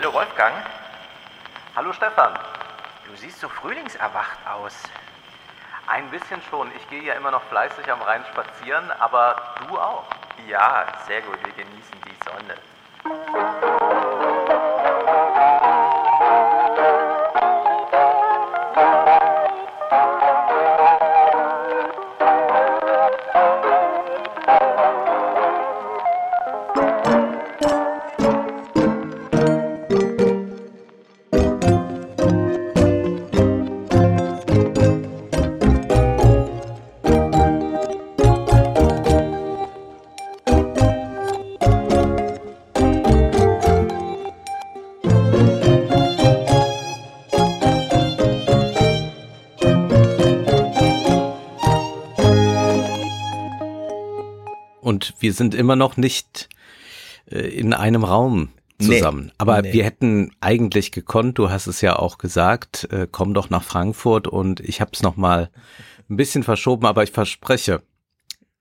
Hallo Wolfgang. Hallo Stefan. Du siehst so frühlingserwacht aus. Ein bisschen schon. Ich gehe ja immer noch fleißig am Rhein spazieren, aber du auch. Ja, sehr gut. Wir genießen die Sonne. Wir sind immer noch nicht äh, in einem Raum zusammen. Nee, Aber nee. wir hätten eigentlich gekonnt, du hast es ja auch gesagt, äh, komm doch nach Frankfurt und ich habe es nochmal ein bisschen verschoben, aber ich verspreche,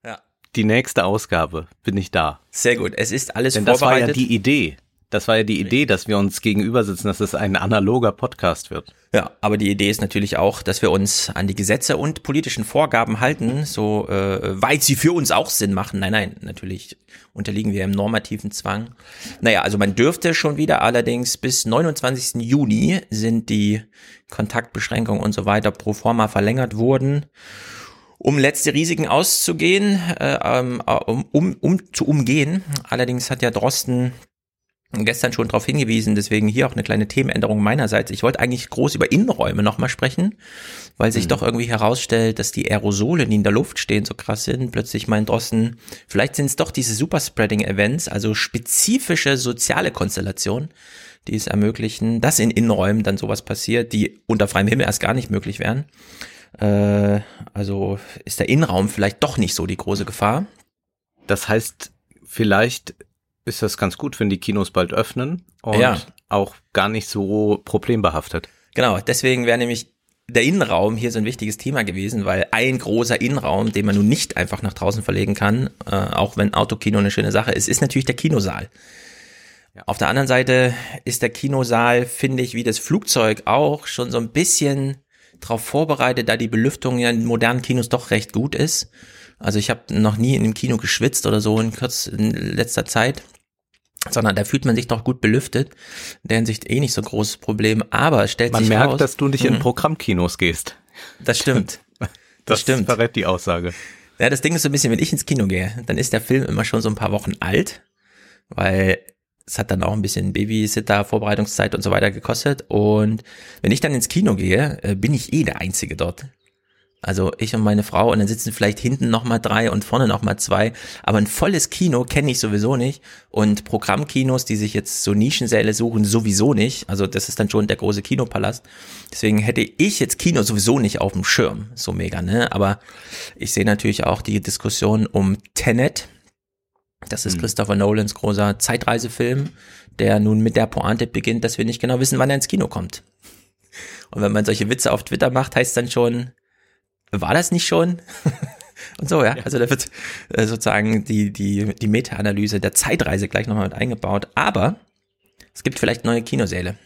Ja. die nächste Ausgabe bin ich da. Sehr gut. Es ist alles Denn das war ja vorbereitet. die Idee. Das war ja die Idee, dass wir uns gegenüber sitzen, dass es ein analoger Podcast wird. Ja, aber die Idee ist natürlich auch, dass wir uns an die Gesetze und politischen Vorgaben halten, so äh, weit sie für uns auch Sinn machen. Nein, nein, natürlich unterliegen wir im normativen Zwang. Naja, also man dürfte schon wieder, allerdings bis 29. Juni sind die Kontaktbeschränkungen und so weiter pro forma verlängert worden. Um letzte Risiken auszugehen, äh, ähm, äh, um, um, um zu umgehen. Allerdings hat ja Drosten gestern schon darauf hingewiesen, deswegen hier auch eine kleine Themenänderung meinerseits. Ich wollte eigentlich groß über Innenräume nochmal sprechen, weil sich doch irgendwie herausstellt, dass die Aerosole, die in der Luft stehen, so krass sind. Plötzlich meint Drosten, vielleicht sind es doch diese Superspreading-Events, also spezifische soziale Konstellationen, die es ermöglichen, dass in Innenräumen dann sowas passiert, die unter freiem Himmel erst gar nicht möglich wären. Äh, also ist der Innenraum vielleicht doch nicht so die große Gefahr. Das heißt, vielleicht ist das ganz gut, wenn die Kinos bald öffnen und Ja. auch gar nicht so problembehaftet. Genau, deswegen wäre nämlich der Innenraum hier so ein wichtiges Thema gewesen, weil ein großer Innenraum, den man nun nicht einfach nach draußen verlegen kann, äh, auch wenn Autokino eine schöne Sache ist, ist natürlich der Kinosaal. Auf der anderen Seite ist der Kinosaal, finde ich, wie das Flugzeug auch, schon so ein bisschen darauf vorbereitet, da die Belüftung ja in modernen Kinos doch recht gut ist. Also ich habe noch nie in einem Kino geschwitzt oder so in, kurz, in letzter Zeit, sondern da fühlt man sich doch gut belüftet. In der Hinsicht eh nicht so großes Problem, aber es stellt Man sich merkt, raus, dass du nicht in Mhm. Programmkinos gehst. das stimmt. Das stimmt. verrät die Aussage. Ja, das Ding ist so ein bisschen, wenn ich ins Kino gehe, dann ist der Film immer schon so ein paar Wochen alt, weil es hat dann auch ein bisschen Babysitter, Vorbereitungszeit und so weiter gekostet. Und wenn ich dann ins Kino gehe, äh, bin ich eh der Einzige dort. Also ich und meine Frau und dann sitzen vielleicht hinten nochmal drei und vorne nochmal zwei. Aber ein volles Kino kenne ich sowieso nicht. Und Programmkinos, die sich jetzt so Nischensäle suchen, sowieso nicht. Also das ist dann schon der große Kinopalast. Deswegen hätte ich jetzt Kino sowieso nicht auf dem Schirm. So mega, ne? Aber ich sehe natürlich auch die Diskussion um Tenet. Das ist Christopher Nolans großer Zeitreisefilm, der nun mit der Pointe beginnt, dass wir nicht genau wissen, wann er ins Kino kommt. Und wenn man solche Witze auf Twitter macht, heißt dann schon, war das nicht schon? Und so, ja. Also da wird äh, sozusagen die, die, die Meta-Analyse der Zeitreise gleich nochmal mit eingebaut. Aber es gibt vielleicht neue Kinosäle.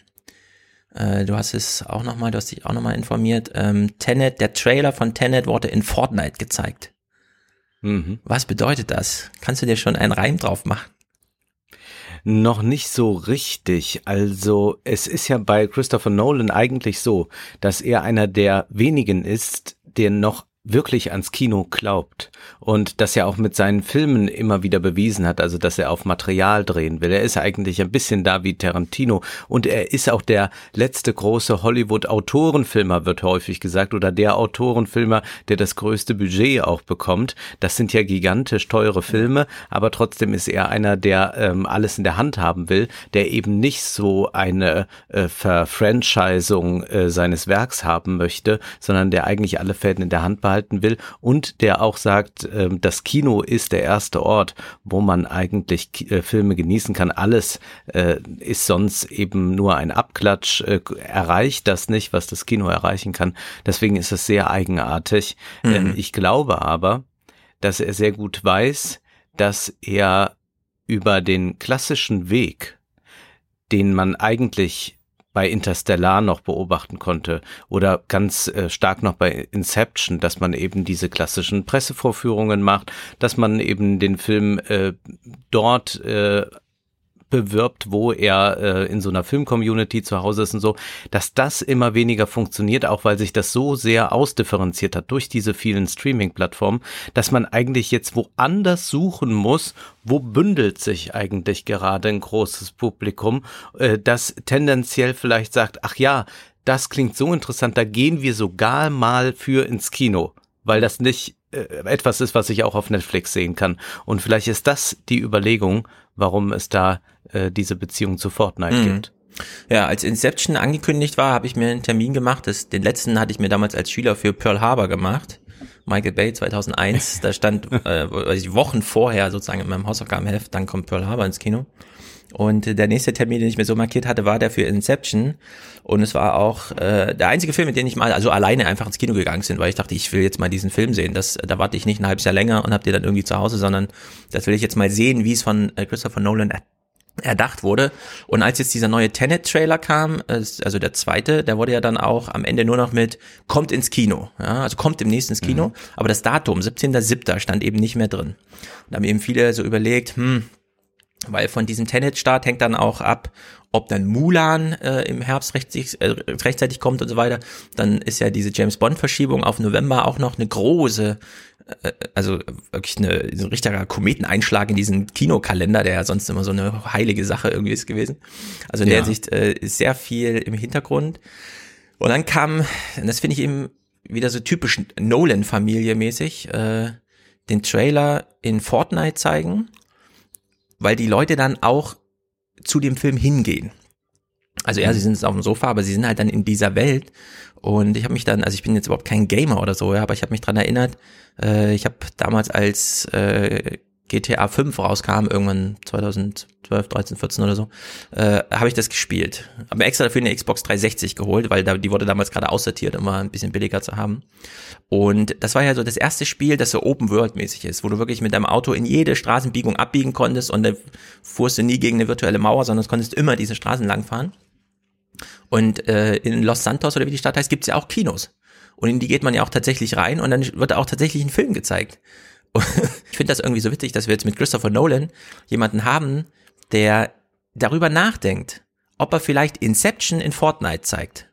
Äh, du hast es auch nochmal, du hast dich auch nochmal informiert. Ähm, Tenet, der Trailer von Tenet wurde in Fortnite gezeigt. Mhm. Was bedeutet das? Kannst du dir schon einen Reim drauf machen? Noch nicht so richtig. Also es ist ja bei Christopher Nolan eigentlich so, dass er einer der wenigen ist, der noch wirklich ans Kino glaubt und das ja auch mit seinen Filmen immer wieder bewiesen hat, also dass er auf Material drehen will. Er ist eigentlich ein bisschen da wie Tarantino und er ist auch der letzte große Hollywood-Autorenfilmer, wird häufig gesagt, oder der Autorenfilmer, der das größte Budget auch bekommt. Das sind ja gigantisch teure Filme, aber trotzdem ist er einer, der ähm, alles in der Hand haben will, der eben nicht so eine äh, Verfranchisung äh, seines Werks haben möchte, sondern der eigentlich alle Fäden in der Hand behalten will und der auch sagt, ähm, das Kino ist der erste Ort, wo man eigentlich äh, Filme genießen kann. Alles äh, ist sonst eben nur ein Abklatsch, äh, erreicht das nicht, was das Kino erreichen kann. Deswegen ist es sehr eigenartig. Ähm, ich glaube aber, dass er sehr gut weiß, dass er über den klassischen Weg den man eigentlich bei Interstellar noch beobachten konnte oder ganz äh, stark noch bei Inception, dass man eben diese klassischen Pressevorführungen macht, dass man eben den Film äh, dort äh, bewirbt, wo er äh, in so einer Filmcommunity zu Hause ist und so, dass das immer weniger funktioniert, auch weil sich das so sehr ausdifferenziert hat durch diese vielen Streaming-Plattformen, dass man eigentlich jetzt woanders suchen muss, wo bündelt sich eigentlich gerade ein großes Publikum, äh, das tendenziell vielleicht sagt, ach ja, das klingt so interessant, da gehen wir sogar mal für ins Kino, weil das nicht äh, etwas ist, was ich auch auf Netflix sehen kann. Und vielleicht ist das die Überlegung, warum es da äh, diese Beziehung zu Fortnite mhm. gibt. Ja, als Inception angekündigt war, habe ich mir einen Termin gemacht. Das, den letzten hatte ich mir damals als Schüler für Pearl Harbor gemacht. Michael Bay 2001. Da stand äh, Wochen vorher sozusagen in meinem Hausaufgabenheft, dann kommt Pearl Harbor ins Kino. Und der nächste Termin, den ich mir so markiert hatte, war der für Inception. Und es war auch äh, der einzige Film, mit dem ich mal also alleine einfach ins Kino gegangen bin, weil ich dachte, ich will jetzt mal diesen Film sehen. Das, da warte ich nicht ein halbes Jahr länger und hab den dann irgendwie zu Hause, sondern das will ich jetzt mal sehen, wie es von äh, Christopher Nolan erdacht wurde. Und als jetzt dieser neue Tenet-Trailer kam, also der zweite, der wurde ja dann auch am Ende nur noch mit kommt ins Kino. Ja, also kommt demnächst ins Kino. Mhm. Aber das Datum, 17.07., stand eben nicht mehr drin. Und da haben eben viele so überlegt, hm, weil von diesem Tenet-Start hängt dann auch ab, ob dann Mulan äh, im Herbst rechtzeitig, äh, rechtzeitig kommt und so weiter. Dann ist ja diese James Bond-Verschiebung auf November auch noch eine große äh, also wirklich eine, so ein richtiger Kometeneinschlag in diesen Kinokalender, der ja sonst immer so eine heilige Sache irgendwie ist gewesen. Also in ja. der Sicht äh, ist sehr viel im Hintergrund. Und dann kam, das finde ich eben wieder so typisch Nolan-Familie mäßig, äh, den Trailer in Fortnite zeigen, weil die Leute dann auch zu dem Film hingehen. Also ja, sie sind jetzt auf dem Sofa, aber sie sind halt dann in dieser Welt. Und ich habe mich dann, also ich bin jetzt überhaupt kein Gamer oder so, ja, aber ich habe mich dran erinnert, äh, ich habe damals als äh, GTA 5 rauskam, irgendwann 2012, 13, 14 oder so, äh, habe ich das gespielt. Aber extra dafür eine Xbox 360 geholt, weil da, die wurde damals gerade aussortiert, um mal ein bisschen billiger zu haben. Und das war ja so das erste Spiel, das so Open-World-mäßig ist, wo du wirklich mit deinem Auto in jede Straßenbiegung abbiegen konntest und da fuhrst du nie gegen eine virtuelle Mauer, sondern konntest immer diese Straßen langfahren. Und äh, in Los Santos oder wie die Stadt heißt, gibt's ja auch Kinos. Und in die geht man ja auch tatsächlich rein und dann wird auch tatsächlich ein Film gezeigt. Ich finde das irgendwie so witzig, dass wir jetzt mit Christopher Nolan jemanden haben, der darüber nachdenkt, ob er vielleicht Inception in Fortnite zeigt.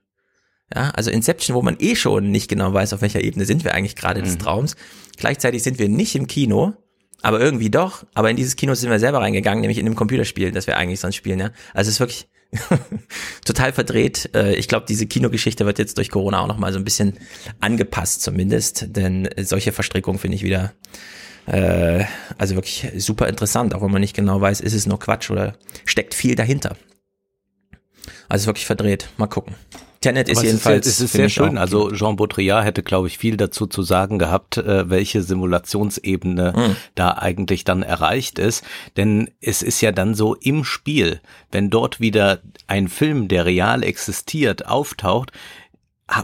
Ja, also Inception, wo man eh schon nicht genau weiß, auf welcher Ebene sind wir eigentlich gerade mhm. des Traums. Gleichzeitig sind wir nicht im Kino, aber irgendwie doch. Aber in dieses Kino sind wir selber reingegangen, nämlich in dem Computerspiel, das wir eigentlich sonst spielen. Ja, also es ist wirklich total verdreht. Äh, ich glaube, diese Kinogeschichte wird jetzt durch Corona auch noch mal so ein bisschen angepasst, zumindest. Denn solche Verstrickungen finde ich wieder äh, also wirklich super interessant, auch wenn man nicht genau weiß, ist es nur Quatsch oder steckt viel dahinter. Also wirklich verdreht. Mal gucken. Tenet ist jedenfalls. Es ist, es ist sehr schön. Also Jean Baudrillard hätte, glaube ich, viel dazu zu sagen gehabt, äh, welche Simulationsebene mhm. da eigentlich dann erreicht ist. Denn es ist ja dann so im Spiel, wenn dort wieder ein Film, der real existiert, auftaucht,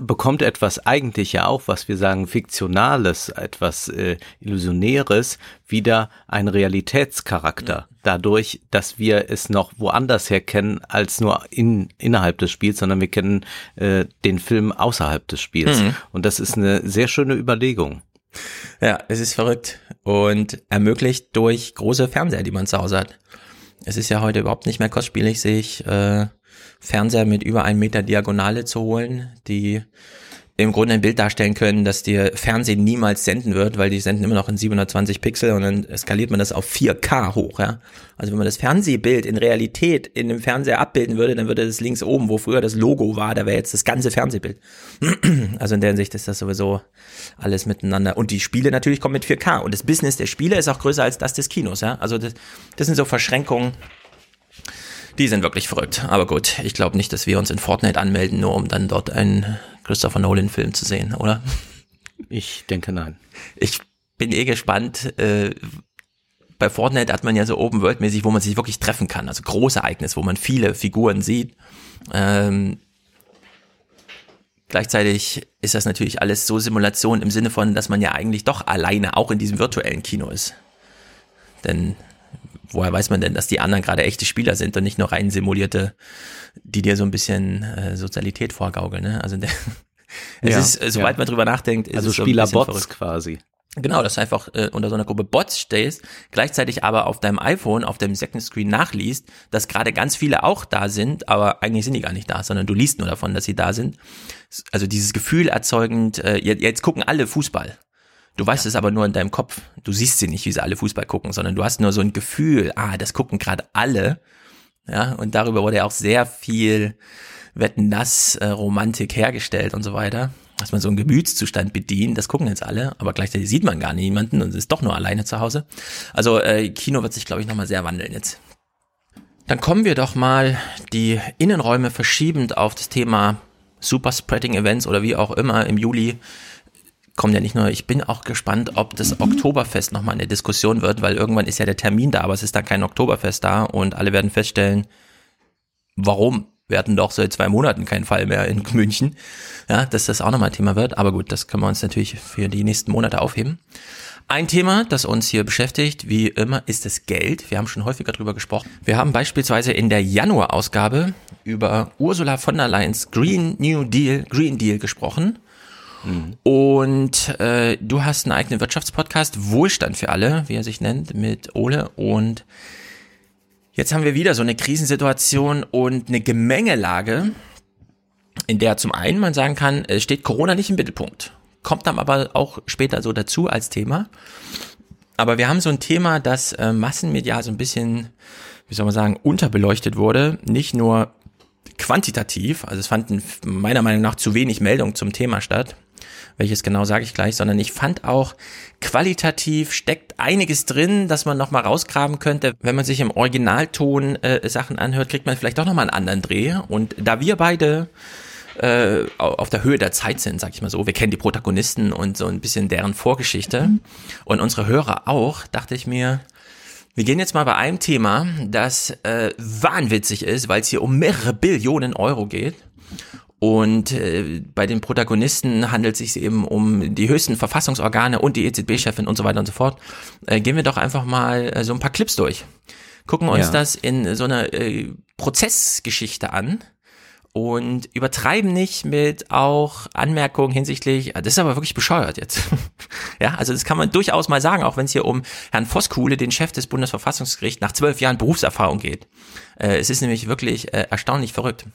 bekommt etwas eigentlich ja auch, was wir sagen, fiktionales, etwas äh, illusionäres, wieder einen Realitätscharakter. Dadurch, dass wir es noch woanders her kennen als nur in, innerhalb des Spiels, sondern wir kennen äh, den Film außerhalb des Spiels. Mhm. Und das ist eine sehr schöne Überlegung. Ja, es ist verrückt und ermöglicht durch große Fernseher, die man zu Hause hat. Es ist ja heute überhaupt nicht mehr kostspielig, sich äh, Fernseher mit über einen Meter Diagonale zu holen, die im Grunde ein Bild darstellen können, dass dir Fernsehen niemals senden wird, weil die senden immer noch in 720 Pixel und dann skaliert man das auf 4K hoch, ja. Also wenn man das Fernsehbild in Realität in dem Fernseher abbilden würde, dann würde das links oben, wo früher das Logo war, da wäre jetzt das ganze Fernsehbild. Also in der Hinsicht ist das sowieso alles miteinander. Und die Spiele natürlich kommen mit 4K und das Business der Spiele ist auch größer als das des Kinos, ja. Also das, das sind so Verschränkungen, die sind wirklich verrückt. Aber gut, ich glaube nicht, dass wir uns in Fortnite anmelden, nur um dann dort einen Christopher Nolan-Film zu sehen, oder? Ich denke nein. Ich bin eh gespannt. Äh, bei Fortnite hat man ja so Open World-mäßig, wo man sich wirklich treffen kann. Also Großereignis, wo man viele Figuren sieht. Ähm, Gleichzeitig ist das natürlich alles so Simulation im Sinne von, dass man ja eigentlich doch alleine auch in diesem virtuellen Kino ist. Denn woher weiß man denn, dass die anderen gerade echte Spieler sind und nicht nur rein simulierte, die dir so ein bisschen äh, Sozialität vorgaukeln. Ne? Also der, es Ja, ist, äh, sobald ja. man drüber nachdenkt, ist Also es so Spielerbots verrückt. quasi. Genau, dass du einfach äh, unter so einer Gruppe Bots stehst, gleichzeitig aber auf deinem iPhone, auf dem Second Screen nachliest, dass gerade ganz viele auch da sind, aber eigentlich sind die gar nicht da, sondern du liest nur davon, dass sie da sind. Also dieses Gefühl erzeugend, äh, jetzt, jetzt gucken alle Fußball. Du weißt es aber nur in deinem Kopf. Du siehst sie nicht, wie sie alle Fußball gucken, sondern du hast nur so ein Gefühl, ah, das gucken gerade alle. Ja, und darüber wurde ja auch sehr viel Wetten das äh, Romantik hergestellt und so weiter. Dass man so einen Gemütszustand bedient, das gucken jetzt alle, aber gleichzeitig sieht man gar niemanden und ist doch nur alleine zu Hause. Also äh, Kino wird sich, glaube ich, nochmal sehr wandeln jetzt. Dann kommen wir doch mal die Innenräume verschiebend auf das Thema Super Spreading Events oder wie auch immer im Juli kommt ja nicht nur, ich bin auch gespannt, ob das Oktoberfest nochmal eine Diskussion wird, weil irgendwann ist ja der Termin da, aber es ist dann kein Oktoberfest da und alle werden feststellen, warum wir hatten doch seit zwei Monaten keinen Fall mehr in München. Ja, dass das auch nochmal ein Thema wird. Aber gut, das können wir uns natürlich für die nächsten Monate aufheben. Ein Thema, das uns hier beschäftigt, wie immer, ist das Geld. Wir haben schon häufiger drüber gesprochen. Wir haben beispielsweise in der Januar-Ausgabe über Ursula von der Leyen's Green New Deal, Green Deal gesprochen. Und äh, du hast einen eigenen Wirtschaftspodcast, Wohlstand für alle, wie er sich nennt, mit Ole. Und Jetzt haben wir wieder so eine Krisensituation und eine Gemengelage, in der zum einen man sagen kann, es steht Corona nicht im Mittelpunkt. Kommt dann aber auch später so dazu als Thema. Aber wir haben so ein Thema, das äh, massenmedial so ein bisschen, wie soll man sagen, unterbeleuchtet wurde. Nicht nur quantitativ, also es fanden meiner Meinung nach zu wenig Meldungen zum Thema statt. Welches genau sage ich gleich, sondern ich fand auch qualitativ steckt einiges drin, dass man nochmal rausgraben könnte. Wenn man sich im Originalton äh, Sachen anhört, kriegt man vielleicht doch nochmal einen anderen Dreh. Und da wir beide äh, auf der Höhe der Zeit sind, sag ich mal so. Wir kennen die Protagonisten und so ein bisschen deren Vorgeschichte und unsere Hörer auch, dachte ich mir, wir gehen jetzt mal bei einem Thema, das äh, wahnwitzig ist, weil es hier um mehrere Billionen Euro geht. Und äh, bei den Protagonisten handelt es sich eben um die höchsten Verfassungsorgane und die EZB-Chefin und so weiter und so fort. Äh, gehen wir doch einfach mal äh, so ein paar Clips durch. Gucken uns Ja. das in so einer äh, Prozessgeschichte an und übertreiben nicht mit auch Anmerkungen hinsichtlich, ah, das ist aber wirklich bescheuert jetzt. ja, also das kann man durchaus mal sagen, auch wenn es hier um Herrn Voskuhle, den Chef des Bundesverfassungsgerichts, nach zwölf Jahren Berufserfahrung geht. Äh, es ist nämlich wirklich äh, erstaunlich verrückt.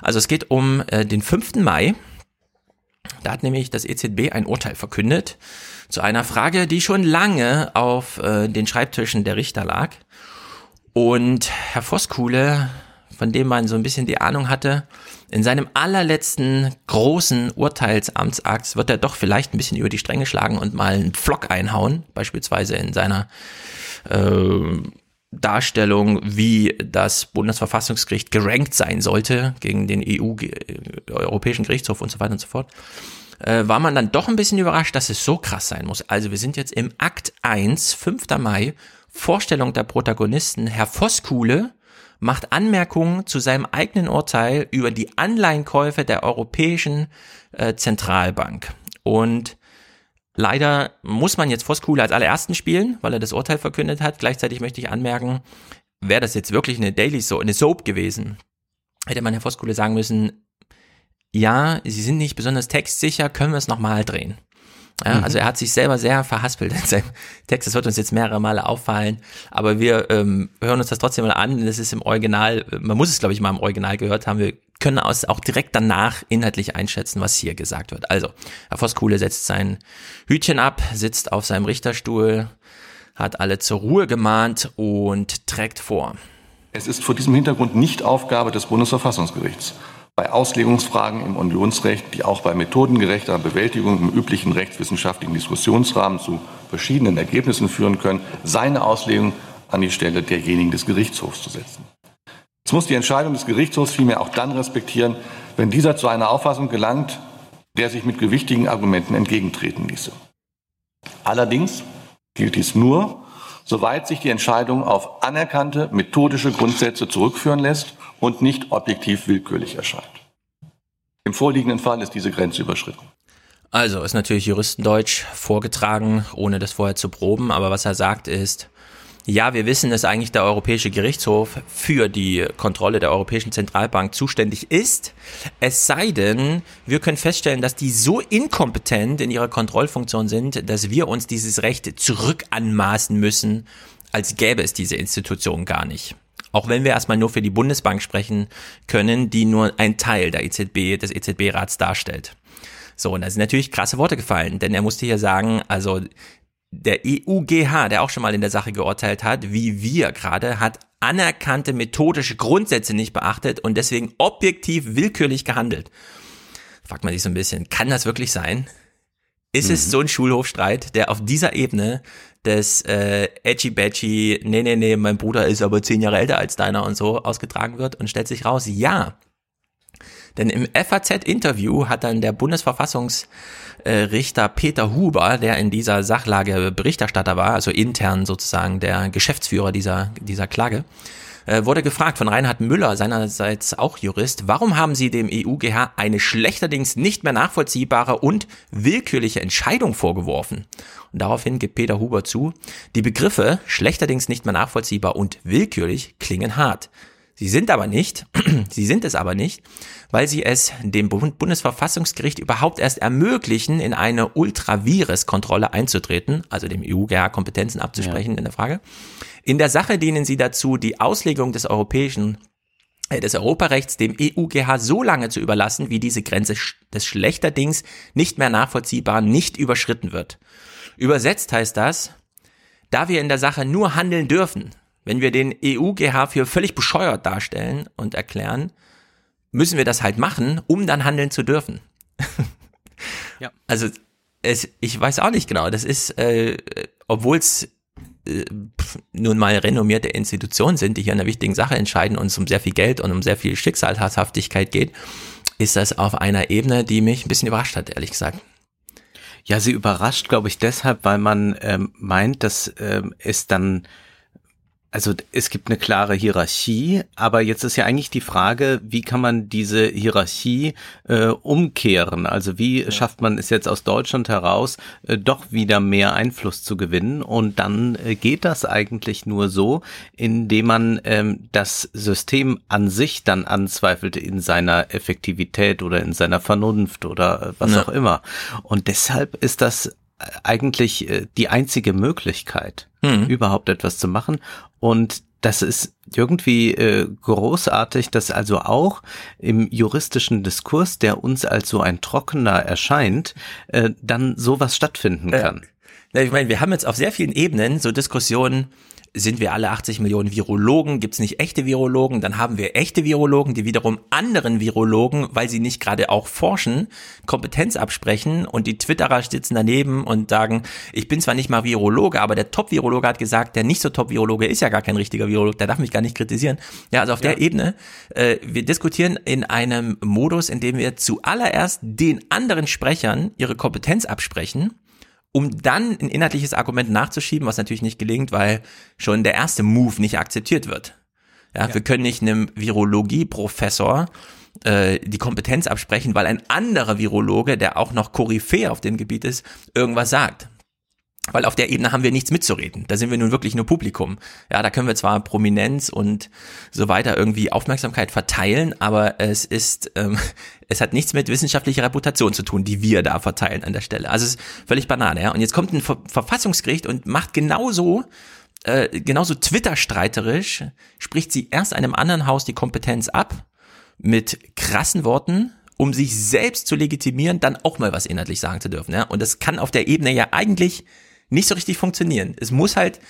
Also es geht um äh, den 5. Mai. Da hat nämlich das EZB ein Urteil verkündet zu einer Frage, die schon lange auf äh, den Schreibtischen der Richter lag. Und Herr Voskuhle, von dem man so ein bisschen die Ahnung hatte, in seinem allerletzten großen Urteilsamtsakt wird er doch vielleicht ein bisschen über die Stränge schlagen und mal einen Pflock einhauen, beispielsweise in seiner äh, Darstellung, wie das Bundesverfassungsgericht gerankt sein sollte gegen den EU, äh, Europäischen Gerichtshof und so weiter und so fort, äh, war man dann doch ein bisschen überrascht, dass es so krass sein muss. Also wir sind jetzt im Akt 1, 5. Mai, Vorstellung der Protagonisten. Herr Voskuhle macht Anmerkungen zu seinem eigenen Urteil über die Anleihenkäufe der Europäischen äh, Zentralbank. Und Leider muss man jetzt Voskuhle als allerersten spielen, weil er das Urteil verkündet hat. Gleichzeitig möchte ich anmerken, wäre das jetzt wirklich eine Daily Soap, eine Soap gewesen, hätte man Herr Voskuhle sagen müssen, ja, Sie sind nicht besonders textsicher, können wir es nochmal drehen. Ja, Also er hat sich selber sehr verhaspelt in seinem Text. Das wird uns jetzt mehrere Male auffallen. Aber wir ähm, hören uns das trotzdem mal an. Das ist im Original, man muss es, glaube ich, mal im Original gehört haben. Wir können aus, auch direkt danach inhaltlich einschätzen, was hier gesagt wird. Also, Herr Voskuhle setzt sein Hütchen ab, sitzt auf seinem Richterstuhl, hat alle zur Ruhe gemahnt und trägt vor. Es ist vor diesem Hintergrund nicht Aufgabe des Bundesverfassungsgerichts, bei Auslegungsfragen im Unionsrecht, die auch bei methodengerechter Bewältigung im üblichen rechtswissenschaftlichen Diskussionsrahmen zu verschiedenen Ergebnissen führen können, seine Auslegung an die Stelle derjenigen des Gerichtshofs zu setzen. Es muss die Entscheidung des Gerichtshofs vielmehr auch dann respektieren, wenn dieser zu einer Auffassung gelangt, der sich mit gewichtigen Argumenten entgegentreten ließe. Allerdings gilt dies nur, soweit sich die Entscheidung auf anerkannte methodische Grundsätze zurückführen lässt und nicht objektiv willkürlich erscheint. Im vorliegenden Fall ist diese Grenze überschritten. Also ist natürlich Juristendeutsch vorgetragen, ohne das vorher zu proben, aber was er sagt ist, Ja, wir wissen, dass eigentlich der Europäische Gerichtshof für die Kontrolle der Europäischen Zentralbank zuständig ist. Es sei denn, wir können feststellen, dass die so inkompetent in ihrer Kontrollfunktion sind, dass wir uns dieses Recht zurückanmaßen müssen, als gäbe es diese Institution gar nicht. Auch wenn wir erstmal nur für die Bundesbank sprechen können, die nur ein Teil der EZB, des EZB-Rats darstellt. So, und da sind natürlich krasse Worte gefallen, denn er musste hier sagen, also der EUGH, der auch schon mal in der Sache geurteilt hat, wie wir gerade, hat anerkannte methodische Grundsätze nicht beachtet und deswegen objektiv willkürlich gehandelt. Fragt man sich so ein bisschen, kann das wirklich sein? Ist mhm. es so ein Schulhofstreit, der auf dieser Ebene des äh, edgy badgy, nee, nee, nee, mein Bruder ist aber zehn Jahre älter als deiner und so ausgetragen wird und stellt sich raus, ja. Denn im FAZ-Interview hat dann der Bundesverfassungs äh, Peter Huber, der in dieser Sachlage Berichterstatter war, also intern sozusagen der Geschäftsführer dieser, dieser Klage, äh, wurde gefragt von Reinhard Müller, seinerseits auch Jurist, warum haben Sie dem EUGH eine schlechterdings nicht mehr nachvollziehbare und willkürliche Entscheidung vorgeworfen? Und daraufhin gibt Peter Huber zu, die Begriffe schlechterdings nicht mehr nachvollziehbar und willkürlich klingen hart. Sie sind aber nicht, sie sind es aber nicht, weil sie es dem Bundesverfassungsgericht überhaupt erst ermöglichen, in eine Ultravirus-Kontrolle einzutreten, also dem EUGH Kompetenzen abzusprechen ja. in der Frage. In der Sache dienen sie dazu, die Auslegung des europäischen äh, des Europarechts dem EUGH so lange zu überlassen, wie diese Grenze des schlechterdings nicht mehr nachvollziehbar nicht überschritten wird. Übersetzt heißt das, da wir in der Sache nur handeln dürfen, wenn wir den EUGH für völlig bescheuert darstellen und erklären, müssen wir das halt machen, um dann handeln zu dürfen. ja. Also es, ich weiß auch nicht genau. Das ist, äh, obwohl es äh, nun mal renommierte Institutionen sind, die hier in einer wichtigen Sache entscheiden und es um sehr viel Geld und um sehr viel Schicksalhaftigkeit geht, ist das auf einer Ebene, die mich ein bisschen überrascht hat, ehrlich gesagt. Ja, sie überrascht, glaube ich, deshalb, weil man ähm, meint, dass ähm, es dann also es gibt eine klare Hierarchie, aber jetzt ist ja eigentlich die Frage, wie kann man diese Hierarchie äh, umkehren? Also wie ja. schafft man es jetzt aus Deutschland heraus, äh, doch wieder mehr Einfluss zu gewinnen? Und dann äh, geht das eigentlich nur so, indem man ähm, das System an sich dann anzweifelt in seiner Effektivität oder in seiner Vernunft oder äh, was ja. auch immer. Und deshalb ist das eigentlich äh, die einzige Möglichkeit, mhm. überhaupt etwas zu machen. Und das ist irgendwie äh, großartig, dass also auch im juristischen Diskurs, der uns als so ein trockener erscheint, äh, dann sowas stattfinden kann. Ja. Ich meine, wir haben jetzt auf sehr vielen Ebenen so Diskussionen, sind wir alle 80 Millionen Virologen? Gibt es nicht echte Virologen? Dann haben wir echte Virologen, die wiederum anderen Virologen, weil sie nicht gerade auch forschen, Kompetenz absprechen und die Twitterer sitzen daneben und sagen, ich bin zwar nicht mal Virologe, aber der Top-Virologe hat gesagt, der nicht so Top-Virologe ist ja gar kein richtiger Virologe, der darf mich gar nicht kritisieren. Ja, also auf ja. der Ebene, äh, wir diskutieren in einem Modus, in dem wir zuallererst den anderen Sprechern ihre Kompetenz absprechen um dann ein inhaltliches Argument nachzuschieben, was natürlich nicht gelingt, weil schon der erste Move nicht akzeptiert wird. Ja, ja. wir können nicht einem Virologie-Professor äh, die Kompetenz absprechen, weil ein anderer Virologe, der auch noch Koryphäe auf dem Gebiet ist, irgendwas sagt. Weil auf der Ebene haben wir nichts mitzureden. Da sind wir nun wirklich nur Publikum. Ja, da können wir zwar Prominenz und so weiter irgendwie Aufmerksamkeit verteilen, aber es ist, ähm, es hat nichts mit wissenschaftlicher Reputation zu tun, die wir da verteilen an der Stelle. Also es ist völlig Banane, ja. Und jetzt kommt ein Ver Verfassungsgericht und macht genauso, äh, genauso Twitter-streiterisch, spricht sie erst einem anderen Haus die Kompetenz ab, mit krassen Worten, um sich selbst zu legitimieren, dann auch mal was inhaltlich sagen zu dürfen. Ja? Und das kann auf der Ebene ja eigentlich nicht so richtig funktionieren. Es muss halt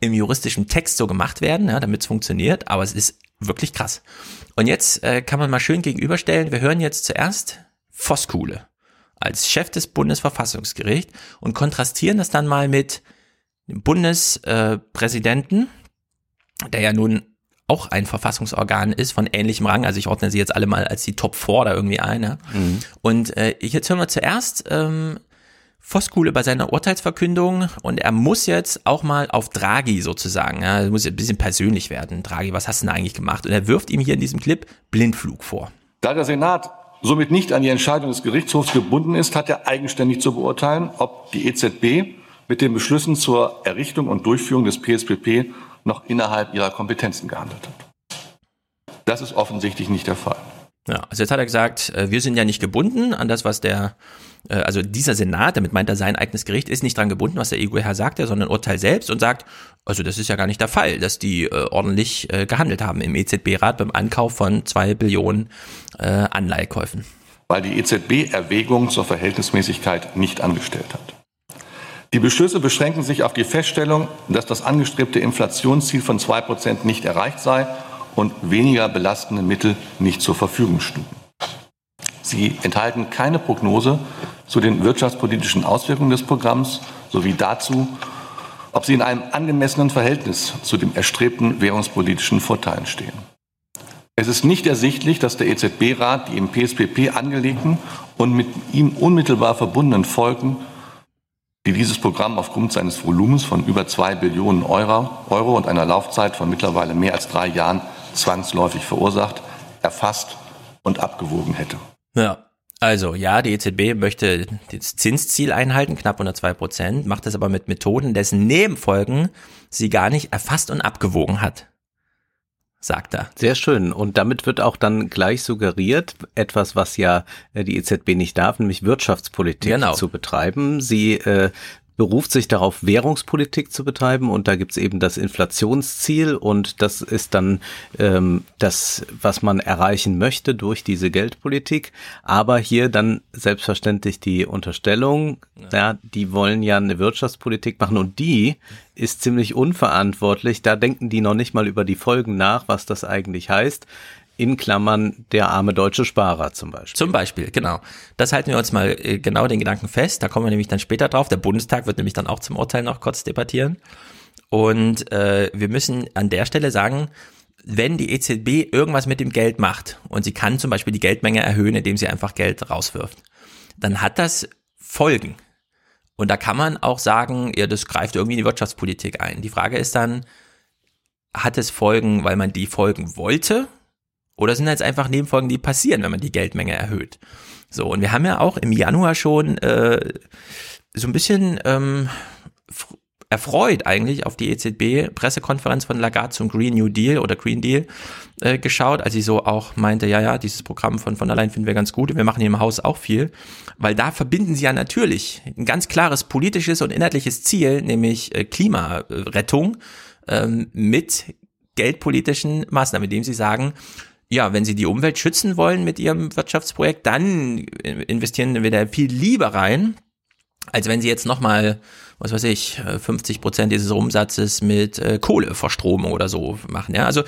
im juristischen Text so gemacht werden, ja, damit es funktioniert, aber es ist wirklich krass. Und jetzt äh, kann man mal schön gegenüberstellen, wir hören jetzt zuerst Voskuhle als Chef des Bundesverfassungsgerichts und kontrastieren das dann mal mit dem Bundespräsidenten, äh, der ja nun auch ein Verfassungsorgan ist von ähnlichem Rang. Also ich ordne sie jetzt alle mal als die Top 4 da irgendwie ein. Ja? Mhm. Und äh, jetzt hören wir zuerst ähm, Voskuhle bei seiner Urteilsverkündung und er muss jetzt auch mal auf Draghi sozusagen, ja, er muss ein bisschen persönlich werden. Draghi, was hast du denn eigentlich gemacht? Und er wirft ihm hier in diesem Clip Blindflug vor. Da der Senat somit nicht an die Entscheidung des Gerichtshofs gebunden ist, hat er eigenständig zu beurteilen, ob die EZB mit den Beschlüssen zur Errichtung und Durchführung des PSPP noch innerhalb ihrer Kompetenzen gehandelt hat. Das ist offensichtlich nicht der Fall. Ja, also jetzt hat er gesagt, äh, wir sind ja nicht gebunden an das, was der, also dieser Senat, damit meint er sein eigenes Gericht, ist nicht dran gebunden, was der EuGH sagte, sondern Urteil selbst und sagt, also das ist ja gar nicht der Fall, dass die äh, ordentlich äh, gehandelt haben im EZB-Rat beim Ankauf von zwei Billionen äh, Anleihekäufen. Weil die EZB Erwägungen zur Verhältnismäßigkeit nicht angestellt hat. Die Beschlüsse beschränken sich auf die Feststellung, dass das angestrebte Inflationsziel von zwei Prozent nicht erreicht sei und weniger belastende Mittel nicht zur Verfügung stünden. Sie enthalten keine Prognose zu den wirtschaftspolitischen Auswirkungen des Programms sowie dazu, ob sie in einem angemessenen Verhältnis zu den erstrebten währungspolitischen Vorteilen stehen. Es ist nicht ersichtlich, dass der EZB-Rat die im PSPP angelegten und mit ihm unmittelbar verbundenen Folgen, die dieses Programm aufgrund seines Volumens von über zwei Billionen Euro, Euro und einer Laufzeit von mittlerweile mehr als drei Jahren zwangsläufig verursacht, erfasst und abgewogen hätte. Ja. Also ja, die EZB möchte das Zinsziel einhalten, knapp unter zwei Prozent, macht das aber mit Methoden, dessen Nebenfolgen sie gar nicht erfasst und abgewogen hat sagt er. Sehr schön. Und damit wird auch dann gleich suggeriert, etwas, was ja äh, die EZB nicht darf, nämlich Wirtschaftspolitik genau. zu betreiben. Sie äh, beruft sich darauf, Währungspolitik zu betreiben und da gibt's eben das Inflationsziel und das ist dann ähm, das, was man erreichen möchte durch diese Geldpolitik. Aber hier dann selbstverständlich die Unterstellung, ja, ja die wollen ja eine Wirtschaftspolitik machen und die ist ziemlich unverantwortlich. Da denken die noch nicht mal über die Folgen nach, was das eigentlich heißt in Klammern der arme deutsche Sparer zum Beispiel. Zum Beispiel, genau. Das halten wir uns mal äh, genau den Gedanken fest. Da kommen wir nämlich dann später drauf. Der Bundestag wird nämlich dann auch zum Urteil noch kurz debattieren. Und äh, wir müssen an der Stelle sagen, wenn die EZB irgendwas mit dem Geld macht und sie kann zum Beispiel die Geldmenge erhöhen, indem sie einfach Geld rauswirft, dann hat das Folgen. Und da kann man auch sagen, ja, das greift irgendwie in die Wirtschaftspolitik ein. Die Frage ist dann, hat es Folgen, weil man die Folgen wollte oder sind das einfach Nebenfolgen, die passieren, wenn man die Geldmenge erhöht? So, und wir haben ja auch im Januar schon äh, so ein bisschen ähm, erfreut eigentlich auf die EZB-Pressekonferenz von Lagarde zum Green New Deal oder Green Deal äh, geschaut, als sie so auch meinte, ja, ja, dieses Programm von von allein finden wir ganz gut und wir machen hier im Haus auch viel, weil da verbinden sie ja natürlich ein ganz klares politisches und inhaltliches Ziel, nämlich äh, Klimarettung ähm, mit geldpolitischen Maßnahmen, indem sie sagen, ja, wenn sie die Umwelt schützen wollen mit ihrem Wirtschaftsprojekt, dann investieren wir da viel lieber rein, als wenn sie jetzt nochmal, was weiß ich, 50 Prozent dieses Umsatzes mit äh, Kohleverstromung oder so machen. Ja, also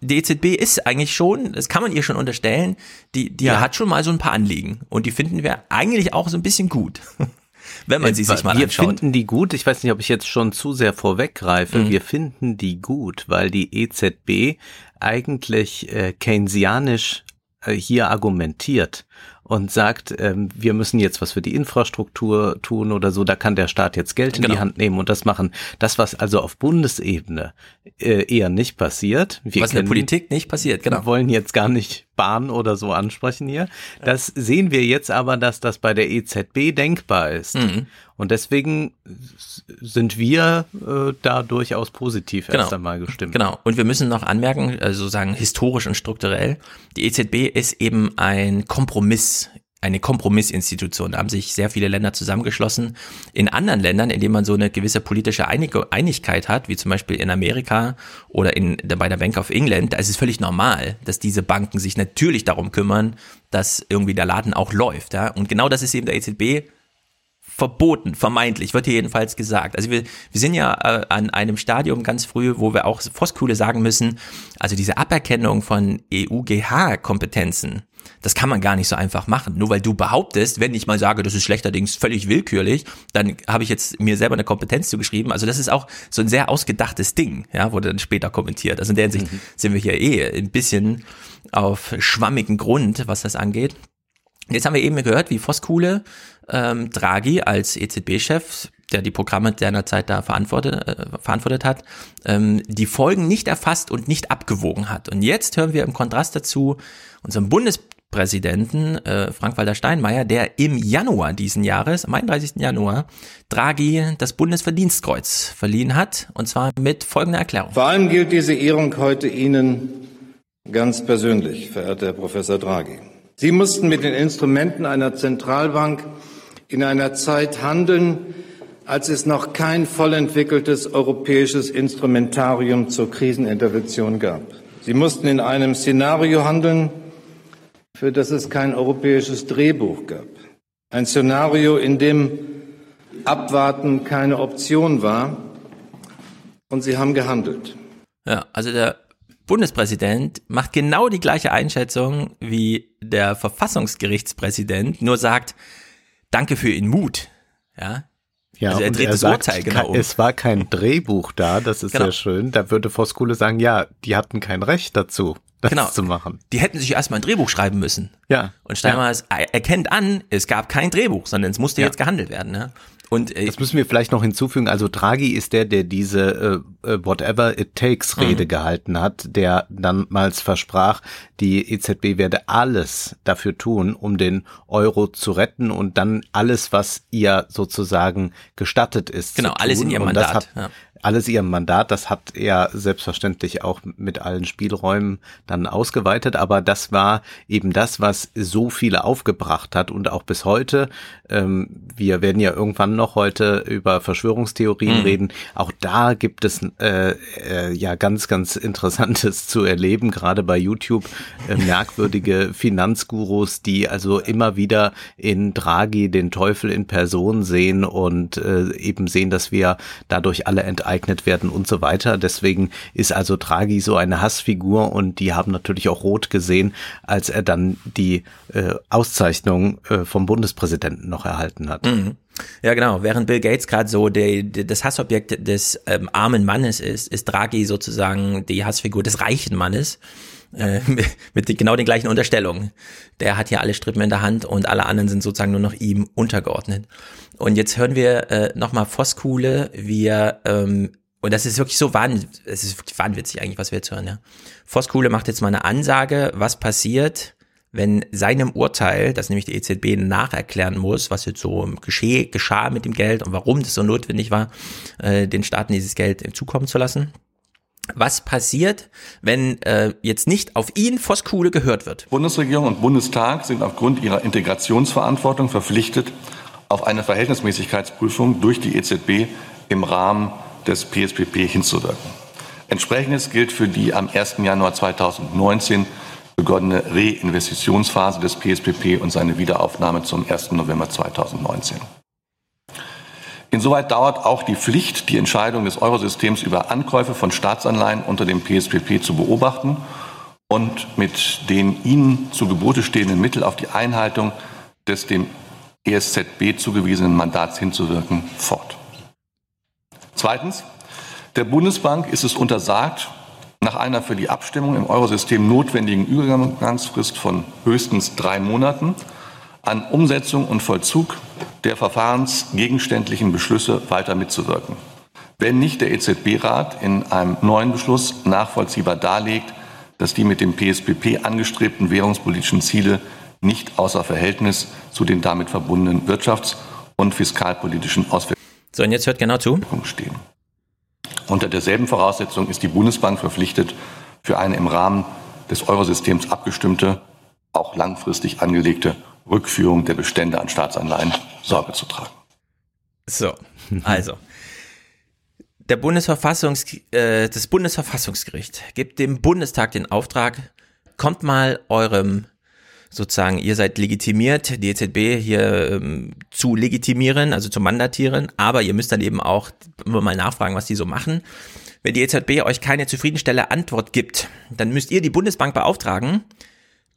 die EZB ist eigentlich schon, das kann man ihr schon unterstellen, die, die ja. hat schon mal so ein paar Anliegen und die finden wir eigentlich auch so ein bisschen gut. wenn man sie sich mal wir anschaut. Wir finden die gut. Ich weiß nicht, ob ich jetzt schon zu sehr vorweggreife. Mhm. Wir finden die gut, weil die EZB eigentlich äh, keynesianisch äh, hier argumentiert und sagt, ähm, wir müssen jetzt was für die Infrastruktur tun oder so, da kann der Staat jetzt Geld in genau. die Hand nehmen und das machen. Das, was also auf Bundesebene äh, eher nicht passiert. Wir was in der Politik nicht passiert, genau. Wir wollen jetzt gar nicht Bahn oder so ansprechen hier. Das sehen wir jetzt aber, dass das bei der EZB denkbar ist. Mhm. Und deswegen sind wir äh, da durchaus positiv genau. erst einmal gestimmt. Genau. Und wir müssen noch anmerken, also sagen historisch und strukturell, die EZB ist eben ein Kompromiss eine Kompromissinstitution. Da haben sich sehr viele Länder zusammengeschlossen. In anderen Ländern, in denen man so eine gewisse politische Einigkeit hat, wie zum Beispiel in Amerika oder in, bei der Bank of England, da ist es völlig normal, dass diese Banken sich natürlich darum kümmern, dass irgendwie der Laden auch läuft. Ja? Und genau das ist eben der EZB verboten, vermeintlich, wird hier jedenfalls gesagt. Also wir, wir sind ja äh, an einem Stadium ganz früh, wo wir auch Voskuhle sagen müssen, also diese Aberkennung von EUGH-Kompetenzen, das kann man gar nicht so einfach machen. Nur weil du behauptest, wenn ich mal sage, das ist schlechterdings völlig willkürlich, dann habe ich jetzt mir selber eine Kompetenz zugeschrieben. Also das ist auch so ein sehr ausgedachtes Ding, ja, wurde dann später kommentiert. Also in der Hinsicht mhm. sind wir hier eh ein bisschen auf schwammigen Grund, was das angeht. Jetzt haben wir eben gehört, wie Voskuhle ähm, Draghi als EZB-Chef der die Programme seinerzeit da verantwortet, äh, verantwortet hat, ähm, die Folgen nicht erfasst und nicht abgewogen hat. Und jetzt hören wir im Kontrast dazu unseren Bundes Bundespräsidenten äh, Frank-Walter Steinmeier, der im Januar diesen Jahres, am 31. Januar, Draghi das Bundesverdienstkreuz verliehen hat, und zwar mit folgender Erklärung. Vor allem gilt diese Ehrung heute Ihnen ganz persönlich, verehrter Herr Professor Draghi. Sie mussten mit den Instrumenten einer Zentralbank in einer Zeit handeln, als es noch kein voll entwickeltes europäisches Instrumentarium zur Krisenintervention gab. Sie mussten in einem Szenario handeln, für das es kein europäisches Drehbuch gab. Ein Szenario, in dem Abwarten keine Option war. Und Sie haben gehandelt. Ja, also der Bundespräsident macht genau die gleiche Einschätzung wie der Verfassungsgerichtspräsident, nur sagt, danke für Ihren Mut. Ja, ja, also er dreht er das sagt, Urteil genau um. Es war kein Drehbuch da, das ist genau. sehr schön. Da würde Voskule sagen, ja, die hatten kein Recht dazu, das genau. zu machen. Die hätten sich erstmal ein Drehbuch schreiben müssen. Ja. Und Steinmeier ja. erkennt an, es gab kein Drehbuch, sondern es musste ja. jetzt gehandelt werden. Ne? Und äh, das müssen wir vielleicht noch hinzufügen. Also Draghi ist der, der diese äh, äh Whatever It Takes Rede mhm. gehalten hat, der damals versprach, die EZB werde alles dafür tun, um den Euro zu retten und dann alles, was ihr sozusagen gestattet ist. Genau, alles in ihrem Mandat. Hat, ja alles ihrem Mandat. Das hat er selbstverständlich auch mit allen Spielräumen dann ausgeweitet. Aber das war eben das, was so viele aufgebracht hat und auch bis heute. Ähm, wir werden ja irgendwann noch heute über Verschwörungstheorien mhm. reden. Auch da gibt es äh, äh, ja ganz, ganz Interessantes zu erleben, gerade bei YouTube. Äh, merkwürdige Finanzgurus, die also immer wieder in Draghi den Teufel in Person sehen und äh, eben sehen, dass wir dadurch alle enteignet angeeignet werden und so weiter. Deswegen ist also Draghi so eine Hassfigur und die haben natürlich auch rot gesehen, als er dann die äh, Auszeichnung äh, vom Bundespräsidenten noch erhalten hat. Mhm. Ja, genau. Während Bill Gates gerade so der, der, das Hassobjekt des ähm, armen Mannes ist, ist Draghi sozusagen die Hassfigur des reichen Mannes. Äh, mit genau den gleichen Unterstellungen. Der hat ja alle Strippen in der Hand und alle anderen sind sozusagen nur noch ihm untergeordnet. Und jetzt hören wir äh, nochmal Voskuhle, wie er, ähm, und das ist wirklich so wahnwitzig, es ist wirklich wahnwitzig eigentlich, was wir jetzt hören, ja. Voskuhle macht jetzt mal eine Ansage, was passiert, wenn seinem Urteil, das nämlich die EZB nacherklären muss, was jetzt so gescheh, geschah mit dem Geld und warum das so notwendig war, äh, den Staaten dieses Geld zukommen zu lassen. Was passiert, wenn äh, jetzt nicht auf ihn Voskuhle gehört wird? Bundesregierung und Bundestag sind aufgrund ihrer Integrationsverantwortung verpflichtet, auf eine Verhältnismäßigkeitsprüfung durch die EZB im Rahmen des PSPP hinzuwirken. Entsprechendes gilt für die am 1. Januar 2019 begonnene Reinvestitionsphase des PSPP und seine Wiederaufnahme zum 1. November 2019. Insoweit dauert auch die Pflicht, die Entscheidung des Eurosystems über Ankäufe von Staatsanleihen unter dem PSPP zu beobachten und mit den ihnen zu Gebote stehenden Mitteln auf die Einhaltung des dem ESZB zugewiesenen Mandats hinzuwirken, fort. Zweitens. Der Bundesbank ist es untersagt, nach einer für die Abstimmung im Eurosystem notwendigen Übergangsfrist von höchstens drei Monaten an Umsetzung und Vollzug der verfahrensgegenständlichen Beschlüsse weiter mitzuwirken. Wenn nicht der EZB-Rat in einem neuen Beschluss nachvollziehbar darlegt, dass die mit dem PSPP angestrebten währungspolitischen Ziele nicht außer Verhältnis zu den damit verbundenen wirtschafts- und fiskalpolitischen Auswirkungen so, und jetzt hört genau zu. stehen. Unter derselben Voraussetzung ist die Bundesbank verpflichtet, für eine im Rahmen des Eurosystems abgestimmte, auch langfristig angelegte Rückführung der Bestände an Staatsanleihen Sorge zu tragen. So, also. Der Bundesverfassungs, äh, das Bundesverfassungsgericht gibt dem Bundestag den Auftrag, kommt mal eurem sozusagen, ihr seid legitimiert, die EZB hier ähm, zu legitimieren, also zu mandatieren, aber ihr müsst dann eben auch mal nachfragen, was die so machen. Wenn die EZB euch keine zufriedenstellende Antwort gibt, dann müsst ihr die Bundesbank beauftragen,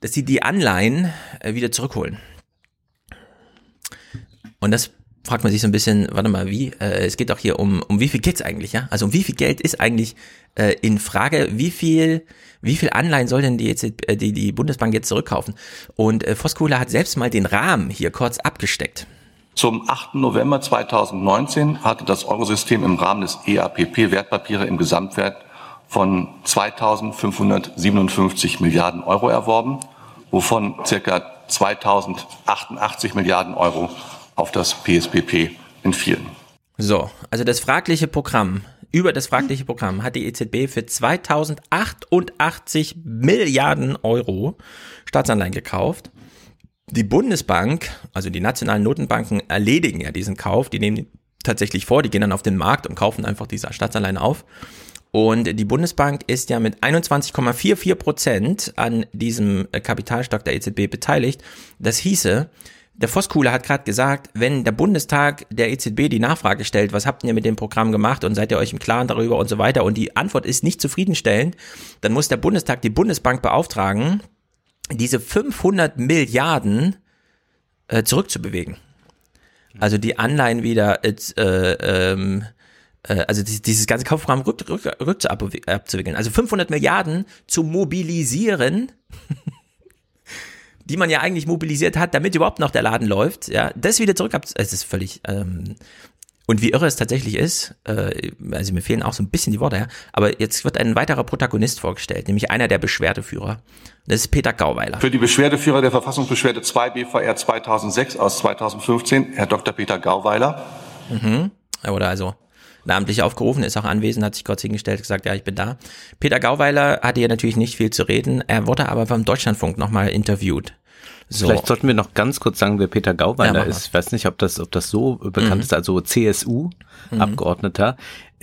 dass sie die Anleihen äh, wieder zurückholen. Und das fragt man sich so ein bisschen, warte mal, wie? Äh, es geht doch hier um, um wie viel geht's eigentlich, ja? Also um wie viel Geld ist eigentlich äh, in Frage? Wie viel, wie viel Anleihen soll denn die, jetzt, äh, die, die Bundesbank jetzt zurückkaufen? Und äh, Voskuhle hat selbst mal den Rahmen hier kurz abgesteckt. Zum 8. November 2019 hatte das Eurosystem im Rahmen des EAPP Wertpapiere im Gesamtwert von 2.557 Milliarden Euro erworben wovon circa 2088 Milliarden Euro auf das PSPP entfielen. So, also das fragliche Programm, über das fragliche Programm hat die EZB für 2088 Milliarden Euro Staatsanleihen gekauft. Die Bundesbank, also die nationalen Notenbanken erledigen ja diesen Kauf, die nehmen tatsächlich vor, die gehen dann auf den Markt und kaufen einfach diese Staatsanleihen auf. Und die Bundesbank ist ja mit 21,44 Prozent an diesem Kapitalstock der EZB beteiligt. Das hieße, der Voskuhle hat gerade gesagt, wenn der Bundestag der EZB die Nachfrage stellt, was habt ihr mit dem Programm gemacht und seid ihr euch im Klaren darüber und so weiter und die Antwort ist nicht zufriedenstellend, dann muss der Bundestag die Bundesbank beauftragen, diese 500 Milliarden äh, zurückzubewegen. Also die Anleihen wieder, äh, ähm, äh, also dieses ganze Kaufprogramm rück, rück, rück abzuwickeln. Also 500 Milliarden zu mobilisieren die man ja eigentlich mobilisiert hat, damit überhaupt noch der Laden läuft, ja, das wieder zurück ab, es ist völlig, ähm, und wie irre es tatsächlich ist, äh, also mir fehlen auch so ein bisschen die Worte, ja, aber jetzt wird ein weiterer Protagonist vorgestellt, nämlich einer der Beschwerdeführer. Das ist Peter Gauweiler. Für die Beschwerdeführer der Verfassungsbeschwerde 2 BVR 2006 aus 2015, Herr Dr. Peter Gauweiler. Mhm. Er wurde also namentlich aufgerufen, ist auch anwesend, hat sich kurz hingestellt, gesagt, ja, ich bin da. Peter Gauweiler hatte ja natürlich nicht viel zu reden, er wurde aber vom Deutschlandfunk nochmal interviewt. So. Vielleicht sollten wir noch ganz kurz sagen, wer Peter Gauweiler ja, ist. Ich weiß nicht, ob das, ob das so bekannt mhm. ist, also CSU-Abgeordneter. Mhm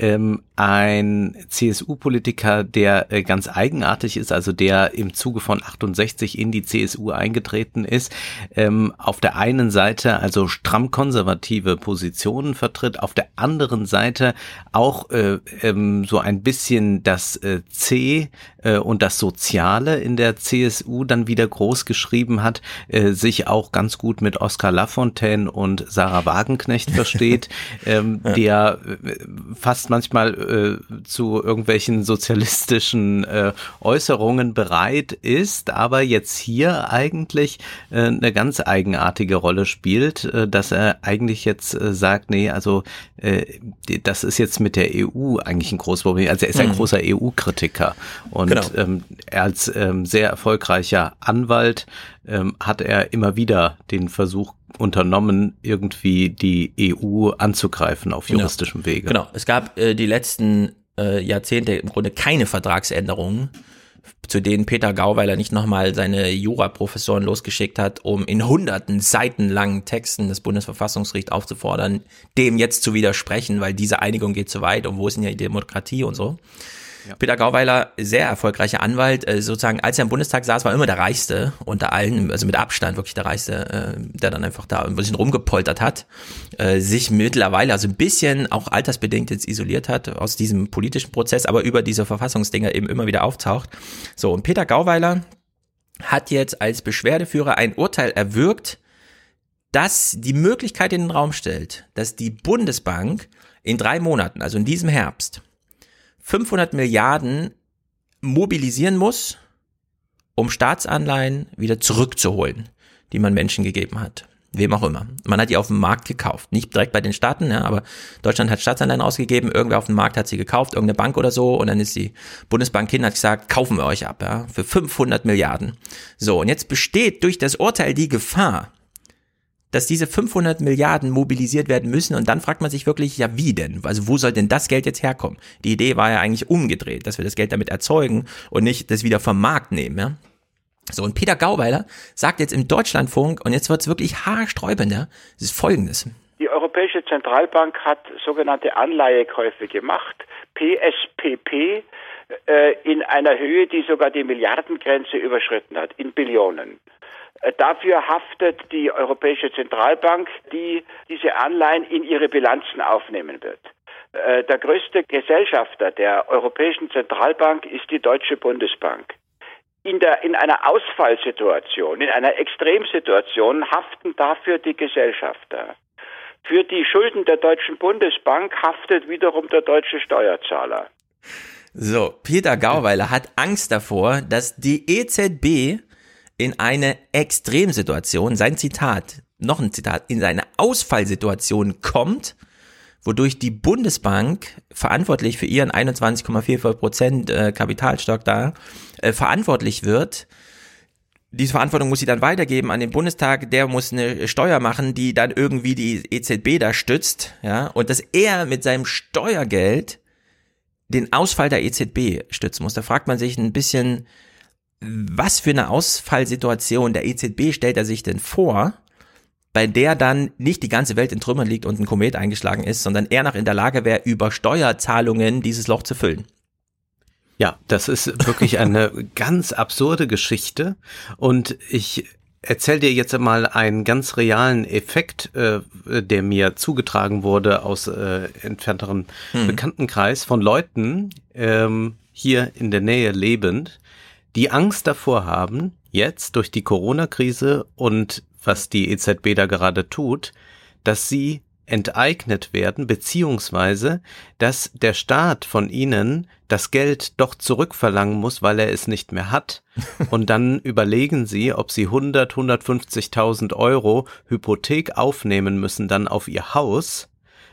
ähm, ein CSU-Politiker, der äh, ganz eigenartig ist, also der im Zuge von 68 in die CSU eingetreten ist, ähm, auf der einen Seite also stramm konservative Positionen vertritt, auf der anderen Seite auch äh, ähm, so ein bisschen das äh, C äh, und das Soziale in der CSU dann wieder groß geschrieben hat, äh, sich auch ganz gut mit Oskar Lafontaine und Sarah Wagenknecht versteht, ähm, ja. der äh, fast manchmal äh, zu irgendwelchen sozialistischen äh, Äußerungen bereit ist, aber jetzt hier eigentlich äh, eine ganz eigenartige Rolle spielt, äh, dass er eigentlich jetzt äh, sagt, nee, also das ist jetzt mit der EU eigentlich ein großes Problem. Also er ist ein mhm. großer EU-Kritiker und genau. ähm, als ähm, sehr erfolgreicher Anwalt ähm, hat er immer wieder den Versuch unternommen, irgendwie die EU anzugreifen auf juristischem Wege. Genau, es gab äh, die letzten äh, Jahrzehnte im Grunde keine Vertragsänderungen, zu denen Peter Gauweiler nicht nochmal seine Juraprofessoren losgeschickt hat, um in hunderten seitenlangen Texten des Bundesverfassungsgerichts aufzufordern, dem jetzt zu widersprechen, weil diese Einigung geht zu weit und wo ist denn ja die Demokratie und so. Ja. Peter Gauweiler, sehr erfolgreicher Anwalt, äh, sozusagen, als er im Bundestag saß, war immer der Reichste unter allen, also mit Abstand wirklich der Reichste, äh, der dann einfach da ein bisschen rumgepoltert hat, äh, sich mittlerweile also ein bisschen auch altersbedingt jetzt isoliert hat aus diesem politischen Prozess, aber über diese Verfassungsdinger eben immer wieder auftaucht. So, und Peter Gauweiler hat jetzt als Beschwerdeführer ein Urteil erwirkt, das die Möglichkeit in den Raum stellt, dass die Bundesbank in drei Monaten, also in diesem Herbst, 500 Milliarden mobilisieren muss, um Staatsanleihen wieder zurückzuholen, die man Menschen gegeben hat. Wem auch immer. Man hat die auf dem Markt gekauft. Nicht direkt bei den Staaten, ja, aber Deutschland hat Staatsanleihen ausgegeben, irgendwer auf dem Markt hat sie gekauft, irgendeine Bank oder so, und dann ist die Bundesbank hin, hat gesagt, kaufen wir euch ab, ja, für 500 Milliarden. So, und jetzt besteht durch das Urteil die Gefahr, dass diese 500 Milliarden mobilisiert werden müssen und dann fragt man sich wirklich, ja wie denn? Also wo soll denn das Geld jetzt herkommen? Die Idee war ja eigentlich umgedreht, dass wir das Geld damit erzeugen und nicht das wieder vom Markt nehmen, ja? So, und Peter Gauweiler sagt jetzt im Deutschlandfunk, und jetzt wird's wirklich haarsträubender, es ist folgendes. Die Europäische Zentralbank hat sogenannte Anleihekäufe gemacht, PSPP, äh, in einer Höhe, die sogar die Milliardengrenze überschritten hat, in Billionen. Äh, dafür haftet die Europäische Zentralbank, die diese Anleihen in ihre Bilanzen aufnehmen wird. Äh, der größte Gesellschafter der Europäischen Zentralbank ist die Deutsche Bundesbank. In, der, in einer Ausfallsituation, in einer Extremsituation haften dafür die Gesellschafter. Für die Schulden der Deutschen Bundesbank haftet wiederum der deutsche Steuerzahler. So, Peter Gauweiler hat Angst davor, dass die EZB in eine Extremsituation, sein Zitat, noch ein Zitat, in eine Ausfallsituation kommt, wodurch die Bundesbank verantwortlich für ihren 21,44 Prozent äh, Kapitalstock da äh, verantwortlich wird, diese Verantwortung muss sie dann weitergeben an den Bundestag, der muss eine Steuer machen, die dann irgendwie die EZB da stützt, ja, und dass er mit seinem Steuergeld den Ausfall der EZB stützen muss. Da fragt man sich ein bisschen, was für eine Ausfallsituation der EZB stellt er sich denn vor, bei der dann nicht die ganze Welt in Trümmern liegt und ein Komet eingeschlagen ist, sondern er noch in der Lage wäre, über Steuerzahlungen dieses Loch zu füllen. Ja, das ist wirklich eine ganz absurde Geschichte und ich erzähl dir jetzt mal einen ganz realen Effekt, äh, der mir zugetragen wurde aus äh, entfernteren hm. Bekanntenkreis von Leuten ähm, hier in der Nähe lebend, die Angst davor haben, jetzt durch die Corona-Krise und was die EZB da gerade tut, dass sie enteignet werden, beziehungsweise, dass der Staat von ihnen das Geld doch zurückverlangen muss, weil er es nicht mehr hat. Und dann überlegen sie, ob sie 100, 150.000 Euro Hypothek aufnehmen müssen dann auf ihr Haus,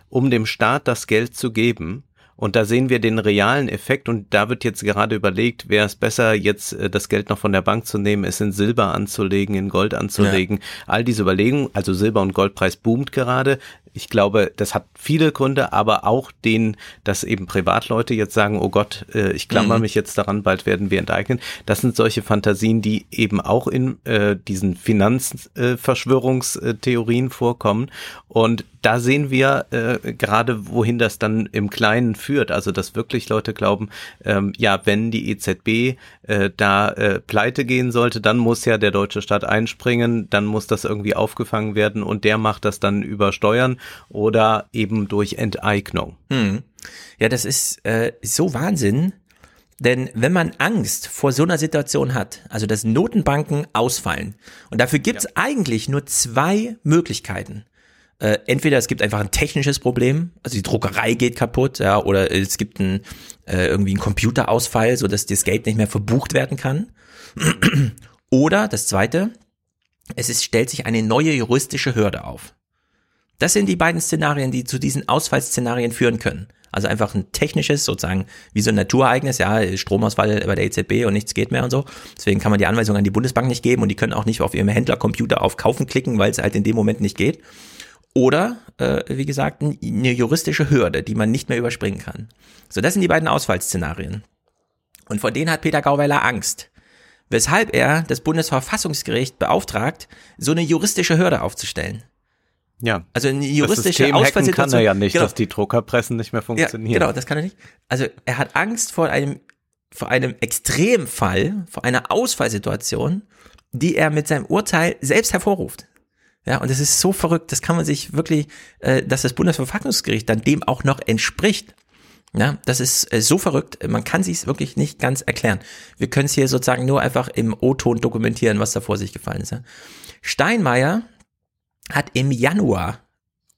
um dem Staat das Geld zu geben. Und da sehen wir den realen Effekt und da wird jetzt gerade überlegt, wäre es besser, jetzt äh, das Geld noch von der Bank zu nehmen, es in Silber anzulegen, in Gold anzulegen. Ja. All diese Überlegungen, also Silber- und Goldpreis boomt gerade. Ich glaube, das hat viele Gründe, aber auch den, dass eben Privatleute jetzt sagen, oh Gott, äh, ich klammer mhm. mich jetzt daran, bald werden wir enteignen. Das sind solche Fantasien, die eben auch in äh, diesen Finanzverschwörungstheorien äh, vorkommen. Und da sehen wir äh, gerade, wohin das dann im Kleinen führt. Also, dass wirklich Leute glauben, ähm, ja, wenn die EZB äh, da äh, pleite gehen sollte, dann muss ja der deutsche Staat einspringen, dann muss das irgendwie aufgefangen werden und der macht das dann über Steuern oder eben durch Enteignung. Hm. Ja, das ist äh, so Wahnsinn. Denn wenn man Angst vor so einer Situation hat, also dass Notenbanken ausfallen, und dafür gibt es ja. eigentlich nur zwei Möglichkeiten. Äh, entweder es gibt einfach ein technisches Problem, also die Druckerei geht kaputt, ja, oder es gibt ein, äh, irgendwie einen Computerausfall, so dass das Geld nicht mehr verbucht werden kann. oder das zweite, es ist, stellt sich eine neue juristische Hürde auf. Das sind die beiden Szenarien, die zu diesen Ausfallszenarien führen können. Also einfach ein technisches, sozusagen wie so ein Naturereignis, ja, Stromausfall bei der EZB und nichts geht mehr und so. Deswegen kann man die Anweisung an die Bundesbank nicht geben und die können auch nicht auf ihrem Händlercomputer auf Kaufen klicken, weil es halt in dem Moment nicht geht. Oder, äh, wie gesagt, eine juristische Hürde, die man nicht mehr überspringen kann. So, das sind die beiden Ausfallszenarien. Und vor denen hat Peter Gauweiler Angst. Weshalb er das Bundesverfassungsgericht beauftragt, so eine juristische Hürde aufzustellen. Ja. Also eine juristische das Ausfallsituation. kann er ja nicht, genau. dass die Druckerpressen nicht mehr funktionieren. Ja, genau, das kann er nicht. Also er hat Angst vor einem, vor einem Extremfall, vor einer Ausfallsituation, die er mit seinem Urteil selbst hervorruft. Ja, und es ist so verrückt, das kann man sich wirklich, äh, dass das Bundesverfassungsgericht dann dem auch noch entspricht. Ja, das ist äh, so verrückt, man kann sich es wirklich nicht ganz erklären. Wir können es hier sozusagen nur einfach im O-Ton dokumentieren, was da vor sich gefallen ist. Ja. Steinmeier hat im Januar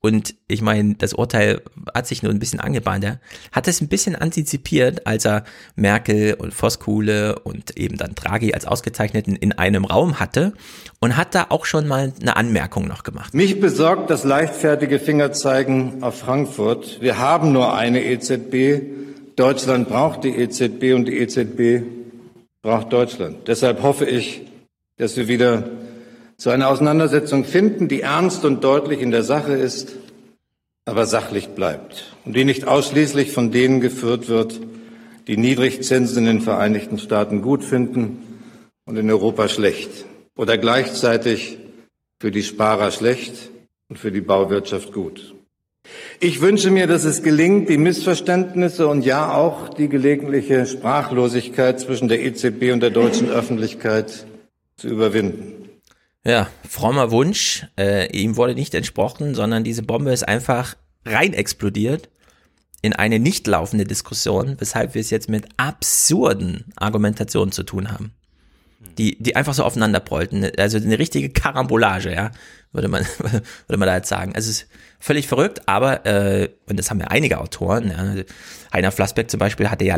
und ich meine, das Urteil hat sich nur ein bisschen angebahnt. Er hat es ein bisschen antizipiert, als er Merkel und Voskuhle und eben dann Draghi als Ausgezeichneten in einem Raum hatte und hat da auch schon mal eine Anmerkung noch gemacht. Mich besorgt das leichtfertige Fingerzeigen auf Frankfurt. Wir haben nur eine EZB. Deutschland braucht die EZB und die EZB braucht Deutschland. Deshalb hoffe ich, dass wir wieder zu einer Auseinandersetzung finden, die ernst und deutlich in der Sache ist, aber sachlich bleibt und die nicht ausschließlich von denen geführt wird, die Niedrigzinsen in den Vereinigten Staaten gut finden und in Europa schlecht oder gleichzeitig für die Sparer schlecht und für die Bauwirtschaft gut. Ich wünsche mir, dass es gelingt, die Missverständnisse und ja auch die gelegentliche Sprachlosigkeit zwischen der EZB und der deutschen Öffentlichkeit zu überwinden. Ja, frommer Wunsch. Äh, ihm wurde nicht entsprochen, sondern diese Bombe ist einfach rein explodiert in eine nicht laufende Diskussion, weshalb wir es jetzt mit absurden Argumentationen zu tun haben. Die, die einfach so aufeinander prollten. Also eine richtige Karambolage, ja, würde man, würde man da jetzt sagen. Also es ist völlig verrückt, aber, äh, und das haben ja einige Autoren, ja. Heiner Flassbeck zum Beispiel hatte ja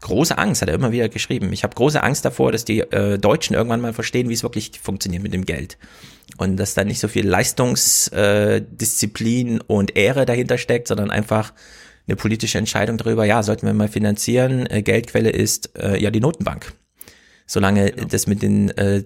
große Angst, hat er immer wieder geschrieben. Ich habe große Angst davor, dass die äh, Deutschen irgendwann mal verstehen, wie es wirklich funktioniert mit dem Geld. Und dass da nicht so viel Leistungsdisziplin äh, und Ehre dahinter steckt, sondern einfach eine politische Entscheidung darüber, ja, sollten wir mal finanzieren, äh, Geldquelle ist äh, ja die Notenbank. Solange genau. das mit den äh,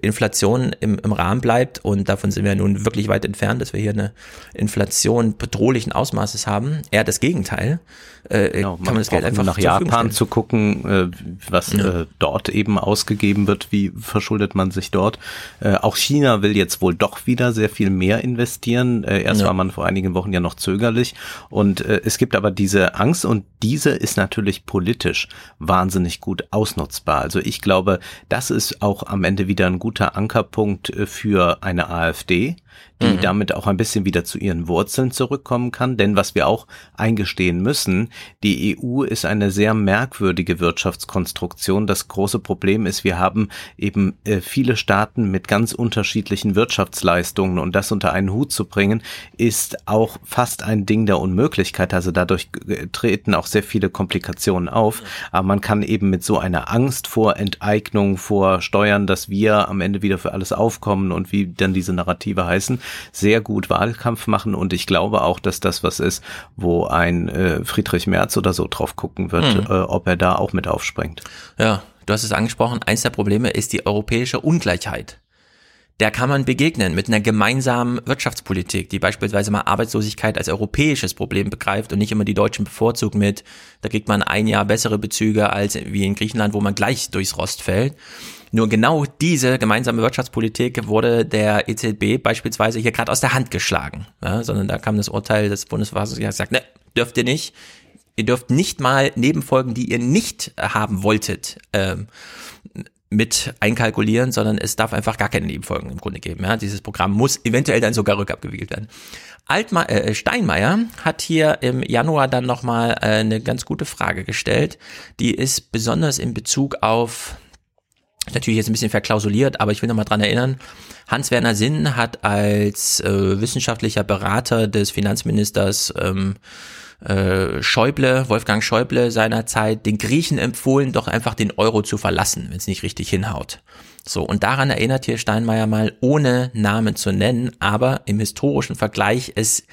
Inflationen im, im Rahmen bleibt und davon sind wir nun wirklich weit entfernt, dass wir hier eine Inflation bedrohlichen Ausmaßes haben. Eher das Gegenteil. Äh, genau, kann man das Geld einfach nach Japan zu gucken, äh, was ja. äh, dort eben ausgegeben wird, wie verschuldet man sich dort. Äh, auch China will jetzt wohl doch wieder sehr viel mehr investieren. Äh, erst ja. war man vor einigen Wochen ja noch zögerlich und äh, es gibt aber diese Angst und diese ist natürlich politisch wahnsinnig gut ausnutzbar. Also ich glaube, das ist auch am Ende wieder ein guter Ankerpunkt äh, für eine AfD, die mhm. damit auch ein bisschen wieder zu ihren Wurzeln zurückkommen kann. Denn was wir auch eingestehen müssen, die EU ist eine sehr merkwürdige Wirtschaftskonstruktion. Das große Problem ist, wir haben eben äh, viele Staaten mit ganz unterschiedlichen Wirtschaftsleistungen und das unter einen Hut zu bringen, ist auch fast ein Ding der Unmöglichkeit. Also dadurch äh, treten auch sehr viele Komplikationen auf. Aber man kann eben mit so einer Angst vor Enteignung, vor Steuern, dass wir am Ende wieder für alles aufkommen und wie dann diese Narrative heißen, Hessen sehr gut Wahlkampf machen und ich glaube auch, dass das was ist, wo ein äh, Friedrich Merz oder so drauf gucken wird, mhm. äh, ob er da auch mit aufspringt. Ja, du hast es angesprochen, eins der Probleme ist die europäische Ungleichheit der kann man begegnen mit einer gemeinsamen Wirtschaftspolitik, die beispielsweise mal Arbeitslosigkeit als europäisches Problem begreift und nicht immer die Deutschen bevorzugt mit, da kriegt man ein Jahr bessere Bezüge als wie in Griechenland, wo man gleich durchs Rost fällt. Nur genau diese gemeinsame Wirtschaftspolitik wurde der EZB beispielsweise hier gerade aus der Hand geschlagen, ja, sondern da kam das Urteil des Bundesverfassungsgerichts, sagt, ne, dürft ihr nicht. Ihr dürft nicht mal Nebenfolgen, die ihr nicht haben wolltet, ähm, mit einkalkulieren, sondern es darf einfach gar keine Nebenfolgen im Grunde geben. Ja? Dieses Programm muss eventuell dann sogar rückabgewickelt werden. Altma äh, Steinmeier hat hier im Januar dann nochmal äh, eine ganz gute Frage gestellt. Die ist besonders in Bezug auf natürlich jetzt ein bisschen verklausuliert, aber ich will noch mal dran erinnern, Hans-Werner Sinn hat als äh, wissenschaftlicher Berater des Finanzministers ähm, äh, Schäuble, Wolfgang Schäuble seinerzeit den Griechen empfohlen, doch einfach den Euro zu verlassen, wenn es nicht richtig hinhaut. So, und daran erinnert hier Steinmeier mal, ohne Namen zu nennen, aber im historischen Vergleich es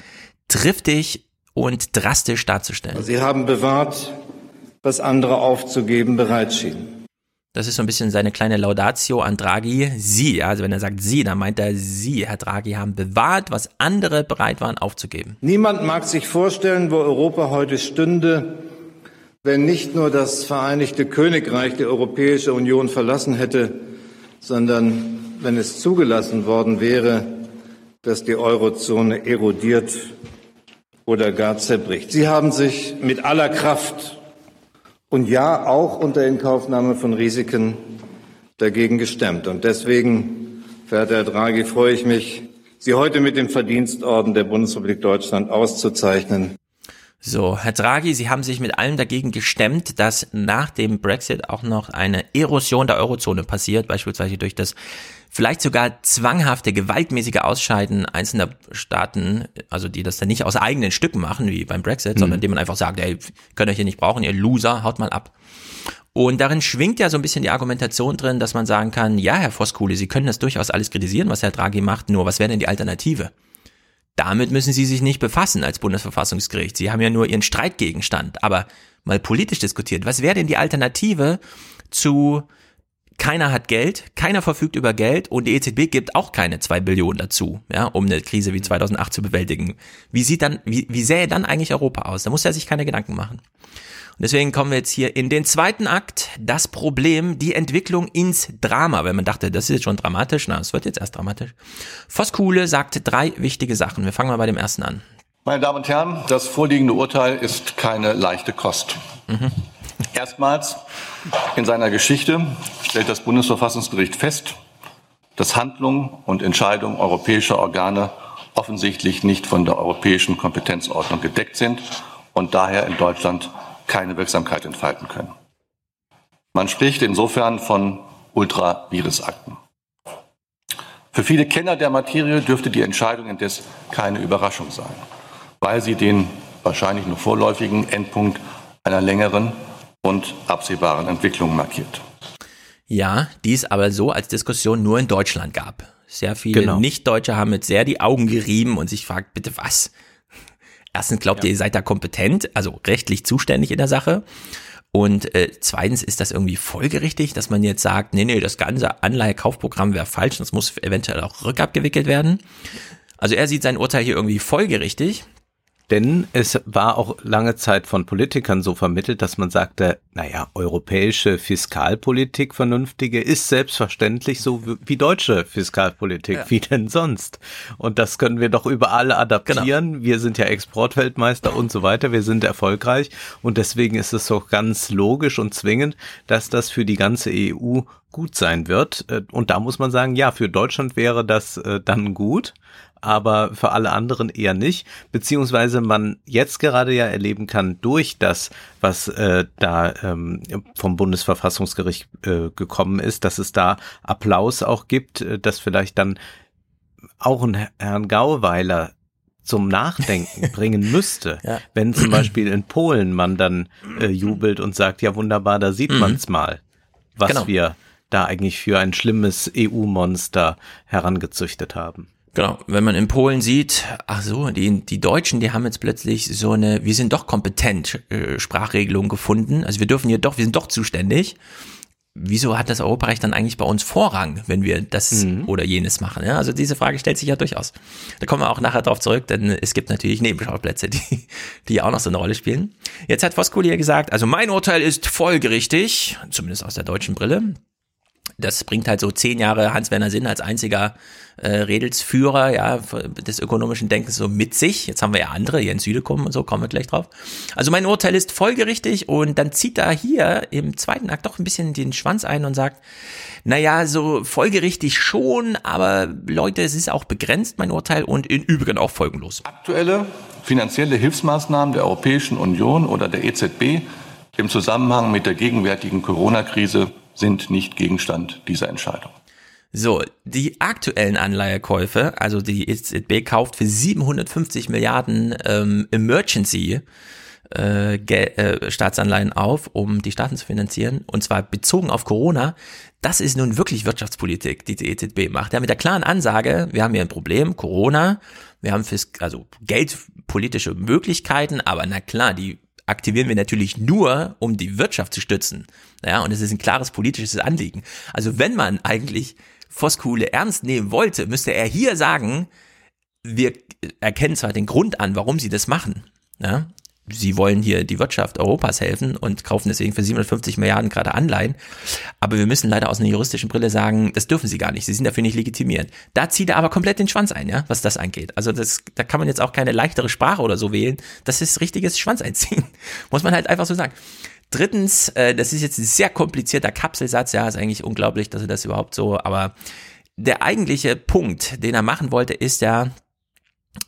triftig und drastisch darzustellen. Sie haben bewahrt, was andere aufzugeben bereit schienen. Das ist so ein bisschen seine kleine Laudatio an Draghi. Sie, also wenn er sagt Sie, dann meint er Sie, Herr Draghi, haben bewahrt, was andere bereit waren aufzugeben. Niemand mag sich vorstellen, wo Europa heute stünde, wenn nicht nur das Vereinigte Königreich die Europäische Union verlassen hätte, sondern wenn es zugelassen worden wäre, dass die Eurozone erodiert oder gar zerbricht. Sie haben sich mit aller Kraft und ja auch unter Inkaufnahme von Risiken dagegen gestemmt. Und deswegen, verehrter Herr Draghi, freue ich mich, Sie heute mit dem Verdienstorden der Bundesrepublik Deutschland auszuzeichnen. So, Herr Draghi, Sie haben sich mit allem dagegen gestemmt, dass nach dem Brexit auch noch eine Erosion der Eurozone passiert, beispielsweise durch das vielleicht sogar zwanghafte, gewaltmäßige Ausscheiden einzelner Staaten, also die das dann nicht aus eigenen Stücken machen, wie beim Brexit, mhm. sondern dem man einfach sagt, ey, könnt euch hier nicht brauchen, ihr Loser, haut mal ab. Und darin schwingt ja so ein bisschen die Argumentation drin, dass man sagen kann, ja, Herr Voskuhle, Sie können das durchaus alles kritisieren, was Herr Draghi macht, nur was wäre denn die Alternative? Damit müssen Sie sich nicht befassen als Bundesverfassungsgericht. Sie haben ja nur Ihren Streitgegenstand. Aber mal politisch diskutiert, was wäre denn die Alternative zu keiner hat Geld, keiner verfügt über Geld und die EZB gibt auch keine zwei Billionen dazu, ja, um eine Krise wie 2008 zu bewältigen. Wie sieht dann, wie, wie sähe dann eigentlich Europa aus? Da muss er sich keine Gedanken machen. Und deswegen kommen wir jetzt hier in den zweiten Akt, das Problem, die Entwicklung ins Drama. Wenn man dachte, das ist jetzt schon dramatisch, na, es wird jetzt erst dramatisch. Voskuhle sagt drei wichtige Sachen. Wir fangen mal bei dem ersten an. Meine Damen und Herren, das vorliegende Urteil ist keine leichte Kost. Mhm. Erstmals in seiner Geschichte stellt das Bundesverfassungsgericht fest, dass Handlungen und Entscheidungen europäischer Organe offensichtlich nicht von der europäischen Kompetenzordnung gedeckt sind und daher in Deutschland keine Wirksamkeit entfalten können. Man spricht insofern von Ultravirusakten. Für viele Kenner der Materie dürfte die Entscheidung indes keine Überraschung sein, weil sie den wahrscheinlich nur vorläufigen Endpunkt einer längeren und absehbaren Entwicklung markiert. Ja, die es aber so als Diskussion nur in Deutschland gab. Sehr viele genau. Nicht-Deutsche haben jetzt sehr die Augen gerieben und sich fragt, bitte was? Erstens glaubt ja. ihr, ihr seid da kompetent, also rechtlich zuständig in der Sache. Und äh, zweitens ist das irgendwie folgerichtig, dass man jetzt sagt, nee, nee, das ganze Anleihekaufprogramm wäre falsch, das muss eventuell auch rückabgewickelt werden. Also er sieht sein Urteil hier irgendwie folgerichtig. Denn es war auch lange Zeit von Politikern so vermittelt, dass man sagte, naja, europäische Fiskalpolitik vernünftige ist selbstverständlich so wie deutsche Fiskalpolitik. Ja. Wie denn sonst? Und das können wir doch überall adaptieren. Genau. Wir sind ja Exportweltmeister und so weiter. Wir sind erfolgreich. Und deswegen ist es doch ganz logisch und zwingend, dass das für die ganze EU gut sein wird. Und da muss man sagen, ja, für Deutschland wäre das äh, dann gut aber für alle anderen eher nicht, beziehungsweise man jetzt gerade ja erleben kann durch das, was äh, da ähm, vom Bundesverfassungsgericht äh, gekommen ist, dass es da Applaus auch gibt, äh, dass vielleicht dann auch ein Herrn Gauweiler zum Nachdenken bringen müsste, ja. wenn zum Beispiel in Polen man dann äh, jubelt und sagt, ja wunderbar, da sieht mhm. man's mal, was genau. wir da eigentlich für ein schlimmes EU-Monster herangezüchtet haben. Genau, wenn man in Polen sieht, ach so, die, die Deutschen, die haben jetzt plötzlich so eine, wir sind doch kompetent, äh, Sprachregelung gefunden. Also wir dürfen hier doch, wir sind doch zuständig. Wieso hat das Europarecht dann eigentlich bei uns Vorrang, wenn wir das mhm. oder jenes machen? Ja, also diese Frage stellt sich ja durchaus. Da kommen wir auch nachher drauf zurück, denn es gibt natürlich Nebenschauplätze, die, die auch noch so eine Rolle spielen. Jetzt hat Voskuli ja gesagt, also mein Urteil ist folgerichtig, zumindest aus der deutschen Brille das bringt halt so zehn Jahre Hans-Werner Sinn als einziger äh, Redelsführer ja, des ökonomischen Denkens so mit sich. Jetzt haben wir ja andere, Jens Südekum und so, kommen wir gleich drauf. Also mein Urteil ist folgerichtig und dann zieht er hier im zweiten Akt doch ein bisschen den Schwanz ein und sagt, naja, so folgerichtig schon, aber Leute, es ist auch begrenzt, mein Urteil, und im Übrigen auch folgenlos. Aktuelle finanzielle Hilfsmaßnahmen der Europäischen Union oder der EZB im Zusammenhang mit der gegenwärtigen Corona-Krise sind nicht Gegenstand dieser Entscheidung. So, die aktuellen Anleihekäufe, also die EZB kauft für 750 Milliarden ähm, Emergency äh, äh, Staatsanleihen auf, um die Staaten zu finanzieren, und zwar bezogen auf Corona. Das ist nun wirklich Wirtschaftspolitik, die die EZB macht. Ja, mit der klaren Ansage, wir haben hier ein Problem, Corona, wir haben Fisk also geldpolitische Möglichkeiten, aber na klar, die aktivieren wir natürlich nur, um die Wirtschaft zu stützen. Ja, und es ist ein klares politisches Anliegen. Also wenn man eigentlich Voskuhle ernst nehmen wollte, müsste er hier sagen, wir erkennen zwar den Grund an, warum sie das machen. Ja, sie wollen hier die Wirtschaft Europas helfen und kaufen deswegen für 750 Milliarden gerade Anleihen. Aber wir müssen leider aus einer juristischen Brille sagen, das dürfen sie gar nicht. Sie sind dafür nicht legitimiert. Da zieht er aber komplett den Schwanz ein, ja, was das angeht. Also das, da kann man jetzt auch keine leichtere Sprache oder so wählen. Das ist richtiges Schwanz einziehen. Muss man halt einfach so sagen. Drittens, äh, das ist jetzt ein sehr komplizierter Kapselsatz, ja, ist eigentlich unglaublich, dass er das überhaupt so, aber der eigentliche Punkt, den er machen wollte, ist ja,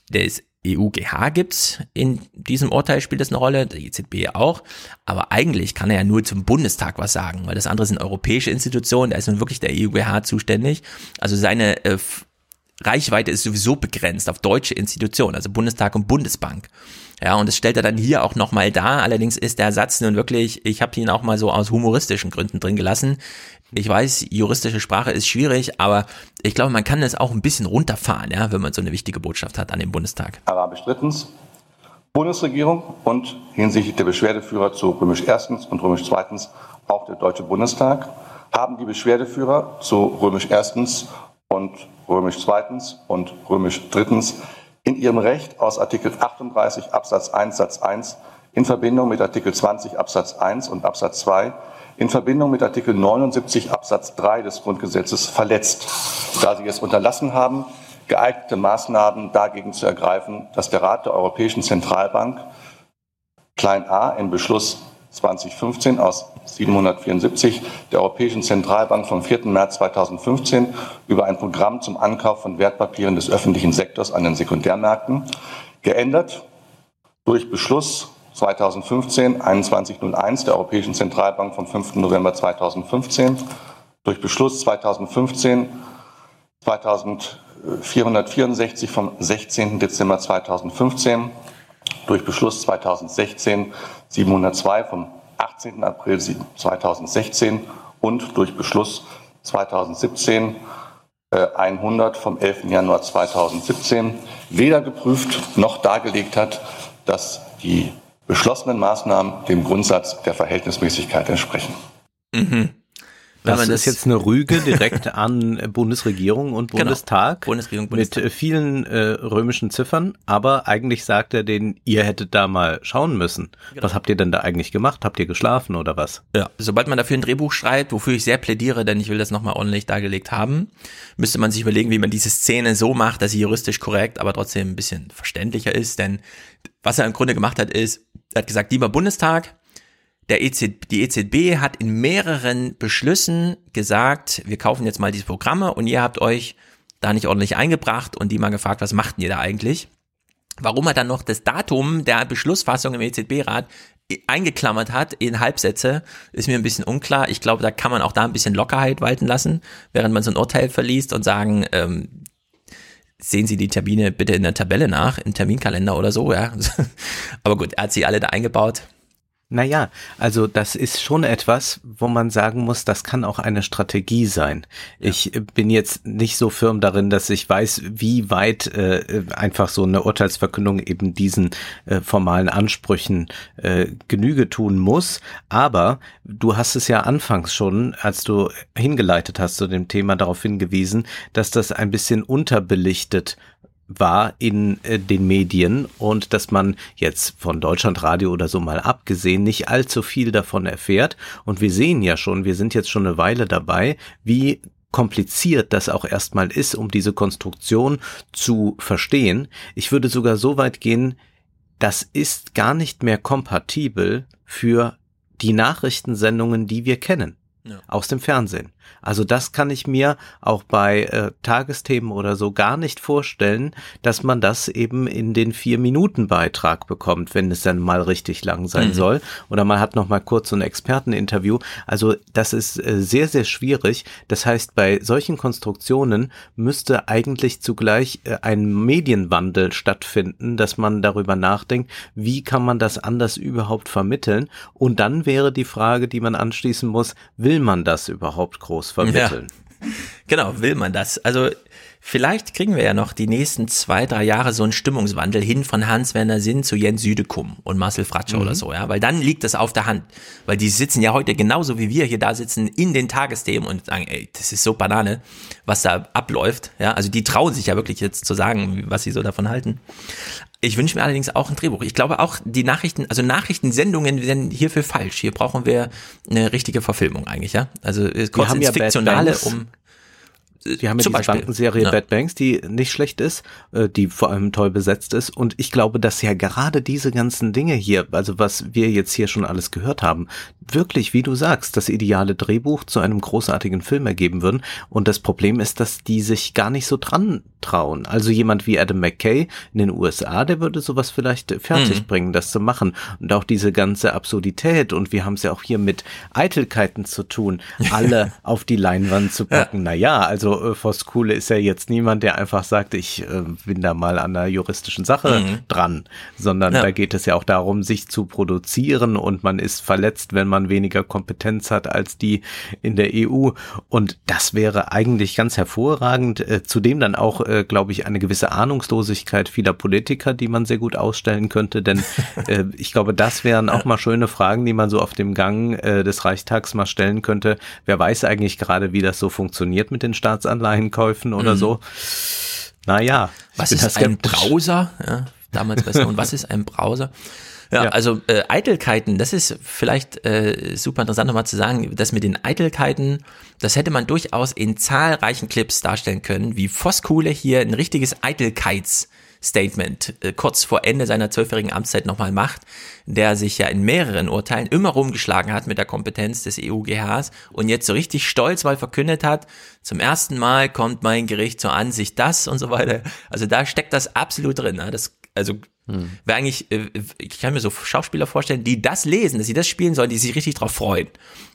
der ist EUGH gibt's in diesem Urteil spielt das eine Rolle, der EZB auch, aber eigentlich kann er ja nur zum Bundestag was sagen, weil das andere sind europäische Institutionen, da ist nun wirklich der EUGH zuständig. Also seine äh, Reichweite ist sowieso begrenzt auf deutsche Institutionen, also Bundestag und Bundesbank. Ja, und das stellt er dann hier auch nochmal dar. Allerdings ist der Satz nun wirklich, ich habe ihn auch mal so aus humoristischen Gründen drin gelassen. Ich weiß, juristische Sprache ist schwierig, aber ich glaube, man kann es auch ein bisschen runterfahren, ja, wenn man so eine wichtige Botschaft hat an den Bundestag. Arabisch drittens. Bundesregierung und hinsichtlich der Beschwerdeführer zu Römisch erstens und Römisch zweitens auch der Deutsche Bundestag haben die Beschwerdeführer zu Römisch erstens und Römisch zweitens und Römisch drittens in ihrem Recht aus Artikel 38 Absatz 1 Satz 1 in Verbindung mit Artikel 20 Absatz 1 und Absatz 2 in Verbindung mit Artikel 79 Absatz 3 des Grundgesetzes verletzt, da sie es unterlassen haben, geeignete Maßnahmen dagegen zu ergreifen, dass der Rat der Europäischen Zentralbank klein a im Beschluss 2015 aus 774 der Europäischen Zentralbank vom 4. März 2015 über ein Programm zum Ankauf von Wertpapieren des öffentlichen Sektors an den Sekundärmärkten geändert durch Beschluss 2015 2101 der Europäischen Zentralbank vom 5. November 2015 durch Beschluss 2015 2464 vom 16. Dezember 2015 durch Beschluss 2016 702 vom 18. April 2016 und durch Beschluss 2017 100 äh, vom 11. Januar 2017 weder geprüft noch dargelegt hat, dass die beschlossenen Maßnahmen dem Grundsatz der Verhältnismäßigkeit entsprechen. Mhm. Das, das, ist jetzt eine Rüge direkt an Bundesregierung und genau. Bundestag genau. Bundesregierung, Bundestag. mit vielen äh, römischen Ziffern, aber eigentlich sagt er denen, ihr hättet da mal schauen müssen. Genau. Was habt ihr denn da eigentlich gemacht? Habt ihr geschlafen oder was? Ja, sobald man dafür ein Drehbuch schreibt, wofür ich sehr plädiere, denn ich will das nochmal ordentlich dargelegt haben, müsste man sich überlegen, wie man diese Szene so macht, dass sie juristisch korrekt, aber trotzdem ein bisschen verständlicher ist, denn was er im Grunde gemacht hat, ist, er hat gesagt, lieber Bundestag, der EZB, die EZB hat in mehreren Beschlüssen gesagt, wir kaufen jetzt mal diese Programme und ihr habt euch da nicht ordentlich eingebracht und die mal gefragt, was machten ihr da eigentlich? Warum er dann noch das Datum der Beschlussfassung im EZB-Rat eingeklammert hat in Halbsätze, ist mir ein bisschen unklar. Ich glaube, da kann man auch da ein bisschen Lockerheit walten lassen, während man so ein Urteil verliest und sagen, ähm, sehen Sie die Termine bitte in der Tabelle nach, im Terminkalender oder so, ja. Aber gut, er hat sie alle da eingebaut. Naja, also das ist schon etwas, wo man sagen muss, das kann auch eine Strategie sein. Ja. Ich bin jetzt nicht so firm darin, dass ich weiß, wie weit äh, einfach so eine Urteilsverkündung eben diesen äh, formalen Ansprüchen äh, Genüge tun muss. Aber du hast es ja anfangs schon, als du hingeleitet hast zu dem Thema, darauf hingewiesen, dass das ein bisschen unterbelichtet war in äh, den Medien und dass man jetzt von Deutschlandradio oder so mal abgesehen nicht allzu viel davon erfährt. Und wir sehen ja schon, wir sind jetzt schon eine Weile dabei, wie kompliziert das auch erstmal ist, um diese Konstruktion zu verstehen. Ich würde sogar so weit gehen, das ist gar nicht mehr kompatibel für die Nachrichtensendungen, die wir kennen. Ja. Aus dem Fernsehen. Also das kann ich mir auch bei äh, Tagesthemen oder so gar nicht vorstellen, dass man das eben in den vier Minuten Beitrag bekommt, wenn es dann mal richtig lang sein mhm. soll. Oder man hat noch mal kurz so ein Experteninterview. Also das ist äh, sehr, sehr schwierig. Das heißt, bei solchen Konstruktionen müsste eigentlich zugleich äh, ein Medienwandel stattfinden, dass man darüber nachdenkt, wie kann man das anders überhaupt vermitteln. Und dann wäre die Frage, die man anschließen muss, will man das überhaupt groß groß vermitteln. Ja. Genau, will man das. Also vielleicht kriegen wir ja noch die nächsten zwei, drei Jahre so einen Stimmungswandel hin von Hans-Werner Sinn zu Jens Südekum und Marcel Fratscher mhm. oder so, ja, weil dann liegt das auf der Hand, weil die sitzen ja heute genauso wie wir hier da sitzen in den Tagesthemen und sagen, ey, das ist so Banane, was da abläuft, ja, also die trauen sich ja wirklich jetzt zu sagen, was sie so davon halten. Ich wünsche mir allerdings auch ein Drehbuch. Ich glaube auch, die Nachrichten, also Nachrichtensendungen werden hierfür falsch. Hier brauchen wir eine richtige Verfilmung eigentlich, ja. Also kurz ins ja Fiktionale um. Wir haben ja Zum diese Beispiel. Bankenserie ja. Bad Banks, die nicht schlecht ist, äh, die vor allem toll besetzt ist. Und ich glaube, dass ja gerade diese ganzen Dinge hier, also was wir jetzt hier schon alles gehört haben, wirklich, wie du sagst, das ideale Drehbuch zu einem großartigen Film ergeben würden. Und das Problem ist, dass die sich gar nicht so dran trauen. Also jemand wie Adam McKay in den USA, der würde sowas vielleicht fertig mhm. bringen, das zu machen. Und auch diese ganze Absurdität. Und wir haben es ja auch hier mit Eitelkeiten zu tun, alle auf die Leinwand zu packen. Ja. Naja, also äh, Voss Kuhle ist ja jetzt niemand, der einfach sagt, ich äh, bin da mal an einer juristischen Sache mhm. dran, sondern ja. da geht es ja auch darum, sich zu produzieren und man ist verletzt, wenn man weniger Kompetenz hat als die in der EU. Und das wäre eigentlich ganz hervorragend. Äh, zudem dann auch, äh, glaube ich, eine gewisse Ahnungslosigkeit vieler Politiker, die man sehr gut ausstellen könnte, denn äh, ich glaube, das wären auch mal schöne Fragen, die man so auf dem Gang äh, des Reichstags mal stellen könnte. Wer weiß eigentlich gerade, wie das so funktioniert mit den Staats Staatsanleihenkäufen oder mhm. so. Naja. Was ist ein Browser? Ja, damals besser. Und was ist ein Browser? Ja, ja, also äh, Eitelkeiten, das ist vielleicht äh, super interessant nochmal zu sagen, dass mit den Eitelkeiten, das hätte man durchaus in zahlreichen Clips darstellen können, wie Voskuhle hier ein richtiges Eitelkeits Statement äh, kurz vor Ende seiner zwölfjährigen Amtszeit nochmal macht, der sich ja in mehreren Urteilen immer rumgeschlagen hat mit der Kompetenz des EUGHs und jetzt so richtig stolz mal verkündet hat, zum ersten Mal kommt mein Gericht zur Ansicht das und so weiter. Also da steckt das absolut drin. Ne? Das, also hm. wäre eigentlich, äh, ich kann mir so Schauspieler vorstellen, die das lesen, dass sie das spielen sollen, die sich richtig drauf freuen.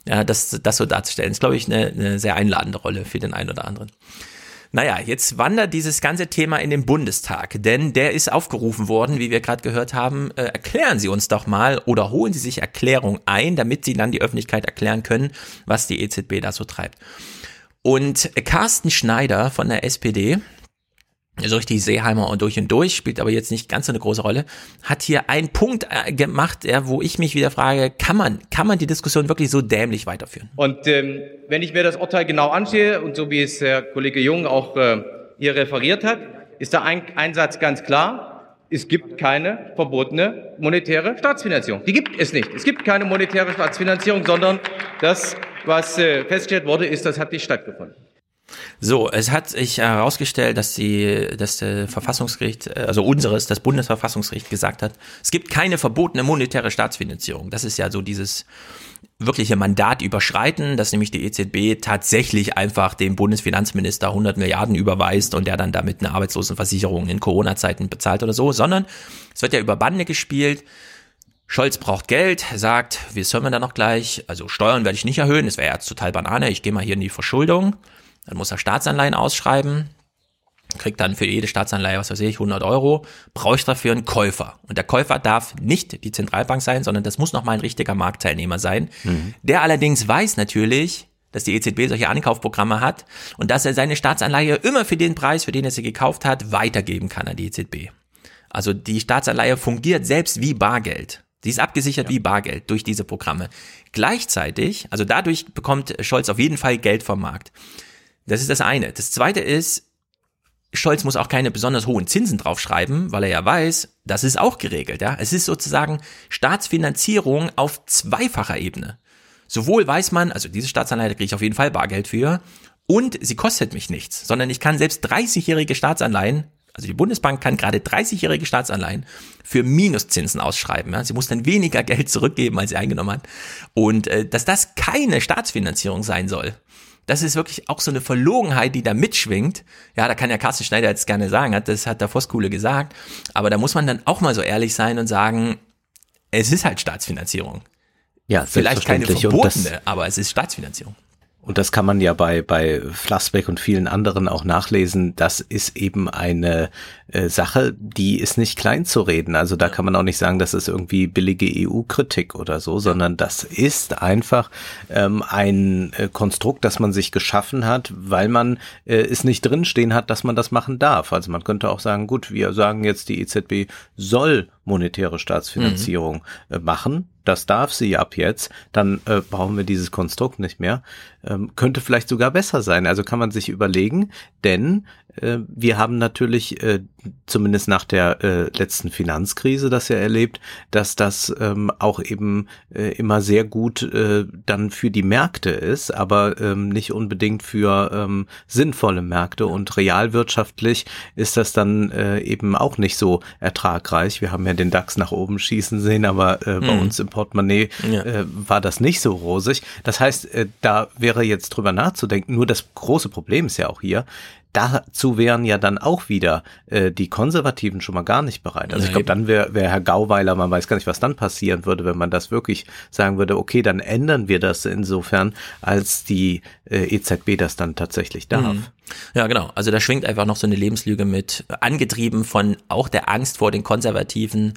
Ja, das, das so darzustellen, ist, glaube ich, eine, eine sehr einladende Rolle für den einen oder anderen. Naja, jetzt wandert dieses ganze Thema in den Bundestag, denn der ist aufgerufen worden, wie wir gerade gehört haben. Äh, erklären Sie uns doch mal oder holen Sie sich Erklärung ein, damit Sie dann die Öffentlichkeit erklären können, was die EZB da so treibt. Und Carsten Schneider von der SPD, so richtig Seeheimer und durch und durch, spielt aber jetzt nicht ganz so eine große Rolle, hat hier einen Punkt äh, gemacht, ja, wo ich mich wieder frage, kann man, kann man die Diskussion wirklich so dämlich weiterführen? Und ähm, wenn ich mir das Urteil genau ansehe und so wie es Herr Kollege Jung auch äh, hier referiert hat, ist der ein Einsatz ganz klar. Es gibt keine verbotene monetäre Staatsfinanzierung. Die gibt es nicht. Es gibt keine monetäre Staatsfinanzierung, sondern das, was äh, festgestellt wurde, ist, das hat nicht stattgefunden. So, es hat sich herausgestellt, dass die, dass der Verfassungsgericht, äh, also unseres, das Bundesverfassungsgericht gesagt hat, es gibt keine verbotene monetäre Staatsfinanzierung. Das ist ja so dieses wirkliche Mandat überschreiten, dass nämlich die EZB tatsächlich einfach dem Bundesfinanzminister 100 Milliarden überweist und der dann damit eine Arbeitslosenversicherung in Corona-Zeiten bezahlt oder so, sondern es wird ja über Bande gespielt. Scholz braucht Geld, sagt, wie sollen wir da noch gleich? Also Steuern werde ich nicht erhöhen, das wäre ja total Banane, ich gehe mal hier in die Verschuldung. Dann muss er Staatsanleihen ausschreiben, kriegt dann für jede Staatsanleihe, was weiß ich, 100 Euro, brauche ich dafür einen Käufer. Und der Käufer darf nicht die Zentralbank sein, sondern das muss nochmal ein richtiger Marktteilnehmer sein. Mhm. Der allerdings weiß natürlich, dass die EZB solche Ankaufprogramme hat und dass er seine Staatsanleihe immer für den Preis, für den er sie gekauft hat, weitergeben kann an die EZB. Also die Staatsanleihe fungiert selbst wie Bargeld. Sie ist abgesichert ja. wie Bargeld durch diese Programme. Gleichzeitig, also dadurch bekommt Scholz auf jeden Fall Geld vom Markt. Das ist das eine. Das zweite ist, Scholz muss auch keine besonders hohen Zinsen draufschreiben, weil er ja weiß, das ist auch geregelt. Ja? Es ist sozusagen Staatsfinanzierung auf zweifacher Ebene. Sowohl weiß man, also diese Staatsanleihe kriege ich auf jeden Fall Bargeld für, und sie kostet mich nichts, sondern ich kann selbst 30-jährige Staatsanleihen, also die Bundesbank kann gerade 30-jährige Staatsanleihen für Minuszinsen ausschreiben. Ja? Sie muss dann weniger Geld zurückgeben, als sie eingenommen hat. Und äh, dass das keine Staatsfinanzierung sein soll, das ist wirklich auch so eine Verlogenheit, die da mitschwingt. Ja, da kann ja Carsten Schneider jetzt gerne sagen, hat, das hat der Voskuhle gesagt. Aber da muss man dann auch mal so ehrlich sein und sagen, es ist halt Staatsfinanzierung. Ja, vielleicht keine verbotene, aber es ist Staatsfinanzierung. Und das kann man ja bei, bei Flassbeck und vielen anderen auch nachlesen. Das ist eben eine äh, Sache, die ist nicht klein zu reden. Also da kann man auch nicht sagen, das ist irgendwie billige EU-Kritik oder so, sondern das ist einfach ähm, ein äh, Konstrukt, das man sich geschaffen hat, weil man äh, es nicht drinstehen hat, dass man das machen darf. Also man könnte auch sagen, gut, wir sagen jetzt, die EZB soll monetäre Staatsfinanzierung mhm. machen. Das darf sie ab jetzt. Dann äh, brauchen wir dieses Konstrukt nicht mehr. Ähm, könnte vielleicht sogar besser sein. Also kann man sich überlegen, denn wir haben natürlich äh, zumindest nach der äh, letzten Finanzkrise das ja erlebt, dass das ähm, auch eben äh, immer sehr gut äh, dann für die Märkte ist, aber ähm, nicht unbedingt für ähm, sinnvolle Märkte und realwirtschaftlich ist das dann äh, eben auch nicht so ertragreich. Wir haben ja den DAX nach oben schießen sehen, aber äh, bei mhm. uns im Portemonnaie ja. äh, war das nicht so rosig. Das heißt, äh, da wäre jetzt drüber nachzudenken. Nur das große Problem ist ja auch hier, dazu wären ja dann auch wieder äh, die Konservativen schon mal gar nicht bereit. Also ich glaube, dann wäre wär Herr Gauweiler, man weiß gar nicht, was dann passieren würde, wenn man das wirklich sagen würde, okay, dann ändern wir das insofern, als die äh, EZB das dann tatsächlich darf. Mhm. Ja, genau. Also da schwingt einfach noch so eine Lebenslüge mit, angetrieben von auch der Angst vor den Konservativen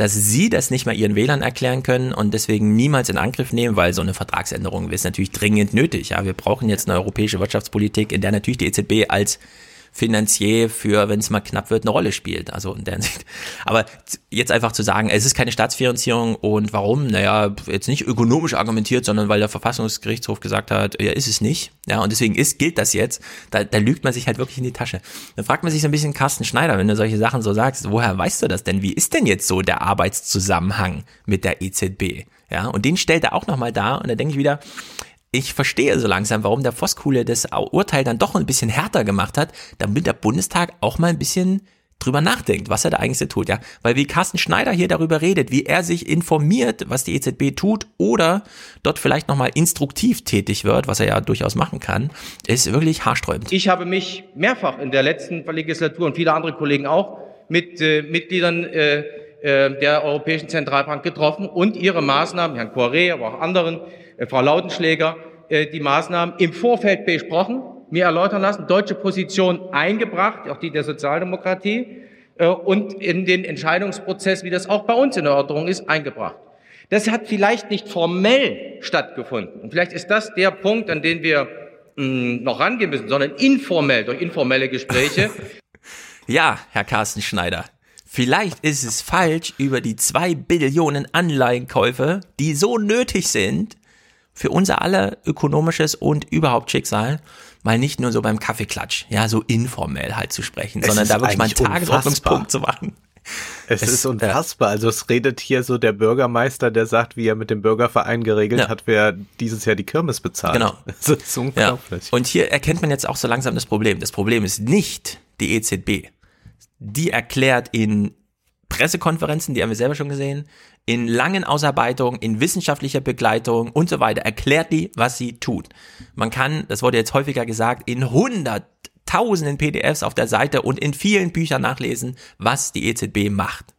dass sie das nicht mal ihren Wählern erklären können und deswegen niemals in Angriff nehmen, weil so eine Vertragsänderung ist natürlich dringend nötig. Ja, wir brauchen jetzt eine europäische Wirtschaftspolitik, in der natürlich die EZB als Finanzier für, wenn es mal knapp wird, eine Rolle spielt. Also in der Hinsicht. Aber jetzt einfach zu sagen, es ist keine Staatsfinanzierung und warum? Naja, jetzt nicht ökonomisch argumentiert, sondern weil der Verfassungsgerichtshof gesagt hat, ja, ist es nicht. Ja, und deswegen ist, gilt das jetzt. Da, da lügt man sich halt wirklich in die Tasche. Dann fragt man sich so ein bisschen Carsten Schneider, wenn du solche Sachen so sagst, woher weißt du das denn? Wie ist denn jetzt so der Arbeitszusammenhang mit der EZB? Ja, und den stellt er auch nochmal da und da denke ich wieder, ich verstehe so langsam, warum der Voskuhle das Urteil dann doch ein bisschen härter gemacht hat, damit der Bundestag auch mal ein bisschen drüber nachdenkt, was er da eigentlich so tut, ja. Weil wie Carsten Schneider hier darüber redet, wie er sich informiert, was die EZB tut oder dort vielleicht nochmal instruktiv tätig wird, was er ja durchaus machen kann, ist wirklich haarsträubend. Ich habe mich mehrfach in der letzten Legislatur und viele andere Kollegen auch mit äh, Mitgliedern äh, äh der Europäischen Zentralbank getroffen und ihre Maßnahmen, Herrn Poiré, aber auch anderen, Frau Lautenschläger, äh, die Maßnahmen im Vorfeld besprochen, mir erläutern lassen, deutsche Position eingebracht, auch die der Sozialdemokratie, äh, und in den Entscheidungsprozess, wie das auch bei uns in der Ordnung ist, eingebracht. Das hat vielleicht nicht formell stattgefunden. Und vielleicht ist das der Punkt, an den wir mh, hm, noch rangehen müssen, sondern informell, durch informelle Gespräche, Ja, Herr Carsten Schneider. Vielleicht ist es falsch, über die zwei Billionen Anleihenkäufe, die so nötig sind, für unser aller ökonomisches und überhaupt Schicksal, mal nicht nur so beim Kaffeeklatsch, ja, so informell halt zu sprechen, Es sondern da wirklich mal einen Tagesordnungspunkt zu machen. Es, Es- ist unfassbar. Also es redet hier so der Bürgermeister, der sagt, wie er mit dem Bürgerverein geregelt Ja. hat, wer dieses Jahr die Kirmes bezahlt. Genau. Das ist Ja. unglaublich. Und hier erkennt man jetzt auch so langsam das Problem. Das Problem ist nicht die EZB. Die erklärt in Pressekonferenzen, die haben wir selber schon gesehen, in langen Ausarbeitungen, in wissenschaftlicher Begleitung und so weiter, erklärt die, was sie tut. Man kann, das wurde jetzt häufiger gesagt, in hunderttausenden PDFs auf der Seite und in vielen Büchern nachlesen, was die EZB macht.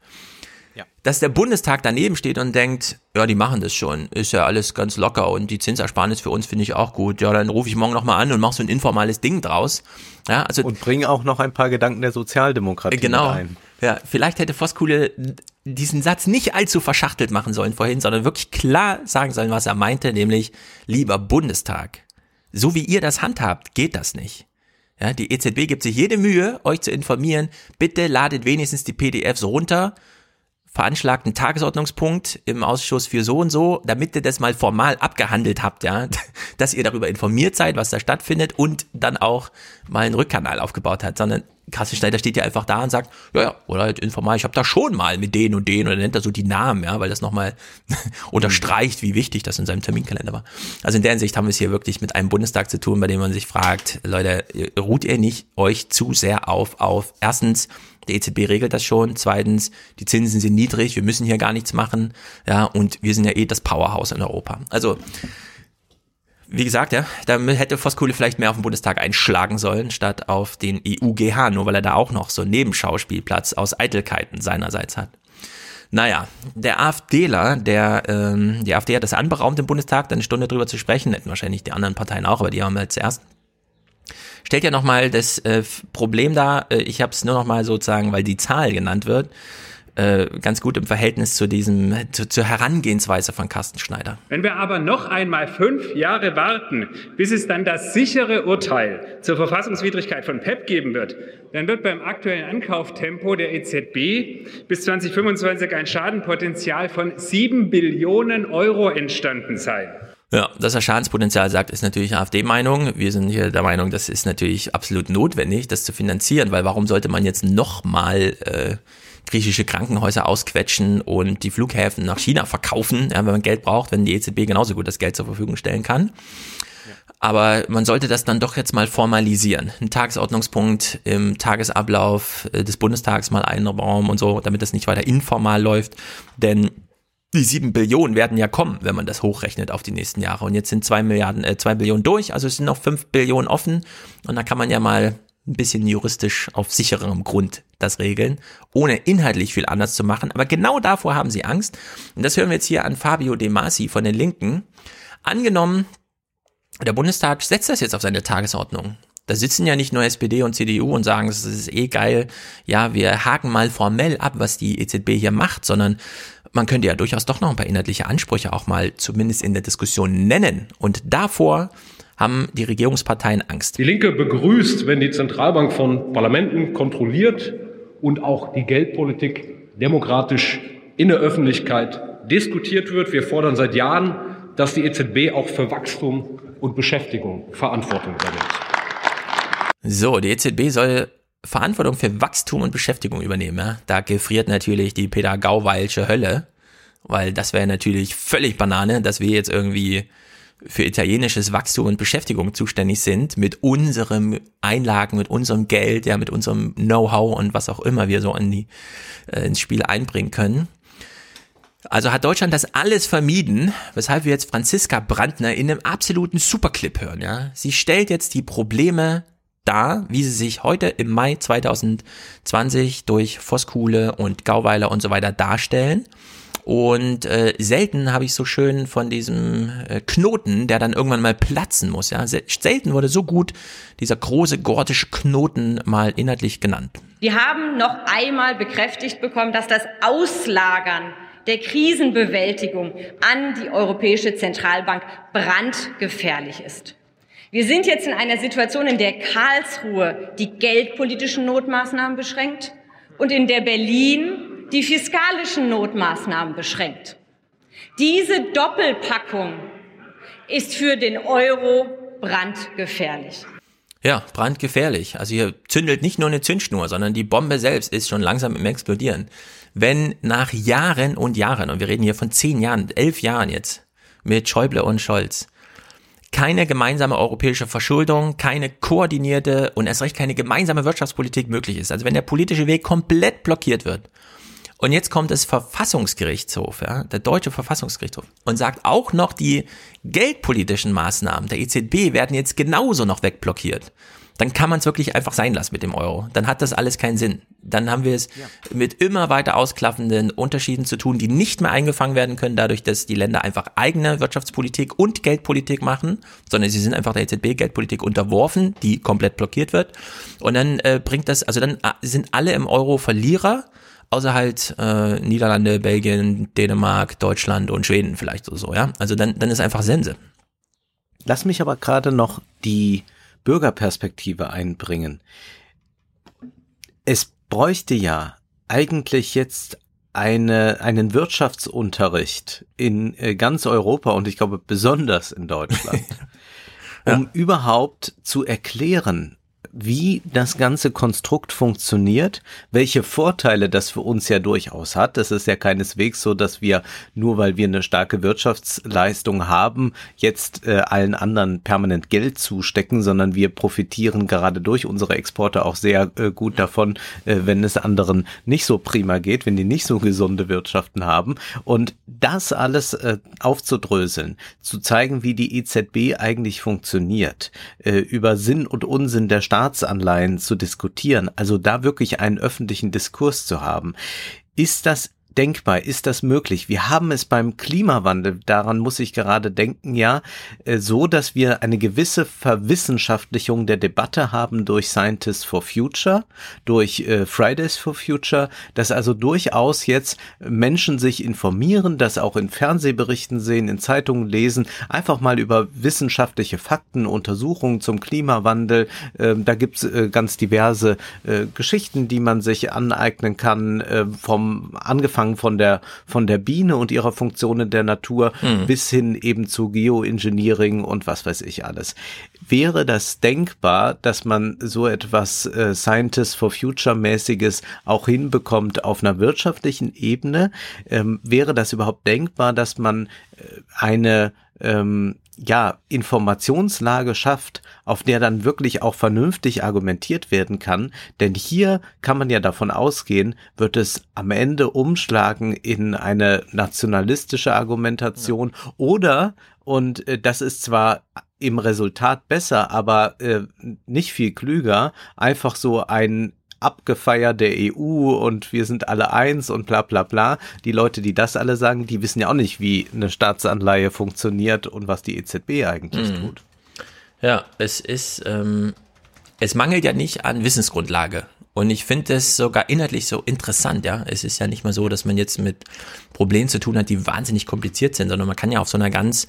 Dass der Bundestag daneben steht und denkt, ja, die machen das schon, ist ja alles ganz locker und die Zinsersparnis für uns finde ich auch gut. Ja, dann rufe ich morgen nochmal an und mache so ein informales Ding draus. Ja, also Und bringen auch noch ein paar Gedanken der Sozialdemokratie Genau. mit ein. Ja, vielleicht hätte Voskuhle diesen Satz nicht allzu verschachtelt machen sollen vorhin, sondern wirklich klar sagen sollen, was er meinte, nämlich, lieber Bundestag, so wie ihr das handhabt, geht das nicht. Ja, die EZB gibt sich jede Mühe, euch zu informieren. Bitte ladet wenigstens die PDFs runter, veranschlagt einen Tagesordnungspunkt im Ausschuss für so und so, damit ihr das mal formal abgehandelt habt, ja, dass ihr darüber informiert seid, was da stattfindet und dann auch mal einen Rückkanal aufgebaut hat, sondern Carsten Schneider steht ja einfach da und sagt, ja, ja, oder halt informal, ich habe da schon mal mit denen und denen oder nennt er so die Namen, ja, weil das nochmal unterstreicht, wie wichtig das in seinem Terminkalender war. Also in der Hinsicht haben wir es hier wirklich mit einem Bundestag zu tun, bei dem man sich fragt, Leute, ruht ihr nicht euch zu sehr auf, auf erstens, die EZB regelt das schon. Zweitens, die Zinsen sind niedrig, wir müssen hier gar nichts machen. Ja, und wir sind ja eh das Powerhouse in Europa. Also, wie gesagt, ja, da hätte Voskuhle vielleicht mehr auf den Bundestag einschlagen sollen, statt auf den EUGH, nur weil er da auch noch so einen Nebenschauspielplatz aus Eitelkeiten seinerseits hat. Naja, der AfDler, der, ähm, die AfD hat das anberaumt im Bundestag, da eine Stunde drüber zu sprechen, hätten wahrscheinlich die anderen Parteien auch, aber die haben halt zuerst stellt ja nochmal das äh, Problem dar, äh, ich habe es nur nochmal sozusagen, weil die Zahl genannt wird, äh, ganz gut im Verhältnis zu diesem, zu, zur Herangehensweise von Carsten Schneider. Wenn wir aber noch einmal fünf Jahre warten, bis es dann das sichere Urteil zur Verfassungswidrigkeit von PEP geben wird, dann wird beim aktuellen Ankauftempo der EZB bis 2025 ein Schadenpotenzial von sieben Billionen Euro entstanden sein. Ja, dass er Schadenspotenzial sagt, ist natürlich AfD-Meinung. Wir sind hier der Meinung, das ist natürlich absolut notwendig, das zu finanzieren, weil warum sollte man jetzt nochmal äh, griechische Krankenhäuser ausquetschen und die Flughäfen nach China verkaufen, ja, wenn man Geld braucht, wenn die EZB genauso gut das Geld zur Verfügung stellen kann. Aber man sollte das dann doch jetzt mal formalisieren. Ein Tagesordnungspunkt im Tagesablauf äh, des Bundestags mal einraum und so, damit das nicht weiter informal läuft. Denn die sieben Billionen werden ja kommen, wenn man das hochrechnet auf die nächsten Jahre. Und jetzt sind zwei Milliarden, äh, zwei Billionen durch, also es sind noch fünf Billionen offen. Und da kann man ja mal ein bisschen juristisch auf sicherem Grund das regeln, ohne inhaltlich viel anders zu machen. Aber genau davor haben sie Angst. Und das hören wir jetzt hier an Fabio De Masi von den Linken. Angenommen, der Bundestag setzt das jetzt auf seine Tagesordnung. Da sitzen ja nicht nur SPD und CDU und sagen, es ist eh geil, ja, wir haken mal formell ab, was die EZB hier macht, sondern man könnte ja durchaus doch noch ein paar inhaltliche Ansprüche auch mal zumindest in der Diskussion nennen. Und davor haben die Regierungsparteien Angst. Die Linke begrüßt, wenn die Zentralbank von Parlamenten kontrolliert und auch die Geldpolitik demokratisch in der Öffentlichkeit diskutiert wird. Wir fordern seit Jahren, dass die EZB auch für Wachstum und Beschäftigung Verantwortung übernimmt. So, die EZB soll Verantwortung für Wachstum und Beschäftigung übernehmen. Ja? Da gefriert natürlich die Peter Gauweilsche Hölle, weil das wäre natürlich völlig Banane, dass wir jetzt irgendwie für italienisches Wachstum und Beschäftigung zuständig sind, mit unserem Einlagen, mit unserem Geld, ja, mit unserem Know-how und was auch immer wir so in die, äh, ins Spiel einbringen können. Also hat Deutschland das alles vermieden, weshalb wir jetzt Franziska Brandner in einem absoluten Superclip hören, ja. Sie stellt jetzt die Probleme dar, wie sie sich heute im Mai 2020 durch Voskuhle und Gauweiler und so weiter darstellen. Und äh, selten habe ich so schön von diesem äh, Knoten, der dann irgendwann mal platzen muss. Ja, selten wurde so gut dieser große gordische Knoten mal inhaltlich genannt. Wir haben noch einmal bekräftigt bekommen, dass das Auslagern der Krisenbewältigung an die Europäische Zentralbank brandgefährlich ist. Wir sind jetzt in einer Situation, in der Karlsruhe die geldpolitischen Notmaßnahmen beschränkt und in der Berlin die fiskalischen Notmaßnahmen beschränkt. Diese Doppelpackung ist für den Euro brandgefährlich. Ja, brandgefährlich. Also hier zündelt nicht nur eine Zündschnur, sondern die Bombe selbst ist schon langsam im Explodieren. Wenn nach Jahren und Jahren, und wir reden hier von zehn Jahren, elf Jahren jetzt, mit Schäuble und Scholz, keine gemeinsame europäische Verschuldung, keine koordinierte und erst recht keine gemeinsame Wirtschaftspolitik möglich ist. Also wenn der politische Weg komplett blockiert wird. Und jetzt kommt das Verfassungsgerichtshof, ja, der deutsche Verfassungsgerichtshof, und sagt auch noch, die geldpolitischen Maßnahmen der EZB werden jetzt genauso noch wegblockiert dann kann man es wirklich einfach sein lassen mit dem Euro. Dann hat das alles keinen Sinn. Dann haben wir es ja. mit immer weiter ausklaffenden Unterschieden zu tun, die nicht mehr eingefangen werden können, dadurch, dass die Länder einfach eigene Wirtschaftspolitik und Geldpolitik machen, sondern sie sind einfach der EZB-Geldpolitik unterworfen, die komplett blockiert wird. Und dann äh, bringt das, also dann äh, sind alle im Euro Verlierer, außer halt äh, Niederlande, Belgien, Dänemark, Deutschland und Schweden vielleicht so, so ja. Also dann, dann ist einfach Sense. Lass mich aber gerade noch die Bürgerperspektive einbringen. Es bräuchte ja eigentlich jetzt eine, einen Wirtschaftsunterricht in äh, ganz Europa und ich glaube besonders in Deutschland, um ja. überhaupt zu erklären, wie das ganze Konstrukt funktioniert, welche Vorteile das für uns ja durchaus hat. Das ist ja keineswegs so, dass wir nur weil wir eine starke Wirtschaftsleistung haben, jetzt äh, allen anderen permanent Geld zustecken, sondern wir profitieren gerade durch unsere Exporte auch sehr äh, gut davon, äh, wenn es anderen nicht so prima geht, wenn die nicht so gesunde Wirtschaften haben. Und das alles äh, aufzudröseln, zu zeigen, wie die EZB eigentlich funktioniert, äh, über Sinn und Unsinn der Staat Staatsanleihen zu diskutieren, also da wirklich einen öffentlichen Diskurs zu haben. Ist das denkbar? Ist das möglich? Wir haben es beim Klimawandel, daran muss ich gerade denken, ja, äh, so, dass wir eine gewisse Verwissenschaftlichung der Debatte haben durch Scientists for Future, durch äh, Fridays for Future, dass also durchaus jetzt Menschen sich informieren, das auch in Fernsehberichten sehen, in Zeitungen lesen, einfach mal über wissenschaftliche Fakten, Untersuchungen zum Klimawandel. Ähm, da gibt's äh, ganz diverse Geschichten, die man sich aneignen kann, vom angefangen angefangen von der, von der Biene und ihrer Funktion in der Natur mhm. bis hin eben zu Geoengineering und was weiß ich alles. Wäre das denkbar, dass man so etwas äh, Scientists for Future mäßiges auch hinbekommt auf einer wirtschaftlichen Ebene? Ähm, wäre das überhaupt denkbar, dass man äh, eine ähm, ja, Informationslage schafft, auf der dann wirklich auch vernünftig argumentiert werden kann. Denn hier kann man ja davon ausgehen, wird es am Ende umschlagen in eine nationalistische Argumentation ja. oder, und äh, das ist zwar im Resultat besser, aber äh, nicht viel klüger, einfach so ein abgefeiert der EU und wir sind alle eins und bla bla bla. Die Leute, die das alle sagen, die wissen ja auch nicht, wie eine Staatsanleihe funktioniert und was die EZB eigentlich mhm. tut. Ja, es ist, ähm, es mangelt ja nicht an Wissensgrundlage. Und ich finde es sogar inhaltlich so interessant, ja. Es ist ja nicht mal so, dass man jetzt mit Problemen zu tun hat, die wahnsinnig kompliziert sind, sondern man kann ja auf so einer ganz,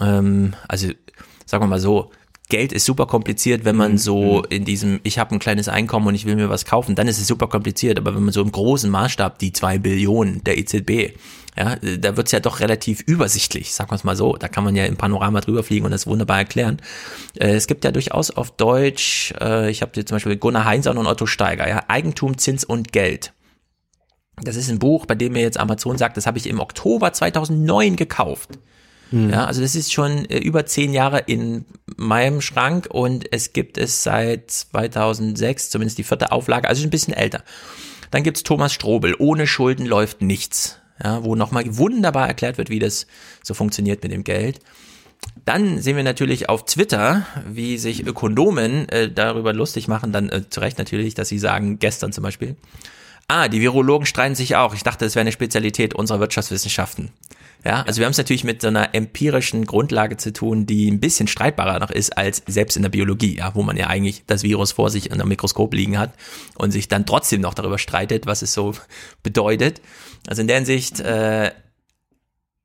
ähm, also sagen wir mal so, Geld ist super kompliziert, wenn man mhm. so mhm. in diesem, ich habe ein kleines Einkommen und ich will mir was kaufen, dann ist es super kompliziert. Aber wenn man so im großen Maßstab die zwei Billionen der EZB, ja, da wird's ja doch relativ übersichtlich, sagen wir es mal so. Da kann man ja im Panorama drüber fliegen und das wunderbar erklären. Äh, es gibt ja durchaus auf Deutsch, äh, ich habe hier zum Beispiel Gunnar Heinzahn und Otto Steiger, ja, Eigentum, Zins und Geld. Das ist ein Buch, bei dem mir jetzt Amazon sagt, das habe ich im Oktober 2009 gekauft. Mhm. Ja, also das ist schon äh, über zehn Jahre in meinem Schrank und es gibt es seit 2006, zumindest die vierte Auflage, also ein bisschen älter. Dann gibt's Thomas Strobel, ohne Schulden läuft nichts, ja, wo nochmal wunderbar erklärt wird, wie das so funktioniert mit dem Geld. Dann sehen wir natürlich auf Twitter, wie sich Ökonomen äh, darüber lustig machen, dann äh, zu Recht natürlich, dass sie sagen, gestern zum Beispiel, ah, die Virologen streiten sich auch. Ich dachte, das wäre eine Spezialität unserer Wirtschaftswissenschaften. Ja, also wir haben es natürlich mit so einer empirischen Grundlage zu tun, die ein bisschen streitbarer noch ist als selbst in der Biologie, ja, wo man ja eigentlich das Virus vor sich in einem Mikroskop liegen hat und sich dann trotzdem noch darüber streitet, was es so bedeutet. Also in der Hinsicht, äh,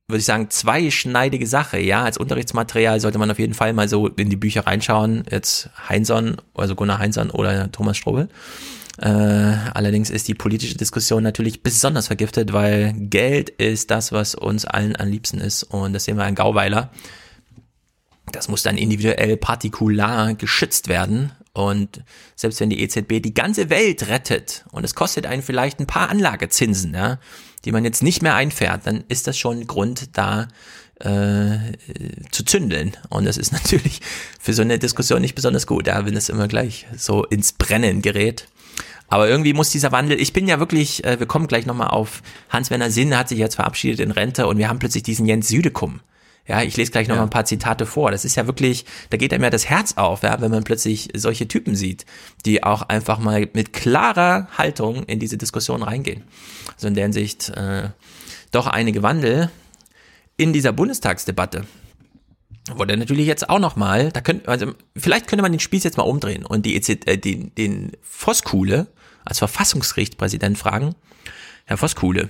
würde ich sagen, zweischneidige Sache. Ja, als Unterrichtsmaterial sollte man auf jeden Fall mal so in die Bücher reinschauen. Jetzt Heinson, also Gunnar Heinson oder Thomas Strobel. Äh, allerdings ist die politische Diskussion natürlich besonders vergiftet, weil Geld ist das, was uns allen am liebsten ist. Und das sehen wir an Gauweiler. Das muss dann individuell partikular geschützt werden. Und selbst wenn die EZB die ganze Welt rettet und es kostet einen vielleicht ein paar Anlagezinsen, ja, die man jetzt nicht mehr einfährt, dann ist das schon Grund da äh, zu zündeln. Und das ist natürlich für so eine Diskussion nicht besonders gut, ja, wenn es immer gleich so ins Brennen gerät. Aber irgendwie muss dieser Wandel, ich bin ja wirklich, äh, wir kommen gleich nochmal auf Hans-Werner Sinn, hat sich jetzt verabschiedet in Rente und wir haben plötzlich diesen Jens Südekum. Ja, ich lese gleich noch ja. mal ein paar Zitate vor. Das ist ja wirklich, da geht einem ja das Herz auf, ja, wenn man plötzlich solche Typen sieht, die auch einfach mal mit klarer Haltung in diese Diskussion reingehen. Also in der Hinsicht äh, doch einige Wandel in dieser Bundestagsdebatte. Wurde natürlich jetzt auch noch mal, da könnte, also vielleicht könnte man den Spieß jetzt mal umdrehen und die EZ, äh, den, den Voskuhle als Verfassungsgerichtspräsident fragen, Herr Voskuhle,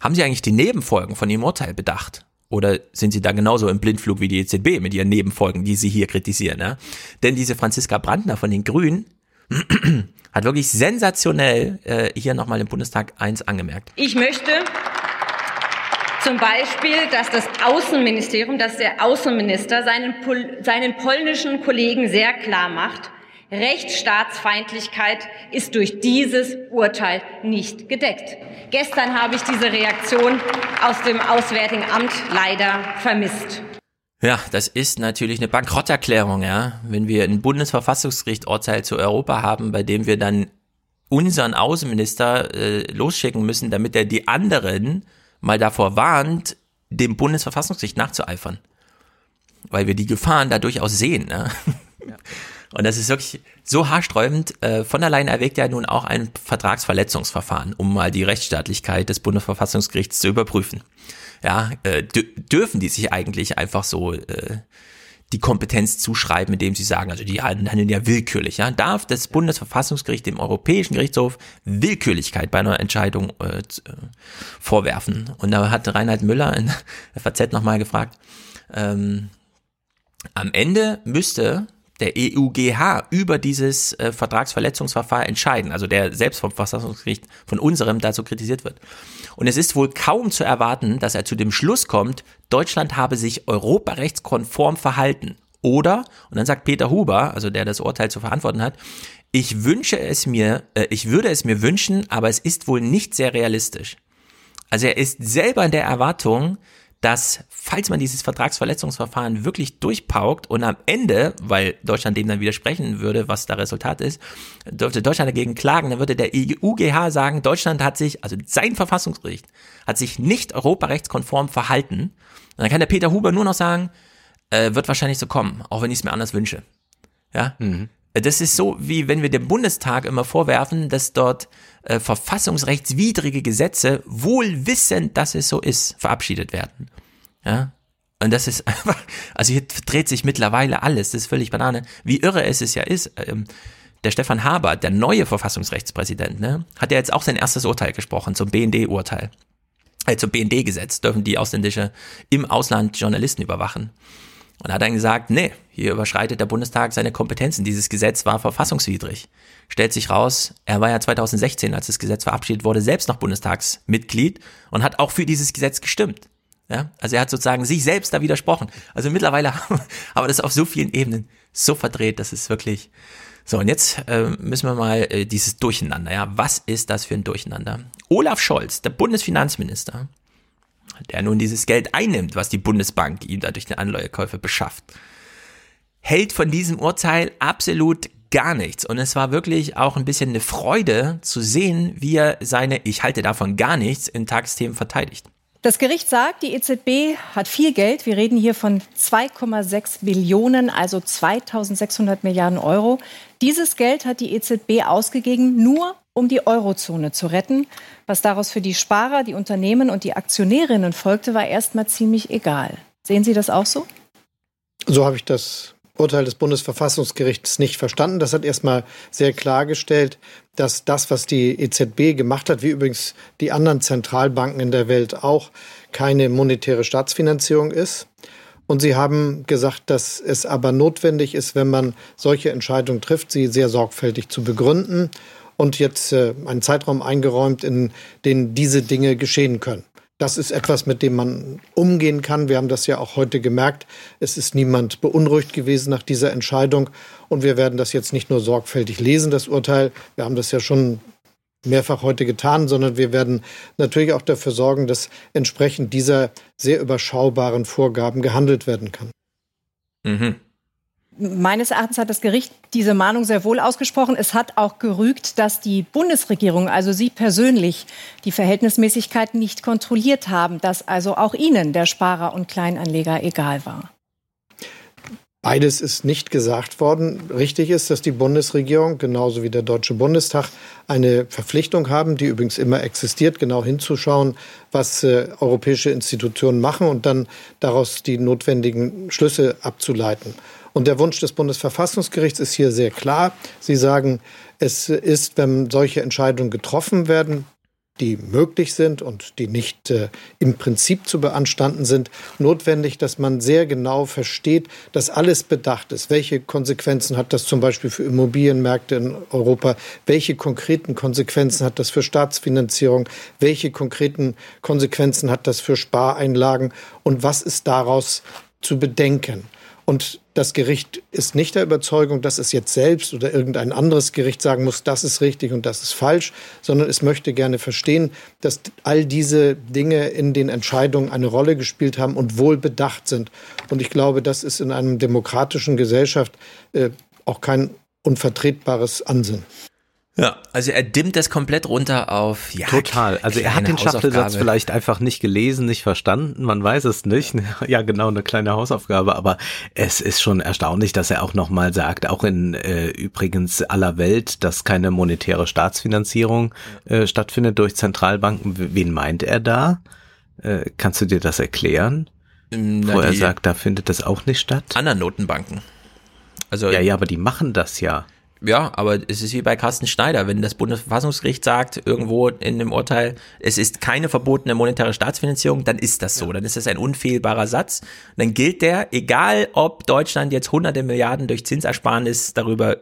haben Sie eigentlich die Nebenfolgen von Ihrem Urteil bedacht? Oder sind sie da genauso im Blindflug wie die EZB mit ihren Nebenfolgen, die sie hier kritisieren? Ja? Denn diese Franziska Brandner von den Grünen hat wirklich sensationell äh, hier nochmal im Bundestag eins angemerkt. Ich möchte zum Beispiel, dass das Außenministerium, dass der Außenminister seinen, Pol seinen polnischen Kollegen sehr klar macht, Rechtsstaatsfeindlichkeit ist durch dieses Urteil nicht gedeckt. Gestern habe ich diese Reaktion aus dem Auswärtigen Amt leider vermisst. Ja, das ist natürlich eine Bankrotterklärung, ja. Wenn wir ein Bundesverfassungsgericht-Urteil zu Europa haben, bei dem wir dann unseren Außenminister äh, losschicken müssen, damit er die anderen mal davor warnt, dem Bundesverfassungsgericht nachzueifern. Weil wir die Gefahren da durchaus sehen. Ne? Ja. Und das ist wirklich so haarsträubend. Äh, von der Leyen erwägt ja nun auch ein Vertragsverletzungsverfahren, um mal die Rechtsstaatlichkeit des Bundesverfassungsgerichts zu überprüfen. Ja, äh, dürfen die sich eigentlich einfach so äh, die Kompetenz zuschreiben, indem sie sagen, also die handeln ja willkürlich. Ja? Darf das Bundesverfassungsgericht dem Europäischen Gerichtshof Willkürlichkeit bei einer Entscheidung äh, vorwerfen? Und da hat Reinhard Müller in der FAZ nochmal gefragt, ähm, am Ende müsste der EUGH über dieses äh, Vertragsverletzungsverfahren entscheiden, also der selbst vom Verfassungsgericht von unserem dazu kritisiert wird. Und es ist wohl kaum zu erwarten, dass er zu dem Schluss kommt, Deutschland habe sich europarechtskonform verhalten. Oder, und dann sagt Peter Huber, also der das Urteil zu verantworten hat, ich wünsche es mir, äh, ich würde es mir wünschen, aber es ist wohl nicht sehr realistisch. Also er ist selber in der Erwartung, dass falls man dieses Vertragsverletzungsverfahren wirklich durchpaukt und am Ende, weil Deutschland dem dann widersprechen würde, was da Resultat ist, dürfte Deutschland dagegen klagen, dann würde der EUGH sagen, Deutschland hat sich, also sein Verfassungsgericht, hat sich nicht europarechtskonform verhalten. Und dann kann der Peter Huber nur noch sagen, äh, wird wahrscheinlich so kommen, auch wenn ich es mir anders wünsche. Ja? Mhm. Das ist so, wie wenn wir dem Bundestag immer vorwerfen, dass dort äh, verfassungsrechtswidrige Gesetze, wohl wissend, dass es so ist, verabschiedet werden. Ja. Und das ist einfach, also hier dreht sich mittlerweile alles, das ist völlig Banane. Wie irre es es ja ist. Ähm, der Stefan Haber, der neue Verfassungsrechtspräsident, ne, hat ja jetzt auch sein erstes Urteil gesprochen zum BND-Urteil. Äh, zum BND-Gesetz dürfen die ausländische im Ausland Journalisten überwachen. Und hat dann gesagt, nee, hier überschreitet der Bundestag seine Kompetenzen. Dieses Gesetz war verfassungswidrig. Stellt sich raus, er war ja 2016, als das Gesetz verabschiedet wurde, selbst noch Bundestagsmitglied und hat auch für dieses Gesetz gestimmt. Ja, also er hat sozusagen sich selbst da widersprochen. Also mittlerweile haben wir das auf so vielen Ebenen so verdreht, dass es wirklich so, und jetzt äh, müssen wir mal äh, dieses Durcheinander, ja, was ist das für ein Durcheinander? Olaf Scholz, der Bundesfinanzminister, der nun dieses Geld einnimmt, was die Bundesbank ihm da durch den Anleihekäufe beschafft, hält von diesem Urteil absolut gar nichts. Und es war wirklich auch ein bisschen eine Freude zu sehen, wie er seine Ich halte davon gar nichts in Tagesthemen verteidigt. Das Gericht sagt, die EZB hat viel Geld. Wir reden hier von 2,6 Billionen, also 2600 Milliarden Euro. Dieses Geld hat die EZB ausgegeben, nur um die Eurozone zu retten. Was daraus für die Sparer, die Unternehmen und die Aktionärinnen folgte, war erstmal ziemlich egal. Sehen Sie das auch so? So habe ich das Urteil des Bundesverfassungsgerichts nicht verstanden. Das hat erstmal sehr klargestellt, dass das, was die EZB gemacht hat, wie übrigens die anderen Zentralbanken in der Welt auch, keine monetäre Staatsfinanzierung ist. Und Sie haben gesagt, dass es aber notwendig ist, wenn man solche Entscheidungen trifft, sie sehr sorgfältig zu begründen und jetzt äh, einen Zeitraum eingeräumt, in dem diese Dinge geschehen können. Das ist etwas, mit dem man umgehen kann. Wir haben das ja auch heute gemerkt. Es ist niemand beunruhigt gewesen nach dieser Entscheidung. Und wir werden das jetzt nicht nur sorgfältig lesen, das Urteil. Wir haben das ja schon mehrfach heute getan, sondern wir werden natürlich auch dafür sorgen, dass entsprechend dieser sehr überschaubaren Vorgaben gehandelt werden kann. Mhm. Meines Erachtens hat das Gericht diese Mahnung sehr wohl ausgesprochen. Es hat auch gerügt, dass die Bundesregierung, also Sie persönlich, die Verhältnismäßigkeit nicht kontrolliert haben, dass also auch Ihnen der Sparer und Kleinanleger egal war. Beides ist nicht gesagt worden. Richtig ist, dass die Bundesregierung genauso wie der Deutsche Bundestag eine Verpflichtung haben, die übrigens immer existiert, genau hinzuschauen, was äh, europäische Institutionen machen und dann daraus die notwendigen Schlüsse abzuleiten. Und der Wunsch des Bundesverfassungsgerichts ist hier sehr klar. Sie sagen, es ist, wenn solche Entscheidungen getroffen werden, die möglich sind und die nicht äh, im Prinzip zu beanstanden sind, notwendig, dass man sehr genau versteht, dass alles bedacht ist. Welche Konsequenzen hat das zum Beispiel für Immobilienmärkte in Europa? Welche konkreten Konsequenzen hat das für Staatsfinanzierung? Welche konkreten Konsequenzen hat das für Spareinlagen? Und was ist daraus zu bedenken? Und das Gericht ist nicht der Überzeugung, dass es jetzt selbst oder irgendein anderes Gericht sagen muss, das ist richtig und das ist falsch, sondern es möchte gerne verstehen, dass all diese Dinge in den Entscheidungen eine Rolle gespielt haben und wohl bedacht sind. Und ich glaube, das ist in einer demokratischen Gesellschaft äh, auch kein unvertretbares Ansinnen. Ja, also er dimmt das komplett runter auf ja, Total. Also er hat den Schachtelsatz vielleicht einfach nicht gelesen, nicht verstanden, man weiß es nicht. Ja, genau, eine kleine Hausaufgabe, aber es ist schon erstaunlich, dass er auch nochmal sagt, auch in äh, übrigens aller Welt, dass keine monetäre Staatsfinanzierung äh, stattfindet durch Zentralbanken. Wen meint er da? Äh, kannst du dir das erklären? Na, Wo er sagt, da findet das auch nicht statt? Anderen Notenbanken. Also ja, ja, aber die machen das ja. Ja, aber es ist wie bei Carsten Schneider, wenn das Bundesverfassungsgericht sagt, irgendwo in dem Urteil, es ist keine verbotene monetäre Staatsfinanzierung, dann ist das so. Dann ist das ein unfehlbarer Satz. Dann gilt der, egal ob Deutschland jetzt hunderte Milliarden durch Zinsersparnis darüber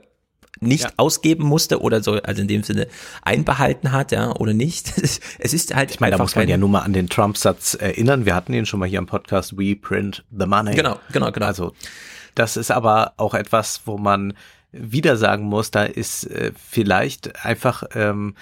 nicht ja. ausgeben musste oder so, also in dem Sinne einbehalten hat, ja, oder nicht. Es ist halt. Ich meine, da muss man ja nur mal an den Trump-Satz erinnern. Wir hatten ihn schon mal hier im Podcast, We print the money. Genau, genau, genau. Also, das ist aber auch etwas, wo man wieder sagen muss, da ist äh, vielleicht einfach ähm,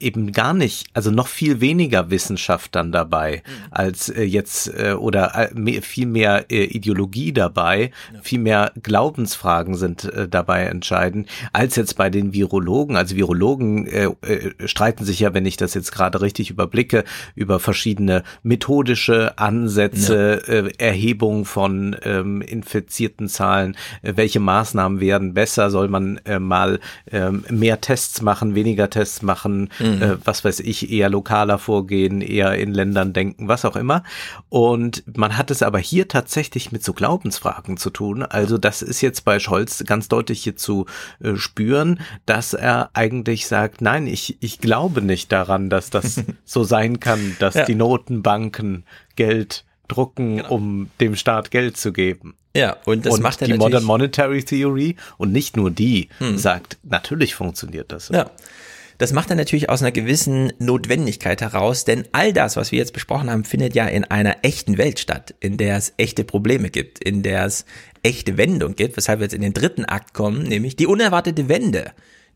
eben gar nicht, also noch viel weniger Wissenschaft dann dabei mhm. als äh, jetzt äh, oder äh, mehr, viel mehr äh, Ideologie dabei, ja. viel mehr Glaubensfragen sind äh, dabei entscheidend als jetzt bei den Virologen. Also Virologen äh, streiten sich ja, wenn ich das jetzt gerade richtig überblicke, über verschiedene methodische Ansätze, ja. Erhebung von ähm, infizierten Zahlen, welche Maßnahmen werden besser, soll man mal äh, mehr Tests machen, weniger Tests machen. Mhm mhm. äh, was weiß ich, eher lokaler vorgehen, eher in Ländern denken, was auch immer. Und man hat es aber hier tatsächlich mit so Glaubensfragen zu tun. Also das ist jetzt bei Scholz ganz deutlich hier zu äh, spüren, dass er eigentlich sagt, nein, ich, ich glaube nicht daran, dass das so sein kann, dass ja. die Notenbanken Geld drucken, genau. um dem Staat Geld zu geben. Ja, und das und macht er die Modern Monetary Theory und nicht nur die hm. sagt, natürlich funktioniert das. Ja. Das macht er natürlich aus einer gewissen Notwendigkeit heraus, denn all das, was wir jetzt besprochen haben, findet ja in einer echten Welt statt, in der es echte Probleme gibt, in der es echte Wendung gibt, weshalb wir jetzt in den dritten Akt kommen, nämlich die unerwartete Wende,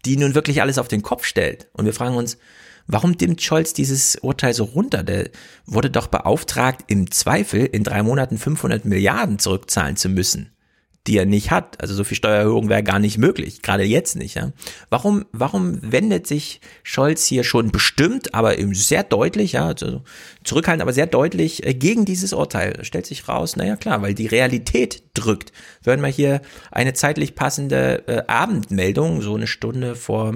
die nun wirklich alles auf den Kopf stellt. Und wir fragen uns, Warum dimmt Scholz dieses Urteil so runter? Der wurde doch beauftragt, im Zweifel in drei Monaten 500 Milliarden zurückzahlen zu müssen die er nicht hat. Also so viel Steuererhöhung wäre gar nicht möglich, gerade jetzt nicht. Ja? Warum, warum wendet sich Scholz hier schon bestimmt, aber eben sehr deutlich, ja, also zurückhaltend, aber sehr deutlich äh, gegen dieses Urteil? Stellt sich raus, naja klar, weil die Realität drückt. Hören wir hier eine zeitlich passende äh, Abendmeldung, so eine Stunde vor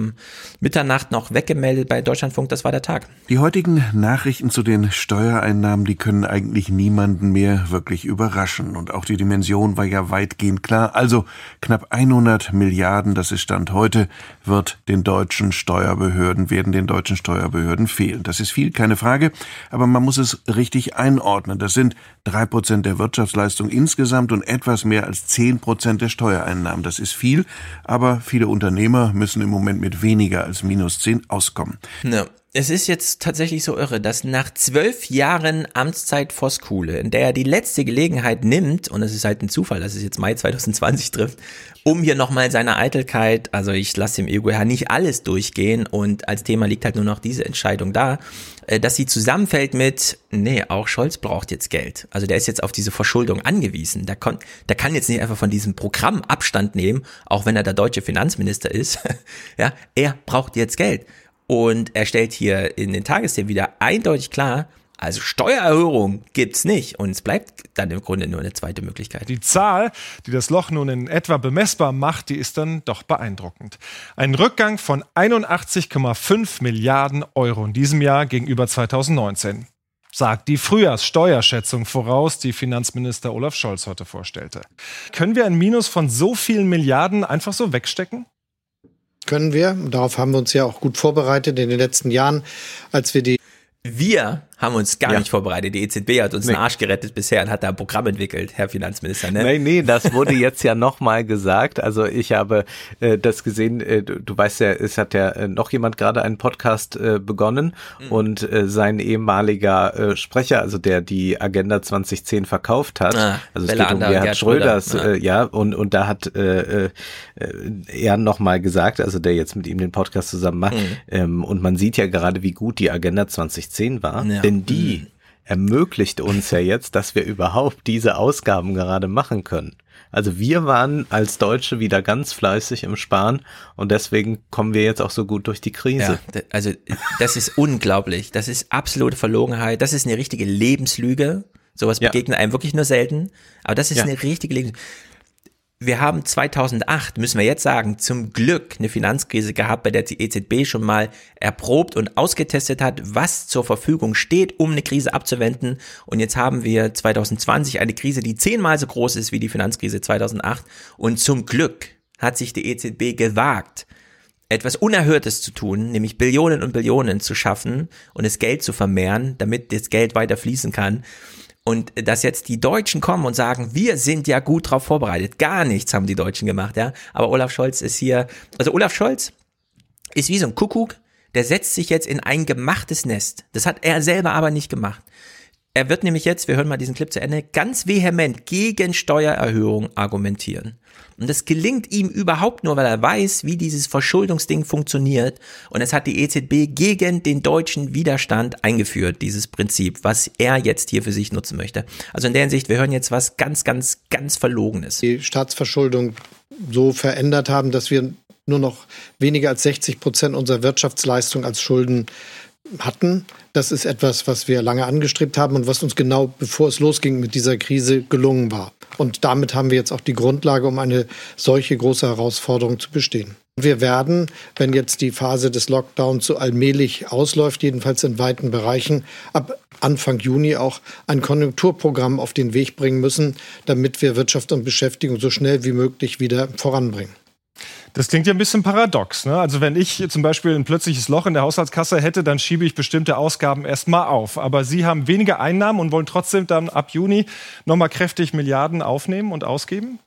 Mitternacht noch weggemeldet bei Deutschlandfunk, das war der Tag. Die heutigen Nachrichten zu den Steuereinnahmen, die können eigentlich niemanden mehr wirklich überraschen. Und auch die Dimension war ja weitgehend sind klar. Also knapp 100 Milliarden, das ist Stand heute, wird den deutschen Steuerbehörden, werden den deutschen Steuerbehörden fehlen. Das ist viel, keine Frage, aber man muss es richtig einordnen. Das sind drei Prozent der Wirtschaftsleistung insgesamt und etwas mehr als zehn Prozent der Steuereinnahmen. Das ist viel, aber viele Unternehmer müssen im Moment mit weniger als minus zehn auskommen. Ja es ist jetzt tatsächlich so irre, dass nach zwölf Jahren Amtszeit Voskuhle, in der er die letzte Gelegenheit nimmt, und es ist halt ein Zufall, dass es jetzt Mai 2020 trifft, um hier nochmal seine Eitelkeit, also ich lasse dem EuGH nicht alles durchgehen und als Thema liegt halt nur noch diese Entscheidung da, äh, dass sie zusammenfällt mit, nee, auch Scholz braucht jetzt Geld. Also der ist jetzt auf diese Verschuldung angewiesen. Der, kon, der kann jetzt nicht einfach von diesem Programm Abstand nehmen, auch wenn er der deutsche Finanzminister ist. ja, er braucht jetzt Geld. Und er stellt hier in den Tagesthemen wieder eindeutig klar, also Steuererhöhung gibt's nicht und es bleibt dann im Grunde nur eine zweite Möglichkeit. Die Zahl, die das Loch nun in etwa bemessbar macht, die ist dann doch beeindruckend. Ein Rückgang von 81,5 Milliarden Euro in diesem Jahr gegenüber 2019 sagt die Frühjahrssteuerschätzung voraus, die Finanzminister Olaf Scholz heute vorstellte. Können wir ein Minus von so vielen Milliarden einfach so wegstecken? Können wir. Darauf haben wir uns ja auch gut vorbereitet in den letzten Jahren, als wir die wir haben uns gar ja. nicht vorbereitet. Die EZB hat uns nee. den Arsch gerettet bisher und hat da ein Programm entwickelt, Herr Finanzminister. Ne? Nee, nee, das wurde jetzt ja nochmal gesagt. Also ich habe äh, das gesehen, äh, du, du, weißt ja, es hat ja äh, noch jemand gerade einen Podcast äh, begonnen mhm. und äh, sein ehemaliger äh, Sprecher, also der die Agenda 2010 verkauft hat, ah, also es geht um Gerhard Schröders, ja. Äh, ja, und, und da hat äh, äh, er nochmal gesagt, also der jetzt mit ihm den Podcast zusammen macht, mhm. ähm, und man sieht ja gerade, wie gut die Agenda 2010 war. Ja denn die mhm. ermöglicht uns ja jetzt, dass wir überhaupt diese Ausgaben gerade machen können. Also wir waren als Deutsche wieder ganz fleißig im Sparen und deswegen kommen wir jetzt auch so gut durch die Krise. Ja, also das ist unglaublich. Das ist absolute Verlogenheit. Das ist eine richtige Lebenslüge. Sowas begegnet ja. einem wirklich nur selten. Aber das ist ja. eine richtige Lebenslüge wir haben 2008, müssen wir jetzt sagen, zum Glück eine Finanzkrise gehabt, bei der die EZB schon mal erprobt und ausgetestet hat, was zur Verfügung steht, um eine Krise abzuwenden. Und jetzt haben wir 2020 eine Krise, die zehnmal so groß ist wie die Finanzkrise 2008. Und zum Glück hat sich die EZB gewagt, etwas Unerhörtes zu tun, nämlich Billionen und Billionen zu schaffen und das Geld zu vermehren, damit das Geld weiter fließen kann. Und dass jetzt die Deutschen kommen und sagen, wir sind ja gut drauf vorbereitet. Gar nichts haben die Deutschen gemacht, ja. Aber Olaf Scholz ist hier, also Olaf Scholz ist wie so ein Kuckuck, der setzt sich jetzt in ein gemachtes Nest. Das hat er selber aber nicht gemacht. Er wird nämlich jetzt, wir hören mal diesen Clip zu Ende, ganz vehement gegen Steuererhöhung argumentieren. Und das gelingt ihm überhaupt nur, weil er weiß, wie dieses Verschuldungsding funktioniert. Und es hat die EZB gegen den deutschen Widerstand eingeführt, dieses Prinzip, was er jetzt hier für sich nutzen möchte. Also in der Hinsicht, wir hören jetzt was ganz, ganz, ganz Verlogenes. Die Staatsverschuldung so verändert haben, dass wir nur noch weniger als 60 Prozent unserer Wirtschaftsleistung als Schulden hatten. Das ist etwas, was wir lange angestrebt haben und was uns genau bevor es losging mit dieser Krise gelungen war. Und damit haben wir jetzt auch die Grundlage, um eine solche große Herausforderung zu bestehen. Wir werden, wenn jetzt die Phase des Lockdowns so allmählich ausläuft, jedenfalls in weiten Bereichen, ab Anfang Juni auch ein Konjunkturprogramm auf den Weg bringen müssen, damit wir Wirtschaft und Beschäftigung so schnell wie möglich wieder voranbringen. Das klingt ja ein bisschen paradox. Ne? Also wenn ich zum Beispiel ein plötzliches Loch in der Haushaltskasse hätte, dann schiebe ich bestimmte Ausgaben erstmal auf. Aber Sie haben weniger Einnahmen und wollen trotzdem dann ab Juni nochmal kräftig Milliarden aufnehmen und ausgeben?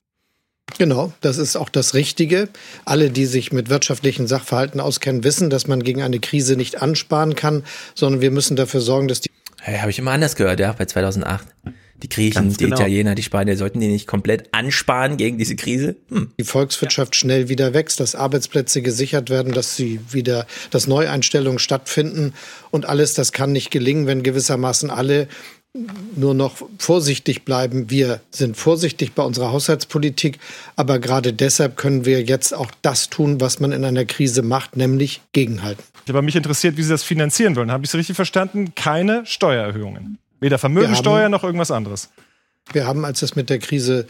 Genau, das ist auch das Richtige. Alle, die sich mit wirtschaftlichen Sachverhalten auskennen, wissen, dass man gegen eine Krise nicht ansparen kann, sondern wir müssen dafür sorgen, dass die. Hey, habe ich immer anders gehört, ja, bei 2008. Die Griechen, Ganz die genau. Italiener, die Spanier, sollten die nicht komplett ansparen gegen diese Krise? Hm. Die Volkswirtschaft schnell wieder wächst, dass Arbeitsplätze gesichert werden, dass sie wieder, dass Neueinstellungen stattfinden und alles, das kann nicht gelingen, wenn gewissermaßen alle nur noch vorsichtig bleiben. Wir sind vorsichtig bei unserer Haushaltspolitik, aber gerade deshalb können wir jetzt auch das tun, was man in einer Krise macht, nämlich gegenhalten. Aber mich interessiert, wie Sie das finanzieren wollen. Habe ich es richtig verstanden? Keine Steuererhöhungen. Weder Vermögensteuer haben, noch irgendwas anderes. Wir haben, als es mit der Krise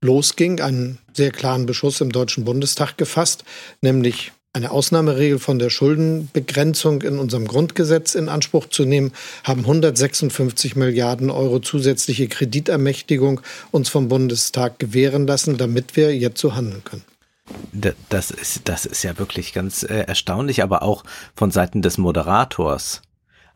losging, einen sehr klaren Beschluss im Deutschen Bundestag gefasst, nämlich eine Ausnahmeregel von der Schuldenbegrenzung in unserem Grundgesetz in Anspruch zu nehmen, haben 156 Milliarden Euro zusätzliche Kreditermächtigung uns vom Bundestag gewähren lassen, damit wir jetzt so handeln können. Das ist, das ist ja wirklich ganz äh, erstaunlich, aber auch von Seiten des Moderators.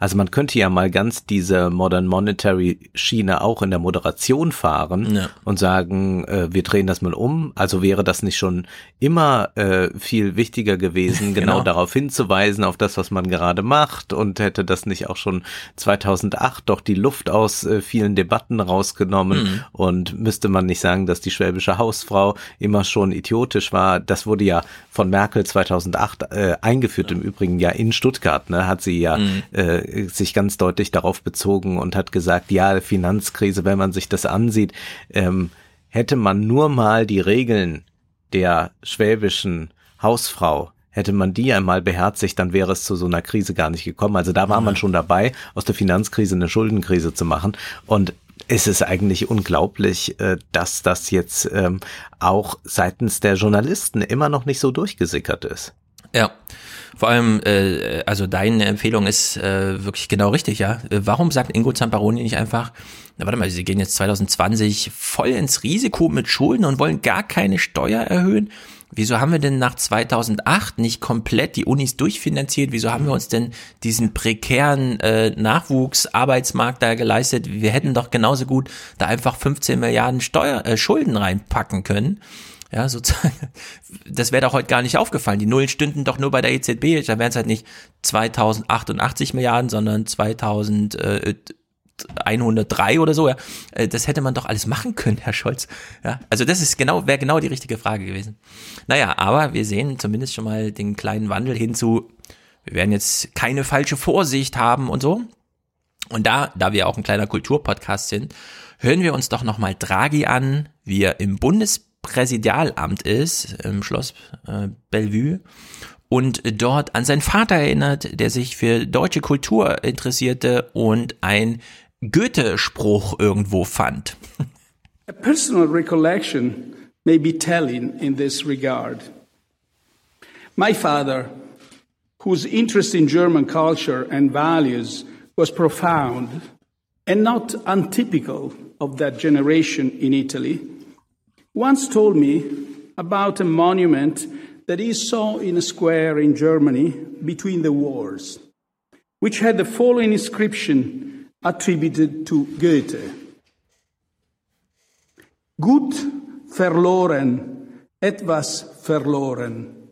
Also man könnte ja mal ganz diese Modern Monetary Schiene auch in der Moderation fahren ja. und sagen, äh, wir drehen das mal um. Also wäre das nicht schon immer äh, viel wichtiger gewesen, genau, genau, darauf hinzuweisen, auf das, was man gerade macht und hätte das nicht auch schon 2008 doch die Luft aus äh, vielen Debatten rausgenommen mhm. und müsste man nicht sagen, dass die schwäbische Hausfrau immer schon idiotisch war. Das wurde ja von Merkel 2008 äh, eingeführt, ja. im Übrigen ja in Stuttgart, ne, hat sie ja mhm. äh, sich ganz deutlich darauf bezogen und hat gesagt, ja, Finanzkrise, wenn man sich das ansieht, ähm, hätte man nur mal die Regeln der schwäbischen Hausfrau hätte man die einmal beherzigt, dann wäre es zu so einer Krise gar nicht gekommen. Also da war man schon dabei, aus der Finanzkrise eine Schuldenkrise zu machen. Und es ist eigentlich unglaublich, äh, dass das jetzt ähm, auch seitens der Journalisten immer noch nicht so durchgesickert ist. Ja. Vor allem, äh, also deine Empfehlung ist äh, wirklich genau richtig, ja. Warum sagt Ingo Zamparoni nicht einfach, na warte mal, sie gehen jetzt 2020 voll ins Risiko mit Schulden und wollen gar keine Steuer erhöhen? Wieso haben wir denn nach 2008 nicht komplett die Unis durchfinanziert? Wieso haben wir uns denn diesen prekären äh, Nachwuchsarbeitsmarkt da geleistet? Wir hätten doch genauso gut da einfach 15 Milliarden Steuer, äh, Schulden reinpacken können. Ja, sozusagen, das wäre doch heute gar nicht aufgefallen. Die Nullen stünden doch nur bei der EZB. Da wären es halt nicht 2088 Milliarden, sondern 2103 oder so. Ja. Äh, das hätte man doch alles machen können, Herr Scholz. Ja, also das ist genau, wäre genau die richtige Frage gewesen. Naja, aber wir sehen zumindest schon mal den kleinen Wandel hinzu. Wir werden jetzt keine falsche Vorsicht haben und so. Und da, da wir auch ein kleiner Kulturpodcast sind, hören wir uns doch nochmal Draghi an, wie er im Bundes Präsidialamt ist, im Schloss äh, Bellevue, und dort an seinen Vater erinnert, der sich für deutsche Kultur interessierte und ein Goethe-Spruch irgendwo fand. A personal recollection may be telling in this regard. My father, whose interest in German culture and values was profound and not untypical of that generation in Italy, once told me about a monument that he saw in a square in Germany between the wars, which had the following inscription attributed to Goethe Gut verloren, etwas verloren.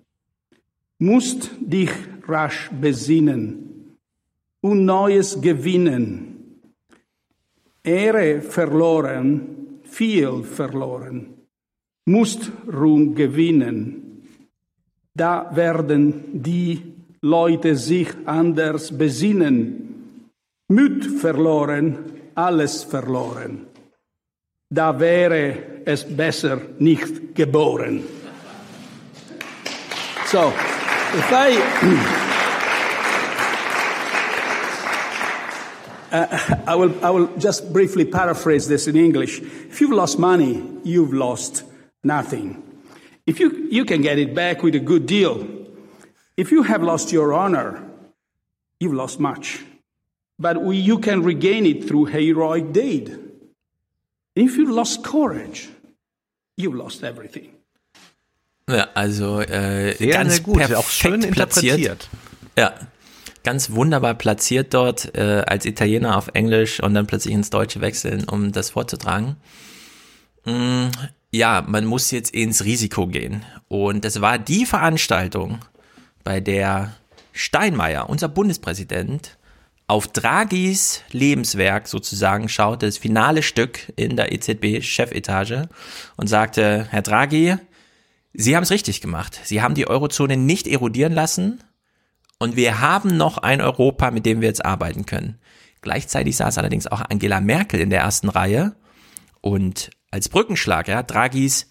Musst dich rasch besinnen und Neues gewinnen. Ehre verloren, viel verloren musst Ruhm gewinnen. Da werden die Leute sich anders besinnen. Müd verloren, alles verloren. Da wäre es besser nicht geboren. So, if I, uh, I, will, I will just briefly paraphrase this in English. If you've lost money, you've lost Nothing. If you, you can get it back with a good deal. If you have lost your honor, you've lost much. But we, you can regain it through heroic deed. If you lost courage, you've lost everything. Ja, also äh, sehr, ganz sehr gut, auch schön interpretiert. Ja, ganz wunderbar platziert dort äh, als Italiener auf Englisch und dann plötzlich ins Deutsche wechseln, um das vorzutragen. Ja, man muss jetzt ins Risiko gehen. Und das war die Veranstaltung, bei der Steinmeier, unser Bundespräsident, auf Draghis Lebenswerk sozusagen schaute, das finale Stück in der EZB-Chefetage und sagte, Herr Draghi, Sie haben es richtig gemacht. Sie haben die Eurozone nicht erodieren lassen und wir haben noch ein Europa, mit dem wir jetzt arbeiten können. Gleichzeitig saß allerdings auch Angela Merkel in der ersten Reihe und als Brückenschlag, ja, Draghis,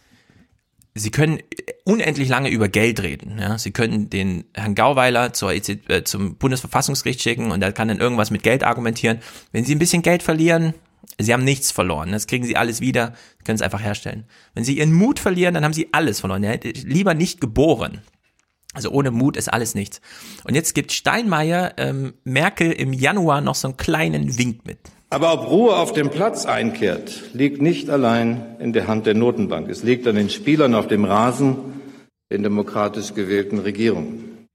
Sie können unendlich lange über Geld reden. Ja. Sie können den Herrn Gauweiler zur EZ, äh, zum Bundesverfassungsgericht schicken und er kann dann irgendwas mit Geld argumentieren. Wenn Sie ein bisschen Geld verlieren, Sie haben nichts verloren. Das kriegen Sie alles wieder, können es einfach herstellen. Wenn Sie Ihren Mut verlieren, dann haben Sie alles verloren. Ja. Lieber nicht geboren. Also ohne Mut ist alles nichts. Und jetzt gibt Steinmeier ähm, Merkel im Januar noch so einen kleinen Wink mit. Aber ob Ruhe auf dem Platz einkehrt, liegt nicht allein in der Hand der Notenbank. Es liegt an den Spielern auf dem Rasen in demokratisch gewählten Regierungen.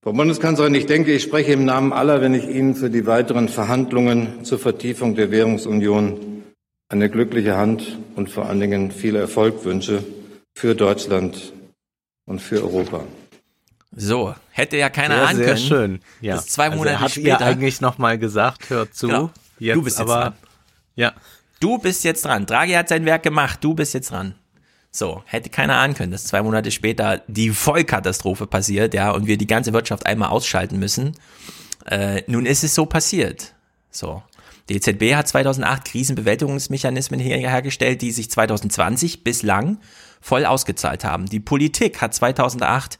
Frau Bundeskanzlerin, ich denke, ich spreche im Namen aller, wenn ich Ihnen für die weiteren Verhandlungen zur Vertiefung der Währungsunion eine glückliche Hand und vor allen Dingen viel Erfolg wünsche für Deutschland und für Europa. So, hätte ja keiner sehr, ahnen sehr können. schön. Ja. Dass zwei also Monate hat später. ihr eigentlich noch mal gesagt, hört zu. Genau. Jetzt du bist jetzt aber, dran. Ja. Du bist jetzt dran. Draghi hat sein Werk gemacht. Du bist jetzt dran. So, hätte keiner ahnen können, dass zwei Monate später die Vollkatastrophe passiert, ja, und wir die ganze Wirtschaft einmal ausschalten müssen. Äh, nun ist es so passiert. So. Die EZB hat 2008 Krisenbewältigungsmechanismen her hergestellt, die sich 2020 bislang voll ausgezahlt haben. Die Politik hat 2008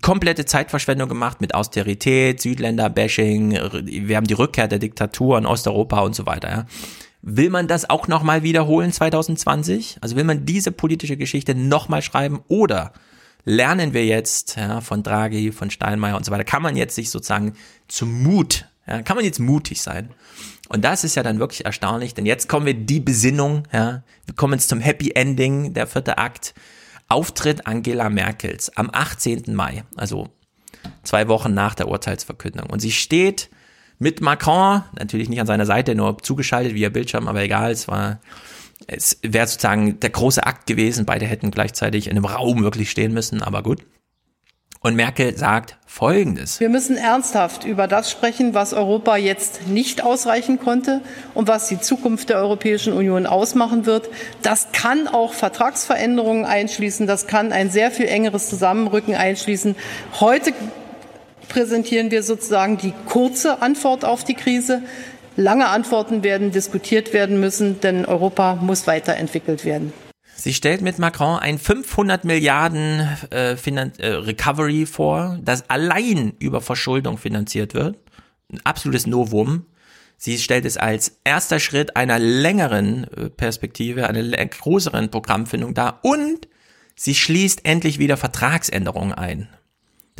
komplette Zeitverschwendung gemacht mit Austerität, Südländer-Bashing, wir haben die Rückkehr der Diktatur in Osteuropa und so weiter. Ja. Will man das auch nochmal wiederholen 2020? Also will man diese politische Geschichte nochmal schreiben oder lernen wir jetzt ja, von Draghi, von Steinmeier und so weiter? Kann man jetzt sich sozusagen zum Mut, ja, kann man jetzt mutig sein? Und das ist ja dann wirklich erstaunlich, denn jetzt kommen wir die Besinnung, ja, wir kommen jetzt zum Happy Ending, der vierte Akt. Auftritt Angela Merkels am 18. Mai, also zwei Wochen nach der Urteilsverkündung. Und sie steht mit Macron, natürlich nicht an seiner Seite, nur zugeschaltet via Bildschirm, aber egal, es war, es wäre sozusagen der große Akt gewesen. Beide hätten gleichzeitig in einem Raum wirklich stehen müssen, aber gut. Und Merkel sagt Folgendes. Wir müssen ernsthaft über das sprechen, was Europa jetzt nicht ausreichen konnte und was die Zukunft der Europäischen Union ausmachen wird. Das kann auch Vertragsveränderungen einschließen. Das kann ein sehr viel engeres Zusammenrücken einschließen. Heute präsentieren wir sozusagen die kurze Antwort auf die Krise. Lange Antworten werden diskutiert werden müssen, denn Europa muss weiterentwickelt werden. Sie stellt mit Macron ein 500 Milliarden äh, Finan äh, Recovery vor, das allein über Verschuldung finanziert wird. Ein absolutes Novum. Sie stellt es als erster Schritt einer längeren äh, Perspektive, einer größeren Programmfindung dar und sie schließt endlich wieder Vertragsänderungen ein.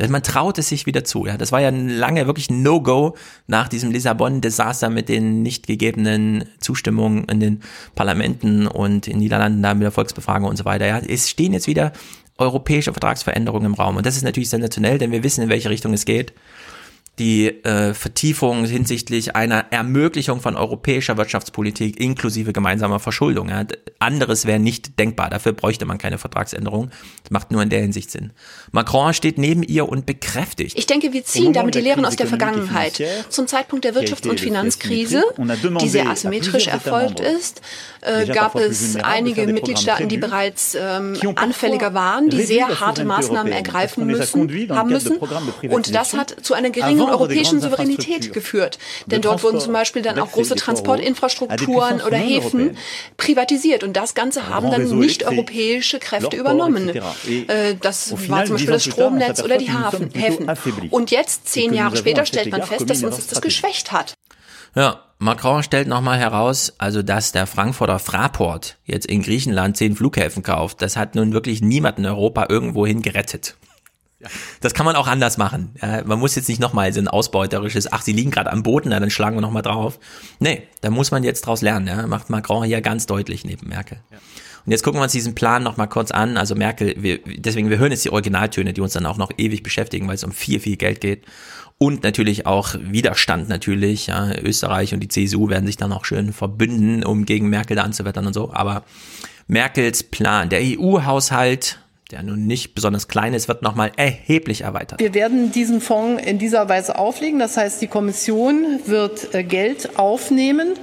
Man traut es sich wieder zu. Ja, das war ja lange wirklich No-Go nach diesem Lissabon-Desaster mit den nicht gegebenen Zustimmungen in den Parlamenten und in Niederlanden da mit der Volksbefragung und so weiter. Ja, es stehen jetzt wieder europäische Vertragsveränderungen im Raum und das ist natürlich sensationell, denn wir wissen, in welche Richtung es geht. Die äh, Vertiefung hinsichtlich einer Ermöglichung von europäischer Wirtschaftspolitik inklusive gemeinsamer Verschuldung. Ja. Anderes wäre nicht denkbar. Dafür bräuchte man keine Vertragsänderung. Das macht nur in der Hinsicht Sinn. Macron steht neben ihr und bekräftigt. Ich denke, wir ziehen damit die Lehren aus der Vergangenheit. Zum Zeitpunkt der Wirtschafts- und Finanzkrise, die sehr asymmetrisch erfolgt ist, äh, gab es einige Mitgliedstaaten, die bereits ähm, anfälliger waren, die sehr harte Maßnahmen ergreifen müssen, haben müssen. Und das hat zu einer geringen europäischen Souveränität geführt. Denn dort wurden zum Beispiel dann auch große Transportinfrastrukturen oder Häfen privatisiert. Und das Ganze haben dann nicht europäische Kräfte übernommen. Äh, das war zum Beispiel das Stromnetz oder die Hafen, Häfen. Und jetzt, zehn Jahre später, stellt man fest, dass uns das geschwächt hat. Ja, Macron stellt nochmal heraus, also dass der Frankfurter Fraport jetzt in Griechenland zehn Flughäfen kauft, das hat nun wirklich niemand in Europa irgendwohin gerettet. Das kann man auch anders machen. Ja, man muss jetzt nicht nochmal so ein ausbeuterisches, ach, sie liegen gerade am Boden, dann schlagen wir nochmal drauf. Nee, da muss man jetzt draus lernen. Ja, macht Macron hier ganz deutlich neben Merkel. Ja. Und jetzt gucken wir uns diesen Plan nochmal kurz an. Also Merkel, wir, deswegen, wir hören jetzt die Originaltöne, die uns dann auch noch ewig beschäftigen, weil es um viel, viel Geld geht. Und natürlich auch Widerstand natürlich. Ja, Österreich und die CSU werden sich dann auch schön verbünden, um gegen Merkel da anzuwettern und so. Aber Merkels Plan, der EU-Haushalt, der nun nicht besonders klein ist, wird nochmal erheblich erweitert. Wir werden diesen Fonds in dieser Weise auflegen. Das heißt, die Kommission wird Geld aufnehmen,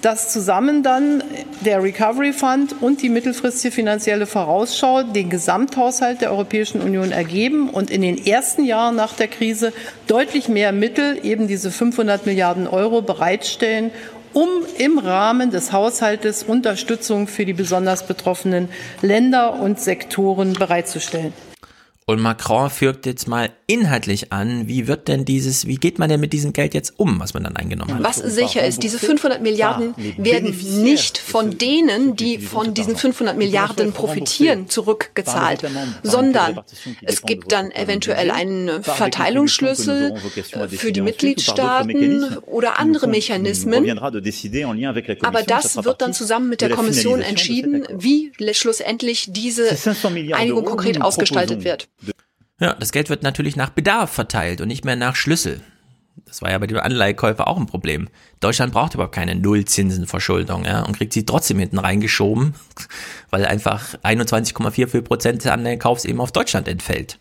das zusammen dann der Recovery Fund und die mittelfristige finanzielle Vorausschau den Gesamthaushalt der Europäischen Union ergeben und in den ersten Jahren nach der Krise deutlich mehr Mittel, eben diese 500 Milliarden Euro, bereitstellen, um im Rahmen des Haushaltes Unterstützung für die besonders betroffenen Länder und Sektoren bereitzustellen. Und Macron fügt jetzt mal inhaltlich an, wie wird denn dieses, wie geht man denn mit diesem Geld jetzt um, was man dann eingenommen hat? Was sicher ist, diese 500 Milliarden werden nicht von denen, die von diesen 500 Milliarden profitieren, zurückgezahlt, sondern es gibt dann eventuell einen Verteilungsschlüssel für die Mitgliedstaaten oder andere Mechanismen. Aber das wird dann zusammen mit der Kommission entschieden, wie schlussendlich diese Einigung konkret ausgestaltet wird. Ja, das Geld wird natürlich nach Bedarf verteilt und nicht mehr nach Schlüssel. Das war ja bei dem Anleihekäufer auch ein Problem. Deutschland braucht überhaupt keine Nullzinsenverschuldung ja, und kriegt sie trotzdem hinten reingeschoben, weil einfach 21,44 Prozent des Anleihekaufs eben auf Deutschland entfällt.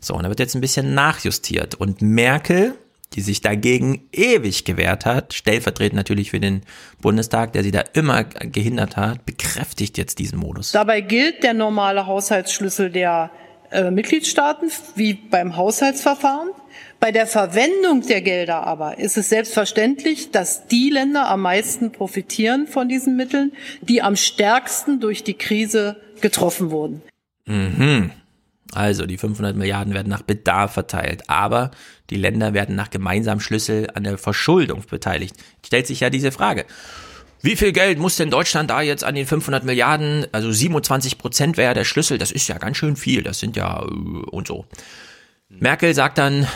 So, und da wird jetzt ein bisschen nachjustiert. Und Merkel, die sich dagegen ewig gewehrt hat, stellvertretend natürlich für den Bundestag, der sie da immer gehindert hat, bekräftigt jetzt diesen Modus. Dabei gilt der normale Haushaltsschlüssel der äh, Mitgliedstaaten wie beim Haushaltsverfahren. Bei der Verwendung der Gelder aber ist es selbstverständlich, dass die Länder am meisten profitieren von diesen Mitteln, die am stärksten durch die Krise getroffen wurden. Mhm. Also die 500 Milliarden werden nach Bedarf verteilt, aber die Länder werden nach gemeinsamem Schlüssel an der Verschuldung beteiligt. Stellt sich ja diese Frage. Wie viel Geld muss denn Deutschland da jetzt an den 500 Milliarden, also 27 Prozent wäre der Schlüssel, das ist ja ganz schön viel, das sind ja äh, und so. Merkel sagt dann,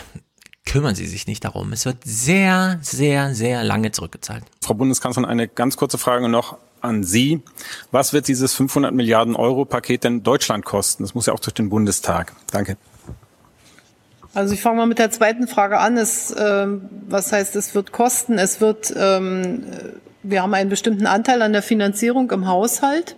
kümmern Sie sich nicht darum. Es wird sehr, sehr, sehr lange zurückgezahlt. Frau Bundeskanzlerin, eine ganz kurze Frage noch an Sie. Was wird dieses 500 Milliarden Euro Paket denn Deutschland kosten? Das muss ja auch durch den Bundestag. Danke. Also ich fange mal mit der zweiten Frage an. Es, äh, was heißt, es wird kosten? Es wird ähm, wir haben einen bestimmten Anteil an der Finanzierung im Haushalt.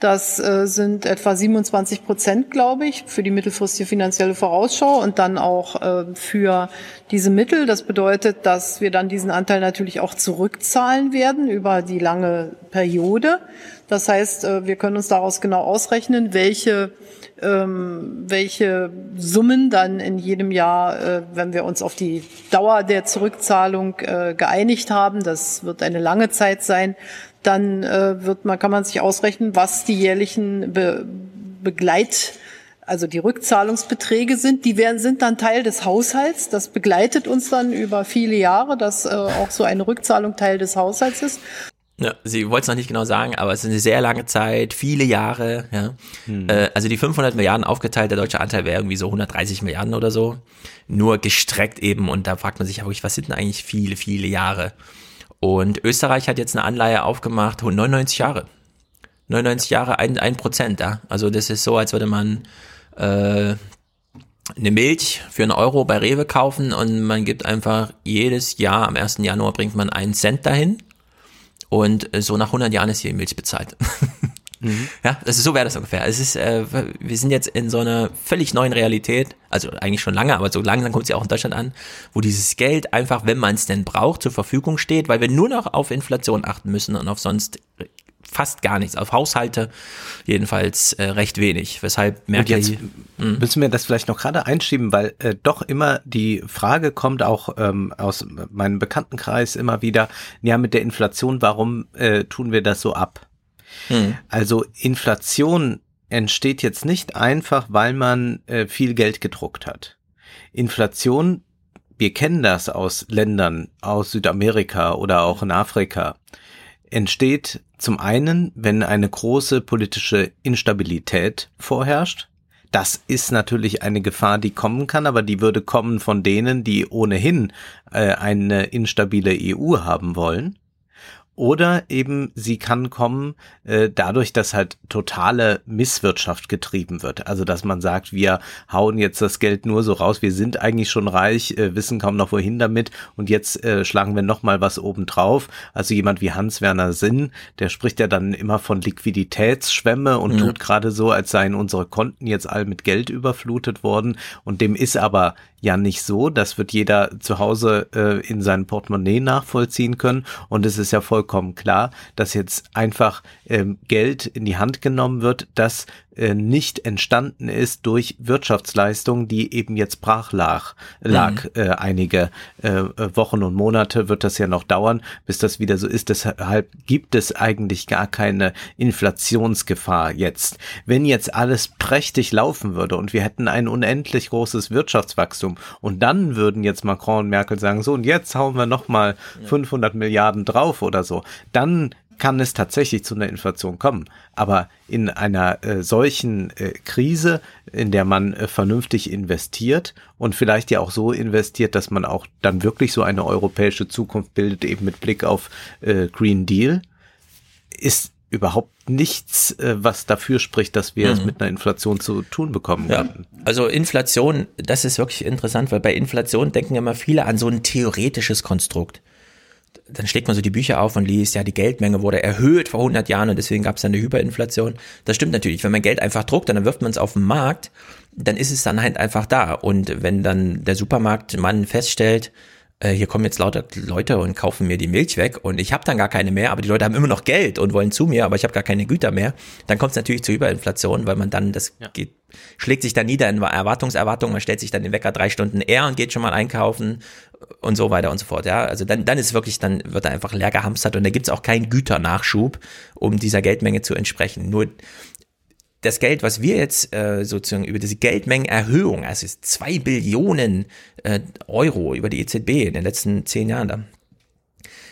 Das äh, sind etwa 27 Prozent, glaube ich, für die mittelfristige finanzielle Vorausschau und dann auch äh, für diese Mittel. Das bedeutet, dass wir dann diesen Anteil natürlich auch zurückzahlen werden über die lange Periode. Das heißt, äh, wir können uns daraus genau ausrechnen, welche ähm, welche Summen dann in jedem Jahr, äh, wenn wir uns auf die Dauer der Zurückzahlung äh, geeinigt haben, das wird eine lange Zeit sein, dann äh, wird man, kann man sich ausrechnen, was die jährlichen Be Begleit also die Rückzahlungsbeträge sind, die werden, sind dann Teil des Haushalts. Das begleitet uns dann über viele Jahre, dass äh, auch so eine Rückzahlung Teil des Haushalts ist. Ja, sie wollte es noch nicht genau sagen, aber es ist eine sehr lange Zeit, viele Jahre. Ja. Hm. Äh, also die 500 Milliarden aufgeteilt, der deutsche Anteil wäre irgendwie so 130 Milliarden oder so. Nur gestreckt eben und da fragt man sich ja wirklich, was sind denn eigentlich viele, viele Jahre? Und Österreich hat jetzt eine Anleihe aufgemacht, 99 Jahre. 99 Jahre, ein, ein Prozent, ja. Also das ist so, als würde man äh, eine Milch für einen Euro bei Rewe kaufen und man gibt einfach jedes Jahr, am 1. Januar bringt man einen Cent dahin und so nach 100 Jahren ist hier Milch bezahlt. Mhm. Ja, das ist so wäre das ungefähr. Es ist, äh, wir sind jetzt in so einer völlig neuen Realität, also eigentlich schon lange, aber so langsam kommt sie auch in Deutschland an, wo dieses Geld einfach, wenn man es denn braucht, zur Verfügung steht, weil wir nur noch auf Inflation achten müssen und auf sonst fast gar nichts. Auf Haushalte jedenfalls äh, recht wenig. Weshalb Merkel. Und jetzt hm? müssen wir das vielleicht noch gerade einschieben, weil äh, doch immer die Frage kommt auch ähm, aus meinem Bekanntenkreis immer wieder, ja, mit der Inflation, warum äh, tun wir das so ab? Hm. Also Inflation entsteht jetzt nicht einfach, weil man äh, viel Geld gedruckt hat. Inflation, wir kennen das aus Ländern aus Südamerika oder auch in Afrika entsteht zum einen, wenn eine große politische Instabilität vorherrscht. Das ist natürlich eine Gefahr, die kommen kann, aber die würde kommen von denen, die ohnehin äh, eine instabile EU haben wollen. Oder eben sie kann kommen äh, dadurch, dass halt totale Misswirtschaft getrieben wird. Also dass man sagt, wir hauen jetzt das Geld nur so raus, wir sind eigentlich schon reich, äh, wissen kaum noch wohin damit und jetzt äh, schlagen wir noch mal was obendrauf. Also jemand wie Hans-Werner Sinn, der spricht ja dann immer von Liquiditätsschwämme und ja. tut gerade so, als seien unsere Konten jetzt all mit Geld überflutet worden. Und dem ist aber ja nicht so. Das wird jeder zu Hause äh, in seinem Portemonnaie nachvollziehen können. Und es ist ja vollkommen klar, dass jetzt einfach ähm, Geld in die Hand genommen wird, das nicht entstanden ist durch Wirtschaftsleistung, die eben jetzt brach lag. lag. Mhm. Äh, einige äh, Wochen und Monate wird das ja noch dauern, bis das wieder so ist. Deshalb gibt es eigentlich gar keine Inflationsgefahr jetzt. Wenn jetzt alles prächtig laufen würde und wir hätten ein unendlich großes Wirtschaftswachstum und dann würden jetzt Macron und Merkel sagen, so und jetzt hauen wir nochmal 500 Milliarden drauf oder so, dann kann es tatsächlich zu einer Inflation kommen. Aber in einer äh, solchen äh, Krise, in der man äh, vernünftig investiert und vielleicht ja auch so investiert, dass man auch dann wirklich so eine europäische Zukunft bildet, eben mit Blick auf äh, Green Deal, ist überhaupt nichts, äh, was dafür spricht, dass wir mhm. es mit einer Inflation zu tun bekommen ja. Also Inflation, das ist wirklich interessant, weil bei Inflation denken immer viele an so ein theoretisches Konstrukt dann schlägt man so die Bücher auf und liest, ja, die Geldmenge wurde erhöht vor 100 Jahren und deswegen gab es eine Hyperinflation. Das stimmt natürlich. Wenn man Geld einfach druckt, dann wirft man es auf den Markt, dann ist es dann halt einfach da. Und wenn dann der Supermarktmann feststellt, äh, hier kommen jetzt lauter Leute und kaufen mir die Milch weg und ich habe dann gar keine mehr, aber die Leute haben immer noch Geld und wollen zu mir, aber ich habe gar keine Güter mehr, dann kommt es natürlich zur Hyperinflation, weil man dann, das ja. geht, schlägt sich dann nieder in Erwartungserwartung, man stellt sich dann den Wecker drei Stunden eher und geht schon mal einkaufen und so weiter und so fort. Ja, also dann, dann ist wirklich, dann wird er einfach leer gehamstert und da gibt's auch keinen Güternachschub, um dieser Geldmenge zu entsprechen. Nur das Geld, was wir jetzt äh, sozusagen über diese Geldmengenerhöhung, also ist zwei Billionen äh, Euro über die EZB in den letzten zehn Jahren da.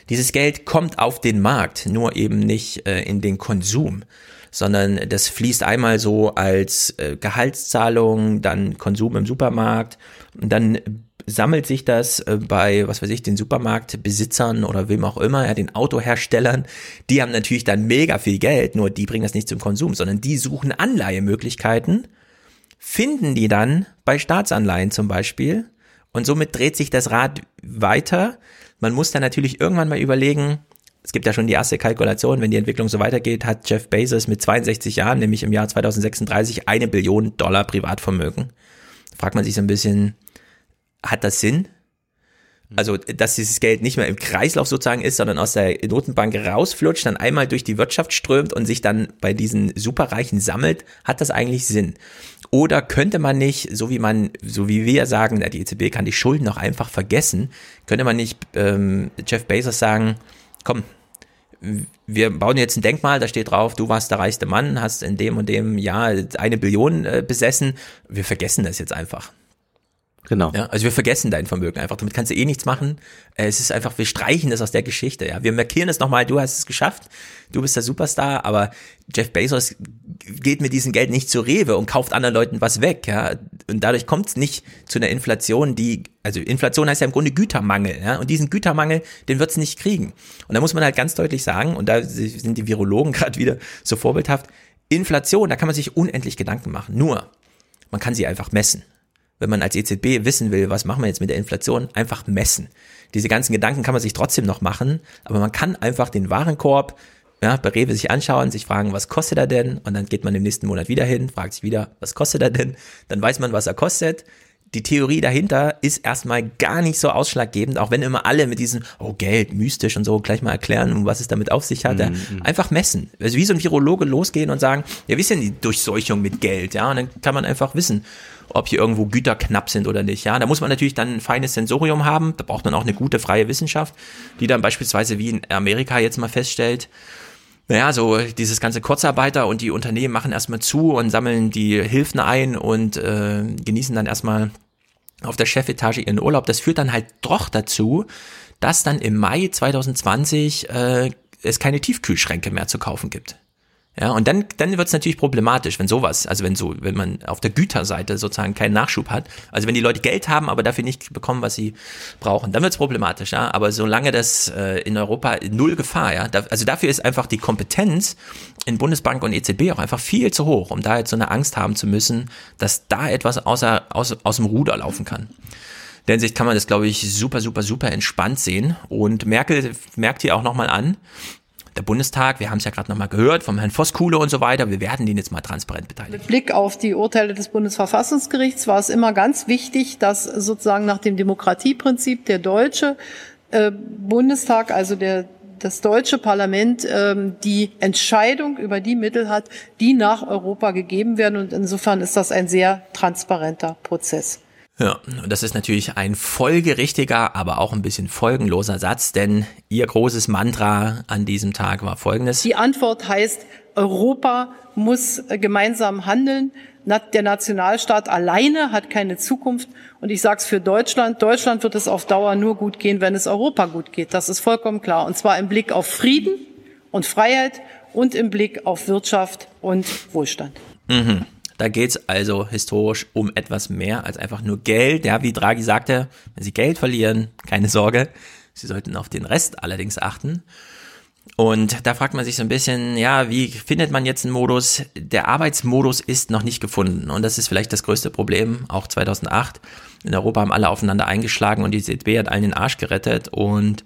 Dieses Geld kommt auf den Markt, nur eben nicht äh, in den Konsum, sondern das fließt einmal so als äh, Gehaltszahlung, dann Konsum im Supermarkt, dann sammelt sich das äh, bei, was weiß ich, den Supermarktbesitzern oder wem auch immer, ja, den Autoherstellern. Die haben natürlich dann mega viel Geld, nur die bringen das nicht zum Konsum, sondern die suchen Anleihemöglichkeiten, finden die dann bei Staatsanleihen zum Beispiel und somit dreht sich das Rad weiter. Man muss dann natürlich irgendwann mal überlegen, es gibt ja schon die erste Kalkulation, wenn die Entwicklung so weitergeht, hat Jeff Bezos mit 62 Jahren, nämlich im Jahr 2036, eine Billion Dollar Privatvermögen. Fragt man sich so ein bisschen, hat das Sinn? Also, dass dieses Geld nicht mehr im Kreislauf sozusagen ist, sondern aus der Notenbank rausflutscht, dann einmal durch die Wirtschaft strömt und sich dann bei diesen Superreichen sammelt, hat das eigentlich Sinn? Oder könnte man nicht, so wie man, so wie wir sagen, die EZB kann die Schulden noch einfach vergessen, könnte man nicht ähm, Jeff Bezos sagen, komm, wir bauen jetzt ein Denkmal, da steht drauf, du warst der reichste Mann, hast in dem und dem Jahr eine Billion äh, besessen, wir vergessen das jetzt einfach. Genau. Ja, also wir vergessen dein Vermögen einfach. Damit kannst du eh nichts machen. Äh, es ist einfach, wir streichen das aus der Geschichte. Ja, wir markieren es nochmal. Du hast es geschafft. Du bist der Superstar. Aber Jeff Bezos geht mit diesem Geld nicht zur Rewe und kauft anderen Leuten was weg. Ja, und dadurch kommt es nicht zu einer Inflation, die, also Inflation heißt ja im Grunde Gütermangel. Ja, und diesen Gütermangel, den wird es nicht kriegen. Und da muss man halt ganz deutlich sagen, und da sind die Virologen gerade wieder so vorbildhaft. Inflation, da kann man sich unendlich Gedanken machen. Nur, man kann sie einfach messen wenn man als EZB wissen will, was machen wir jetzt mit der Inflation, einfach messen. Diese ganzen Gedanken kann man sich trotzdem noch machen, aber man kann einfach den Warenkorb ja, bei Rewe sich anschauen, sich fragen, was kostet er denn? Und dann geht man im nächsten Monat wieder hin, fragt sich wieder, was kostet er denn? Dann weiß man, was er kostet. Die Theorie dahinter ist erstmal gar nicht so ausschlaggebend, auch wenn immer alle mit diesem, oh Geld, mystisch und so gleich mal erklären, was es damit auf sich hat. Mhm. mhm. Einfach messen. Also wie so ein Virologe losgehen und sagen, ja, wie ist denn die Durchseuchung mit Geld? Ja, und dann kann man einfach wissen, ob hier irgendwo Güter knapp sind oder nicht. Ja, da muss man natürlich dann ein feines Sensorium haben. Da braucht man auch eine gute freie Wissenschaft, die dann beispielsweise wie in Amerika jetzt mal feststellt, naja, so dieses ganze Kurzarbeiter und die Unternehmen machen erstmal zu und sammeln die Hilfen ein und äh, genießen dann erstmal auf der Chefetage ihren Urlaub. Das führt dann halt doch dazu, dass dann im Mai 2020 äh, es keine Tiefkühlschränke mehr zu kaufen gibt. Ja, und dann, dann wird es natürlich problematisch, wenn sowas, also wenn so, wenn man auf der Güterseite sozusagen keinen Nachschub hat, also wenn die Leute Geld haben, aber dafür nicht bekommen, was sie brauchen, dann wird es problematisch, ja. Aber solange das äh, in Europa null Gefahr, ja, da, also dafür ist einfach die Kompetenz in Bundesbank und EZB auch einfach viel zu hoch, um da jetzt so eine Angst haben zu müssen, dass da etwas außer, aus, aus dem Ruder laufen kann. In der Hinsicht kann man das, glaube ich, super, super, super entspannt sehen. Und Merkel merkt hier auch nochmal an, der Bundestag, wir haben es ja gerade nochmal gehört vom Herrn Voskuhle und so weiter, wir werden den jetzt mal transparent beteiligen. Mit Blick auf die Urteile des Bundesverfassungsgerichts war es immer ganz wichtig, dass sozusagen nach dem Demokratieprinzip der deutsche äh, Bundestag, also der das deutsche Parlament ähm, die Entscheidung über die Mittel hat, die nach Europa gegeben werden. Und insofern ist das ein sehr transparenter Prozess. Ja, und das ist natürlich ein folgerichtiger, aber auch ein bisschen folgenloser Satz, denn Ihr großes Mantra an diesem Tag war folgendes. Die Antwort heißt, Europa muss gemeinsam handeln. Der Nationalstaat alleine hat keine Zukunft. Und ich sage es für Deutschland, Deutschland wird es auf Dauer nur gut gehen, wenn es Europa gut geht. Das ist vollkommen klar. Und zwar im Blick auf Frieden und Freiheit und im Blick auf Wirtschaft und Wohlstand. Mhm. Da geht's also historisch um etwas mehr als einfach nur Geld. Ja, wie Draghi sagte, wenn Sie Geld verlieren, keine Sorge. Sie sollten auf den Rest allerdings achten. Und da fragt man sich so ein bisschen, ja, wie findet man jetzt einen Modus? Der Arbeitsmodus ist noch nicht gefunden. Und das ist vielleicht das größte Problem, auch 2008. In Europa haben alle aufeinander eingeschlagen und die EZB hat allen den Arsch gerettet. Und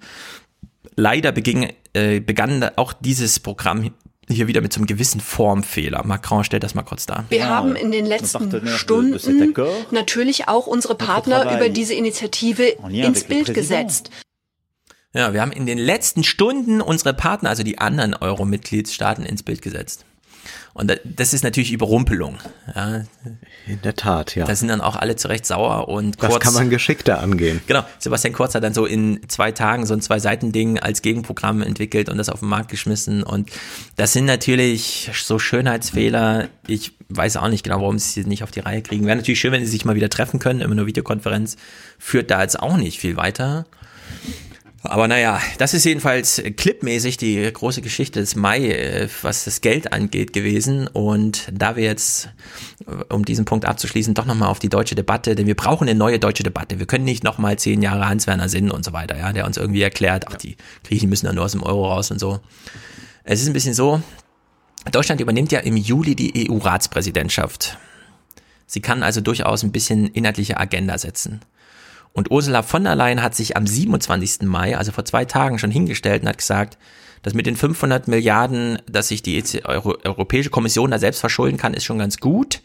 leider beging, äh, begann auch dieses Programm hier wieder mit so einem gewissen Formfehler. Macron stellt das mal kurz dar. Wir haben in den letzten Stunden natürlich auch unsere Partner über diese Initiative ins Bild gesetzt. Ja, wir haben in den letzten Stunden unsere Partner, also die anderen Euro-Mitgliedstaaten, ins Bild gesetzt. Und das ist natürlich Überrumpelung. Ja. In der Tat, ja. Da sind dann auch alle zurecht sauer und Kurz. Das kann man geschickter angehen. Genau. Sebastian Kurz hat dann so in zwei Tagen so ein Zwei-Seiten-Ding als Gegenprogramm entwickelt und das auf den Markt geschmissen. Und das sind natürlich so Schönheitsfehler. Ich weiß auch nicht genau, warum sie es nicht auf die Reihe kriegen. Wäre natürlich schön, wenn sie sich mal wieder treffen können. Immer nur Videokonferenz führt da jetzt auch nicht viel weiter. Aber naja, das ist jedenfalls clipmäßig die große Geschichte des Mai, äh, was das Geld angeht, gewesen. Und da wir jetzt, äh, um diesen Punkt abzuschließen, doch nochmal auf die deutsche Debatte, denn wir brauchen eine neue deutsche Debatte. Wir können nicht nochmal zehn Jahre Hans-Werner Sinn und so weiter, ja, der uns irgendwie erklärt, ach, die Griechen müssen ja nur aus dem Euro raus und so. Es ist ein bisschen so, Deutschland übernimmt ja im Juli die EU-Ratspräsidentschaft. Sie kann also durchaus ein bisschen inhaltliche Agenda setzen. Und Ursula von der Leyen hat sich am 27. Mai, also vor zwei Tagen, schon hingestellt und hat gesagt, dass mit den 500 Milliarden, dass sich die Euro Europäische Kommission da selbst verschulden kann, ist schon ganz gut.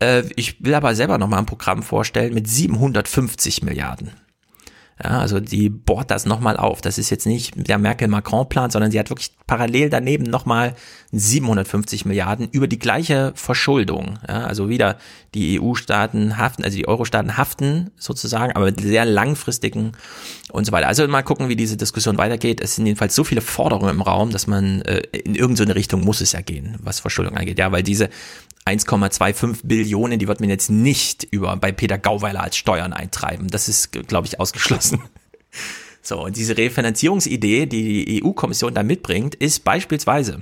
Äh, ich will aber selber nochmal ein Programm vorstellen mit 750 Milliarden. Ja, also die bohrt das nochmal auf. Das ist jetzt nicht der Merkel-Macron-Plan, sondern sie hat wirklich parallel daneben nochmal 750 Milliarden über die gleiche Verschuldung. Ja, also wieder die EU-Staaten haften, also die Euro-Staaten haften sozusagen, aber mit sehr langfristigen und so weiter. Also mal gucken, wie diese Diskussion weitergeht. Es sind jedenfalls so viele Forderungen im Raum, dass man äh, in irgendeine Richtung muss es ja gehen, was Verschuldung angeht. Ja, weil diese 1,25 Billionen, die wird man jetzt nicht über bei Peter Gauweiler als Steuern eintreiben. Das ist, glaube ich, ausgeschlossen. So, und diese Refinanzierungsidee, die die EU-Kommission da mitbringt, ist beispielsweise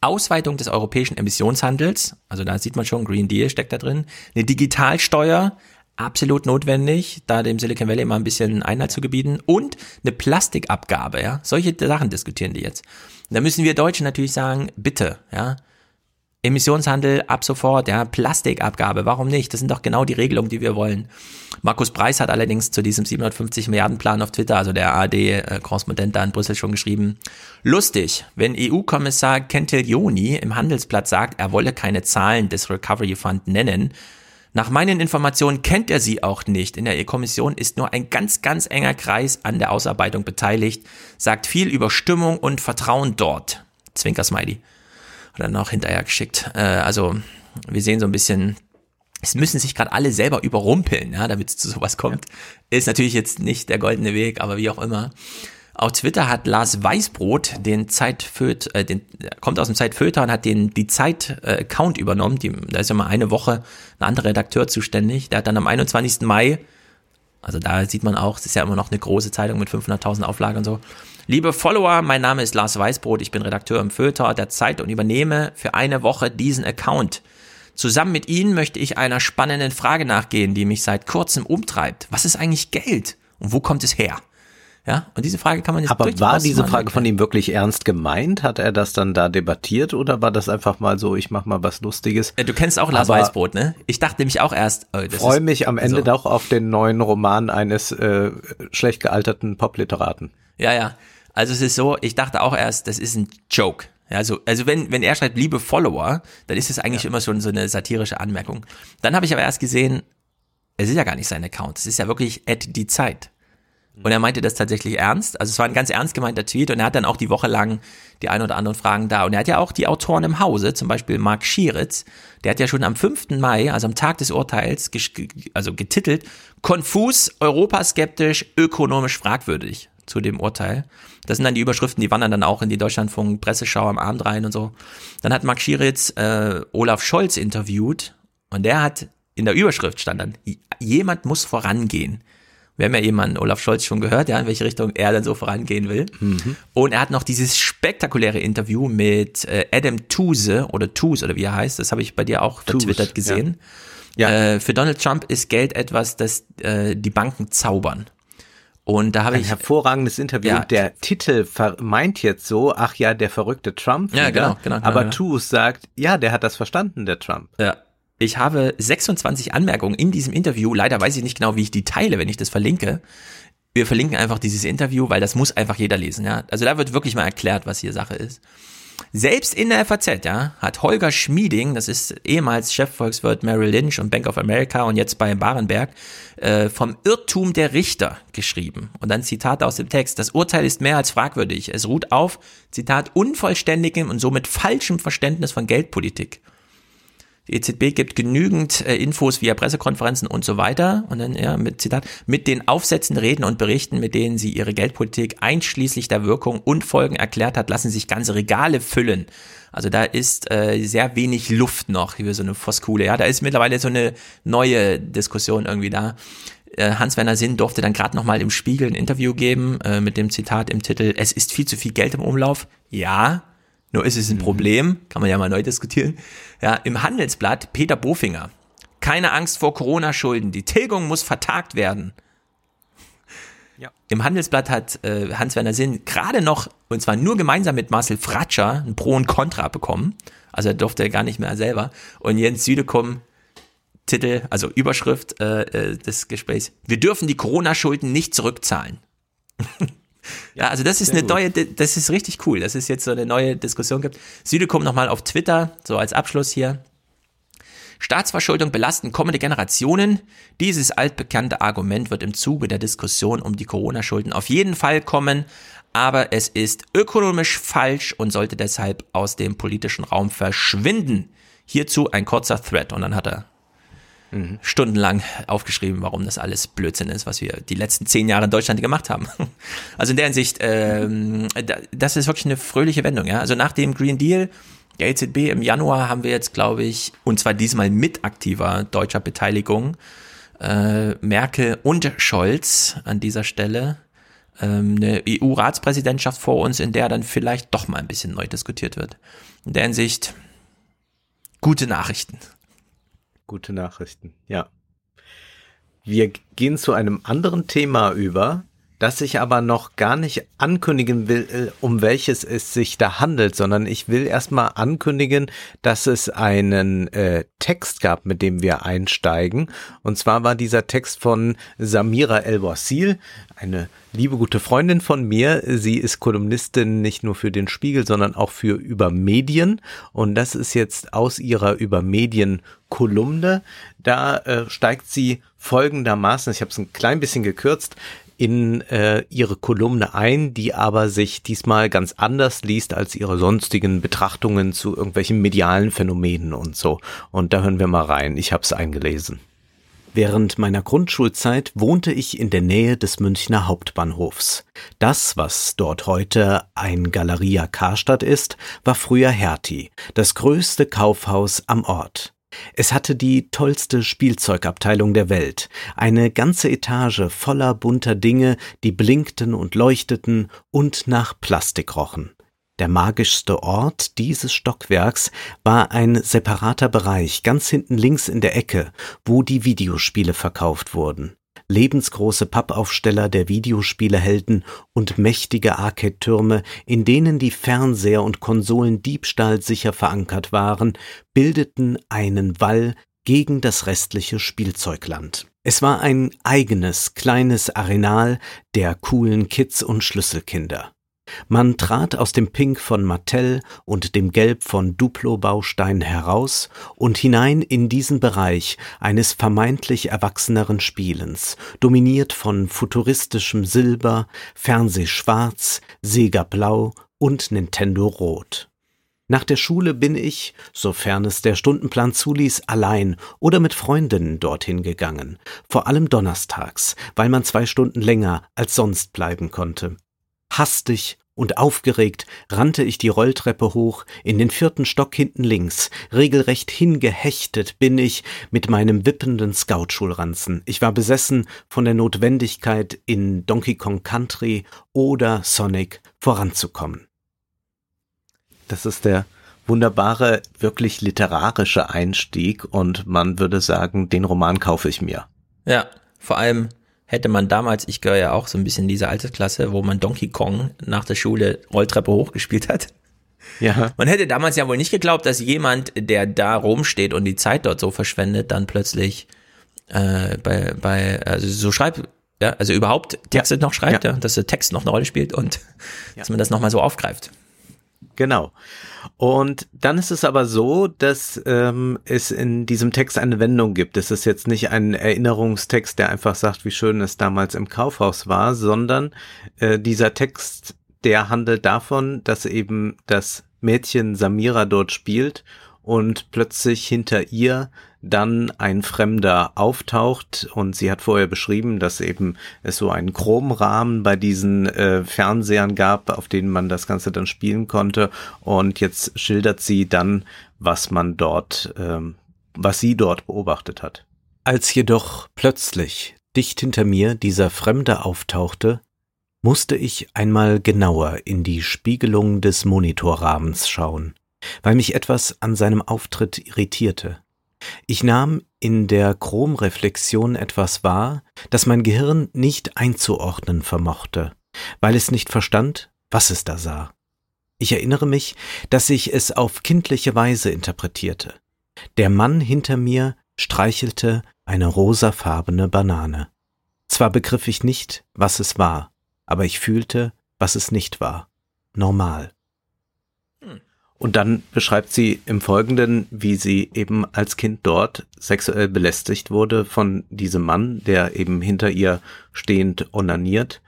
Ausweitung des europäischen Emissionshandels, also da sieht man schon, Green Deal steckt da drin, eine Digitalsteuer, absolut notwendig, da dem Silicon Valley mal ein bisschen Einhalt zu gebieten. Und eine Plastikabgabe, ja, solche Sachen diskutieren die jetzt. Da müssen wir Deutschen natürlich sagen, bitte, ja, Emissionshandel ab sofort, ja, Plastikabgabe, warum nicht? Das sind doch genau die Regelungen, die wir wollen. Markus Preis hat allerdings zu diesem 750 Milliarden Plan auf Twitter, also der ARD-Korrespondent da in Brüssel schon geschrieben, lustig, wenn EU-Kommissar Kentiglioni im Handelsblatt sagt, er wolle keine Zahlen des Recovery Fund nennen, nach meinen Informationen kennt er sie auch nicht. In der EU-Kommission ist nur ein ganz, ganz enger Kreis an der Ausarbeitung beteiligt, sagt viel über Stimmung und Vertrauen dort. Zwinker Smiley hat er noch hinterher geschickt. Äh, also wir sehen so ein bisschen, es müssen sich gerade alle selber überrumpeln, ja, damit es zu sowas kommt. Ja. Ist natürlich jetzt nicht der goldene Weg, aber wie auch immer. Auf Twitter hat Lars Weißbrot den Zeitföt, äh, den, kommt aus dem Zeitföter und hat den, die Zeit-Account äh, übernommen. Die, da ist ja mal eine Woche ein anderer Redakteur zuständig. Der hat dann am 21. Mai, also da sieht man auch, es ist ja immer noch eine große Zeitung mit 500.000 Auflagen und so, Liebe Follower, mein Name ist Lars Weißbrot, ich bin Redakteur im Feuilleton der Zeit und übernehme für eine Woche diesen Account. Zusammen mit Ihnen möchte ich einer spannenden Frage nachgehen, die mich seit kurzem umtreibt. Was ist eigentlich Geld und wo kommt es her? Ja, und diese Frage kann man jetzt Aber war diese Frage von ihm wirklich ernst gemeint? Hat er das dann da debattiert oder war das einfach mal so, ich mach mal was Lustiges? Du kennst auch Lars Aber Weißbrot, ne? Ich dachte nämlich auch erst, oh, das freue mich am Ende so. doch auf den neuen Roman eines äh, schlecht gealterten Popliteraten. Ja, ja. Also es ist so, ich dachte auch erst, das ist ein Joke. Also, also wenn, wenn er schreibt, liebe Follower, dann ist es eigentlich ja. immer schon so eine satirische Anmerkung. Dann habe ich aber erst gesehen, es ist ja gar nicht sein Account. Es ist ja wirklich at die Zeit. Und er meinte das tatsächlich ernst. Also es war ein ganz ernst gemeinter Tweet und er hat dann auch die Woche lang die ein oder anderen Fragen da. Und er hat ja auch die Autoren im Hause, zum Beispiel Mark Schieritz, der hat ja schon am 5. Mai, also am Tag des Urteils, also getitelt, konfus, europaskeptisch, ökonomisch fragwürdig zu dem Urteil. Das sind dann die Überschriften, die wandern dann auch in die Deutschlandfunk Presseschau am Abend rein und so. Dann hat Mark Schieritz äh, Olaf Scholz interviewt und der hat in der Überschrift stand dann, jemand muss vorangehen. Wir haben ja eben an Olaf Scholz schon gehört, ja, in welche Richtung er dann so vorangehen will. Mhm. Und er hat noch dieses spektakuläre Interview mit äh, Adam Tuse oder Tuse oder wie er heißt, das habe ich bei dir auch vertwittert gesehen. Ja. ja. Äh, für Donald Trump ist Geld etwas, das äh, die Banken zaubern. Und da habe ich ein hervorragendes Interview. Ja. Der Titel meint jetzt so, ach ja, der verrückte Trump. Ja, genau, genau, genau. Aber ja. Tooze sagt, ja, der hat das verstanden, der Trump. Ja. Ich habe 26 Anmerkungen in diesem Interview. Leider weiß ich nicht genau, wie ich die teile, wenn ich das verlinke. Wir verlinken einfach dieses Interview, weil das muss einfach jeder lesen, ja. Also da wird wirklich mal erklärt, was hier Sache ist. Selbst in der FAZ, ja, hat Holger Schmieding, das ist ehemals Chefvolkswirt Merrill Lynch und Bank of America und jetzt bei Barenberg, äh, vom Irrtum der Richter geschrieben. Und dann Zitat aus dem Text. Das Urteil ist mehr als fragwürdig. Es ruht auf, Zitat, unvollständigem und somit falschem Verständnis von Geldpolitik. Die EZB gibt genügend äh, Infos via Pressekonferenzen und so weiter. Und dann, ja, mit Zitat, mit den Aufsätzen, Reden und Berichten, mit denen sie ihre Geldpolitik einschließlich der Wirkung und Folgen erklärt hat, lassen sich ganze Regale füllen. Also da ist äh, sehr wenig Luft noch für so eine Voskuhle. Ja, da ist mittlerweile so eine neue Diskussion irgendwie da. Äh, Hans-Werner Sinn durfte dann gerade nochmal im Spiegel ein Interview geben äh, mit dem Zitat im Titel, es ist viel zu viel Geld im Umlauf. Ja, nur ist es ein mhm. Problem, kann man ja mal neu diskutieren. Ja, im Handelsblatt Peter Bofinger. Keine Angst vor Corona-Schulden. Die Tilgung muss vertagt werden. Ja. Im Handelsblatt hat äh, Hans-Werner Sinn gerade noch, und zwar nur gemeinsam mit Marcel Fratscher, ein Pro und Contra bekommen. Also er durfte gar nicht mehr selber. Und Jens Südekum, Titel, also Überschrift äh, äh des Gesprächs. Wir dürfen die Corona-Schulden nicht zurückzahlen. Ja, also das ist eine gut. neue, das ist richtig cool, dass es jetzt so eine neue Diskussion gibt. Südekum nochmal auf Twitter, so als Abschluss hier. Staatsverschuldung belasten kommende Generationen. Dieses altbekannte Argument wird im Zuge der Diskussion um die Corona-Schulden auf jeden Fall kommen, aber es ist ökonomisch falsch und sollte deshalb aus dem politischen Raum verschwinden. Hierzu ein kurzer Thread und dann hat er mhm. stundenlang aufgeschrieben, warum das alles Blödsinn ist, was wir die letzten zehn Jahre in Deutschland gemacht haben. Also in der Hinsicht, ähm, das ist wirklich eine fröhliche Wendung. Ja? Also nach dem Green Deal der EZB im Januar haben wir jetzt, glaube ich, und zwar diesmal mit aktiver deutscher Beteiligung, äh, Merkel und Scholz an dieser Stelle ähm, eine EU-Ratspräsidentschaft vor uns, in der dann vielleicht doch mal ein bisschen neu diskutiert wird. In der Hinsicht gute Nachrichten. Gute Nachrichten, ja. Wir gehen zu einem anderen Thema über, das ich aber noch gar nicht ankündigen will, äh, um welches es sich da handelt, sondern ich will erstmal ankündigen, dass es einen äh, Text gab, mit dem wir einsteigen. Und zwar war dieser Text von Samira El-Wassil, eine liebe gute Freundin von mir. Sie ist Kolumnistin nicht nur für den Spiegel, sondern auch für Übermedien. Und das ist jetzt aus ihrer Übermedien Kolumne. Da äh, steigt sie folgendermaßen, ich habe es ein klein bisschen gekürzt, in äh, ihre Kolumne ein, die aber sich diesmal ganz anders liest als ihre sonstigen Betrachtungen zu irgendwelchen medialen Phänomenen und so. Und da hören wir mal rein. Ich habe es eingelesen. Während meiner Grundschulzeit wohnte ich in der Nähe des Münchner Hauptbahnhofs. Das, was dort heute ein Galeria Karstadt ist, war früher Hertie, das größte Kaufhaus am Ort. Es hatte die tollste Spielzeugabteilung der Welt, eine ganze Etage voller bunter Dinge, die blinkten und leuchteten und nach Plastik rochen. Der magischste Ort dieses Stockwerks war ein separater Bereich ganz hinten links in der Ecke, wo die Videospiele verkauft wurden lebensgroße Pappaufsteller der Videospielehelden und mächtige Arcade-Türme, in denen die Fernseher und Konsolen diebstahlsicher verankert waren, bildeten einen Wall gegen das restliche Spielzeugland. Es war ein eigenes kleines Arenal der coolen Kids und Schlüsselkinder. Man trat aus dem Pink von Mattel und dem Gelb von Duplo-Baustein heraus und hinein in diesen Bereich eines vermeintlich erwachseneren Spielens, dominiert von futuristischem Silber, Fernsehschwarz, Sega Blau und Nintendo Rot. Nach der Schule bin ich, sofern es der Stundenplan zuließ, allein oder mit Freundinnen dorthin gegangen, vor allem donnerstags, weil man zwei Stunden länger als sonst bleiben konnte. Hastig und aufgeregt rannte ich die Rolltreppe hoch, in den vierten Stock hinten links, regelrecht hingehechtet bin ich mit meinem wippenden Scoutschulranzen. Ich war besessen von der Notwendigkeit, in Donkey Kong Country oder Sonic voranzukommen. Das ist der wunderbare, wirklich literarische Einstieg und man würde sagen, den Roman kaufe ich mir. Ja, vor allem hätte man damals, ich gehöre ja auch so ein bisschen in diese Altersklasse, wo man Donkey Kong nach der Schule Rolltreppe hochgespielt hat. Ja. Man hätte damals ja wohl nicht geglaubt, dass jemand, der da rumsteht und die Zeit dort so verschwendet, dann plötzlich äh, bei, bei, also so schreibt, ja, also überhaupt Texte ja. noch schreibt, ja. ja. dass der Text noch eine Rolle spielt und dass man das nochmal so aufgreift. Genau. Und dann ist es aber so, dass ähm, es in diesem Text eine Wendung gibt. Es ist jetzt nicht ein Erinnerungstext, der einfach sagt, wie schön es damals im Kaufhaus war, sondern äh, dieser Text, der handelt davon, dass eben das Mädchen Samira dort spielt und plötzlich hinter ihr dann ein Fremder auftaucht und sie hat vorher beschrieben, dass eben es so einen Chromrahmen bei diesen äh, Fernsehern gab, auf denen man das Ganze dann spielen konnte und jetzt schildert sie dann, was man dort, ähm, was sie dort beobachtet hat. Als jedoch plötzlich dicht hinter mir dieser Fremde auftauchte, musste ich einmal genauer in die Spiegelung des Monitorrahmens schauen, weil mich etwas an seinem Auftritt irritierte. Ich nahm in der Chromreflexion etwas wahr, das mein Gehirn nicht einzuordnen vermochte, weil es nicht verstand, was es da sah. Ich erinnere mich, dass ich es auf kindliche Weise interpretierte. Der Mann hinter mir streichelte eine rosafarbene Banane. Zwar begriff ich nicht, was es war, aber ich fühlte, was es nicht war. Normal. Und dann beschreibt sie im Folgenden, wie sie eben als Kind dort sexuell belästigt wurde von diesem Mann, der eben hinter ihr stehend onaniert.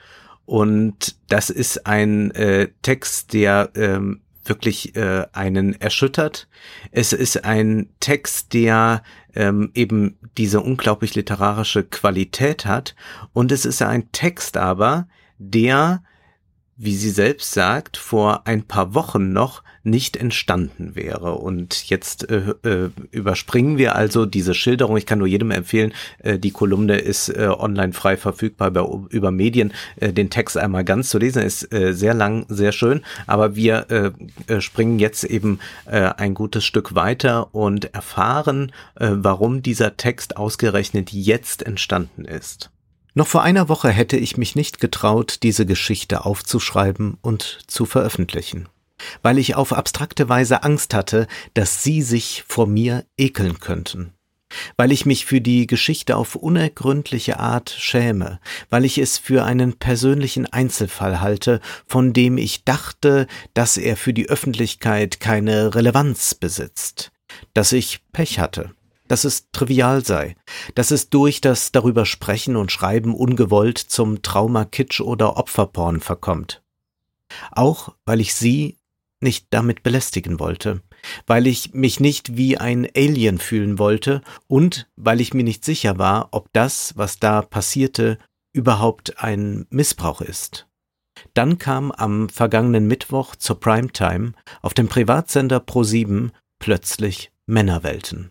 Und das ist ein äh, Text, der ähm, wirklich äh, einen erschüttert. Es ist ein Text, der ähm, eben diese unglaublich literarische Qualität hat. Und es ist ein Text aber, der, wie sie selbst sagt, vor ein paar Wochen noch nicht entstanden wäre. Und jetzt äh, äh, überspringen wir also diese Schilderung. Ich kann nur jedem empfehlen, äh, die Kolumne ist äh, online frei verfügbar bei, über Medien. Äh, den Text einmal ganz zu lesen ist äh, sehr lang, sehr schön. Aber wir äh, äh, springen jetzt eben äh, ein gutes Stück weiter und erfahren, äh, warum dieser Text ausgerechnet jetzt entstanden ist. Noch vor einer Woche hätte ich mich nicht getraut, diese Geschichte aufzuschreiben und zu veröffentlichen weil ich auf abstrakte Weise Angst hatte, dass sie sich vor mir ekeln könnten. Weil ich mich für die Geschichte auf unergründliche Art schäme, weil ich es für einen persönlichen Einzelfall halte, von dem ich dachte, dass er für die Öffentlichkeit keine Relevanz besitzt, dass ich Pech hatte, dass es trivial sei, dass es durch das darüber sprechen und schreiben ungewollt zum Trauma Kitsch oder Opferporn verkommt. Auch weil ich sie nicht damit belästigen wollte, weil ich mich nicht wie ein Alien fühlen wollte und weil ich mir nicht sicher war, ob das, was da passierte, überhaupt ein Missbrauch ist. Dann kam am vergangenen Mittwoch zur Primetime auf dem Privatsender Pro7 plötzlich Männerwelten.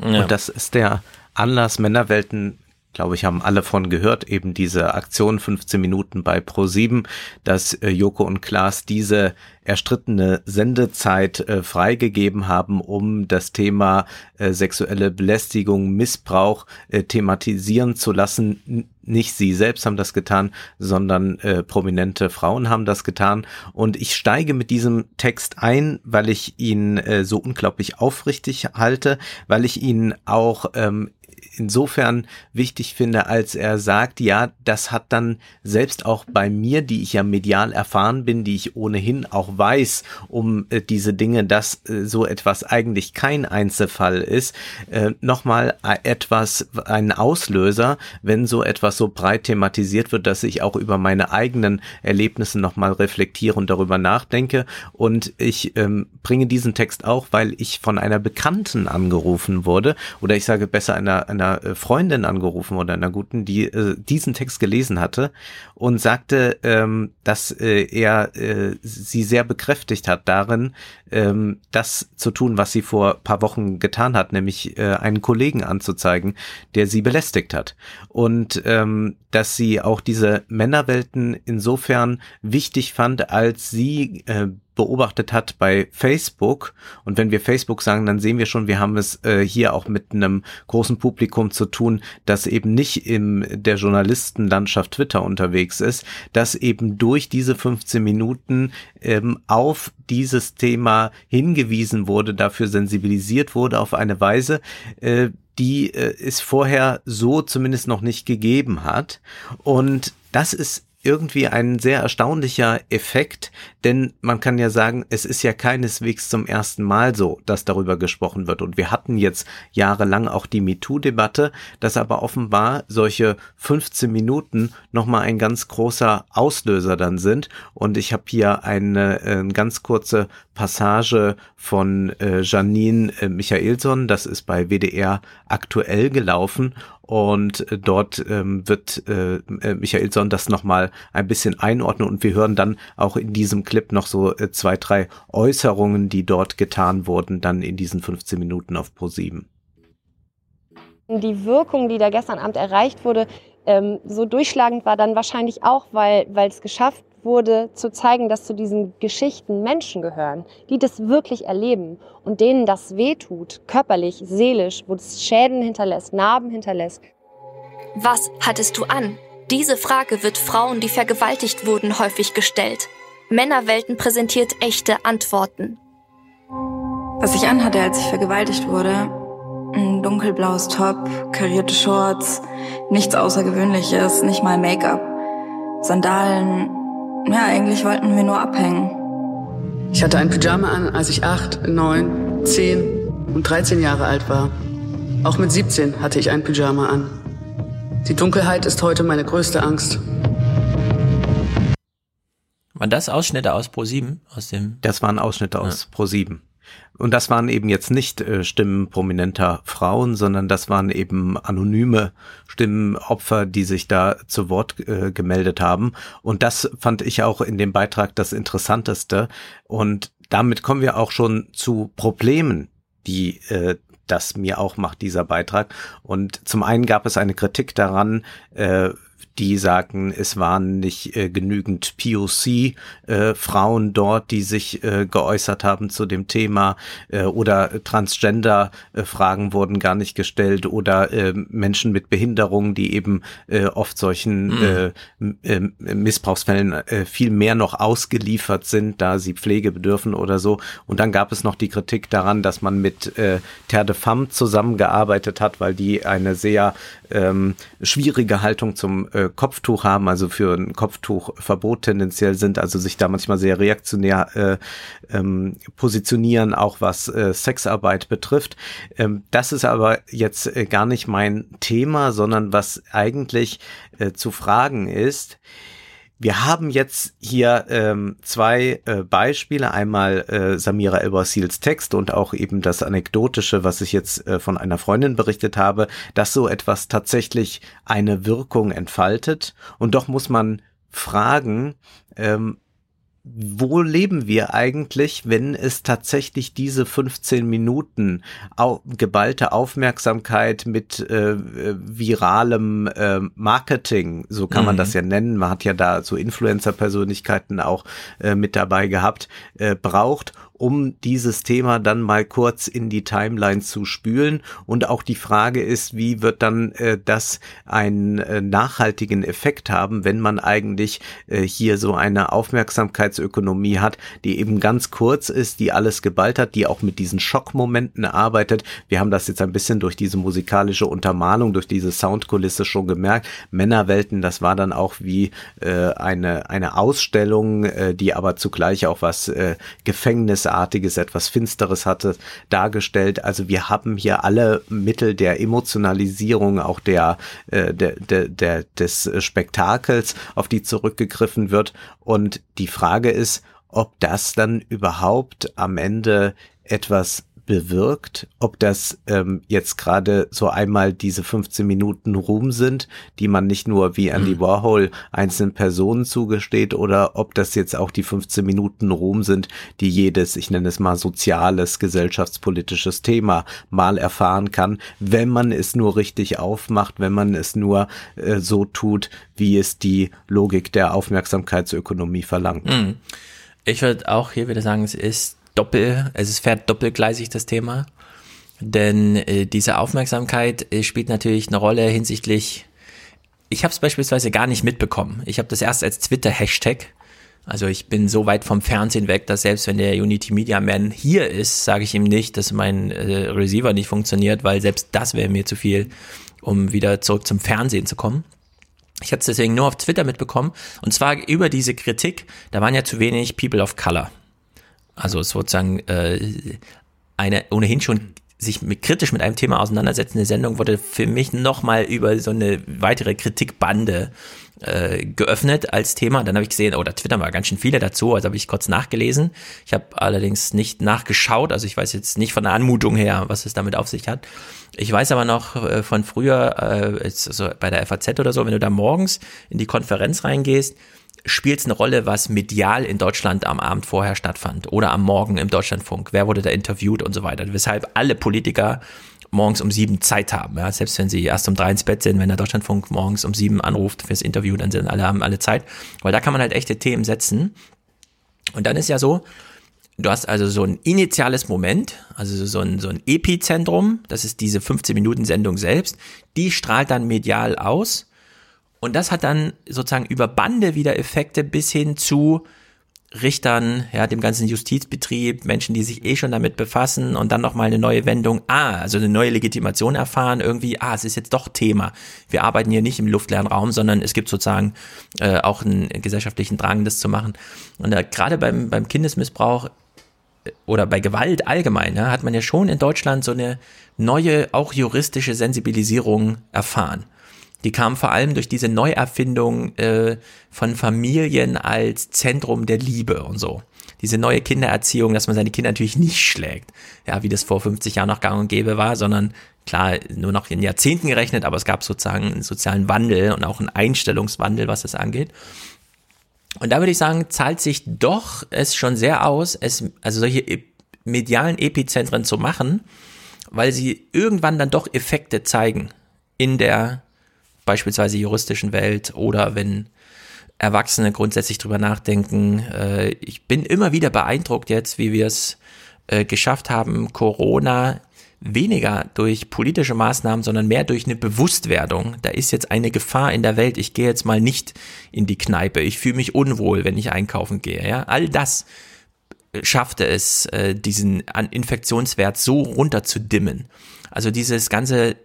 Ja. Und das ist der Anlass, Männerwelten glaube ich, haben alle von gehört, eben diese Aktion 15 Minuten bei Pro7, dass äh, Joko und Klaas diese erstrittene Sendezeit äh, freigegeben haben, um das Thema äh, sexuelle Belästigung, Missbrauch äh, thematisieren zu lassen. Nicht sie selbst haben das getan, sondern äh, prominente Frauen haben das getan. Und ich steige mit diesem Text ein, weil ich ihn äh, so unglaublich aufrichtig halte, weil ich ihn auch ähm, insofern wichtig finde, als er sagt, ja, das hat dann selbst auch bei mir, die ich ja medial erfahren bin, die ich ohnehin auch weiß um äh, diese Dinge, dass äh, so etwas eigentlich kein Einzelfall ist, äh, nochmal etwas, ein Auslöser, wenn so etwas so breit thematisiert wird, dass ich auch über meine eigenen Erlebnisse nochmal reflektiere und darüber nachdenke. Und ich ähm, bringe diesen Text auch, weil ich von einer Bekannten angerufen wurde, oder ich sage besser einer, einer äh, Freundin angerufen oder einer guten, die äh, diesen Text gelesen hatte und sagte, ähm, dass äh, er äh, sie sehr bekräftigt hat darin, ähm, das zu tun, was sie vor paar Wochen getan hat, nämlich äh, einen Kollegen anzuzeigen, der sie belästigt hat. Und ähm, dass sie auch diese Männerwelten insofern wichtig fand, als sie äh, beobachtet hat bei Facebook. Und wenn wir Facebook sagen, dann sehen wir schon, wir haben es äh, hier auch mit einem großen Publikum zu tun, das eben nicht in der Journalistenlandschaft Twitter unterwegs ist, dass eben durch diese 15 Minuten ähm, auf dieses Thema hingewiesen wurde, dafür sensibilisiert wurde auf eine Weise, äh, die äh, es vorher so zumindest noch nicht gegeben hat. Und das ist irgendwie ein sehr erstaunlicher Effekt, denn man kann ja sagen, es ist ja keineswegs zum ersten Mal so, dass darüber gesprochen wird. Und wir hatten jetzt jahrelang auch die MeToo-Debatte, dass aber offenbar solche 15 Minuten nochmal ein ganz großer Auslöser dann sind. Und ich habe hier eine, eine, ganz kurze Passage von äh, Janine äh, Michaelson, das ist bei WDR aktuell gelaufen. Und äh, dort ähm, wird äh, äh, Michaelson das nochmal ein bisschen einordnen. Und wir hören dann auch in diesem Clip noch so äh, zwei, drei Äußerungen, die dort getan wurden, dann in diesen 15 Minuten auf Pro7. Die Wirkung, die da gestern Abend erreicht wurde, ähm, so durchschlagend war dann wahrscheinlich auch, weil weil es geschafft wurde, zu zeigen, dass zu diesen Geschichten Menschen gehören, die das wirklich erleben und denen das wehtut, körperlich, seelisch, wo es Schäden hinterlässt, Narben hinterlässt. Was hattest du an? Diese Frage wird Frauen, die vergewaltigt wurden, häufig gestellt. Männerwelten präsentiert echte Antworten. Was ich anhatte, als ich vergewaltigt wurde, ein dunkelblaues Top, karierte Shorts, nichts Außergewöhnliches, nicht mal Make-up, Sandalen, ja, eigentlich wollten wir nur abhängen. Ich hatte ein Pyjama an, als ich acht, neun, zehn und 13 Jahre alt war. Auch mit 17 hatte ich ein Pyjama an. Die Dunkelheit ist heute meine größte Angst. Waren das Ausschnitte aus Pro7? Aus dem das waren Ausschnitte aus ja. Pro7. Und das waren eben jetzt nicht äh, Stimmen prominenter Frauen, sondern das waren eben anonyme Stimmenopfer, die sich da zu Wort äh, gemeldet haben. Und das fand ich auch in dem Beitrag das Interessanteste. Und damit kommen wir auch schon zu Problemen, die äh, das mir auch macht, dieser Beitrag. Und zum einen gab es eine Kritik daran, äh, die sagten, es waren nicht äh, genügend POC-Frauen äh, dort, die sich äh, geäußert haben zu dem Thema äh, oder Transgender-Fragen wurden gar nicht gestellt oder äh, Menschen mit Behinderungen, die eben äh, oft solchen mhm. äh, äh, Missbrauchsfällen äh, viel mehr noch ausgeliefert sind, da sie Pflege bedürfen oder so. Und dann gab es noch die Kritik daran, dass man mit äh, Terre de Femme zusammengearbeitet hat, weil die eine sehr ähm, schwierige Haltung zum äh, Kopftuch haben, also für ein Kopftuchverbot tendenziell sind, also sich da manchmal sehr reaktionär äh, ähm, positionieren, auch was äh, Sexarbeit betrifft. Ähm, das ist aber jetzt äh, gar nicht mein Thema, sondern was eigentlich äh, zu fragen ist, wir haben jetzt hier ähm, zwei äh, Beispiele, einmal äh, Samira Elbasils Text und auch eben das Anekdotische, was ich jetzt äh, von einer Freundin berichtet habe, dass so etwas tatsächlich eine Wirkung entfaltet. Und doch muss man fragen, ähm, wo leben wir eigentlich, wenn es tatsächlich diese 15 Minuten au geballte Aufmerksamkeit mit äh, viralem äh, Marketing, so kann mhm. man das ja nennen, man hat ja da so Influencer-Persönlichkeiten auch äh, mit dabei gehabt, äh, braucht, um dieses Thema dann mal kurz in die Timeline zu spülen. Und auch die Frage ist, wie wird dann äh, das einen äh, nachhaltigen Effekt haben, wenn man eigentlich äh, hier so eine Aufmerksamkeitsökonomie hat, die eben ganz kurz ist, die alles geballt hat, die auch mit diesen Schockmomenten arbeitet. Wir haben das jetzt ein bisschen durch diese musikalische Untermalung, durch diese Soundkulisse schon gemerkt. Männerwelten, das war dann auch wie äh, eine, eine Ausstellung, äh, die aber zugleich auch was äh, Gefängnisartiges, etwas Finsteres hatte, dargestellt. Also wir haben hier alle Mittel der Emotionalisierung, auch der, äh, der, der, der des Spektakels, auf die zurückgegriffen wird. Und die Frage ist, ob das dann überhaupt am Ende etwas bewirkt, ob das ähm, jetzt gerade so einmal diese 15 Minuten Ruhm sind, die man nicht nur wie Andy mhm. Warhol einzelnen Personen zugesteht, oder ob das jetzt auch die 15 Minuten Ruhm sind, die jedes, ich nenne es mal soziales, gesellschaftspolitisches Thema mal erfahren kann, wenn man es nur richtig aufmacht, wenn man es nur äh, so tut, wie es die Logik der Aufmerksamkeitsökonomie verlangt. Mhm. Ich würde auch hier wieder sagen, es ist doppel, also es fährt doppelgleisig das Thema. Denn äh, diese Aufmerksamkeit äh, spielt natürlich eine Rolle hinsichtlich, ich habe es beispielsweise gar nicht mitbekommen. Ich habe das erst als Twitter-Hashtag. Also ich bin so weit vom Fernsehen weg, dass selbst wenn der Unity Media Man hier ist, sage ich ihm nicht, dass mein äh, Receiver nicht funktioniert, weil selbst das wäre mir zu viel, um wieder zurück zum Fernsehen zu kommen. Ich hatte es deswegen nur auf Twitter mitbekommen und zwar über diese Kritik, da waren ja zu wenig People of Color. Also sozusagen äh, eine ohnehin schon sich mit, kritisch mit einem Thema auseinandersetzende Sendung wurde für mich nochmal über so eine weitere Kritikbande äh, geöffnet als Thema. Dann habe ich gesehen, oh, da twittern wir ganz schön viele dazu. Also habe ich kurz nachgelesen. Ich habe allerdings nicht nachgeschaut. Also ich weiß jetzt nicht von der Anmutung her, was es damit auf sich hat. Ich weiß aber noch äh, von früher, äh, also bei der FAZ oder so, wenn du da morgens in die Konferenz reingehst, spielt es eine Rolle, was medial in Deutschland am Abend vorher stattfand oder am Morgen im Deutschlandfunk? Wer wurde da interviewt und so weiter? Weshalb alle Politiker morgens um sieben Zeit haben. Ja? Selbst wenn sie erst um drei ins Bett sind, wenn der Deutschlandfunk morgens um sieben anruft fürs Interview, dann sind alle, haben alle Zeit. Weil da kann man halt echte Themen setzen. Und dann ist ja so, du hast also so ein initiales Moment, also so ein, so ein Epizentrum, das ist diese 15 Minuten Sendung selbst, die strahlt dann medial aus und das hat dann sozusagen über Bande wieder Effekte bis hin zu Richtern, ja, dem ganzen Justizbetrieb, Menschen, die sich eh schon damit befassen und dann nochmal eine neue Wendung, ah, also eine neue Legitimation erfahren, irgendwie, ah, es ist jetzt doch Thema. Wir arbeiten hier nicht im luftleeren Raum, sondern es gibt sozusagen äh, auch einen gesellschaftlichen Drang, das zu machen. Und äh, gerade beim, beim Kindesmissbrauch äh, oder bei Gewalt allgemein, ja, hat man ja schon in Deutschland so eine neue, auch juristische Sensibilisierung erfahren. Die kam vor allem durch diese Neuerfindung äh, von Familien als Zentrum der Liebe und so. Diese neue Kindererziehung, dass man seine Kinder natürlich nicht schlägt, ja, wie das vor 50 Jahren noch gang und gäbe war, sondern klar, nur noch in Jahrzehnten gerechnet, aber es gab sozusagen einen sozialen Wandel und auch einen Einstellungswandel, was das angeht. Und da würde ich sagen, zahlt sich doch es schon sehr aus, es, also solche medialen Epizentren zu machen, weil sie irgendwann dann doch Effekte zeigen in der beispielsweise juristischen Welt oder wenn Erwachsene grundsätzlich drüber nachdenken. Äh, ich bin immer wieder beeindruckt jetzt, wie wir es äh, geschafft haben, Corona weniger durch politische Maßnahmen, sondern mehr durch eine Bewusstwerdung. Da ist jetzt eine Gefahr in der Welt. Ich gehe jetzt mal nicht in die Kneipe. Ich fühle mich unwohl, wenn ich einkaufen gehe. Ja, all das schaffte es, äh, diesen Infektionswert so runter zu dimmen. Also dieses ganze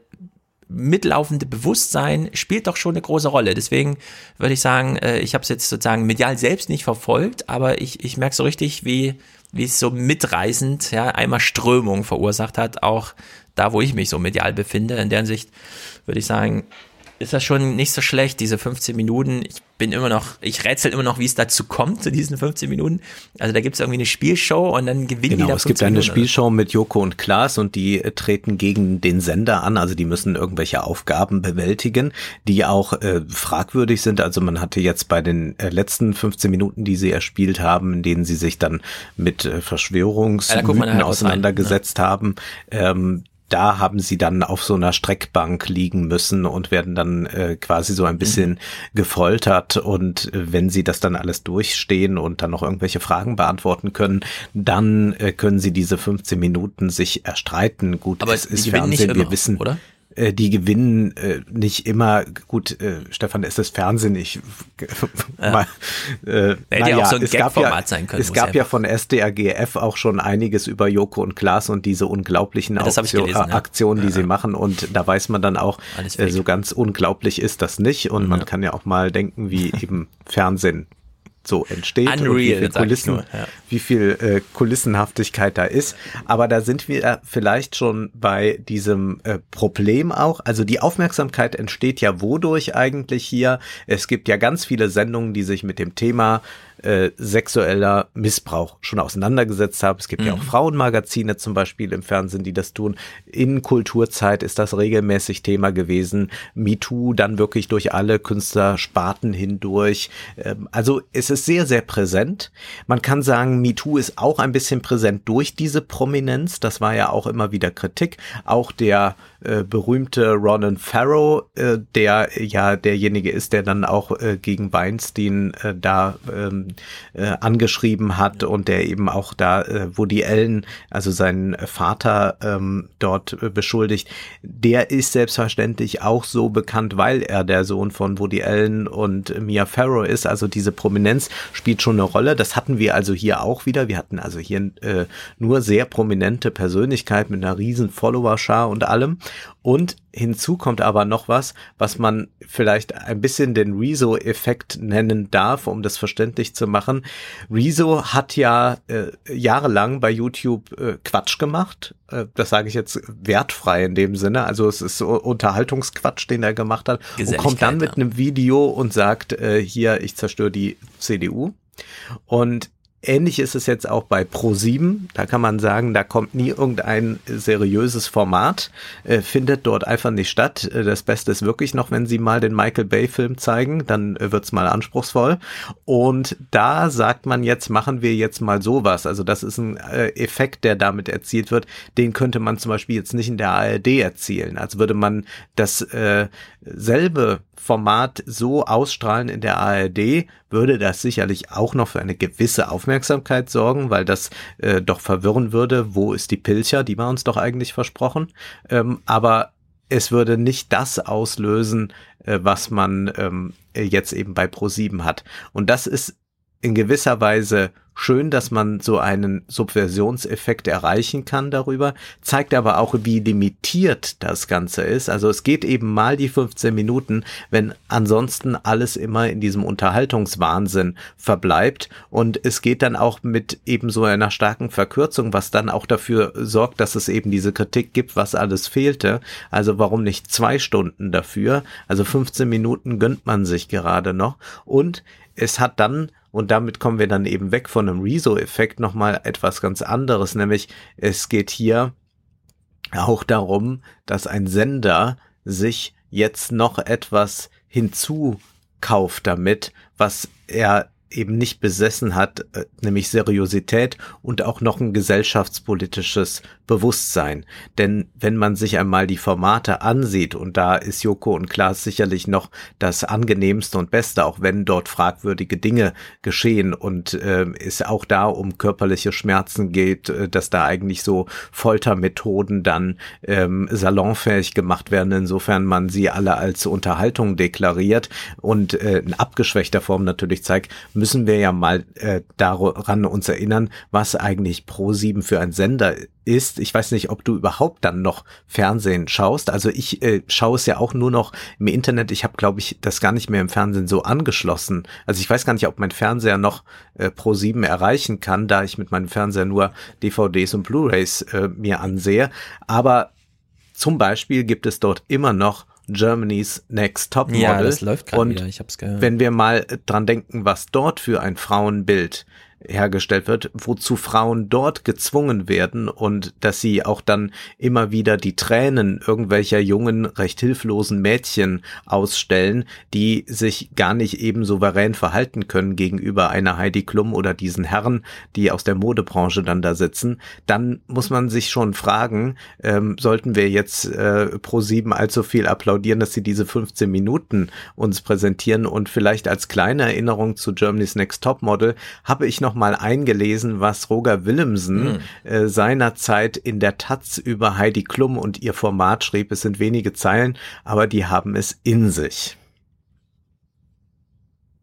mitlaufende Bewusstsein spielt doch schon eine große Rolle. Deswegen würde ich sagen, äh, ich habe es jetzt sozusagen medial selbst nicht verfolgt, aber ich, ich merke so richtig, wie, wie es so mitreißend ja, einmal Strömung verursacht hat, auch da, wo ich mich so medial befinde. In der Sicht würde ich sagen, ist das schon nicht so schlecht, diese 15 Minuten. Ich bin immer noch, ich rätsel immer noch, wie es dazu kommt, zu diesen 15 Minuten. Also da gibt es irgendwie eine Spielshow und dann gewinnen genau, die da es gibt eine Minuten, Spielshow mit Joko und Klaas und die äh, treten gegen den Sender an, also die müssen irgendwelche Aufgaben bewältigen, die auch äh, fragwürdig sind. Also man hatte jetzt bei den äh, letzten 15 Minuten, die sie erspielt haben, in denen sie sich dann mit äh, Verschwörungsmythen ja, halt auseinandergesetzt rein, ne? haben, ähm, da haben sie dann auf so einer Streckbank liegen müssen und werden dann äh, quasi so ein bisschen mhm. gefoltert. Und äh, wenn sie das dann alles durchstehen und dann noch irgendwelche Fragen beantworten können, dann äh, können sie diese 15 Minuten sich erstreiten. Gut, aber es ist Fernsehen, wir wissen, oder? Äh, die gewinnen äh, nicht immer, gut, äh, Stefan, ist das Fernsehen, ich ja. mal, äh, Hätte ja auch so ein Gag-Format ja, sein können. Es gab ja von SDRGF auch schon einiges über Joko und Klaas und diese unglaublichen ja, Auktion, gelesen, Aktionen, die sie machen und da weiß man dann auch, äh, so ganz unglaublich ist das nicht und man kann ja auch mal denken, wie eben Fernsehen so entsteht Unreal, und wie viel, Kulissen, nur, ja. wie viel äh, Kulissenhaftigkeit da ist. Aber da sind wir vielleicht schon bei diesem äh, Problem auch. Also die Aufmerksamkeit entsteht ja wodurch eigentlich hier? Es gibt ja ganz viele Sendungen, die sich mit dem Thema äh, sexueller Missbrauch schon auseinandergesetzt habe. Es gibt mhm. ja auch mhm. Frauenmagazine zum Beispiel im Fernsehen, die das tun. In Kulturzeit ist das regelmäßig Thema gewesen. MeToo dann wirklich durch alle Künstlersparten hindurch. Ähm, also es ist sehr, sehr präsent. Man kann sagen, MeToo ist auch ein bisschen präsent durch diese Prominenz. Das war ja auch immer wieder Kritik. Auch der äh, berühmte Ronan Farrow, äh, der ja derjenige ist, der dann auch äh, gegen Weinstein äh, da ähm, äh, angeschrieben hat und der eben auch da äh, Woody Allen, also seinen Vater ähm, dort äh, beschuldigt, der ist selbstverständlich auch so bekannt, weil er der Sohn von Woody Allen und Mia Farrow ist. Also diese Prominenz spielt schon eine Rolle. Das hatten wir also hier auch wieder. Wir hatten also hier äh, nur sehr prominente Persönlichkeit mit einer riesen Followerschar und allem. Und hinzu kommt aber noch was, was man vielleicht ein bisschen den Rezo-Effekt nennen darf, um das verständlich zu machen. Rezo hat ja äh, jahrelang bei YouTube äh, Quatsch gemacht. Äh, das sage ich jetzt wertfrei in dem Sinne. Also es ist so Unterhaltungsquatsch, den er gemacht hat. Und kommt dann mit einem Video und sagt, äh, hier, ich zerstöre die CDU. Und Ähnlich ist es jetzt auch bei Pro7. Da kann man sagen, da kommt nie irgendein seriöses Format, äh, findet dort einfach nicht statt. Äh, das Beste ist wirklich noch, wenn sie mal den Michael Bay Film zeigen, dann äh, wird's mal anspruchsvoll. Und da sagt man jetzt, machen wir jetzt mal sowas. Also das ist ein äh, Effekt, der damit erzielt wird. Den könnte man zum Beispiel jetzt nicht in der ARD erzielen. Also würde man das äh, selbe Format so ausstrahlen in der ARD, würde das sicherlich auch noch für eine gewisse Aufmerksamkeit sorgen, weil das äh, doch verwirren würde, wo ist die Pilcher, die war uns doch eigentlich versprochen. Ähm, aber es würde nicht das auslösen, äh, was man ähm, jetzt eben bei Pro7 hat. Und das ist in gewisser Weise schön, dass man so einen Subversionseffekt erreichen kann darüber, zeigt aber auch, wie limitiert das Ganze ist. Also es geht eben mal die 15 Minuten, wenn ansonsten alles immer in diesem Unterhaltungswahnsinn verbleibt und es geht dann auch mit eben so einer starken Verkürzung, was dann auch dafür sorgt, dass es eben diese Kritik gibt, was alles fehlte. Also warum nicht zwei Stunden dafür? Also 15 Minuten gönnt man sich gerade noch und es hat dann und damit kommen wir dann eben weg von einem Rezo-Effekt nochmal etwas ganz anderes, nämlich es geht hier auch darum, dass ein Sender sich jetzt noch etwas hinzukauft damit, was er eben nicht besessen hat, äh, nämlich Seriosität und auch noch ein gesellschaftspolitisches Bewusstsein. Denn wenn man sich einmal die Formate ansieht, und da ist Joko und Klaas sicherlich noch das angenehmste und beste, auch wenn dort fragwürdige Dinge geschehen und äh, es auch da um körperliche Schmerzen geht, äh, dass da eigentlich so Foltermethoden dann ähm, salonfähig gemacht werden, insofern man sie alle als Unterhaltung deklariert und äh, in abgeschwächter Form natürlich zeigt, müssen wir ja mal äh, daran uns erinnern, was eigentlich Pro7 für ein Sender ist. Ich weiß nicht, ob du überhaupt dann noch Fernsehen schaust. Also ich äh, schaue es ja auch nur noch im Internet. Ich habe, glaube ich, das gar nicht mehr im Fernsehen so angeschlossen. Also ich weiß gar nicht, ob mein Fernseher noch äh, Pro7 erreichen kann, da ich mit meinem Fernseher nur DVDs und Blu-rays äh, mir ansehe. Aber zum Beispiel gibt es dort immer noch Germany's Next Top Model. Ja, das läuft gerade wieder, ich hab's gehört. Wenn wir mal dran denken, was dort für ein Frauenbild hergestellt wird, wozu Frauen dort gezwungen werden und dass sie auch dann immer wieder die Tränen irgendwelcher jungen, recht hilflosen Mädchen ausstellen, die sich gar nicht eben souverän verhalten können gegenüber einer Heidi Klum oder diesen Herren, die aus der Modebranche dann da sitzen, dann muss man sich schon fragen, ähm, sollten wir jetzt äh, pro sieben allzu viel applaudieren, dass sie diese 15 Minuten uns präsentieren? Und vielleicht als kleine Erinnerung zu Germany's Next Top Model habe ich noch mal eingelesen, was Roger Willemsen mhm. äh, seinerzeit in der Taz über Heidi Klum und ihr Format schrieb. Es sind wenige Zeilen, aber die haben es in sich.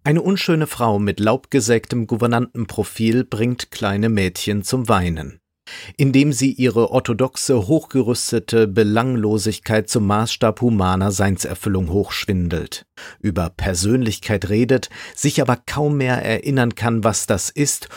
Eine unschöne Frau mit laubgesägtem Gouvernantenprofil bringt kleine Mädchen zum Weinen indem sie ihre orthodoxe, hochgerüstete Belanglosigkeit zum Maßstab humaner Seinserfüllung hochschwindelt, über Persönlichkeit redet, sich aber kaum mehr erinnern kann, was das ist,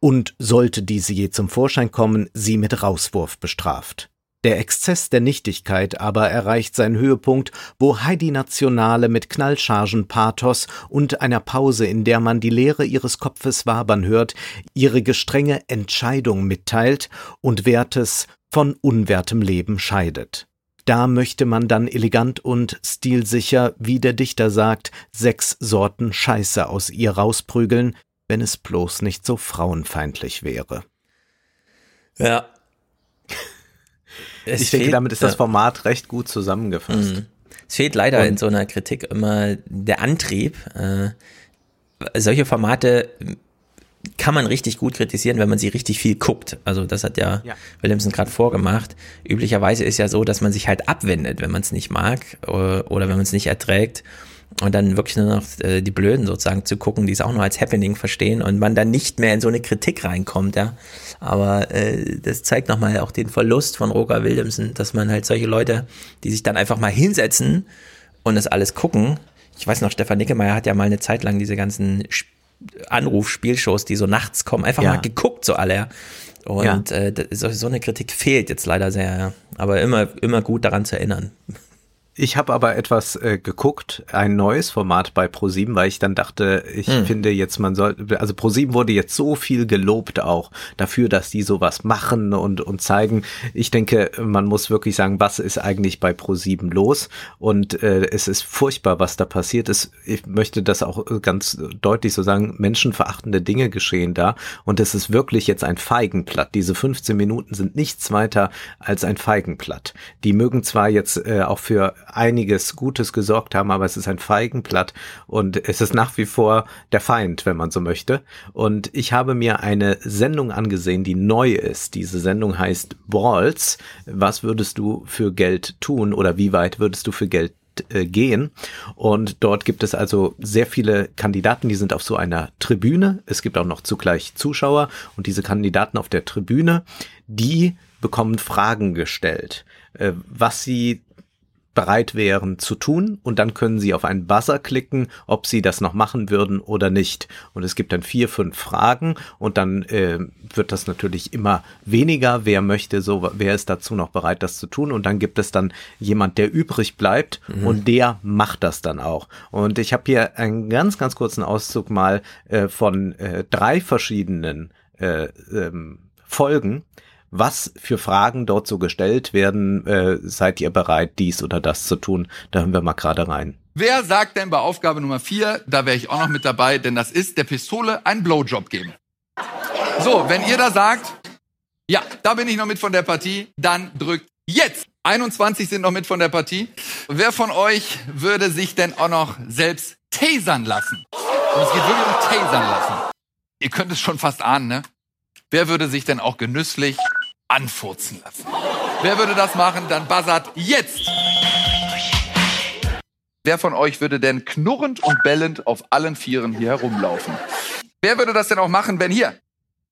und sollte diese je zum Vorschein kommen, sie mit Rauswurf bestraft. Der Exzess der Nichtigkeit aber erreicht seinen Höhepunkt, wo Heidi Nationale mit Knallchargen Pathos und einer Pause, in der man die Leere ihres Kopfes wabern hört, ihre gestrenge Entscheidung mitteilt und Wertes von unwertem Leben scheidet. Da möchte man dann elegant und stilsicher, wie der Dichter sagt, sechs Sorten Scheiße aus ihr rausprügeln, wenn es bloß nicht so frauenfeindlich wäre. Ja, es ich denke, damit ist das Format recht gut zusammengefasst. Mhm. Es fehlt leider Und, in so einer Kritik immer der Antrieb. Äh, solche Formate kann man richtig gut kritisieren, wenn man sie richtig viel guckt. Also das hat ja, ja. Williamson gerade vorgemacht. Üblicherweise ist ja so, dass man sich halt abwendet, wenn man es nicht mag oder, äh, oder wenn man es nicht erträgt und dann wirklich nur noch äh, die Blöden sozusagen zu gucken, die es auch nur als Happening verstehen und man dann nicht mehr in so eine Kritik reinkommt, ja. Aber äh, das zeigt nochmal auch den Verlust von Roger Williamson, dass man halt solche Leute, die sich dann einfach mal hinsetzen und das alles gucken. Ich weiß noch, Stefan Nickemeyer hat ja mal eine Zeit lang diese ganzen Anrufspielshows, die so nachts kommen, einfach ja. mal geguckt, so alle. Und ja. äh, so, so eine Kritik fehlt jetzt leider sehr. Aber immer, immer gut daran zu erinnern. Ich habe aber etwas äh, geguckt, ein neues Format bei ProSieben, weil ich dann dachte, ich hm. finde jetzt, man soll, also ProSieben wurde jetzt so viel gelobt auch dafür, dass die sowas machen und, und zeigen. Ich denke, man muss wirklich sagen, was ist eigentlich bei ProSieben los? Und äh, es ist furchtbar, was da passiert ist. Ich möchte das auch ganz deutlich so sagen, menschenverachtende Dinge geschehen da. Und es ist wirklich jetzt ein Feigenblatt. Diese 15 Minuten sind nichts weiter als ein Feigenblatt. Die mögen zwar jetzt äh, auch für einiges Gutes gesorgt haben, aber es ist ein Feigenblatt und es ist nach wie vor der Feind, wenn man so möchte. Und ich habe mir eine Sendung angesehen, die neu ist. Diese Sendung heißt Balls. Was würdest du für Geld tun oder wie weit würdest du für Geld äh, gehen. Und dort gibt es also sehr viele Kandidaten, die sind auf so einer Tribüne. Es gibt auch noch zugleich Zuschauer und diese Kandidaten auf der Tribüne, die bekommen Fragen gestellt, äh, was sie bereit wären zu tun und dann können sie auf einen Buzzer klicken, ob sie das noch machen würden oder nicht. Und es gibt dann vier, fünf Fragen und dann äh, wird das natürlich immer weniger. Wer möchte so, wer ist dazu noch bereit, das zu tun? Und dann gibt es dann jemand, der übrig bleibt mhm. und der macht das dann auch. Und ich habe hier einen ganz, ganz kurzen Auszug mal äh, von äh, drei verschiedenen äh, ähm, Folgen was für Fragen dort so gestellt werden. Äh, seid ihr bereit, dies oder das zu tun? Da hören wir mal gerade rein. Wer sagt denn bei Aufgabe Nummer vier, da wäre ich auch noch mit dabei, denn das ist der Pistole einen Blowjob geben. So, wenn ihr da sagt, ja, da bin ich noch mit von der Partie, dann drückt jetzt. 21 sind noch mit von der Partie. Wer von euch würde sich denn auch noch selbst tasern lassen? Und es geht wirklich um tasern lassen. Ihr könnt es schon fast ahnen, ne? Wer würde sich denn auch genüsslich anfurzen lassen. Wer würde das machen? Dann buzzert jetzt. Wer von euch würde denn knurrend und bellend auf allen Vieren hier herumlaufen? Wer würde das denn auch machen, wenn hier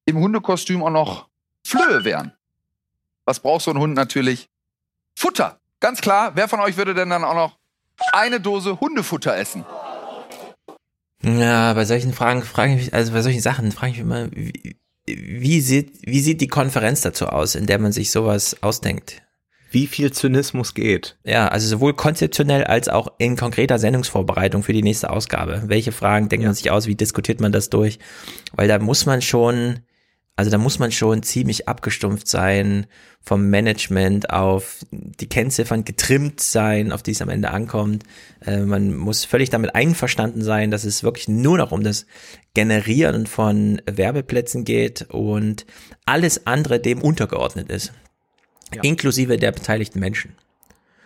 im Hundekostüm auch noch Flöhe wären? Was braucht so ein Hund natürlich? Futter. Ganz klar. Wer von euch würde denn dann auch noch eine Dose Hundefutter essen? Ja, bei solchen Fragen frage ich mich, also bei solchen Sachen frage ich mich immer, wie, wie sieht, wie sieht die Konferenz dazu aus, in der man sich sowas ausdenkt? wie viel Zynismus geht. Ja, also sowohl konzeptionell als auch in konkreter Sendungsvorbereitung für die nächste Ausgabe. Welche Fragen denkt man sich aus? Wie diskutiert man das durch? Weil da muss man schon, also da muss man schon ziemlich abgestumpft sein vom Management auf die Kennziffern getrimmt sein, auf die es am Ende ankommt. Äh, man muss völlig damit einverstanden sein, dass es wirklich nur noch um das Generieren von Werbeplätzen geht und alles andere dem untergeordnet ist ja. inklusive der beteiligten Menschen.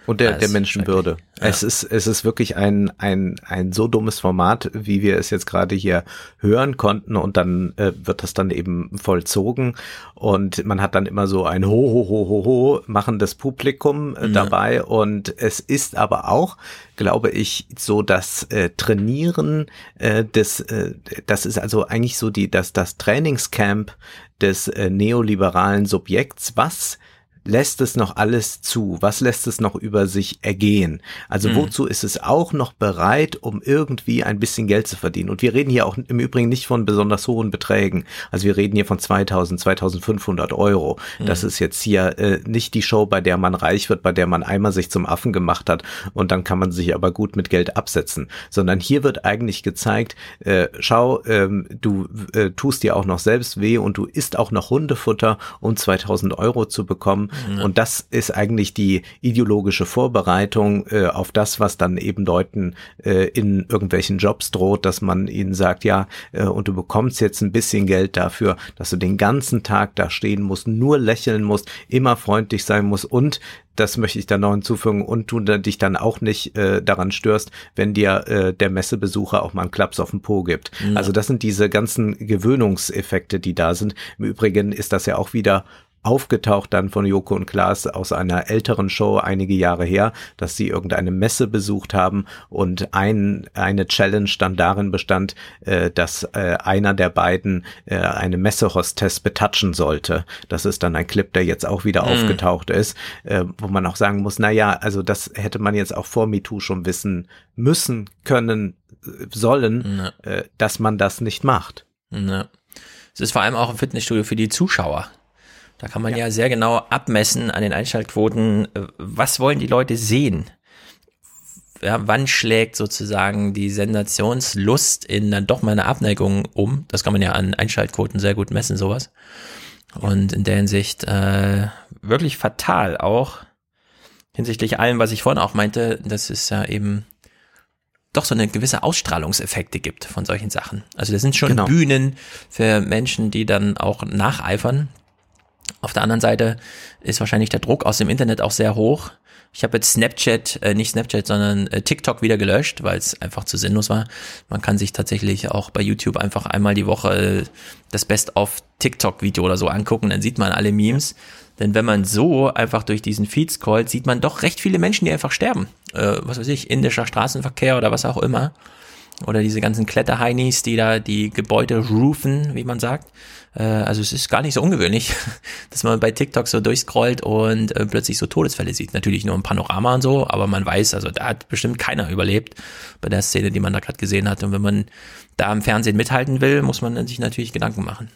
Und der, der Menschenwürde. Ja. Es ist, es ist wirklich ein, ein, ein so dummes Format, wie wir es jetzt gerade hier hören konnten und dann äh, wird das dann eben vollzogen und man hat dann immer so ein ho, ho, ho, ho, ho machendes Publikum äh, ja. dabei und es ist aber auch, glaube ich, so das äh, Trainieren äh, des, äh, das ist also eigentlich so die, das, das Trainingscamp des äh, neoliberalen Subjekts, was lässt es noch alles zu? Was lässt es noch über sich ergehen? Also mhm. wozu ist es auch noch bereit, um irgendwie ein bisschen Geld zu verdienen? Und wir reden hier auch im Übrigen nicht von besonders hohen Beträgen. Also wir reden hier von 2000, 2500 Euro. Mhm. Das ist jetzt hier äh, nicht die Show, bei der man reich wird, bei der man einmal sich zum Affen gemacht hat und dann kann man sich aber gut mit Geld absetzen, sondern hier wird eigentlich gezeigt, äh, schau, ähm, du äh, tust dir auch noch selbst weh und du isst auch noch Hundefutter, um 2000 Euro zu bekommen ja. Und das ist eigentlich die ideologische Vorbereitung äh, auf das, was dann eben Leuten äh, in irgendwelchen Jobs droht, dass man ihnen sagt, ja, äh, und du bekommst jetzt ein bisschen Geld dafür, dass du den ganzen Tag da stehen musst, nur lächeln musst, immer freundlich sein musst und das möchte ich dann noch hinzufügen und du dich dann auch nicht äh, daran störst, wenn dir äh, der Messebesucher auch mal einen Klaps auf den Po gibt. Ja. Also das sind diese ganzen Gewöhnungseffekte, die da sind. Im Übrigen ist das ja auch wieder aufgetaucht dann von Joko und Klaas aus einer älteren Show einige Jahre her, dass sie irgendeine Messe besucht haben und ein, eine Challenge dann darin bestand, äh, dass äh, einer der beiden äh, eine Messehostess betatschen sollte. Das ist dann ein Clip, der jetzt auch wieder mhm. aufgetaucht ist, äh, wo man auch sagen muss, na ja, also das hätte man jetzt auch vor MeToo schon wissen müssen, können, äh, sollen, ja. äh, dass man das nicht macht. Ja. Es ist vor allem auch ein Fitnessstudio für die Zuschauer. Da kann man ja. ja sehr genau abmessen an den Einschaltquoten, äh, was wollen die Leute sehen? Ja, wann schlägt sozusagen die Sensationslust in dann doch mal eine Abneigung um? Das kann man ja an Einschaltquoten sehr gut messen, sowas. Und in der Hinsicht äh, wirklich fatal auch hinsichtlich allem, was ich vorhin auch meinte, dass es ja eben doch so eine gewisse Ausstrahlungseffekte gibt von solchen Sachen. Also das sind schon genau. Bühnen für Menschen, die dann auch nacheifern, auf der anderen Seite ist wahrscheinlich der Druck aus dem Internet auch sehr hoch. Ich habe jetzt Snapchat, äh, nicht Snapchat, sondern äh, TikTok wieder gelöscht, weil es einfach zu sinnlos war. Man kann sich tatsächlich auch bei YouTube einfach einmal die Woche äh, das Best-of TikTok-Video oder so angucken, dann sieht man alle Memes. Denn wenn man so einfach durch diesen Feed scrollt, sieht man doch recht viele Menschen, die einfach sterben. Äh, was weiß ich, indischer Straßenverkehr oder was auch immer. Oder diese ganzen Kletterheinis, die da die Gebäude roofen, wie man sagt. Äh, also es ist gar nicht so ungewöhnlich, dass man bei TikTok so durchscrollt und äh, plötzlich so Todesfälle sieht. Natürlich nur ein Panorama und so, aber man weiß, also da hat bestimmt keiner überlebt bei der Szene, die man da gerade gesehen hat. Und wenn man da im Fernsehen mithalten will, muss man sich natürlich Gedanken machen.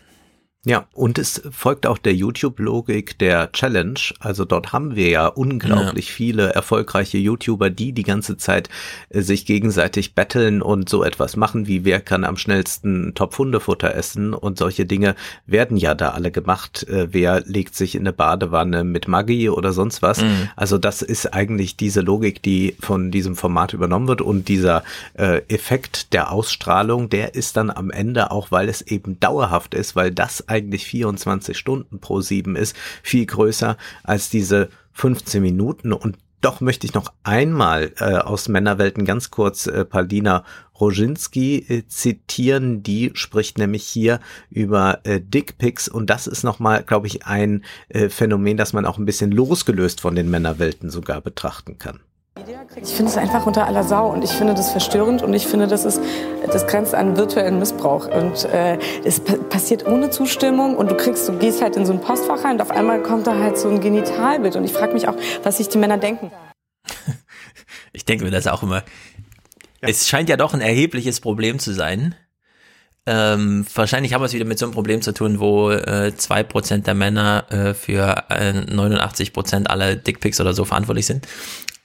Ja, und es folgt auch der YouTube-Logik der Challenge. Also dort haben wir ja unglaublich ja. viele erfolgreiche YouTuber, die die ganze Zeit äh, sich gegenseitig betteln und so etwas machen, wie wer kann am schnellsten Top-Hundefutter essen und solche Dinge werden ja da alle gemacht. Äh, wer legt sich in eine Badewanne mit Maggi oder sonst was. Mhm. Also das ist eigentlich diese Logik, die von diesem Format übernommen wird und dieser äh, Effekt der Ausstrahlung, der ist dann am Ende auch, weil es eben dauerhaft ist, weil das eigentlich 24 Stunden pro sieben ist, viel größer als diese 15 Minuten und doch möchte ich noch einmal äh, aus Männerwelten ganz kurz äh, Paulina Roginski äh, zitieren. Die spricht nämlich hier über äh, Dickpics und das ist nochmal, glaube ich, ein äh, Phänomen, das man auch ein bisschen losgelöst von den Männerwelten sogar betrachten kann. Ich finde es einfach unter aller Sau und ich finde das verstörend und ich finde, das, ist, das grenzt an virtuellen Missbrauch. Und äh, es passiert ohne Zustimmung und du kriegst, du gehst halt in so ein Postfach rein und auf einmal kommt da halt so ein Genitalbild und ich frage mich auch, was sich die Männer denken. Ich denke mir das auch immer. Ja. Es scheint ja doch ein erhebliches Problem zu sein. ähm, wahrscheinlich haben wir es wieder mit so einem Problem zu tun, wo äh, zwei äh, Prozent der Männer äh, für äh, 89 Prozent aller Dickpics oder so verantwortlich sind.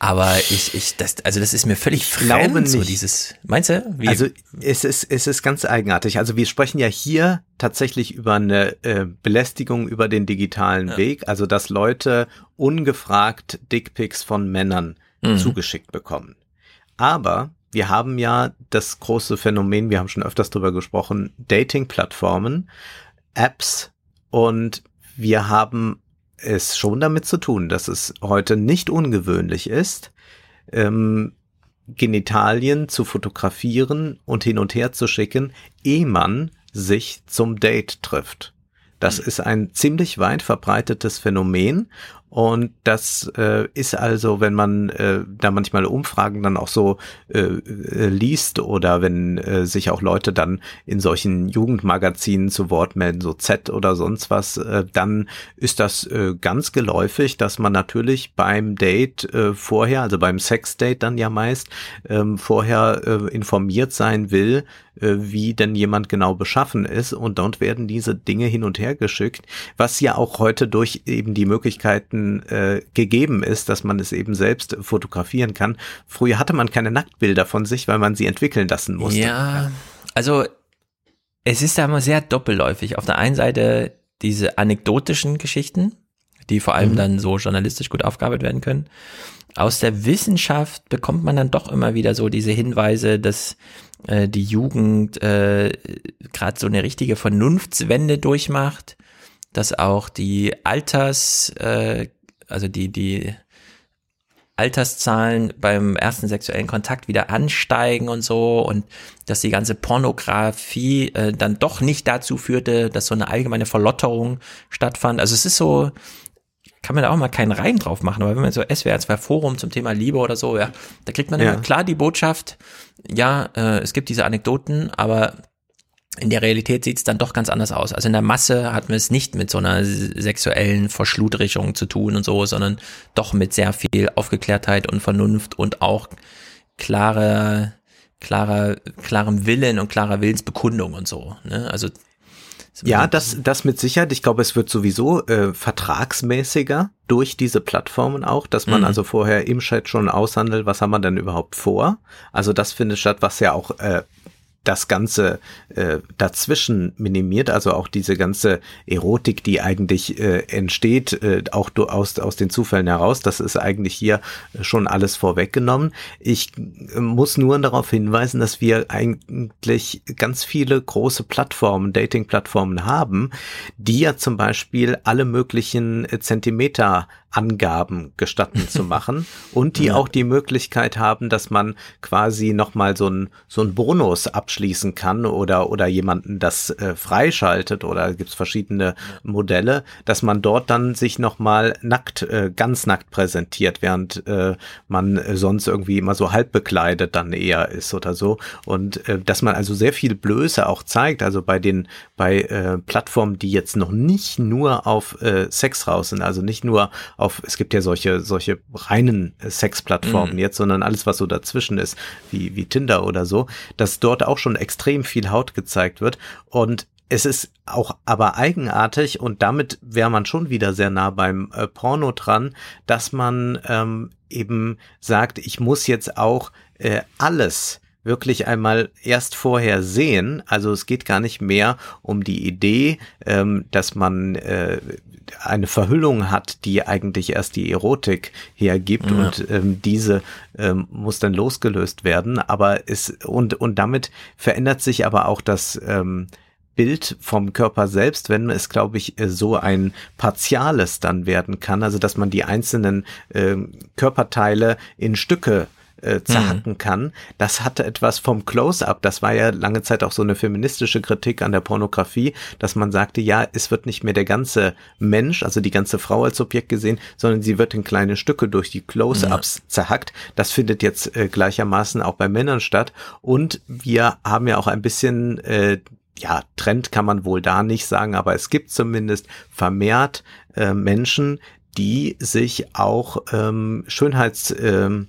Aber ich, ich, das, also das ist mir völlig fremd, so dieses. Meinst du? Wie? Also es ist, es ist ganz eigenartig. Also wir sprechen ja hier tatsächlich über eine äh, Belästigung über den digitalen ja. Weg, also dass Leute ungefragt Dickpics von Männern mhm. zugeschickt bekommen. Aber wir haben ja das große Phänomen, wir haben schon öfters drüber gesprochen, Dating-Plattformen, Apps und wir haben es schon damit zu tun, dass es heute nicht ungewöhnlich ist, ähm, Genitalien zu fotografieren und hin und her zu schicken, ehe man sich zum Date trifft. Das hm. ist ein ziemlich weit verbreitetes Phänomen und das äh, ist also, wenn man äh, da manchmal Umfragen dann auch so äh, äh, liest oder wenn äh, sich auch Leute dann in solchen Jugendmagazinen zu Wort melden, so Z oder sonst was, äh, dann ist das äh, ganz geläufig, dass man natürlich beim Date äh, vorher, also beim Sexdate dann ja meist, äh, vorher äh, informiert sein will, wie denn jemand genau beschaffen ist und dort werden diese Dinge hin und her geschickt, was ja auch heute durch eben die Möglichkeiten äh, gegeben ist, dass man es eben selbst fotografieren kann. Früher hatte man keine Nacktbilder von sich, weil man sie entwickeln lassen musste. Ja, also es ist da immer sehr doppelläufig. Auf der einen Seite diese anekdotischen Geschichten, die vor allem mhm. dann so journalistisch gut aufgearbeitet werden können. Aus der Wissenschaft bekommt man dann doch immer wieder so diese Hinweise, dass äh, die Jugend äh, gerade so eine richtige Vernunftswende durchmacht, dass auch die Alters, äh, also die, die Alterszahlen beim ersten sexuellen Kontakt wieder ansteigen und so und dass die ganze Pornografie äh, dann doch nicht dazu führte, dass so eine allgemeine Verlotterung stattfand. Also es ist so, kann man da auch mal keinen Reim drauf machen, aber wenn man so SWR 2 Forum zum Thema Liebe oder so, ja, da kriegt man ja. immer klar die Botschaft, ja, äh, es gibt diese Anekdoten, aber in der Realität sieht es dann doch ganz anders aus. Also in der Masse hatten wir es nicht mit so einer sexuellen Verschludrichung zu tun und so, sondern doch mit sehr viel Aufgeklärtheit und Vernunft und auch klare, klarer, klarem Willen und klarer Willensbekundung und so. Ne? Also ja, das, das mit Sicherheit. Ich glaube, es wird sowieso äh, vertragsmäßiger durch diese Plattformen auch, dass man mhm. also vorher im Chat schon aushandelt, was haben wir denn überhaupt vor. Also das findet statt, was ja auch äh, das Ganze äh, dazwischen minimiert, also auch diese ganze Erotik, die eigentlich äh, entsteht, äh, auch aus, aus den Zufällen heraus, das ist eigentlich hier schon alles vorweggenommen. Ich äh, muss nur darauf hinweisen, dass wir eigentlich ganz viele große Plattformen, Dating-Plattformen haben, die ja zum Beispiel alle möglichen Zentimeter Angaben gestatten zu machen und die ja. auch die Möglichkeit haben, dass man quasi nochmal so ein, so ein Bonus abschließen kann oder, oder jemanden das äh, freischaltet oder gibt's verschiedene Modelle, dass man dort dann sich nochmal nackt, äh, ganz nackt präsentiert, während äh, man sonst irgendwie immer so halb bekleidet dann eher ist oder so und äh, dass man also sehr viel Blöße auch zeigt, also bei den, bei äh, Plattformen, die jetzt noch nicht nur auf äh, Sex raus sind, also nicht nur auf, es gibt ja solche, solche reinen Sexplattformen mhm. jetzt, sondern alles, was so dazwischen ist, wie, wie Tinder oder so, dass dort auch schon extrem viel Haut gezeigt wird und es ist auch aber eigenartig und damit wäre man schon wieder sehr nah beim äh, Porno dran, dass man ähm, eben sagt, ich muss jetzt auch äh, alles wirklich einmal erst vorher sehen. Also es geht gar nicht mehr um die Idee, ähm, dass man äh, eine Verhüllung hat, die eigentlich erst die Erotik hergibt ja. und ähm, diese ähm, muss dann losgelöst werden. Aber es und und damit verändert sich aber auch das ähm, Bild vom Körper selbst, wenn es, glaube ich, so ein partiales dann werden kann, also dass man die einzelnen äh, Körperteile in Stücke äh, zerhacken mhm. kann. Das hatte etwas vom Close-up. Das war ja lange Zeit auch so eine feministische Kritik an der Pornografie, dass man sagte, ja, es wird nicht mehr der ganze Mensch, also die ganze Frau als Objekt gesehen, sondern sie wird in kleine Stücke durch die Close-ups ja. zerhackt. Das findet jetzt äh, gleichermaßen auch bei Männern statt. Und wir haben ja auch ein bisschen äh, ja, Trend kann man wohl da nicht sagen, aber es gibt zumindest vermehrt äh, Menschen, die sich auch ähm, Schönheits ähm,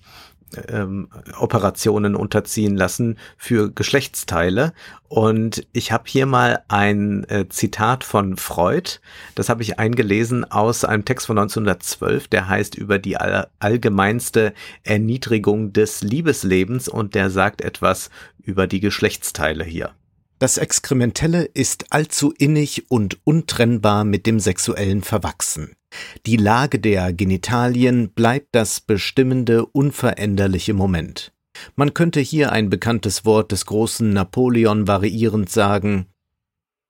ähm, Operationen unterziehen lassen für Geschlechtsteile. Und ich habe hier mal ein äh, Zitat von Freud, das habe ich eingelesen aus einem Text von 1912, der heißt über die all allgemeinste Erniedrigung des Liebeslebens und der sagt etwas über die Geschlechtsteile hier. Das Exkrementelle ist allzu innig und untrennbar mit dem Sexuellen verwachsen. Die Lage der Genitalien bleibt das bestimmende, unveränderliche Moment. Man könnte hier ein bekanntes Wort des großen Napoleon variierend sagen,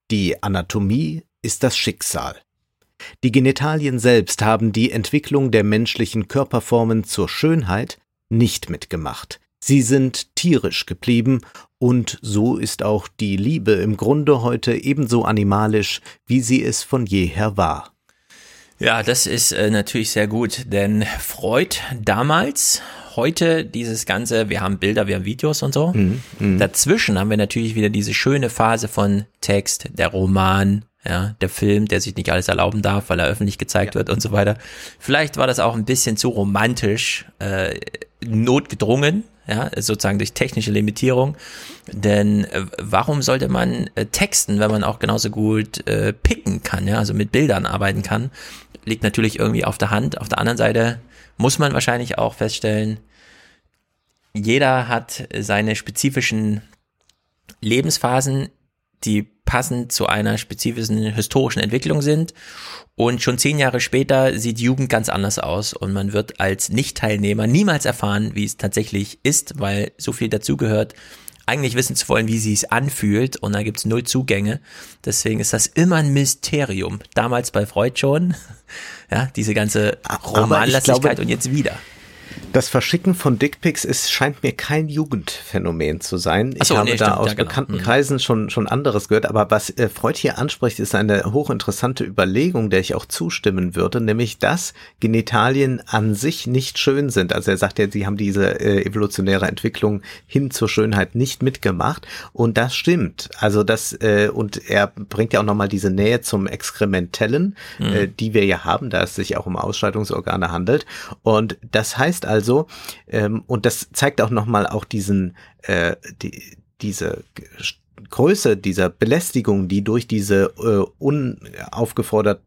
die Anatomie ist das Schicksal. Die Genitalien selbst haben die Entwicklung der menschlichen Körperformen zur Schönheit nicht mitgemacht. Sie sind tierisch geblieben und so ist auch die Liebe im Grunde heute ebenso animalisch, wie sie es von jeher war. Ja, das ist äh, natürlich sehr gut, denn Freud damals, heute dieses ganze, wir haben Bilder, wir haben Videos und so. Mhm, mh. Dazwischen haben wir natürlich wieder diese schöne Phase von Text, der Roman, ja, der Film, der sich nicht alles erlauben darf, weil er öffentlich gezeigt ja. wird und so weiter. Vielleicht war das auch ein bisschen zu romantisch, äh, notgedrungen, ja, sozusagen durch technische Limitierung. Denn äh, warum sollte man äh, texten, wenn man auch genauso gut äh, picken kann, ja, also mit Bildern arbeiten kann? Liegt natürlich irgendwie auf der Hand. Auf der anderen Seite muss man wahrscheinlich auch feststellen, jeder hat seine spezifischen Lebensphasen, die passend zu einer spezifischen historischen Entwicklung sind. Und schon zehn Jahre später sieht Jugend ganz anders aus und man wird als Nicht-Teilnehmer niemals erfahren, wie es tatsächlich ist, weil so viel dazugehört, eigentlich wissen zu wollen, wie sie es anfühlt und da gibt's null Zugänge. Deswegen ist das immer ein Mysterium. Damals bei Freud schon, ja, diese ganze Romanlastigkeit und jetzt wieder. Das Verschicken von Dickpics ist, scheint mir kein Jugendphänomen zu sein. Ich so, habe nee, da stimmt, aus ja, genau. bekannten mhm. Kreisen schon, schon anderes gehört. Aber was äh, Freud hier anspricht, ist eine hochinteressante Überlegung, der ich auch zustimmen würde, nämlich, dass Genitalien an sich nicht schön sind. Also er sagt ja, sie haben diese äh, evolutionäre Entwicklung hin zur Schönheit nicht mitgemacht. Und das stimmt. Also das, äh, und er bringt ja auch nochmal diese Nähe zum Exkrementellen, mhm. äh, die wir ja haben, da es sich auch um Ausscheidungsorgane handelt. Und das heißt, heißt also, ähm, und das zeigt auch nochmal auch diesen, äh, die, diese Größe dieser Belästigung, die durch diese äh, unaufgefordert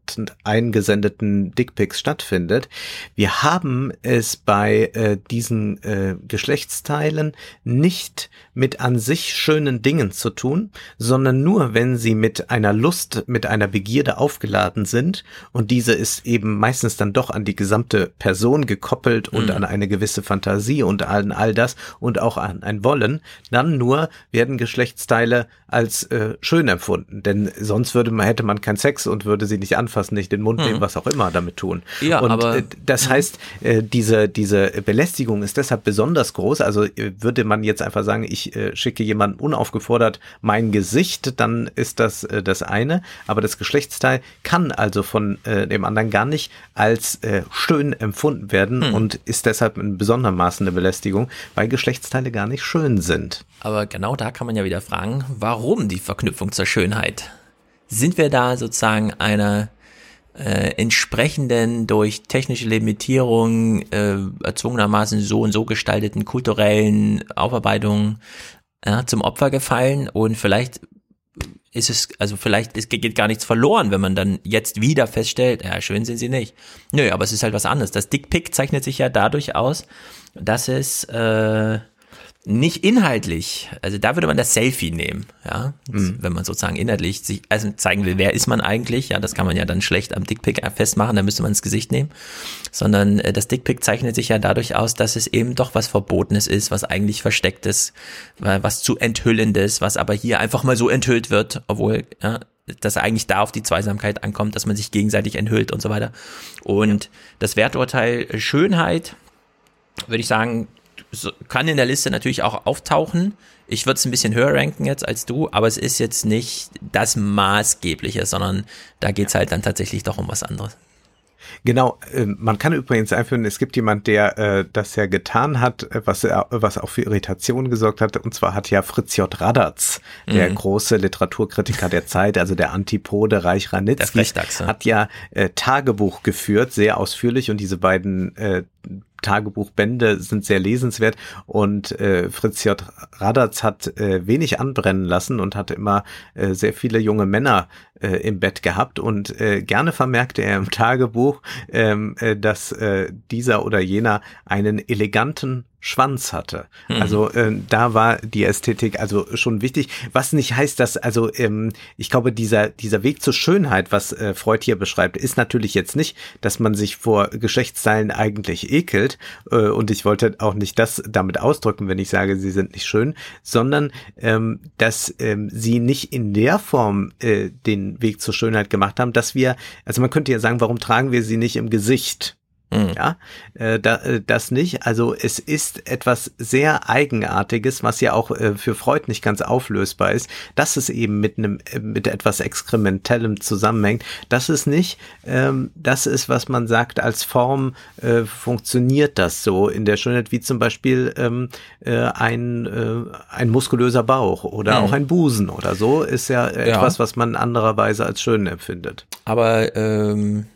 eingesendeten Dickpics stattfindet. Wir haben es bei äh, diesen äh, Geschlechtsteilen nicht mit an sich schönen Dingen zu tun, sondern nur, wenn sie mit einer Lust, mit einer Begierde aufgeladen sind und diese ist eben meistens dann doch an die gesamte Person gekoppelt und mhm. an eine gewisse Fantasie und an all das und auch an ein Wollen, dann nur werden Geschlechtsteile als äh, schön empfunden. Denn sonst würde man, hätte man keinen Sex und würde sie nicht anfassen, nicht den Mund mhm. nehmen, was auch immer damit tun. Ja, und aber, äh, das mhm. heißt, äh, diese, diese Belästigung ist deshalb besonders groß. Also äh, würde man jetzt einfach sagen, ich äh, schicke jemanden unaufgefordert mein Gesicht, dann ist das äh, das eine. Aber das Geschlechtsteil kann also von äh, dem anderen gar nicht als äh, schön empfunden werden mhm. und ist deshalb in besonderem Maße eine Belästigung, weil Geschlechtsteile gar nicht schön sind. Aber genau da kann man ja wieder fragen, warum die Verknüpfung zur Schönheit? Sind wir da sozusagen einer äh, entsprechenden durch technische Limitierung äh, erzwungenermaßen so und so gestalteten kulturellen Aufarbeitung ja, zum Opfer gefallen und vielleicht ist es, also vielleicht es geht gar nichts verloren, wenn man dann jetzt wieder feststellt, ja, schön sind sie nicht. Nö, aber es ist halt was anderes. Das Dickpick zeichnet sich ja dadurch aus, dass es äh, nicht inhaltlich, also da würde man das Selfie nehmen, ja, mhm. wenn man sozusagen inhaltlich sich also zeigen will, wer ist man eigentlich, ja, das kann man ja dann schlecht am Dickpick festmachen, da müsste man ins Gesicht nehmen, sondern äh, das Dickpick zeichnet sich ja dadurch aus, dass es eben doch was Verbotenes ist, was eigentlich verstecktes, was zu enthüllendes, was aber hier einfach mal so enthüllt wird, obwohl, ja, dass eigentlich da auf die Zweisamkeit ankommt, dass man sich gegenseitig enthüllt und so weiter. Und das Werturteil Schönheit, würde ich sagen, kann in der Liste natürlich auch auftauchen. Ich würde es ein bisschen höher ranken jetzt als du, aber es ist jetzt nicht das Maßgebliche, sondern da geht es halt dann tatsächlich doch um was anderes. Genau, äh, man kann übrigens einführen, es gibt jemand, der äh, das ja getan hat, äh, was, was auch für Irritation gesorgt hat, und zwar hat ja Fritz J. Radatz, der mhm. große Literaturkritiker der Zeit, also der Antipode Reich Ranitzky, hat ja äh, Tagebuch geführt, sehr ausführlich, und diese beiden äh, Tagebuchbände sind sehr lesenswert und äh, Fritz J. Radatz hat äh, wenig anbrennen lassen und hat immer äh, sehr viele junge Männer äh, im Bett gehabt und äh, gerne vermerkte er im Tagebuch, ähm, äh, dass äh, dieser oder jener einen eleganten Schwanz hatte. Mhm. Also äh, da war die Ästhetik also schon wichtig, was nicht heißt, dass also ähm, ich glaube dieser dieser Weg zur Schönheit, was äh, Freud hier beschreibt, ist natürlich jetzt nicht, dass man sich vor Geschlechtsteilen eigentlich ekelt äh, und ich wollte auch nicht das damit ausdrücken, wenn ich sage, sie sind nicht schön, sondern ähm, dass ähm, sie nicht in der Form äh, den Weg zur Schönheit gemacht haben, dass wir, also man könnte ja sagen, warum tragen wir sie nicht im Gesicht? Mhm. Ja, äh, da, äh, das nicht. Also es ist etwas sehr Eigenartiges, was ja auch äh, für Freud nicht ganz auflösbar ist, dass es eben mit einem äh, mit etwas Exkrementellem zusammenhängt. Das ist nicht, ähm, das ist, was man sagt, als Form äh, funktioniert das so in der Schönheit, wie zum Beispiel ähm, äh, ein, ein muskulöser Bauch oder mhm. auch ein Busen oder so, ist ja etwas, ja. was man andererweise als schön empfindet. Aber ähm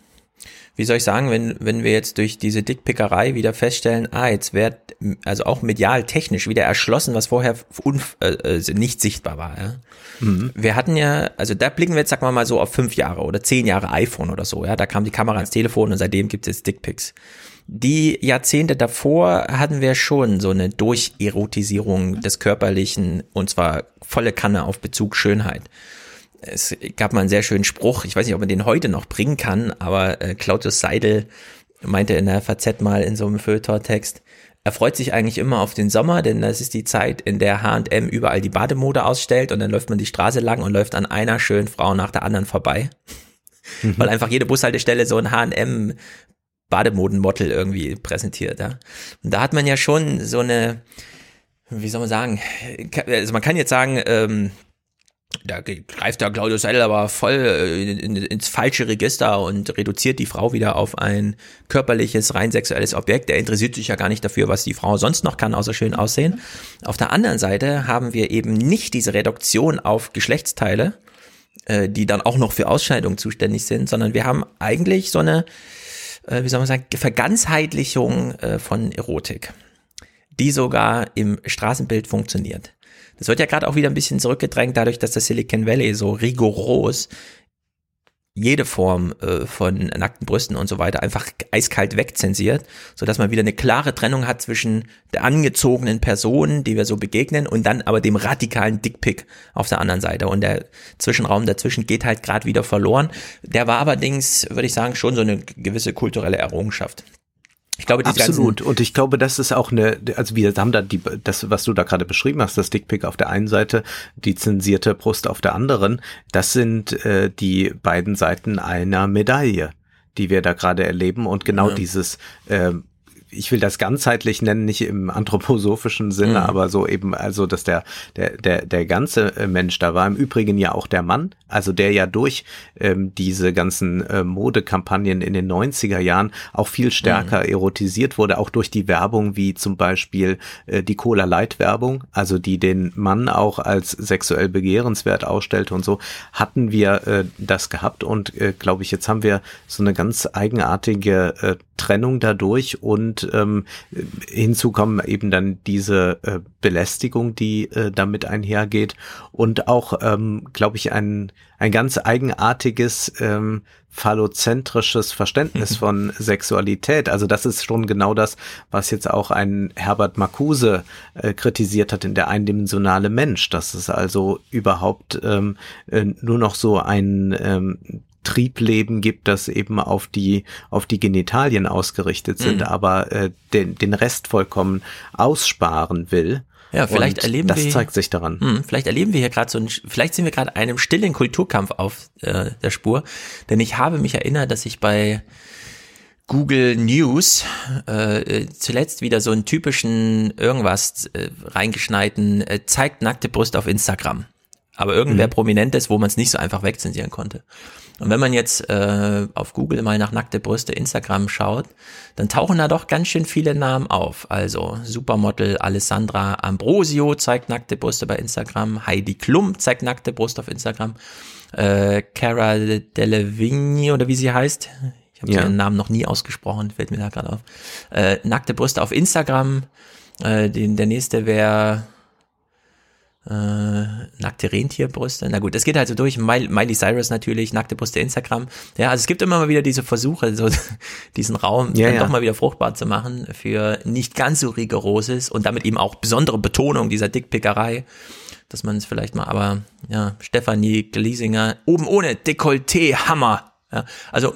wie soll ich sagen, wenn, wenn wir jetzt durch diese Dickpickerei wieder feststellen, ah, jetzt wird also auch medial technisch wieder erschlossen, was vorher äh, äh, nicht sichtbar war. Ja? Mhm. Wir hatten ja, also da blicken wir jetzt, sagen wir mal so, auf fünf Jahre oder zehn Jahre iPhone oder so, ja, da kam die Kamera ans Telefon und seitdem gibt es Dickpics. Die Jahrzehnte davor hatten wir schon so eine Durcherotisierung des Körperlichen und zwar volle Kanne auf Bezug Schönheit es gab mal einen sehr schönen Spruch, ich weiß nicht, ob man den heute noch bringen kann, aber äh, Claudius Seidel meinte in der FAZ mal in so einem Feuilleton-Text, er freut sich eigentlich immer auf den Sommer, denn das ist die Zeit, in der H&M überall die Bademode ausstellt und dann läuft man die Straße lang und läuft an einer schönen Frau nach der anderen vorbei. Mhm. Weil einfach jede Bushaltestelle so ein H&M Bademodenmodel irgendwie präsentiert. Ja? Und da hat man ja schon so eine, wie soll man sagen, also man kann jetzt sagen, ähm, da greift der Claudius Seidel aber voll äh, in, in, ins falsche Register und reduziert die Frau wieder auf ein körperliches, rein sexuelles Objekt. Er interessiert sich ja gar nicht dafür, was die Frau sonst noch kann, außer schön aussehen. Auf der anderen Seite haben wir eben nicht diese Reduktion auf Geschlechtsteile, äh, die dann auch noch für Ausscheidung zuständig sind, sondern wir haben eigentlich so eine, äh, wie soll man sagen, Verganzheitlichung von Erotik, die sogar im Straßenbild funktioniert. Das wird ja gerade auch wieder ein bisschen zurückgedrängt, dadurch, dass das Silicon Valley so rigoros jede Form äh, von nackten Brüsten und so weiter einfach eiskalt wegzensiert, so dass man wieder eine klare Trennung hat zwischen der angezogenen Person, die wir so begegnen, und dann aber dem radikalen Dickpick auf der anderen Seite. Und der Zwischenraum dazwischen geht halt gerade wieder verloren. Der war allerdings, würde ich sagen, schon so eine gewisse kulturelle Errungenschaft. Ich glaube, absolut. Und ich glaube, das ist auch eine, also wir haben da die, das, was du da gerade beschrieben hast, das Dickpick auf der einen Seite, die zensierte Brust auf der anderen. Das sind äh, die beiden Seiten einer Medaille, die wir da gerade erleben. Und genau ja. dieses äh, ich will das ganzheitlich nennen, nicht im anthroposophischen Sinne, mhm. aber so eben, also, dass der, der, der, der ganze äh, Mensch da war. Im Übrigen ja auch der Mann, also der ja durch ähm, diese ganzen äh, Modekampagnen in den 90er Jahren auch viel stärker mhm. erotisiert wurde, auch durch die Werbung, wie zum Beispiel äh, die Cola Light Werbung, also die den Mann auch als sexuell begehrenswert ausstellte und so, hatten wir äh, das gehabt und äh, glaube ich, jetzt haben wir so eine ganz eigenartige äh, Trennung dadurch und ähm, hinzu kommen eben dann diese äh, Belästigung, die äh, damit einhergeht und auch, ähm, glaube ich, ein, ein ganz eigenartiges ähm, phallozentrisches Verständnis von Sexualität. Also das ist schon genau das, was jetzt auch ein Herbert Marcuse äh, kritisiert hat in der eindimensionale Mensch, dass es also überhaupt ähm, äh, nur noch so ein ähm, Triebleben gibt, das eben auf die auf die Genitalien ausgerichtet sind, mhm. aber äh, den, den Rest vollkommen aussparen will. Ja, vielleicht und erleben das wir. Das zeigt sich daran. Mh, vielleicht erleben wir hier gerade so ein, vielleicht sind wir gerade einem stillen Kulturkampf auf äh, der Spur, denn ich habe mich erinnert, dass ich bei Google News äh, zuletzt wieder so einen typischen irgendwas äh, reingeschneiten äh, zeigt nackte Brust auf Instagram. Aber irgendwer mhm. Prominentes, wo man es nicht so einfach wegzensieren konnte. Und wenn man jetzt äh, auf Google mal nach nackte Brüste Instagram schaut, dann tauchen da doch ganz schön viele Namen auf. Also Supermodel Alessandra Ambrosio zeigt nackte Brüste bei Instagram, Heidi Klum zeigt nackte Brust auf Instagram, äh, Cara Delevingne oder wie sie heißt, Ich habe ja. ihren Namen noch nie ausgesprochen, fällt mir da gerade auf. Äh, nackte Brüste auf Instagram. Äh, den, der nächste wäre äh, nackte Rentierbrüste. Na gut, das geht halt so durch. Miley Cyrus natürlich, nackte Brüste Instagram. Ja, also es gibt immer mal wieder diese Versuche, so diesen Raum ja, dann ja. doch mal wieder fruchtbar zu machen für nicht ganz so rigoroses und damit eben auch besondere Betonung dieser Dickpickerei, dass man es vielleicht mal, aber ja, Stefanie Gliesinger, oben ohne Dekolleté, Hammer. Ja, also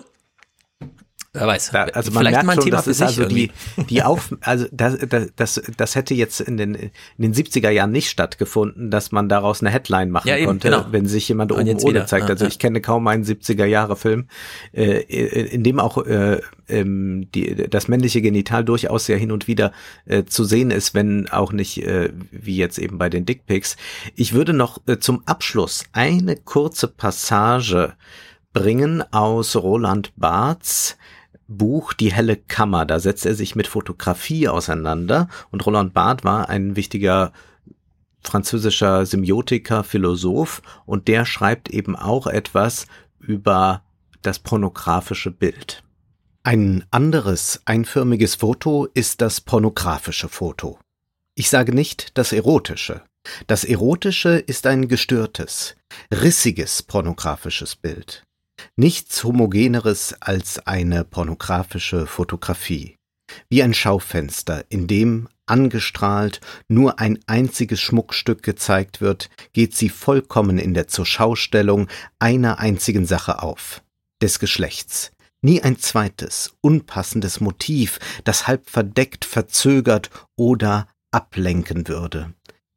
Wer weiß. Da, also man Vielleicht merkt schon, das ist also die, die Auf, also das, das, das, das hätte jetzt in den, in den 70er Jahren nicht stattgefunden, dass man daraus eine Headline machen ja, eben, konnte, genau. wenn sich jemand oben ohne zeigt. Also ja, ich kenne kaum einen 70er Jahre Film, äh, in dem auch äh, ähm, die, das männliche Genital durchaus ja hin und wieder äh, zu sehen ist, wenn auch nicht äh, wie jetzt eben bei den Dickpics. Ich würde noch äh, zum Abschluss eine kurze Passage bringen aus Roland Barths Buch Die helle Kammer. Da setzt er sich mit Fotografie auseinander und Roland Barth war ein wichtiger französischer Semiotiker, Philosoph und der schreibt eben auch etwas über das pornografische Bild. Ein anderes einförmiges Foto ist das pornografische Foto. Ich sage nicht das erotische. Das erotische ist ein gestörtes, rissiges pornografisches Bild. Nichts Homogeneres als eine pornografische Fotografie. Wie ein Schaufenster, in dem, angestrahlt, nur ein einziges Schmuckstück gezeigt wird, geht sie vollkommen in der Zurschaustellung einer einzigen Sache auf, des Geschlechts. Nie ein zweites, unpassendes Motiv, das halb verdeckt, verzögert oder ablenken würde.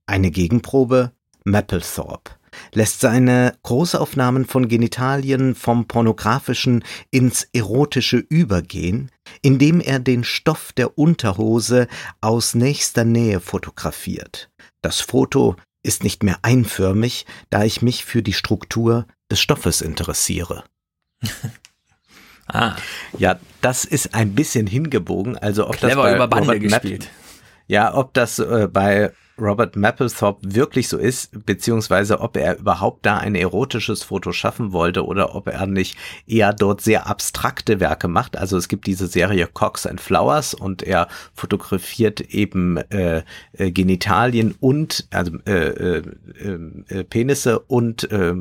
Eine Gegenprobe Mapplethorpe lässt seine Großaufnahmen von Genitalien vom pornografischen ins erotische übergehen, indem er den Stoff der Unterhose aus nächster Nähe fotografiert. Das Foto ist nicht mehr einförmig, da ich mich für die Struktur des Stoffes interessiere. ah. Ja, das ist ein bisschen hingebogen, also ob Clever das bei über Bande gespielt. Ja, ob das äh, bei Robert Mapplethorpe wirklich so ist, beziehungsweise ob er überhaupt da ein erotisches Foto schaffen wollte oder ob er nicht eher dort sehr abstrakte Werke macht. Also es gibt diese Serie Cox and Flowers und er fotografiert eben äh, äh, Genitalien und also äh, äh, äh, Penisse und äh,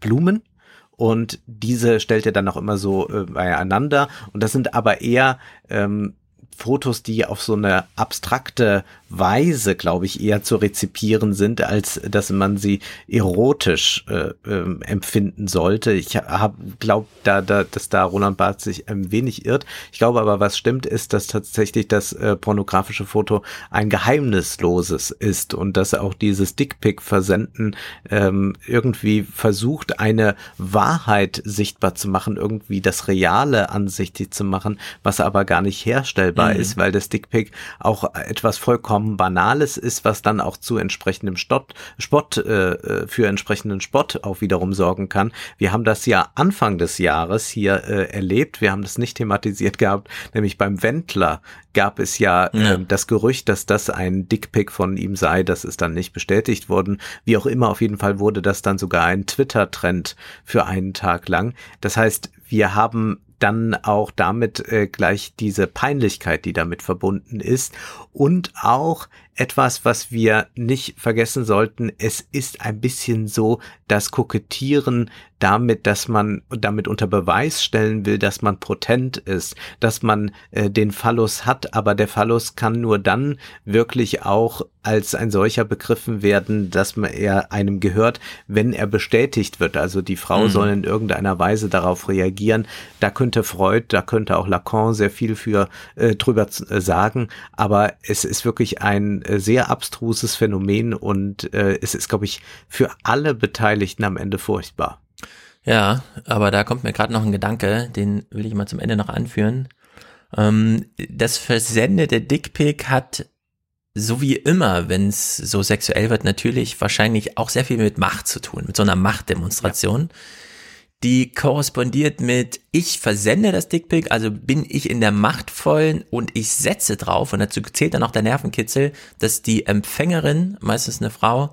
Blumen und diese stellt er dann auch immer so äh, beieinander und das sind aber eher ähm, Fotos, die auf so eine abstrakte Weise, glaube ich, eher zu rezipieren sind, als dass man sie erotisch äh, äh, empfinden sollte. Ich habe glaube, da, da, dass da Roland Barth sich ein wenig irrt. Ich glaube aber, was stimmt, ist, dass tatsächlich das äh, pornografische Foto ein geheimnisloses ist und dass auch dieses Dickpick-Versenden ähm, irgendwie versucht, eine Wahrheit sichtbar zu machen, irgendwie das Reale ansichtig zu machen, was aber gar nicht herstellbar mhm. ist, weil das Dickpick auch etwas vollkommen vollkommen Banales ist, was dann auch zu entsprechendem Stott, Spott, äh, äh, für entsprechenden Spott auch wiederum sorgen kann. Wir haben das ja Anfang des Jahres hier äh, erlebt. Wir haben das nicht thematisiert gehabt, nämlich beim Wendler gab es ja, ja. Äh, das Gerücht, dass das ein Dickpick von ihm sei. Das ist dann nicht bestätigt worden. Wie auch immer, auf jeden Fall wurde das dann sogar ein Twitter-Trend für einen Tag lang. Das heißt, wir haben dann auch damit äh, gleich diese Peinlichkeit, die damit verbunden ist und auch etwas, was wir nicht vergessen sollten. Es ist ein bisschen so das Kokettieren damit, dass man damit unter Beweis stellen will, dass man potent ist, dass man äh, den Phallus hat, aber der Phallus kann nur dann wirklich auch als ein solcher begriffen werden, dass man er einem gehört, wenn er bestätigt wird. Also die Frau mhm. soll in irgendeiner Weise darauf reagieren. Da könnte Freud, da könnte auch Lacan sehr viel für äh, drüber äh, sagen, aber es ist wirklich ein äh, sehr abstruses Phänomen und äh, es ist, glaube ich, für alle Beteiligten am Ende furchtbar. Ja, aber da kommt mir gerade noch ein Gedanke, den will ich mal zum Ende noch anführen. Ähm, das versendete Dickpick hat so wie immer, wenn es so sexuell wird, natürlich wahrscheinlich auch sehr viel mit Macht zu tun, mit so einer Machtdemonstration. Ja die korrespondiert mit ich versende das Dickpick, also bin ich in der machtvollen und ich setze drauf und dazu zählt dann auch der Nervenkitzel, dass die Empfängerin, meistens eine Frau,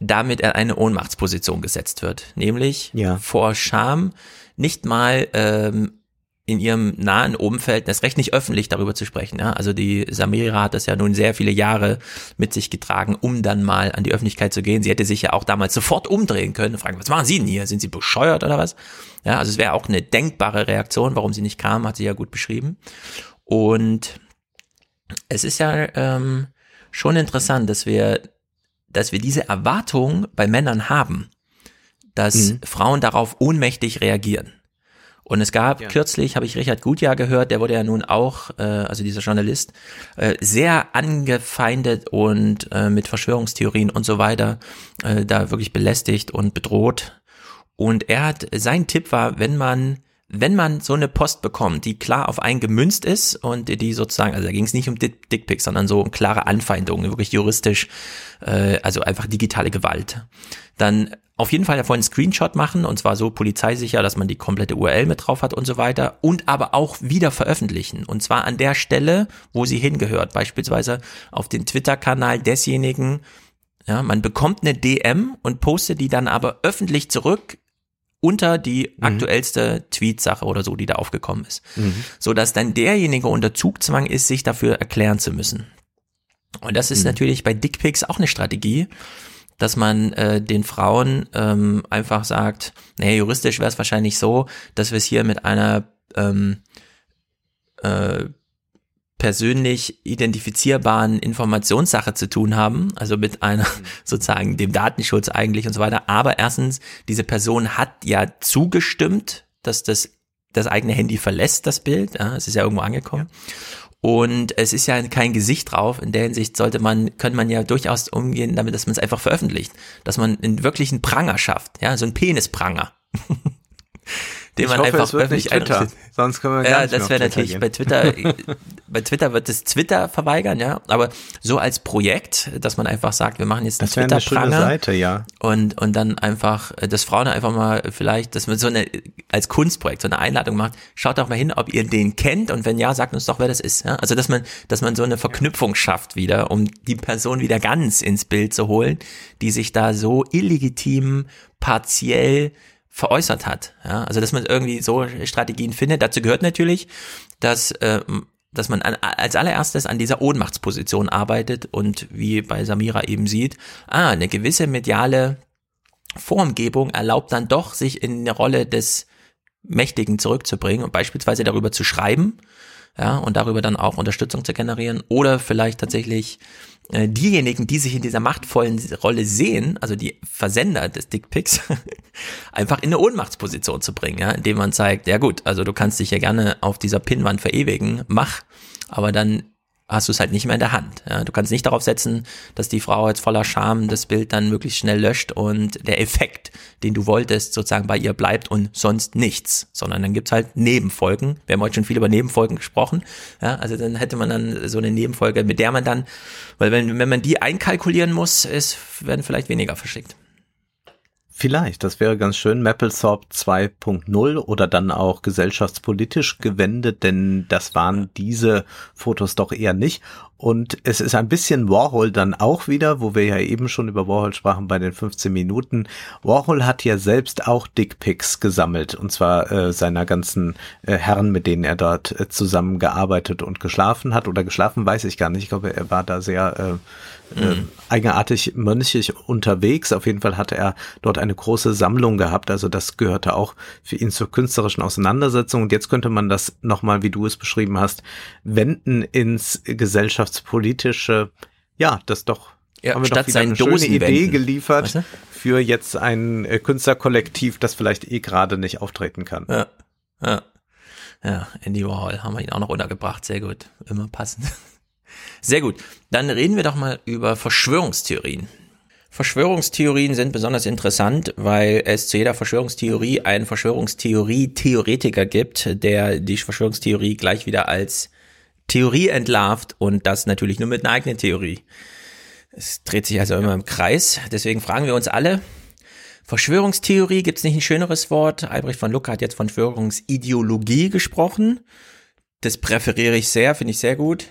damit in eine Ohnmachtsposition gesetzt wird, nämlich ja. vor Scham nicht mal ähm, in ihrem nahen Umfeld, das recht nicht öffentlich darüber zu sprechen. Ja? Also die Samira hat das ja nun sehr viele Jahre mit sich getragen, um dann mal an die Öffentlichkeit zu gehen. Sie hätte sich ja auch damals sofort umdrehen können und fragen, was machen Sie denn hier? Sind Sie bescheuert oder was? Ja, also es wäre auch eine denkbare Reaktion, warum sie nicht kam, hat sie ja gut beschrieben. Und es ist ja ähm, schon interessant, dass wir, dass wir diese Erwartung bei Männern haben, dass mhm. Frauen darauf ohnmächtig reagieren. Und es gab ja. kürzlich, habe ich Richard Gutjahr gehört, der wurde ja nun auch, äh, also dieser Journalist, äh, sehr angefeindet und äh, mit Verschwörungstheorien und so weiter äh, da wirklich belästigt und bedroht. Und er hat, sein Tipp war, wenn man wenn man so eine Post bekommt, die klar auf einen gemünzt ist und die sozusagen, also da ging es nicht um Dickpics, sondern so um klare Anfeindungen, wirklich juristisch, äh, also einfach digitale Gewalt, dann auf jeden Fall davon einen Screenshot machen und zwar so polizeisicher, dass man die komplette URL mit drauf hat und so weiter und aber auch wieder veröffentlichen und zwar an der Stelle, wo sie hingehört, beispielsweise auf den Twitter-Kanal desjenigen, ja, man bekommt eine DM und postet die dann aber öffentlich zurück unter die mhm. aktuellste Tweetsache oder so, die da aufgekommen ist. Mhm. So dass dann derjenige unter Zugzwang ist, sich dafür erklären zu müssen. Und das ist mhm. natürlich bei Dickpics auch eine Strategie, dass man äh, den Frauen ähm, einfach sagt, naja, juristisch wäre es wahrscheinlich so, dass wir es hier mit einer ähm, äh, persönlich identifizierbaren Informationssache zu tun haben, also mit einer mhm. sozusagen dem Datenschutz eigentlich und so weiter. Aber erstens, diese Person hat ja zugestimmt, dass das das eigene Handy verlässt, das Bild. Ja, es ist ja irgendwo angekommen. Ja. Und es ist ja kein Gesicht drauf. In der Hinsicht sollte man, könnte man ja durchaus umgehen damit, dass man es einfach veröffentlicht. Dass man einen wirklichen Pranger schafft. Ja, so ein Penispranger. den ich man hoffe, einfach es wird nicht Twitter, sonst können wir gar Ja, nicht das wäre natürlich gehen. bei Twitter bei Twitter wird es Twitter verweigern, ja, aber so als Projekt, dass man einfach sagt, wir machen jetzt einen Twitter Pranger Seite, ja. Und und dann einfach äh, dass Frauen einfach mal vielleicht, dass man so eine als Kunstprojekt so eine Einladung macht, schaut doch mal hin, ob ihr den kennt und wenn ja, sagt uns doch, wer das ist, ja? Also, dass man dass man so eine Verknüpfung schafft wieder, um die Person wieder ganz ins Bild zu holen, die sich da so illegitim partiell veräußert hat. Ja, also dass man irgendwie so Strategien findet. Dazu gehört natürlich, dass äh, dass man an, als allererstes an dieser Ohnmachtsposition arbeitet und wie bei Samira eben sieht, ah, eine gewisse mediale Formgebung erlaubt dann doch, sich in eine Rolle des Mächtigen zurückzubringen und beispielsweise darüber zu schreiben, ja, und darüber dann auch Unterstützung zu generieren oder vielleicht tatsächlich diejenigen, die sich in dieser machtvollen Rolle sehen, also die Versender des Dickpics, einfach in eine Ohnmachtsposition zu bringen, ja, indem man zeigt, ja gut, also du kannst dich ja gerne auf dieser Pinnwand verewigen, mach, aber dann hast du es halt nicht mehr in der Hand. Ja, du kannst nicht darauf setzen, dass die Frau jetzt voller Scham das Bild dann möglichst schnell löscht und der Effekt, den du wolltest, sozusagen bei ihr bleibt und sonst nichts, sondern dann gibt's halt Nebenfolgen. Wir haben heute schon viel über Nebenfolgen gesprochen. Ja, also dann hätte man dann so eine Nebenfolge, mit der man dann, weil wenn, wenn man die einkalkulieren muss, ist, werden vielleicht weniger verschickt. Vielleicht, das wäre ganz schön. Mapplethorpe 2.0 oder dann auch gesellschaftspolitisch gewendet, denn das waren diese Fotos doch eher nicht. Und es ist ein bisschen Warhol dann auch wieder, wo wir ja eben schon über Warhol sprachen bei den 15 Minuten. Warhol hat ja selbst auch Dickpics gesammelt und zwar äh, seiner ganzen äh, Herren, mit denen er dort äh, zusammengearbeitet und geschlafen hat oder geschlafen, weiß ich gar nicht. Ich glaube, er war da sehr äh, äh, mhm. eigenartig mönchig unterwegs. Auf jeden Fall hatte er dort eine große Sammlung gehabt. Also das gehörte auch für ihn zur künstlerischen Auseinandersetzung. Und jetzt könnte man das nochmal, wie du es beschrieben hast, wenden ins gesellschaftspolitische. Ja, das doch ja, haben wir statt doch wieder eine schöne Idee geliefert weißt du? für jetzt ein äh, Künstlerkollektiv, das vielleicht eh gerade nicht auftreten kann. Ja, ja. Ja, Andy Warhol haben wir ihn auch noch untergebracht. Sehr gut. Immer passend. Sehr gut. Dann reden wir doch mal über Verschwörungstheorien. Verschwörungstheorien sind besonders interessant, weil es zu jeder Verschwörungstheorie einen Verschwörungstheorie-Theoretiker gibt, der die Verschwörungstheorie gleich wieder als Theorie entlarvt und das natürlich nur mit einer eigenen Theorie. Es dreht sich also immer im Kreis. Deswegen fragen wir uns alle, Verschwörungstheorie, gibt es nicht ein schöneres Wort? Albrecht von Lucke hat jetzt von Verschwörungsideologie gesprochen. Das präferiere ich sehr, finde ich sehr gut.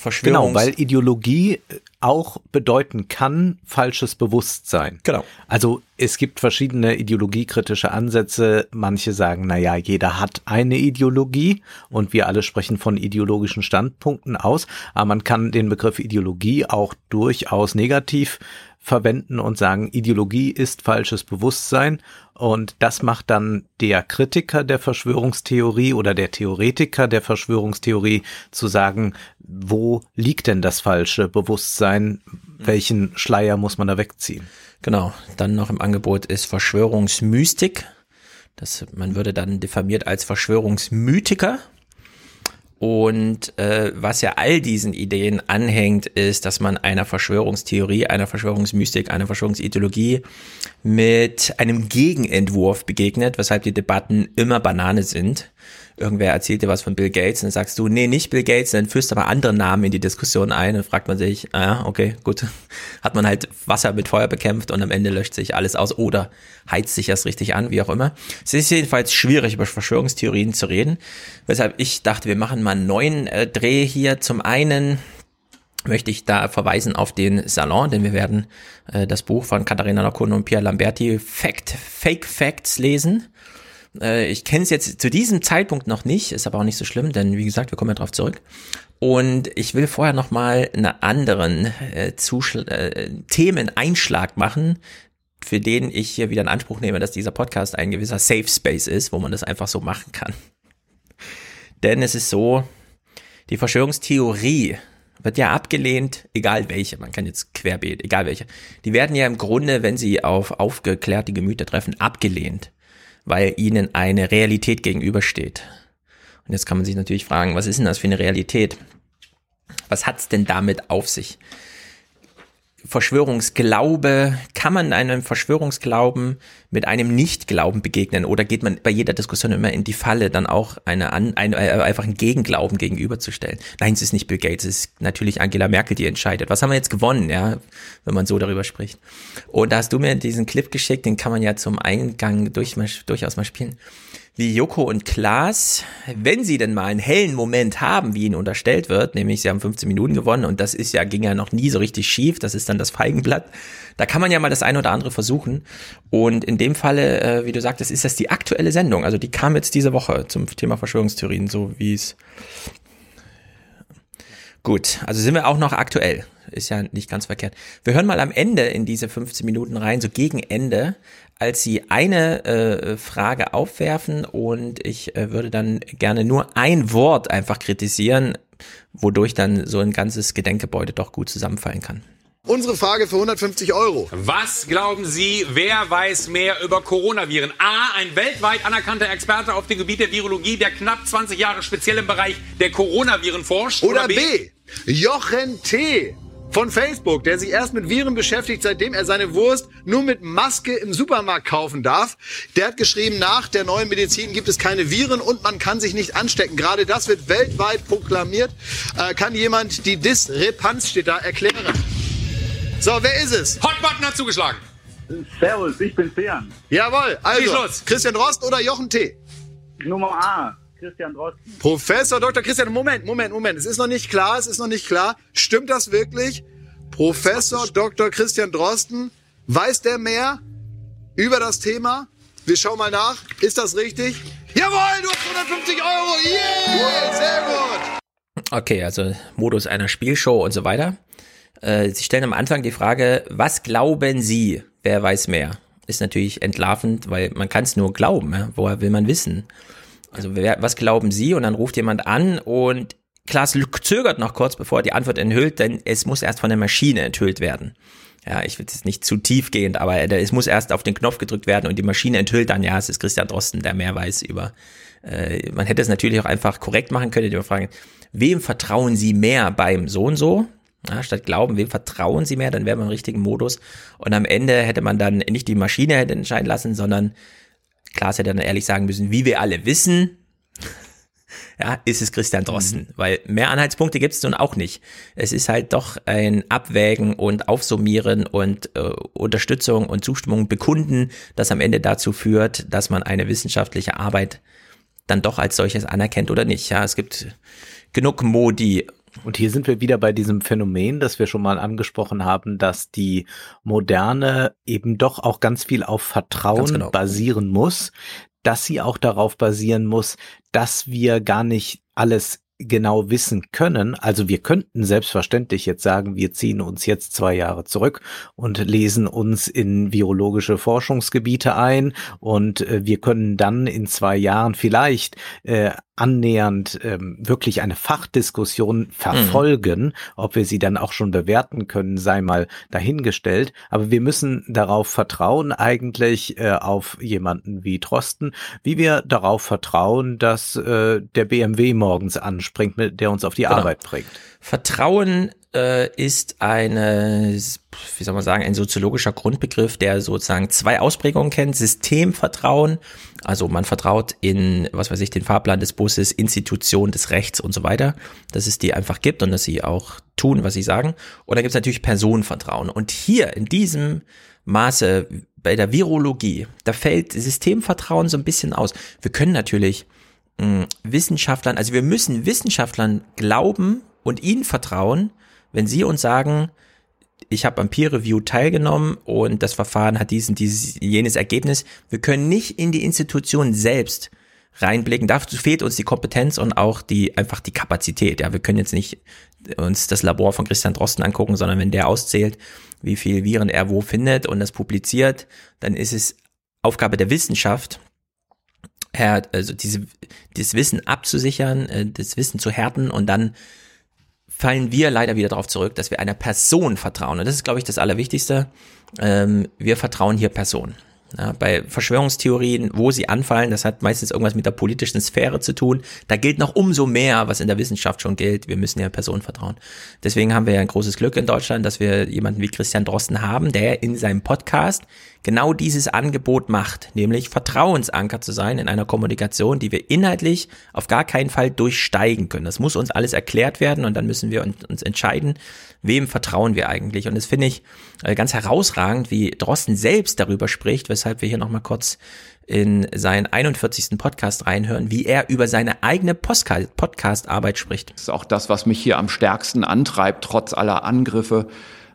Verschwörungs... Genau, weil Ideologie auch bedeuten kann falsches Bewusstsein. Genau. Also es gibt verschiedene ideologiekritische Ansätze. Manche sagen, na ja, jeder hat eine Ideologie und wir alle sprechen von ideologischen Standpunkten aus. Aber man kann den Begriff Ideologie auch durchaus negativ verwenden und sagen, Ideologie ist falsches Bewusstsein. Und das macht dann der Kritiker der Verschwörungstheorie oder der Theoretiker der Verschwörungstheorie zu sagen, wo liegt denn das falsche Bewusstsein? Welchen Schleier muss man da wegziehen? Genau. Dann noch im Angebot ist Verschwörungsmystik. Das, man würde dann diffamiert als Verschwörungsmythiker und äh, was ja all diesen Ideen anhängt, ist, dass man einer Verschwörungstheorie, einer Verschwörungsmystik, einer Verschwörungsideologie mit einem Gegenentwurf begegnet, weshalb die Debatten immer Banane sind irgendwer erzählt dir was von Bill Gates und dann sagst du, nee, nicht Bill Gates, dann führst du aber andere Namen in die Diskussion ein und fragt man sich, ah okay, gut, hat man halt Wasser mit Feuer bekämpft und am Ende löscht sich alles aus oder heizt sich das richtig an, wie auch immer. Es ist jedenfalls schwierig, über Verschwörungstheorien zu reden, weshalb ich dachte, wir machen mal einen neuen äh, Dreh hier. Zum einen möchte ich da verweisen auf den Salon, denn wir werden äh, das Buch von Katharina Nocco und Pierre Lamberti Fact, Fake Facts lesen. Äh, ich kenne es jetzt zu diesem Zeitpunkt noch nicht, ist aber auch nicht so schlimm, denn wie gesagt, wir kommen ja drauf zurück. Und ich will vorher noch mal einen anderen äh, äh, Themeneinschlag machen, für den ich hier wieder in Anspruch nehme, dass dieser Podcast ein gewisser Safe Space ist, wo man das einfach so machen kann. Denn es ist so, die Verschwörungstheorie wird ja abgelehnt, egal welche, man kann jetzt querbeet, egal welche. Die werden ja im Grunde, wenn sie auf aufgeklärte Gemüter treffen, abgelehnt weil ihnen eine Realität gegenübersteht. Und jetzt kann man sich natürlich fragen, was ist denn das für eine Realität? Was hat's denn damit auf sich? Verschwörungsglaube, kann man einem Verschwörungsglauben mit einem Nichtglauben begegnen oder geht man bei jeder Diskussion immer in die Falle, dann auch eine, eine, äh, einfach einen Gegenglauben gegenüberzustellen? Nein, es ist nicht Bill Gates, es ist natürlich Angela Merkel, die entscheidet. Was haben wir jetzt gewonnen, ja, wenn man so darüber spricht? Und da hast du mir diesen Clip geschickt, den kann man ja zum Eingang durch, durchaus mal spielen wie Joko und Klaas, wenn sie denn mal einen hellen Moment haben, wie ihnen unterstellt wird, nämlich sie haben 15 Minuten gewonnen und das ist ja, ging ja noch nie so richtig schief, das ist dann das Feigenblatt. Da kann man ja mal das eine oder andere versuchen. Und in dem Falle, äh, wie du sagtest, ist das die aktuelle Sendung. Also die kam jetzt diese Woche zum Thema Verschwörungstheorien, so wie es. Gut, also sind wir auch noch aktuell. Ist ja nicht ganz verkehrt. Wir hören mal am Ende in diese 15 Minuten rein, so gegen Ende, als Sie eine äh, Frage aufwerfen und ich äh, würde dann gerne nur ein Wort einfach kritisieren, wodurch dann so ein ganzes Gedenkgebäude doch gut zusammenfallen kann. Unsere Frage für 150 Euro. Was glauben Sie, wer weiß mehr über Coronaviren? A, ein weltweit anerkannter Experte auf dem Gebiet der Virologie, der knapp 20 Jahre speziell im Bereich der Coronaviren forscht. Oder, oder B? B, Jochen T von Facebook, der sich erst mit Viren beschäftigt, seitdem er seine Wurst nur mit Maske im Supermarkt kaufen darf. Der hat geschrieben, nach der neuen Medizin gibt es keine Viren und man kann sich nicht anstecken. Gerade das wird weltweit proklamiert. Äh, kann jemand die Diskrepanz steht da erklären? So, wer ist es? Hotbutton hat zugeschlagen. Servus, ich bin Sean. Jawohl, also Christian Rost oder Jochen T? Nummer A. Christian Drosten. Professor Dr. Christian, Moment, Moment, Moment. Es ist noch nicht klar, es ist noch nicht klar. Stimmt das wirklich? Professor Dr. Christian Drosten, weiß der mehr über das Thema? Wir schauen mal nach. Ist das richtig? Jawohl, du hast 150 Euro. Yeah, sehr gut. Okay, also Modus einer Spielshow und so weiter. Äh, Sie stellen am Anfang die Frage, was glauben Sie? Wer weiß mehr? Ist natürlich entlarvend, weil man kann es nur glauben. Ja? Woher will man wissen? Also wer, was glauben Sie? Und dann ruft jemand an und Klaas zögert noch kurz, bevor er die Antwort enthüllt, denn es muss erst von der Maschine enthüllt werden. Ja, ich will jetzt nicht zu tiefgehend, aber es muss erst auf den Knopf gedrückt werden und die Maschine enthüllt dann, ja, es ist Christian Drosten, der mehr weiß über. Äh, man hätte es natürlich auch einfach korrekt machen können, man fragen, wem vertrauen Sie mehr beim so und so? Ja, statt glauben, wem vertrauen Sie mehr, dann wäre man im richtigen Modus. Und am Ende hätte man dann nicht die Maschine entscheiden lassen, sondern Klaas hätte dann ehrlich sagen müssen, wie wir alle wissen, ja, ist es Christian Drosten, mhm. weil mehr Anhaltspunkte gibt es nun auch nicht. Es ist halt doch ein Abwägen und Aufsummieren und äh, Unterstützung und Zustimmung bekunden, das am Ende dazu führt, dass man eine wissenschaftliche Arbeit dann doch als solches anerkennt oder nicht. Ja, es gibt genug Modi Und hier sind wir wieder bei diesem Phänomen, das wir schon mal angesprochen haben, dass die Moderne eben doch auch ganz viel auf Vertrauen genau. basieren muss, dass sie auch darauf basieren muss, dass wir gar nicht alles genau wissen können. Also wir könnten selbstverständlich jetzt sagen, wir ziehen uns jetzt zwei Jahre zurück und lesen uns in virologische Forschungsgebiete ein und äh, wir können dann in zwei Jahren vielleicht äh, annähernd ähm, wirklich eine Fachdiskussion verfolgen. Mhm. Ob wir sie dann auch schon bewerten können, sei mal dahingestellt. Aber wir müssen darauf vertrauen, eigentlich äh, auf jemanden wie Trosten, wie wir darauf vertrauen, dass äh, der BMW morgens anspringt, mit der uns auf die genau. Arbeit bringt. Vertrauen äh, ist eine, wie soll man sagen, ein soziologischer Grundbegriff, der sozusagen zwei Ausprägungen kennt. Systemvertrauen, also man vertraut in, was weiß ich, den Fahrplan des Busses, Institutionen des Rechts und so weiter, dass es die einfach gibt und dass sie auch tun, was sie sagen. Und dann gibt es natürlich Personenvertrauen. Und hier in diesem Maße bei der Virologie, da fällt Systemvertrauen so ein bisschen aus. Wir können natürlich hm, Wissenschaftlern, also wir müssen Wissenschaftlern glauben und ihnen vertrauen, wenn sie uns sagen, ich habe am Peer Review teilgenommen und das Verfahren hat diesen, dieses, jenes Ergebnis. Wir können nicht in die Institution selbst reinblicken. Dazu fehlt uns die Kompetenz und auch die, einfach die Kapazität. Ja, wir können jetzt nicht uns das Labor von Christian Drosten angucken, sondern wenn der auszählt, wie viel Viren er wo findet und das publiziert, dann ist es Aufgabe der Wissenschaft, also diese, dieses Wissen abzusichern, äh, das Wissen zu härten und dann fallen wir leider wieder darauf zurück, dass wir einer Person vertrauen. Und das ist, glaube ich, das Allerwichtigste. Ähm, wir vertrauen hier Personen. Ja, bei Verschwörungstheorien, wo sie anfallen, das hat meistens irgendwas mit der politischen Sphäre zu tun. Da gilt noch umso mehr, was in der Wissenschaft schon gilt. Wir müssen ja Personen vertrauen. Deswegen haben wir ja ein großes Glück in Deutschland, dass wir jemanden wie Christian Drosten haben, der in seinem Podcast genau dieses Angebot macht, nämlich Vertrauensanker zu sein in einer Kommunikation, die wir inhaltlich auf gar keinen Fall durchsteigen können. Das muss uns alles erklärt werden und dann müssen wir uns entscheiden, wem vertrauen wir eigentlich. Und das finde ich äh, ganz herausragend, wie Drosten selbst darüber spricht, weshalb wir hier nochmal kurz in seinen 41. Podcast reinhören, wie er über seine eigene Podcast-Arbeit spricht. Das ist auch das, was mich hier am stärksten antreibt, trotz aller Angriffe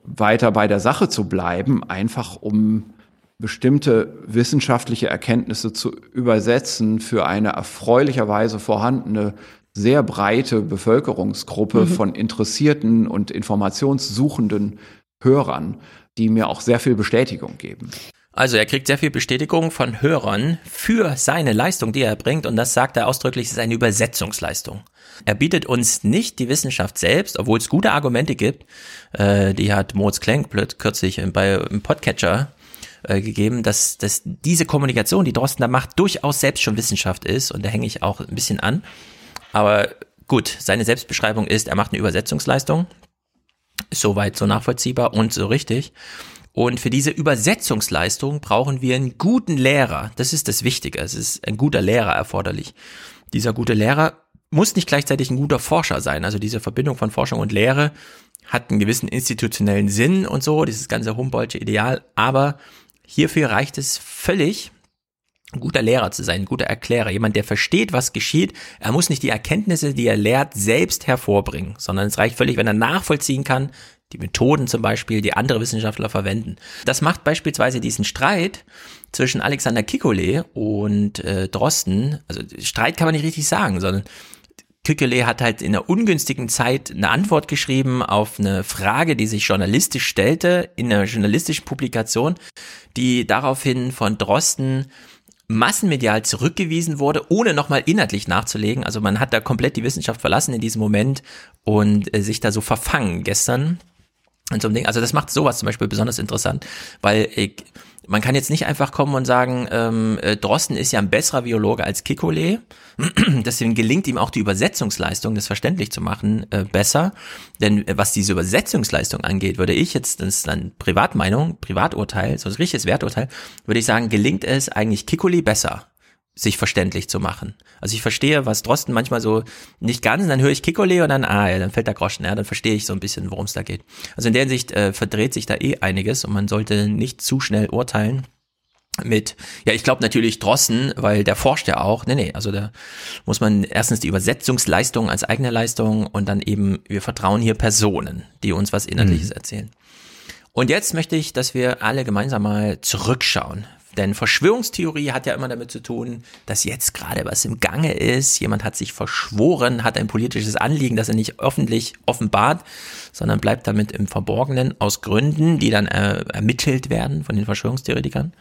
weiter bei der Sache zu bleiben, einfach um bestimmte wissenschaftliche Erkenntnisse zu übersetzen für eine erfreulicherweise vorhandene sehr breite Bevölkerungsgruppe mhm. von interessierten und informationssuchenden Hörern, die mir auch sehr viel Bestätigung geben. Also er kriegt sehr viel Bestätigung von Hörern für seine Leistung, die er bringt, und das sagt er ausdrücklich, ist eine Übersetzungsleistung. Er bietet uns nicht die Wissenschaft selbst, obwohl es gute Argumente gibt. Äh, die hat Moritz Klenk kürzlich bei im Podcatcher äh, gegeben, dass, dass diese Kommunikation, die Drosten da macht, durchaus selbst schon Wissenschaft ist. Und da hänge ich auch ein bisschen an. Aber gut, seine Selbstbeschreibung ist, er macht eine Übersetzungsleistung. Ist soweit so nachvollziehbar und so richtig. Und für diese Übersetzungsleistung brauchen wir einen guten Lehrer. Das ist das Wichtige. Es ist ein guter Lehrer erforderlich. Dieser gute Lehrer muss nicht gleichzeitig ein guter Forscher sein. Also diese Verbindung von Forschung und Lehre hat einen gewissen institutionellen Sinn und so, dieses ganze Humboldtsche Ideal. Aber hierfür reicht es völlig, ein guter Lehrer zu sein, ein guter Erklärer, jemand, der versteht, was geschieht. Er muss nicht die Erkenntnisse, die er lehrt, selbst hervorbringen, sondern es reicht völlig, wenn er nachvollziehen kann, die Methoden zum Beispiel, die andere Wissenschaftler verwenden. Das macht beispielsweise diesen Streit zwischen Alexander Kikole und äh, Drosten, also Streit kann man nicht richtig sagen, sondern Kikole hat halt in einer ungünstigen Zeit eine Antwort geschrieben auf eine Frage, die sich journalistisch stellte, in einer journalistischen Publikation, die daraufhin von Drosten massenmedial zurückgewiesen wurde, ohne nochmal inhaltlich nachzulegen. Also man hat da komplett die Wissenschaft verlassen in diesem Moment und äh, sich da so verfangen gestern. Und so ein Ding. Also das macht sowas zum Beispiel besonders interessant, weil ich, man kann jetzt nicht einfach kommen und sagen, ähm, äh, Drosten ist ja ein besserer Biologe als Kikole. Deswegen gelingt ihm auch die Übersetzungsleistung, das verständlich zu machen, äh, besser. Denn äh, was diese Übersetzungsleistung angeht, würde ich jetzt, das ist dann Privatmeinung, Privaturteil, so ein richtiges Werturteil, würde ich sagen, gelingt es eigentlich Kikole besser sich verständlich zu machen. Also ich verstehe, was Drosten manchmal so nicht ganz, dann höre ich Kikole und dann, ah, ja, dann fällt der Groschen, ja, dann verstehe ich so ein bisschen, worum es da geht. Also in der Hinsicht äh, verdreht sich da eh einiges und man sollte nicht zu schnell urteilen. mit, ja, ich glaube natürlich Drossen, weil der forscht ja auch. Nee, nee, also da muss man erstens die Übersetzungsleistung als eigene Leistung und dann eben, wir vertrauen hier Personen, die uns was Inhaltliches mhm. erzählen. Und jetzt möchte ich, dass wir alle gemeinsam mal zurückschauen. Denn Verschwörungstheorie hat ja immer damit zu tun, dass jetzt gerade was im Gange ist. Jemand hat sich verschworen, hat ein politisches Anliegen, das er nicht öffentlich offenbart, sondern bleibt damit im Verborgenen aus Gründen, die dann äh, ermittelt werden von den Verschwörungstheoretikern.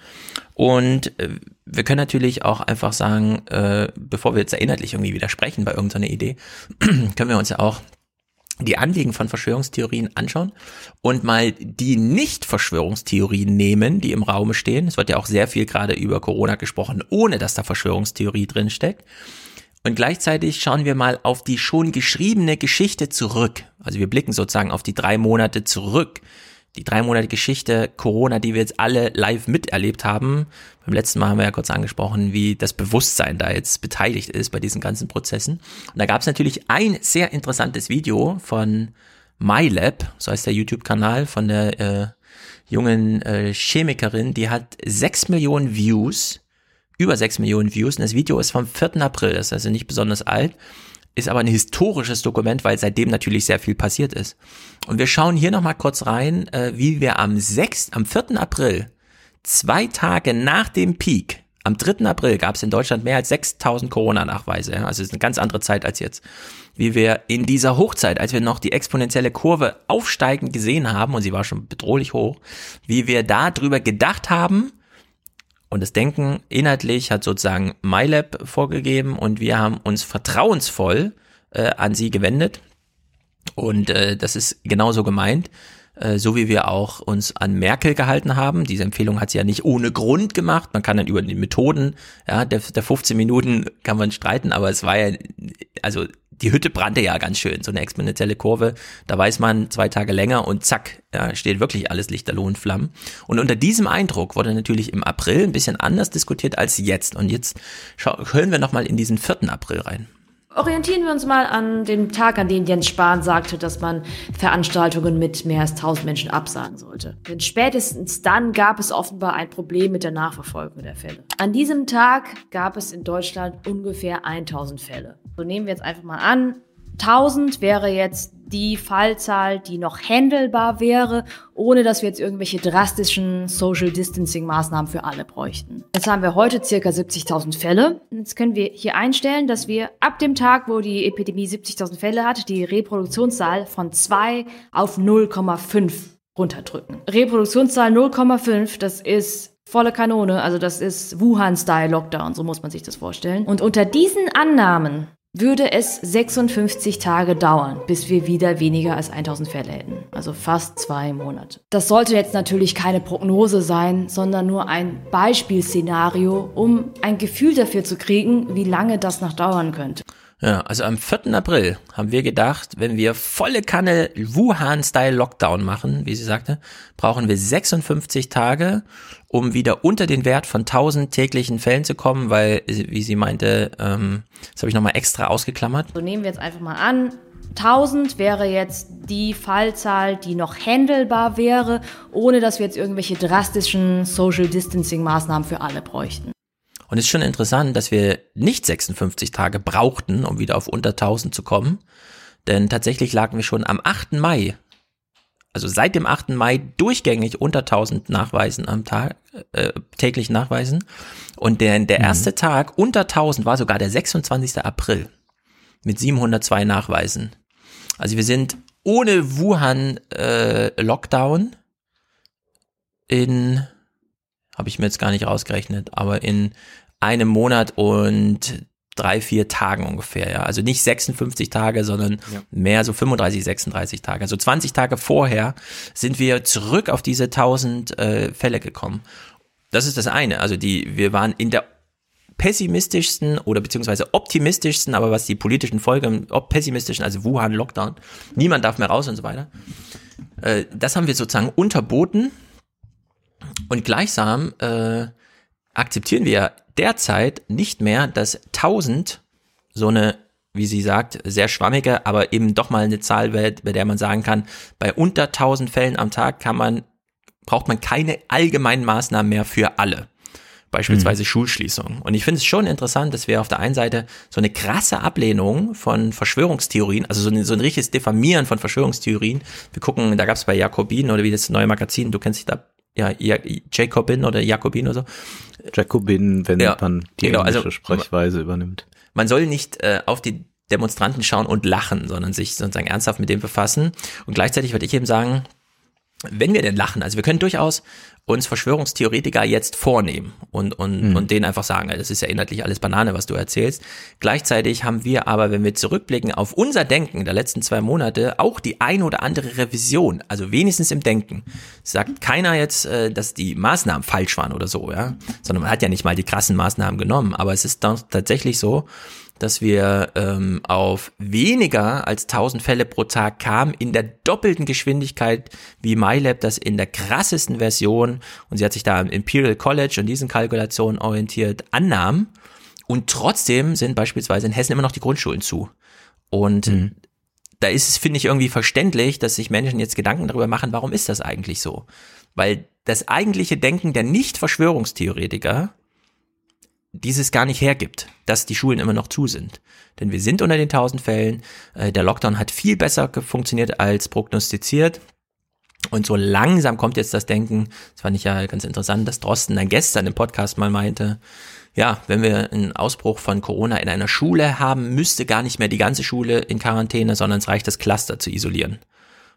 Und äh, wir können natürlich auch einfach sagen, äh, bevor wir jetzt inhaltlich irgendwie widersprechen bei irgendeiner Idee, können wir uns ja auch die Anliegen von Verschwörungstheorien anschauen und mal die Nicht-Verschwörungstheorien nehmen, die im Raume stehen. Es wird ja auch sehr viel gerade über Corona gesprochen, ohne dass da Verschwörungstheorie drin steckt. Und gleichzeitig schauen wir mal auf die schon geschriebene Geschichte zurück. Also wir blicken sozusagen auf die drei Monate zurück die drei Monate Geschichte Corona, die wir jetzt alle live miterlebt haben. Beim letzten Mal haben wir ja kurz angesprochen, wie das Bewusstsein da jetzt beteiligt ist bei diesen ganzen Prozessen. Und da gab es natürlich ein sehr interessantes Video von MyLab, so heißt der YouTube-Kanal von der äh, jungen äh, Chemikerin, die hat sechs Millionen Views, über sechs Millionen Views. Und das Video ist vom 4. April, das ist also nicht besonders alt ist aber ein historisches Dokument, weil seitdem natürlich sehr viel passiert ist. Und wir schauen hier nochmal kurz rein, äh, wie wir am 6., am 4. April, zwei Tage nach dem Peak, am 3. April gab es in Deutschland mehr als 6000 Corona-Nachweise. Also es ist eine ganz andere Zeit als jetzt. Wie wir in dieser Hochzeit, als wir noch die exponentielle Kurve aufsteigend gesehen haben, und sie war schon bedrohlich hoch, wie wir da drüber gedacht haben, und das Denken inhaltlich hat sozusagen MyLab vorgegeben und wir haben uns vertrauensvoll äh, an sie gewendet. Und äh, das ist genauso gemeint, äh, so wie wir auch uns an Merkel gehalten haben. Diese Empfehlung hat sie ja nicht ohne Grund gemacht. Man kann dann über die Methoden, ja, der, der 15 Minuten kann man streiten, aber es war ja, also die Hütte brannte ja ganz schön, so eine exponentielle Kurve. Da weiß man zwei Tage länger und zack, ja, steht wirklich alles lichterloh und Flammen. Und unter diesem Eindruck wurde natürlich im April ein bisschen anders diskutiert als jetzt. Und jetzt hören wir nochmal in diesen 4. April rein. Orientieren wir uns mal an dem Tag, an dem Jens Spahn sagte, dass man Veranstaltungen mit mehr als 1000 Menschen absagen sollte. Denn spätestens dann gab es offenbar ein Problem mit der Nachverfolgung der Fälle. An diesem Tag gab es in Deutschland ungefähr 1000 Fälle. So nehmen wir jetzt einfach mal an, 1000 wäre jetzt die Fallzahl, die noch handelbar wäre, ohne dass wir jetzt irgendwelche drastischen Social Distancing Maßnahmen für alle bräuchten. Jetzt haben wir heute circa 70.000 Fälle. Jetzt können wir hier einstellen, dass wir ab dem Tag, wo die Epidemie 70.000 Fälle hat, die Reproduktionszahl von 2 auf 0,5 runterdrücken. Reproduktionszahl 0,5, das ist volle Kanone, also das ist Wuhan-Style-Lockdown, so muss man sich das vorstellen. Und unter diesen Annahmen würde es 56 Tage dauern, bis wir wieder weniger als 1000 Fälle hätten. Also fast zwei Monate. Das sollte jetzt natürlich keine Prognose sein, sondern nur ein Beispielszenario, um ein Gefühl dafür zu kriegen, wie lange das noch dauern könnte. Ja, also am 4. April haben wir gedacht, wenn wir volle Kanne Wuhan-Style-Lockdown machen, wie sie sagte, brauchen wir 56 Tage, um wieder unter den Wert von 1000 täglichen Fällen zu kommen, weil, wie sie meinte, ähm, das habe ich nochmal extra ausgeklammert. So nehmen wir jetzt einfach mal an, 1000 wäre jetzt die Fallzahl, die noch handelbar wäre, ohne dass wir jetzt irgendwelche drastischen Social Distancing Maßnahmen für alle bräuchten. Und es ist schon interessant, dass wir nicht 56 Tage brauchten, um wieder auf unter 1000 zu kommen. Denn tatsächlich lagen wir schon am 8. Mai, also seit dem 8. Mai durchgängig unter 1000 Nachweisen am Tag, äh, täglich Nachweisen. Und der, der mhm. erste Tag unter 1000 war sogar der 26. April mit 702 Nachweisen. Also wir sind ohne Wuhan äh, Lockdown in, habe ich mir jetzt gar nicht rausgerechnet, aber in einem Monat und drei, vier Tagen ungefähr, ja. Also nicht 56 Tage, sondern ja. mehr so 35, 36 Tage. Also 20 Tage vorher sind wir zurück auf diese 1000 äh, Fälle gekommen. Das ist das eine. Also die, wir waren in der pessimistischsten oder beziehungsweise optimistischsten, aber was die politischen Folgen, pessimistischen, also Wuhan, Lockdown, niemand darf mehr raus und so weiter. Äh, das haben wir sozusagen unterboten und gleichsam äh, akzeptieren wir derzeit nicht mehr, dass 1000 so eine, wie sie sagt, sehr schwammige, aber eben doch mal eine Zahl, bei der man sagen kann, bei unter 1000 Fällen am Tag kann man, braucht man keine allgemeinen Maßnahmen mehr für alle. beispielsweise mhm. Schulschließungen. Und ich finde es schon interessant, dass wir auf der einen Seite so eine krasse Ablehnung von Verschwörungstheorien, also so ein, so ein richtiges Diffamieren von Verschwörungstheorien. Wir gucken, da gab es bei Jakobin oder wie das neue Magazin, du kennst dich da, ja, Jacobin oder Jakobin oder so. Jacobin, wenn ja, man die genau, also, Sprechweise übernimmt. Man soll nicht äh, auf die Demonstranten schauen und lachen, sondern sich sozusagen ernsthaft mit dem befassen. Und gleichzeitig würde ich eben sagen, wenn wir denn lachen, also wir können durchaus uns Verschwörungstheoretiker jetzt vornehmen und, und, mhm. und denen einfach sagen, das ist ja inhaltlich alles Banane, was du erzählst. Gleichzeitig haben wir aber, wenn wir zurückblicken auf unser Denken der letzten zwei Monate, auch die ein oder andere Revision, also wenigstens im Denken. Sagt keiner jetzt, äh, dass die Maßnahmen falsch waren oder so, ja, sondern man hat ja nicht mal die krassen Maßnahmen genommen, aber es ist dann tatsächlich so, dass wir ähm, auf weniger als 1000 Fälle pro Tag kamen, in der doppelten Geschwindigkeit wie MyLab das in der krassesten Version, und sie hat sich da am Imperial College und diesen Kalkulationen orientiert, annahm. Und trotzdem sind beispielsweise in Hessen immer noch die Grundschulen zu. Und mhm. da ist es, finde ich, irgendwie verständlich, dass sich Menschen jetzt Gedanken darüber machen, warum ist das eigentlich so? Weil das eigentliche Denken der Nicht-Verschwörungstheoretiker dieses gar nicht hergibt, dass die Schulen immer noch zu sind. Denn wir sind unter den 1000 Fällen. Äh, der Lockdown hat viel besser funktioniert als prognostiziert. Und so langsam kommt jetzt das Denken, das fand ich ja ganz interessant, dass Drosten dann gestern im Podcast mal meinte, ja, wenn wir einen Ausbruch von Corona in einer Schule haben, müsste gar nicht mehr die ganze Schule in Quarantäne, sondern es reicht, das Cluster zu isolieren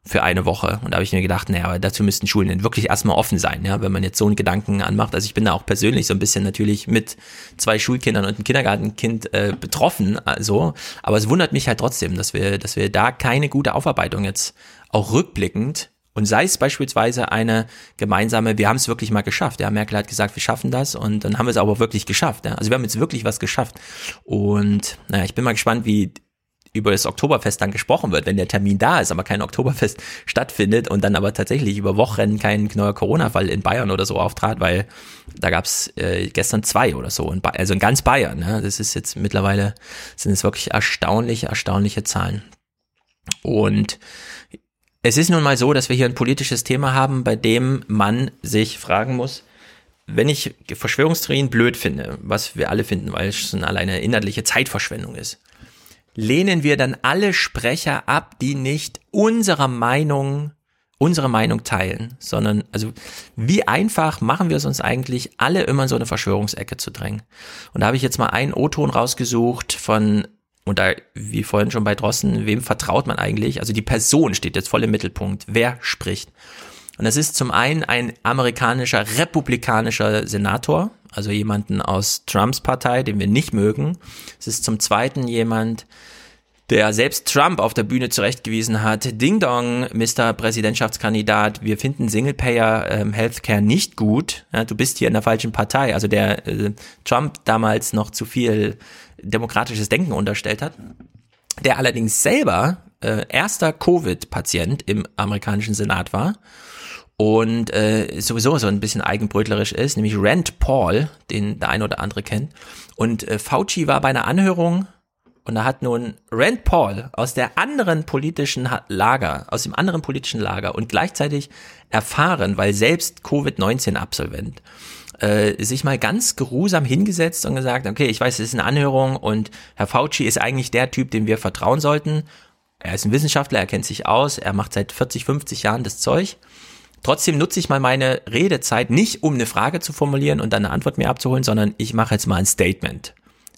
für eine Woche. Und da habe ich mir gedacht, naja, aber dazu müssten Schulen denn wirklich erstmal offen sein, ja, wenn man jetzt so einen Gedanken anmacht. Also ich bin da auch persönlich so ein bisschen natürlich mit zwei Schulkindern und einem Kindergartenkind äh, betroffen, also, aber es wundert mich halt trotzdem, dass wir, dass wir da keine gute Aufarbeitung jetzt auch rückblickend und sei es beispielsweise eine gemeinsame, wir haben es wirklich mal geschafft. Ja, Merkel hat gesagt, wir schaffen das und dann haben wir es aber wirklich geschafft. Ja. Also wir haben jetzt wirklich was geschafft. Und naja, ich bin mal gespannt, wie über das Oktoberfest dann gesprochen wird, wenn der Termin da ist, aber kein Oktoberfest stattfindet und dann aber tatsächlich über Wochen kein neuer Corona-Fall in Bayern oder so auftrat, weil da gab's äh, gestern zwei oder so, in also in ganz Bayern. Ne? Das ist jetzt mittlerweile, sind es wirklich erstaunliche, erstaunliche Zahlen. Und es ist nun mal so, dass wir hier ein politisches Thema haben, bei dem man sich fragen muss, wenn ich Verschwörungstheorien blöd finde, was wir alle finden, weil es schon alleine inhaltliche Zeitverschwendung ist, lehnen wir dann alle Sprecher ab, die nicht unserer Meinung unsere Meinung teilen, sondern also wie einfach machen wir es uns eigentlich, alle immer in so eine Verschwörungsecke zu drängen. Und da habe ich jetzt mal einen O-Ton rausgesucht von und da, wie vorhin schon bei Drossen, wem vertraut man eigentlich? Also die Person steht jetzt voll im Mittelpunkt. Wer spricht? Und das ist zum einen ein amerikanischer republikanischer Senator, also jemanden aus Trumps Partei, den wir nicht mögen. Es ist zum zweiten jemand, der selbst Trump auf der Bühne zurechtgewiesen hat. Ding Dong, Mr. Präsidentschaftskandidat, wir finden Singlepayer ähm, Healthcare nicht gut. Ja, du bist hier in der falschen Partei. Also der äh, Trump damals noch zu viel demokratisches Denken unterstellt hat. Der allerdings selber äh, erster Covid-Patient im amerikanischen Senat war und äh, sowieso so ein bisschen eigenbrötlerisch ist, nämlich Rand Paul, den der eine oder andere kennt. Und äh, Fauci war bei einer Anhörung und da hat nun Rand Paul aus der anderen politischen Lager, aus dem anderen politischen Lager und gleichzeitig erfahren, weil selbst Covid-19-Absolvent, äh, sich mal ganz geruhsam hingesetzt und gesagt, okay, ich weiß, es ist eine Anhörung und Herr Fauci ist eigentlich der Typ, dem wir vertrauen sollten. Er ist ein Wissenschaftler, er kennt sich aus, er macht seit 40, 50 Jahren das Zeug. Trotzdem nutze ich mal meine Redezeit nicht, um eine Frage zu formulieren und dann eine Antwort mir abzuholen, sondern ich mache jetzt mal ein Statement.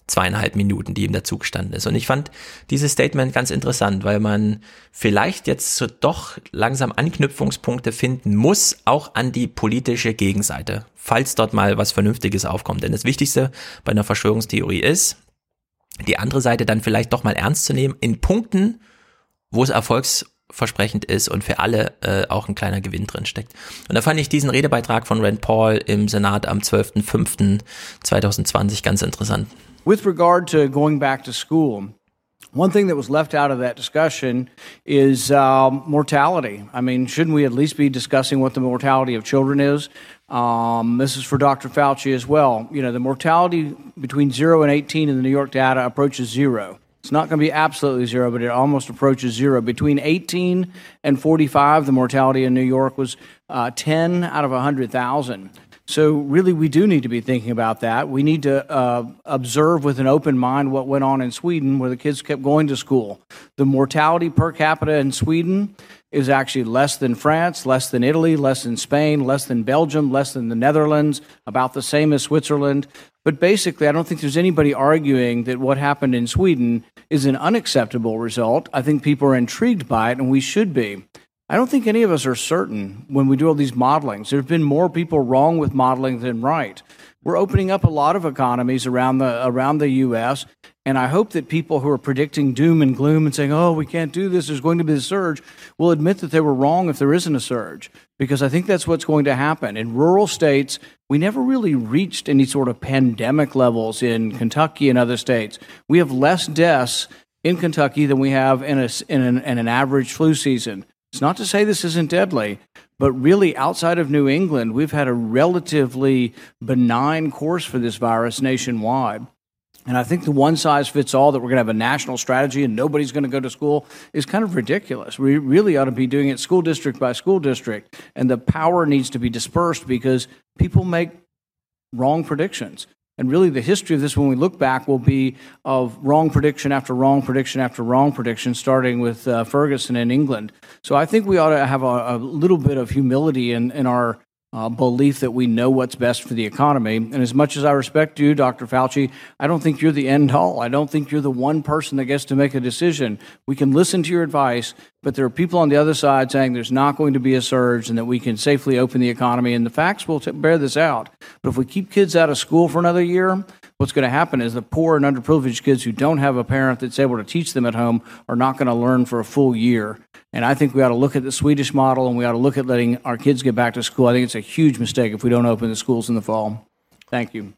Zweieinhalb Minuten, die ihm dazu gestanden ist. Und ich fand dieses Statement ganz interessant, weil man vielleicht jetzt so doch langsam Anknüpfungspunkte finden muss, auch an die politische Gegenseite, falls dort mal was Vernünftiges aufkommt. Denn das Wichtigste bei einer Verschwörungstheorie ist, die andere Seite dann vielleicht doch mal ernst zu nehmen in Punkten, wo es Erfolgs versprechend ist und für alle äh, auch ein kleiner Gewinn drin steckt. Und da fand ich diesen Redebeitrag von Rand Paul im Senat am 12.05.2020 ganz interessant. With regard to going back to school, One thing that was left out of that discussion is um, mortality. I mean, shouldn't we at least be discussing what the mortality of children is? Um, this is for Dr. Fauci as well. You know, the mortality between 0 and 18 in the New York data approaches zero. It's not going to be absolutely zero, but it almost approaches zero. Between 18 and 45, the mortality in New York was uh, 10 out of 100,000. So really, we do need to be thinking about that. We need to uh, observe with an open mind what went on in Sweden, where the kids kept going to school. The mortality per capita in Sweden is actually less than France, less than Italy, less than Spain, less than Belgium, less than the Netherlands, about the same as Switzerland. But basically, I don't think there's anybody arguing that what happened in Sweden is an unacceptable result. I think people are intrigued by it, and we should be. I don't think any of us are certain when we do all these modelings. There have been more people wrong with modeling than right. We're opening up a lot of economies around the around the U.S. And I hope that people who are predicting doom and gloom and saying, "Oh, we can't do this. There's going to be a surge," will admit that they were wrong if there isn't a surge, because I think that's what's going to happen in rural states. We never really reached any sort of pandemic levels in Kentucky and other states. We have less deaths in Kentucky than we have in, a, in, an, in an average flu season. It's not to say this isn't deadly, but really outside of New England, we've had a relatively benign course for this virus nationwide. And I think the one size fits all that we're going to have a national strategy and nobody's going to go to school is kind of ridiculous. We really ought to be doing it school district by school district. And the power needs to be dispersed because people make wrong predictions. And really, the history of this, when we look back, will be of wrong prediction after wrong prediction after wrong prediction, starting with uh, Ferguson in England. So I think we ought to have a, a little bit of humility in, in our uh, belief that we know what's best for the economy. And as much as I respect you, Dr. Fauci, I don't think you're the end all. I don't think you're the one person that gets to make a decision. We can listen to your advice, but there are people on the other side saying there's not going to be a surge and that we can safely open the economy. And the facts will t- bear this out. But if we keep kids out of school for another year, what's going to happen is the poor and underprivileged kids who don't have a parent that's able to teach them at home are not going to learn for a full year. And I think we ought to look at the Swedish model and we ought to look at letting our kids get back to school. I think it's a huge mistake if we don't open the schools in the fall. Thank you.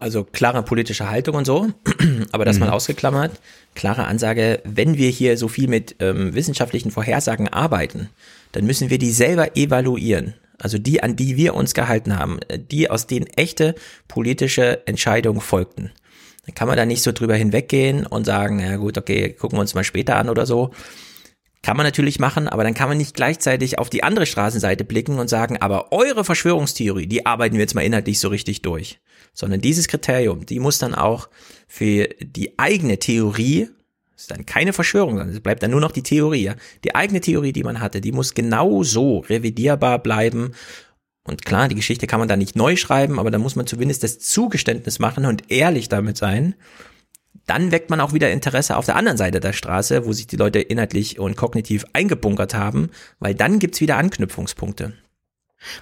Also klare politische Haltung und so, aber das mhm. mal ausgeklammert. Klare Ansage, wenn wir hier so viel mit ähm, wissenschaftlichen Vorhersagen arbeiten, dann müssen wir die selber evaluieren. Also die, an die wir uns gehalten haben, die aus denen echte politische Entscheidungen folgten. Dann kann man da nicht so drüber hinweggehen und sagen, ja gut, okay, gucken wir uns mal später an oder so. Kann man natürlich machen, aber dann kann man nicht gleichzeitig auf die andere Straßenseite blicken und sagen, aber eure Verschwörungstheorie, die arbeiten wir jetzt mal inhaltlich so richtig durch. Sondern dieses Kriterium, die muss dann auch für die eigene Theorie, ist dann keine Verschwörung, sondern es bleibt dann nur noch die Theorie, ja. Die eigene Theorie, die man hatte, die muss genau so revidierbar bleiben. Und klar, die Geschichte kann man da nicht neu schreiben, aber da muss man zumindest das Zugeständnis machen und ehrlich damit sein dann weckt man auch wieder Interesse auf der anderen Seite der Straße, wo sich die Leute inhaltlich und kognitiv eingebunkert haben, weil dann gibt's wieder Anknüpfungspunkte.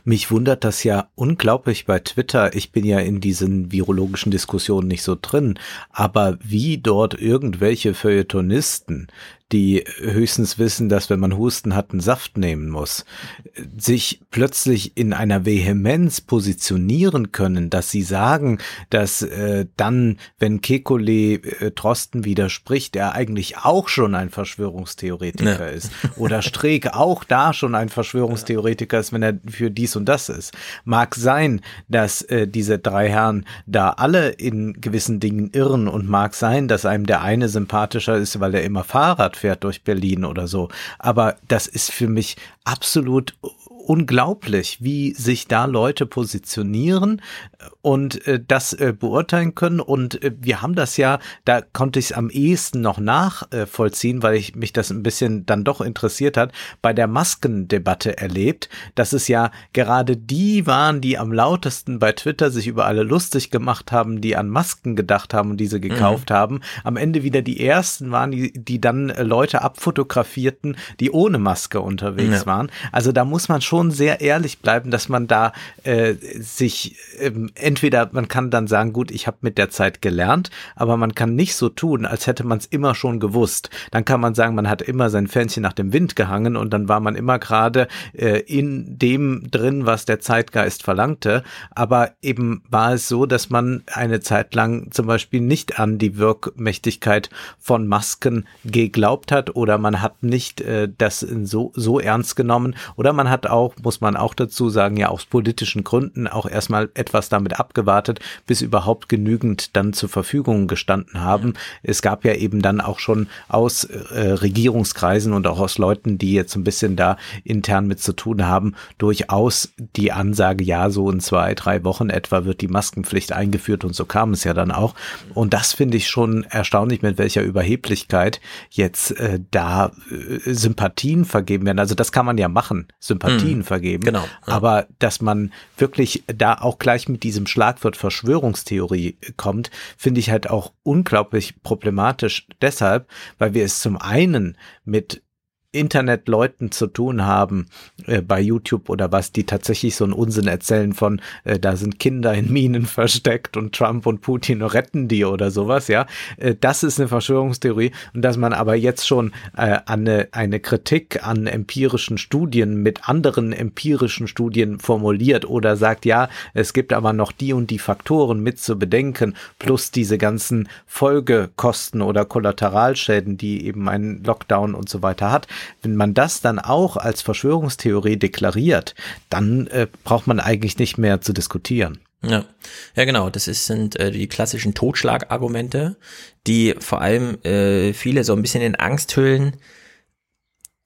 Mich wundert das ja unglaublich bei Twitter. Ich bin ja in diesen virologischen Diskussionen nicht so drin. Aber wie dort irgendwelche Feuilletonisten, die höchstens wissen, dass wenn man Husten hat, einen Saft nehmen muss, sich plötzlich in einer Vehemenz positionieren können, dass sie sagen, dass äh, dann, wenn Kekulé äh, Drosten widerspricht, er eigentlich auch schon ein Verschwörungstheoretiker ja. ist. Oder Streeck auch da schon ein Verschwörungstheoretiker ist, wenn er für dies und das ist. Mag sein, dass äh, diese drei Herren da alle in gewissen Dingen irren und mag sein, dass einem der eine sympathischer ist, weil er immer Fahrrad fährt durch Berlin oder so. Aber das ist für mich absolut unglaublich, wie sich da Leute positionieren und äh, das äh, beurteilen können. Und äh, wir haben das ja, da konnte ich es am ehesten noch nachvollziehen, weil ich mich das ein bisschen dann doch interessiert hat, bei der Maskendebatte erlebt, dass es ja gerade die waren, die am lautesten bei Twitter sich über alle lustig gemacht haben, die an Masken gedacht haben und diese gekauft mhm. haben. Am Ende wieder die ersten waren, die, die dann äh, Leute abfotografierten, die ohne Maske unterwegs ja. waren. Also da muss man schon sehr ehrlich bleiben, dass man da äh, sich ähm, entweder man kann dann sagen, gut, ich habe mit der Zeit gelernt, aber man kann nicht so tun, als hätte man es immer schon gewusst. Dann kann man sagen, man hat immer sein Fähnchen nach dem Wind gehangen und dann war man immer gerade äh, in dem drin, was der Zeitgeist verlangte. Aber eben war es so, dass man eine Zeit lang zum Beispiel nicht an die Wirkmächtigkeit von Masken geglaubt hat oder man hat nicht äh, das so, so ernst genommen oder man hat auch auch, muss man auch dazu sagen, ja aus politischen Gründen auch erstmal etwas damit abgewartet, bis überhaupt genügend dann zur Verfügung gestanden haben. Es gab ja eben dann auch schon aus äh, Regierungskreisen und auch aus Leuten, die jetzt ein bisschen da intern mit zu tun haben, durchaus die Ansage, ja, so in zwei, drei Wochen etwa wird die Maskenpflicht eingeführt und so kam es ja dann auch. Und das finde ich schon erstaunlich, mit welcher Überheblichkeit jetzt äh, da äh, Sympathien vergeben werden. Also das kann man ja machen, Sympathien mhm, vergeben. Genau. Ja. Aber dass man wirklich da auch gleich mit diesem Schlagwort Verschwörungstheorie kommt, finde ich halt auch unglaublich problematisch. Deshalb, weil wir es zum einen mit Internetleuten zu tun haben äh, bei YouTube oder was, die tatsächlich so einen Unsinn erzählen von, äh, da sind Kinder in Minen versteckt und Trump und Putin retten die oder sowas, ja. Äh, das ist eine Verschwörungstheorie und dass man aber jetzt schon äh, eine, eine Kritik an empirischen Studien mit anderen empirischen Studien formuliert oder sagt, ja, es gibt aber noch die und die Faktoren mit zu bedenken, plus diese ganzen Folgekosten oder Kollateralschäden, die eben ein Lockdown und so weiter hat wenn man das dann auch als Verschwörungstheorie deklariert, dann äh, braucht man eigentlich nicht mehr zu diskutieren. Ja, ja genau. Das ist, sind äh, die klassischen Totschlagargumente, die vor allem äh, viele so ein bisschen in Angst hüllen,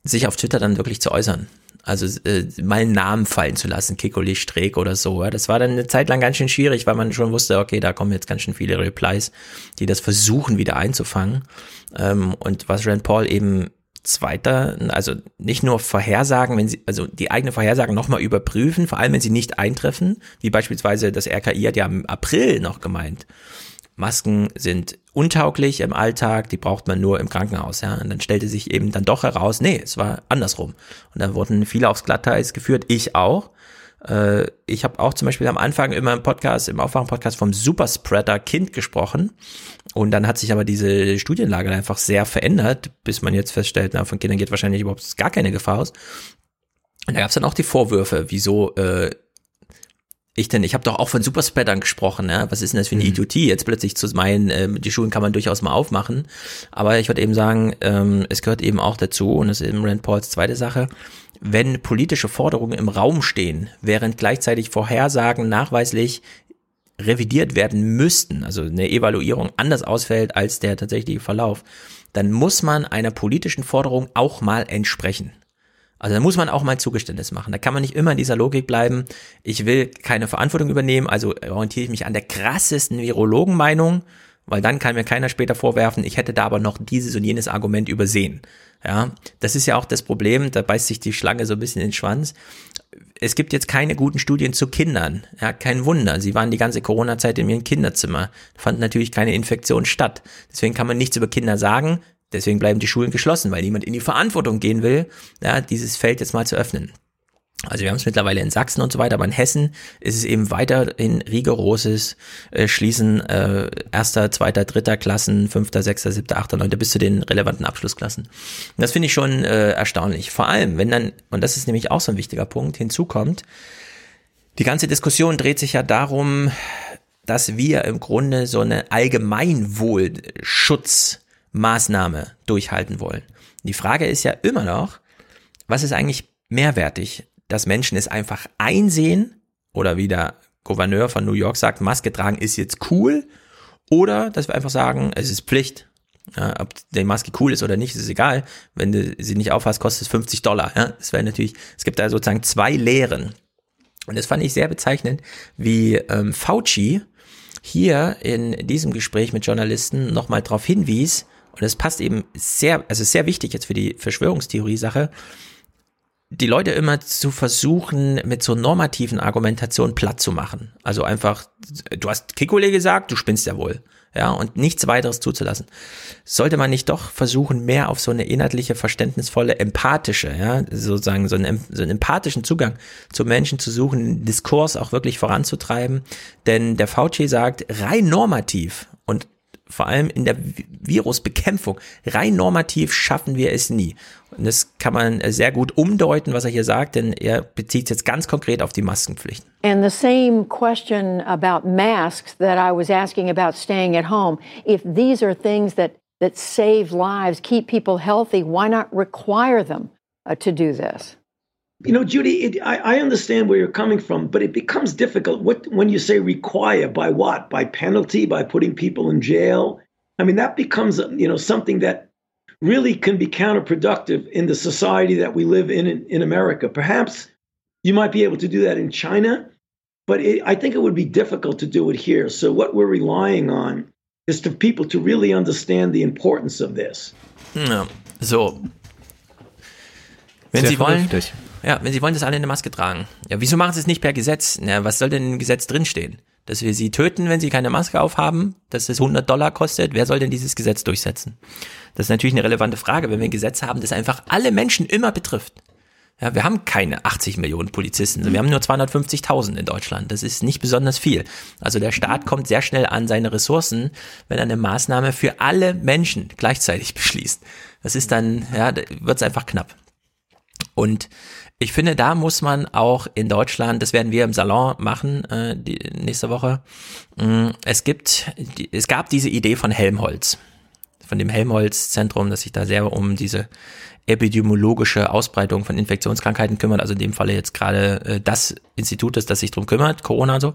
sich auf Twitter dann wirklich zu äußern. Also äh, mal einen Namen fallen zu lassen, Kikoli Streeck oder so. Ja. Das war dann eine Zeit lang ganz schön schwierig, weil man schon wusste, okay, da kommen jetzt ganz schön viele Replies, die das versuchen wieder einzufangen. Ähm, und was Rand Paul eben zweiter, also nicht nur Vorhersagen, wenn sie, also die eigene Vorhersagen nochmal überprüfen, vor allem wenn sie nicht eintreffen, wie beispielsweise das RKI hat ja im April noch gemeint. Masken sind untauglich im Alltag, die braucht man nur im Krankenhaus, ja. Und dann stellte sich eben dann doch heraus, nee, es war andersrum. Und dann wurden viele aufs Glatteis geführt, ich auch. Äh, ich habe auch zum Beispiel am Anfang immer im Podcast, im Aufwachen-Podcast vom Superspreader-Kind gesprochen. Und dann hat sich aber diese Studienlage einfach sehr verändert, bis man jetzt feststellt, na, von Kindern geht wahrscheinlich überhaupt gar keine Gefahr aus. Und da gab es dann auch die Vorwürfe, wieso äh, ich denn, ich habe doch auch von Superspreadern gesprochen, ne? was ist denn das für eine mhm. Idiotie, jetzt plötzlich zu meinen, äh, die Schulen kann man durchaus mal aufmachen, aber ich würde eben sagen, ähm, es gehört eben auch dazu, und das ist eben Rand Pauls zweite Sache, wenn politische Forderungen im Raum stehen, während gleichzeitig Vorhersagen nachweislich revidiert werden müssten, also eine Evaluierung anders ausfällt als der tatsächliche Verlauf, dann muss man einer politischen Forderung auch mal entsprechen. Also da muss man auch mal Zugeständnis machen. Da kann man nicht immer in dieser Logik bleiben, ich will keine Verantwortung übernehmen, also orientiere ich mich an der krassesten Virologenmeinung, weil dann kann mir keiner später vorwerfen, ich hätte da aber noch dieses und jenes Argument übersehen. Ja, das ist ja auch das Problem, da beißt sich die Schlange so ein bisschen in den Schwanz. Es gibt jetzt keine guten Studien zu Kindern. Ja, kein Wunder. Sie waren die ganze Corona-Zeit in ihrem Kinderzimmer. Fand natürlich keine Infektion statt. Deswegen kann man nichts über Kinder sagen. Deswegen bleiben die Schulen geschlossen, weil niemand in die Verantwortung gehen will, ja, dieses Feld jetzt mal zu öffnen. Also wir haben es mittlerweile in Sachsen und so weiter, aber in Hessen ist es eben weiterhin rigoroses äh, Schließen äh, erster, zweiter, dritter Klassen, fünfter, sechster, siebter, achter, neunter bis zu den relevanten Abschlussklassen. Und das finde ich schon äh, erstaunlich. Vor allem, wenn dann, und das ist nämlich auch so ein wichtiger Punkt, hinzukommt, die ganze Diskussion dreht sich ja darum, dass wir im Grunde so eine Allgemeinwohlschutzmaßnahme durchhalten wollen. Die Frage ist ja immer noch, was ist eigentlich mehrwertig? dass Menschen es einfach einsehen oder wie der Gouverneur von New York sagt, Maske tragen ist jetzt cool oder dass wir einfach sagen, es ist Pflicht. Ja, ob die Maske cool ist oder nicht, ist egal. Wenn du sie nicht aufhast, kostet es 50 Dollar. Ja, das wäre natürlich, es gibt da sozusagen zwei Lehren. Und das fand ich sehr bezeichnend, wie ähm, Fauci hier in diesem Gespräch mit Journalisten nochmal darauf hinwies, und das passt eben sehr, also sehr wichtig jetzt für die Verschwörungstheorie-Sache, die Leute immer zu versuchen, mit so normativen Argumentationen platt zu machen. Also einfach, du hast Kikole gesagt, du spinnst ja wohl. Ja, und nichts weiteres zuzulassen. Sollte man nicht doch versuchen, mehr auf so eine inhaltliche, verständnisvolle, empathische, ja, sozusagen so einen, so einen empathischen Zugang zu Menschen zu suchen, den Diskurs auch wirklich voranzutreiben? Denn der Fauci sagt, rein normativ, und vor allem in der Virusbekämpfung, rein normativ schaffen wir es nie. Und das kann man sehr gut umdeuten, was er hier sagt, denn er bezieht es jetzt ganz konkret auf die Maskenpflicht. And the same question about masks that I was asking about staying at home. If these are things that, that save lives, keep people healthy, why not require them uh, to do this? You know, Judy, it, I, I understand where you're coming from, but it becomes difficult. What when you say require by what? By penalty? By putting people in jail? I mean, that becomes you know something that really can be counterproductive in the society that we live in in, in America. Perhaps you might be able to do that in China, but it, I think it would be difficult to do it here. So what we're relying on is for people to really understand the importance of this. Ja, so. Wenn Sehr Sie wollen, vernünftig. Ja, wenn Sie wollen, dass alle eine Maske tragen. Ja, wieso machen Sie es nicht per Gesetz? Na, was soll denn im Gesetz drinstehen? Dass wir Sie töten, wenn Sie keine Maske aufhaben, dass es 100 Dollar kostet? Wer soll denn dieses Gesetz durchsetzen? Das ist natürlich eine relevante Frage, wenn wir ein Gesetz haben, das einfach alle Menschen immer betrifft. Ja, wir haben keine 80 Millionen Polizisten, wir haben nur 250.000 in Deutschland. Das ist nicht besonders viel. Also der Staat kommt sehr schnell an seine Ressourcen, wenn er eine Maßnahme für alle Menschen gleichzeitig beschließt. Das ist dann, ja, wird es einfach knapp. Und ich finde, da muss man auch in Deutschland, das werden wir im Salon machen äh, die, nächste Woche. mh, Es gibt, die, es gab diese Idee von Helmholtz, von dem Helmholtz-Zentrum, das sich da sehr um diese epidemiologische Ausbreitung von Infektionskrankheiten kümmert, also in dem Falle jetzt gerade äh, das Institut, das, das sich drum kümmert, Corona und so.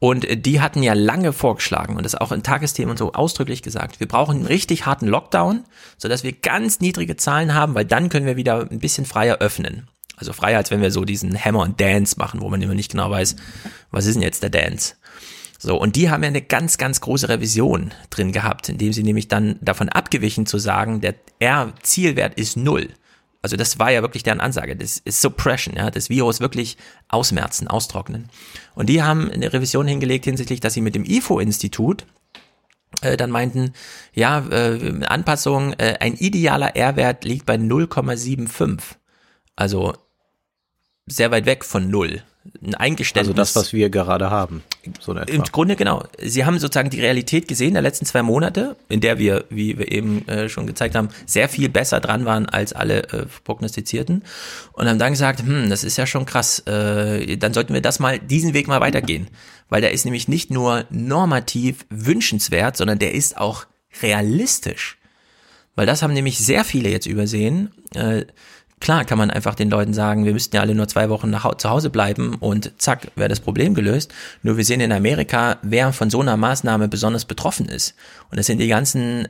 Und äh, die hatten ja lange vorgeschlagen und das auch in Tagesthemen und so ausdrücklich gesagt, wir brauchen einen richtig harten Lockdown, sodass wir ganz niedrige Zahlen haben, weil dann können wir wieder ein bisschen freier öffnen. Also freier, als wenn wir so diesen Hammer und Dance machen, wo man immer nicht genau weiß, was ist denn jetzt der Dance? So, und die haben ja eine ganz, ganz große Revision drin gehabt, indem sie nämlich dann davon abgewichen zu sagen, der R-Zielwert ist null. Also das war ja wirklich deren Ansage. Das ist Suppression, ja, das Virus wirklich ausmerzen, austrocknen. Und die haben eine Revision hingelegt hinsichtlich, dass sie mit dem IFO-Institut äh, dann meinten, ja, äh, Anpassung, äh, ein idealer R-Wert liegt bei 0,75. Also sehr weit weg von null. Ein Eingeständnis. Also das, was wir gerade haben. So. Im Grunde genau. Sie haben sozusagen die Realität gesehen der letzten zwei Monate, in der wir, wie wir eben äh, schon gezeigt haben, sehr viel besser dran waren als alle äh, prognostizierten und haben dann gesagt, hm, das ist ja schon krass. Äh, dann sollten wir das mal diesen Weg mal weitergehen, weil der ist nämlich nicht nur normativ wünschenswert, sondern der ist auch realistisch. Weil das haben nämlich sehr viele jetzt übersehen. Äh, Klar kann man einfach den Leuten sagen, wir müssten ja alle nur zwei Wochen nach, zu Hause bleiben und zack, wäre das Problem gelöst. Nur wir sehen in Amerika, wer von so einer Maßnahme besonders betroffen ist. Und das sind die ganzen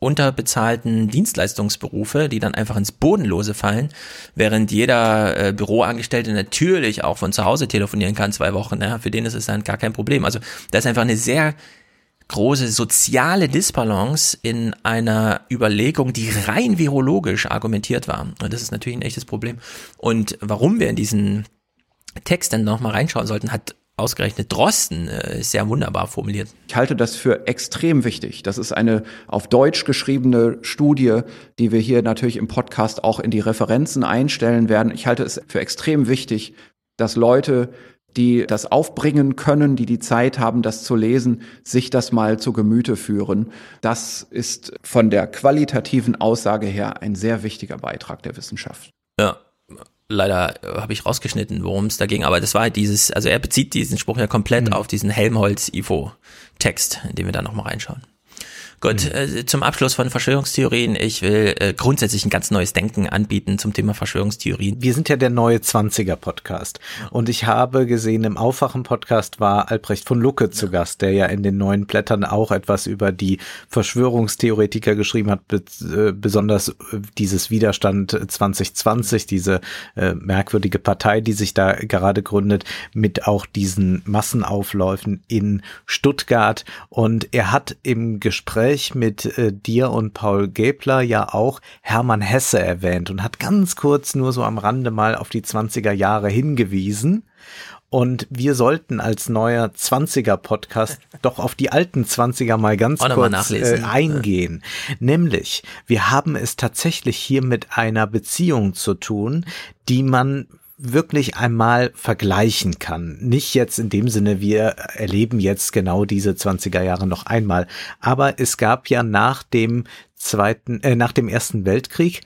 unterbezahlten Dienstleistungsberufe, die dann einfach ins Bodenlose fallen, während jeder äh, Büroangestellte natürlich auch von zu Hause telefonieren kann, zwei Wochen. Ja, für den ist es dann gar kein Problem. Also da ist einfach eine sehr große soziale Disbalance in einer Überlegung, die rein virologisch argumentiert war. Und das ist natürlich ein echtes Problem. Und warum wir in diesen Text dann nochmal reinschauen sollten, hat ausgerechnet Drosten äh, sehr wunderbar formuliert. Ich halte das für extrem wichtig. Das ist eine auf Deutsch geschriebene Studie, die wir hier natürlich im Podcast auch in die Referenzen einstellen werden. Ich halte es für extrem wichtig, dass Leute, die das aufbringen können, die die Zeit haben, das zu lesen, sich das mal zu Gemüte führen. Das ist von der qualitativen Aussage her ein sehr wichtiger Beitrag der Wissenschaft. Ja, leider äh, habe ich rausgeschnitten, worum es da ging, aber das war halt dieses, also er bezieht diesen Spruch ja komplett auf diesen Helmholtz-IFO-Text, in den wir da nochmal reinschauen. Gut, äh, zum Abschluss von Verschwörungstheorien. Ich will äh, grundsätzlich ein ganz neues Denken anbieten zum Thema Verschwörungstheorien. Wir sind ja der neue 20er Podcast. Und ich habe gesehen, im Aufwachen-Podcast war Albrecht von Lucke zu Gast, der ja in den neuen Blättern auch etwas über die Verschwörungstheoretiker geschrieben hat, äh, besonders äh, dieses Widerstand 2020, diese äh, merkwürdige Partei, die sich da gerade gründet, mit auch diesen Massenaufläufen in Stuttgart. Und er hat im Gespräch mit äh, dir und Paul Gäbler ja auch Hermann Hesse erwähnt und hat ganz kurz nur so am Rande mal auf die 20er Jahre hingewiesen. Und wir sollten als neuer 20er Podcast doch auf die alten 20er mal ganz mal kurz nachlesen. äh, eingehen. Nämlich, wir haben es tatsächlich hier mit einer Beziehung zu tun, die man wirklich einmal vergleichen kann. Nicht jetzt in dem Sinne, wir erleben jetzt genau diese 20er Jahre noch einmal. Aber es gab ja nach dem zweiten, äh, nach dem ersten Weltkrieg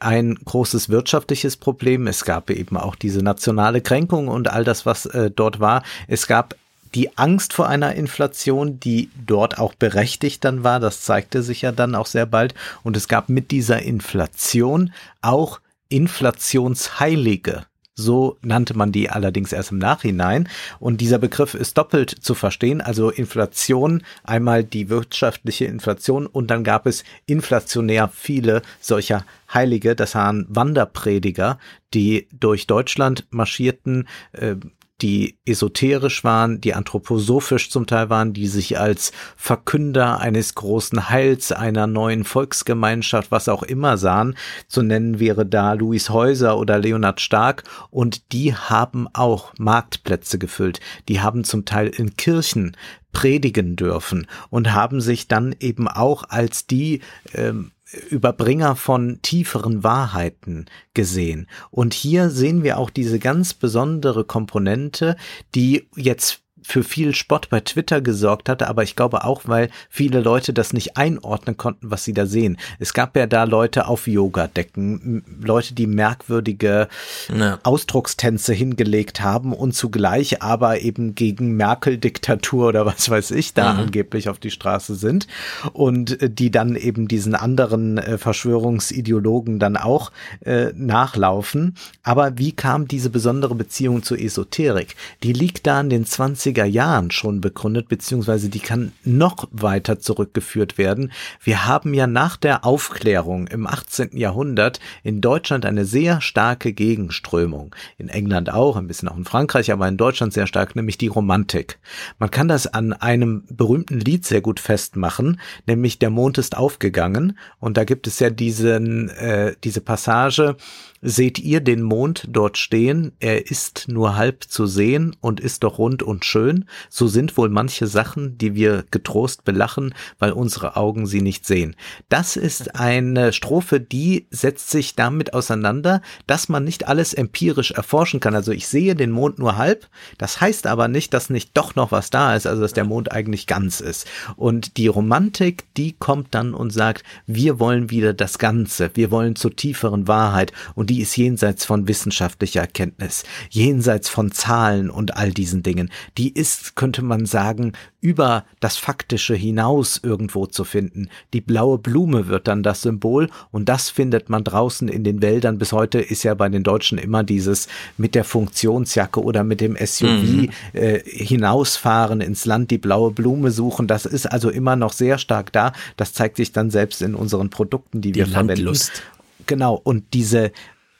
ein großes wirtschaftliches Problem. Es gab eben auch diese nationale Kränkung und all das, was äh, dort war. Es gab die Angst vor einer Inflation, die dort auch berechtigt dann war, das zeigte sich ja dann auch sehr bald. Und es gab mit dieser Inflation auch Inflationsheilige. So nannte man die allerdings erst im Nachhinein. Und dieser Begriff ist doppelt zu verstehen. Also Inflation, einmal die wirtschaftliche Inflation und dann gab es inflationär viele solcher Heilige, das waren Wanderprediger, die durch Deutschland marschierten, äh, die esoterisch waren, die anthroposophisch zum Teil waren, die sich als Verkünder eines großen Heils, einer neuen Volksgemeinschaft, was auch immer sahen. Zu nennen wäre da Louis Häuser oder Leonhard Stark und die haben auch Marktplätze gefüllt. Die haben zum Teil in Kirchen predigen dürfen und haben sich dann eben auch als die ähm, Überbringer von tieferen Wahrheiten gesehen. Und hier sehen wir auch diese ganz besondere Komponente, die jetzt für viel Spott bei Twitter gesorgt hatte, aber ich glaube auch, weil viele Leute das nicht einordnen konnten, was sie da sehen. Es gab ja da Leute auf Yoga-Decken, Leute, die merkwürdige ja. Ausdruckstänze hingelegt haben und zugleich aber eben gegen Merkel-Diktatur oder was weiß ich da mhm. angeblich auf die Straße sind und äh, die dann eben diesen anderen äh, Verschwörungsideologen dann auch äh, nachlaufen. Aber wie kam diese besondere Beziehung zur Esoterik? Die liegt da in den 20 80er Jahren schon begründet, beziehungsweise die kann noch weiter zurückgeführt werden. Wir haben ja nach der Aufklärung im 18. Jahrhundert in Deutschland eine sehr starke Gegenströmung. In England auch, ein bisschen auch in Frankreich, aber in Deutschland sehr stark, nämlich die Romantik. Man kann das an einem berühmten Lied sehr gut festmachen, nämlich Der Mond ist aufgegangen. Und da gibt es ja diesen, äh, diese Passage, Seht ihr den Mond dort stehen? Er ist nur halb zu sehen und ist doch rund und schön. So sind wohl manche Sachen, die wir getrost belachen, weil unsere Augen sie nicht sehen. Das ist eine Strophe, die setzt sich damit auseinander, dass man nicht alles empirisch erforschen kann. Also ich sehe den Mond nur halb. Das heißt aber nicht, dass nicht doch noch was da ist, also dass der Mond eigentlich ganz ist. Und die Romantik, die kommt dann und sagt, wir wollen wieder das Ganze. Wir wollen zur tieferen Wahrheit. Und die ist jenseits von wissenschaftlicher Erkenntnis, jenseits von Zahlen und all diesen Dingen. Die ist, könnte man sagen, über das Faktische hinaus irgendwo zu finden. Die blaue Blume wird dann das Symbol und das findet man draußen in den Wäldern. Bis heute ist ja bei den Deutschen immer dieses mit der Funktionsjacke oder mit dem SUV mhm. äh, hinausfahren ins Land, die blaue Blume suchen. Das ist also immer noch sehr stark da. Das zeigt sich dann selbst in unseren Produkten, die, die wir Landlust. verwenden. Genau. Und diese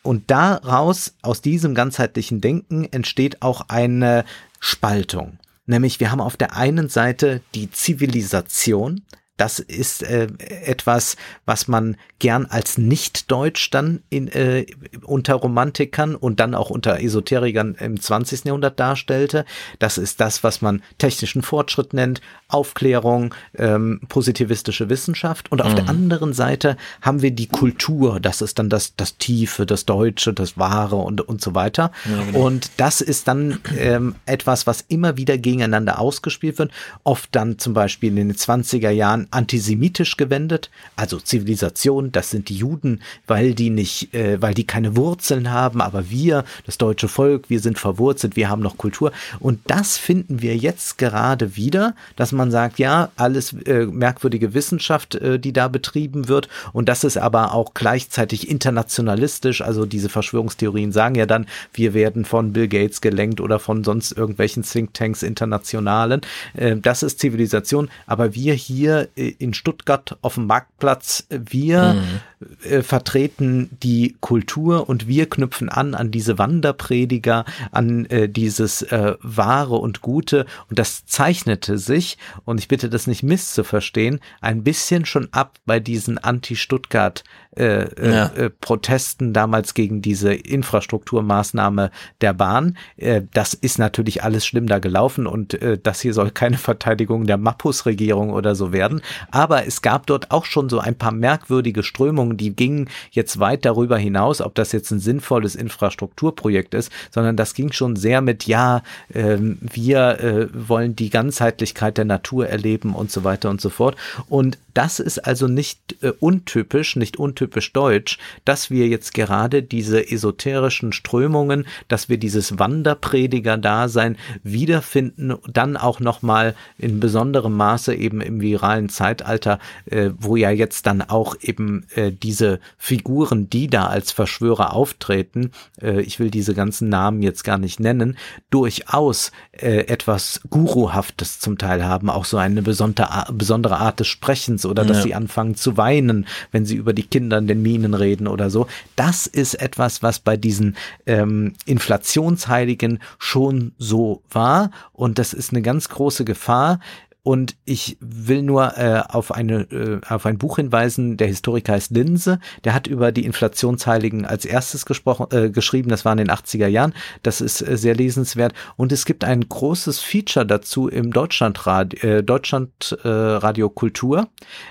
und daraus, aus diesem ganzheitlichen Denken, entsteht auch eine Spaltung. Nämlich wir haben auf der einen Seite die Zivilisation, das ist äh, etwas, was man gern als Nicht-Deutsch dann in, äh, unter Romantikern und dann auch unter Esoterikern im 20. Jahrhundert darstellte. Das ist das, was man technischen Fortschritt nennt, Aufklärung, ähm, positivistische Wissenschaft. Und auf mhm. der anderen Seite haben wir die Kultur. Das ist dann das, das Tiefe, das Deutsche, das Wahre und, und so weiter. Ja, genau. Und das ist dann ähm, etwas, was immer wieder gegeneinander ausgespielt wird. Oft dann zum Beispiel in den 20er Jahren antisemitisch gewendet, also Zivilisation, das sind die Juden, weil die nicht, äh, weil die keine Wurzeln haben, aber wir, das deutsche Volk, wir sind verwurzelt, wir haben noch Kultur. Und das finden wir jetzt gerade wieder, dass man sagt, ja, alles äh, merkwürdige Wissenschaft, äh, die da betrieben wird. Und das ist aber auch gleichzeitig internationalistisch. Also diese Verschwörungstheorien sagen ja dann, wir werden von Bill Gates gelenkt oder von sonst irgendwelchen Thinktanks internationalen. Äh, das ist Zivilisation. Aber wir hier in Stuttgart auf dem Marktplatz. Wir mhm. äh, vertreten die Kultur und wir knüpfen an an diese Wanderprediger, an äh, dieses äh, Wahre und Gute. Und das zeichnete sich, und ich bitte das nicht misszuverstehen, ein bisschen schon ab bei diesen Anti-Stuttgart äh, äh, ja. äh, Protesten damals gegen diese Infrastrukturmaßnahme der Bahn. Äh, das ist natürlich alles schlimm da gelaufen und äh, das hier soll keine Verteidigung der Mappus-Regierung oder so werden. Aber es gab dort auch schon so ein paar merkwürdige Strömungen, die gingen jetzt weit darüber hinaus, ob das jetzt ein sinnvolles Infrastrukturprojekt ist, sondern das ging schon sehr mit, ja, äh, wir äh, wollen die Ganzheitlichkeit der Natur erleben und so weiter und so fort. Und das ist also nicht äh, untypisch, nicht untypisch deutsch, dass wir jetzt gerade diese esoterischen Strömungen, dass wir dieses Wanderprediger-Dasein wiederfinden, dann auch nochmal in besonderem Maße eben im viralen Zeitalter, äh, wo ja jetzt dann auch eben äh, diese Figuren, die da als Verschwörer auftreten, äh, ich will diese ganzen Namen jetzt gar nicht nennen, durchaus äh, etwas Guruhaftes zum Teil haben, auch so eine besondere, besondere Art des Sprechens oder dass ja. sie anfangen zu weinen, wenn sie über die Kinder in den Minen reden oder so. Das ist etwas, was bei diesen ähm, Inflationsheiligen schon so war. Und das ist eine ganz große Gefahr, und ich will nur äh, auf, eine, äh, auf ein Buch hinweisen, der Historiker heißt Linse, der hat über die Inflationsheiligen als erstes gesprochen, äh, geschrieben, das war in den 80er Jahren, das ist äh, sehr lesenswert. Und es gibt ein großes Feature dazu im Deutschlandradio, äh, Deutschlandradio Kultur.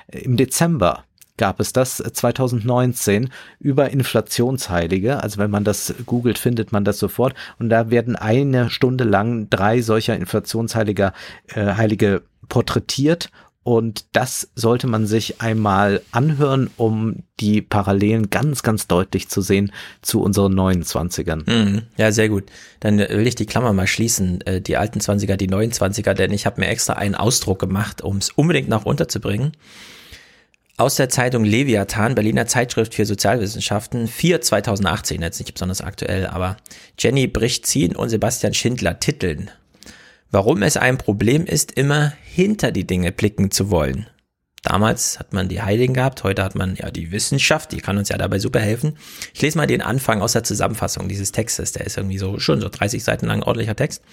Im Dezember gab es das 2019 äh, über Inflationsheilige. Also wenn man das googelt, findet man das sofort. Und da werden eine Stunde lang drei solcher Inflationsheiliger äh, Heilige porträtiert und das sollte man sich einmal anhören, um die Parallelen ganz, ganz deutlich zu sehen zu unseren neuen Zwanzigern. Mhm. Ja, sehr gut. Dann will ich die Klammer mal schließen. Äh, die alten Zwanziger, die neuen Zwanziger, denn ich habe mir extra einen Ausdruck gemacht, um es unbedingt nach unterzubringen. Aus der Zeitung Leviathan, Berliner Zeitschrift für Sozialwissenschaften, 4 2018, jetzt nicht besonders aktuell, aber Jenny Bricht-Zien und Sebastian Schindler titeln warum es ein Problem ist, immer hinter die Dinge blicken zu wollen. Damals hat man die Heiligen gehabt, heute hat man ja die Wissenschaft, die kann uns ja dabei super helfen. Ich lese mal den Anfang aus der Zusammenfassung dieses Textes, der ist irgendwie so schon so 30 Seiten lang ordentlicher Text.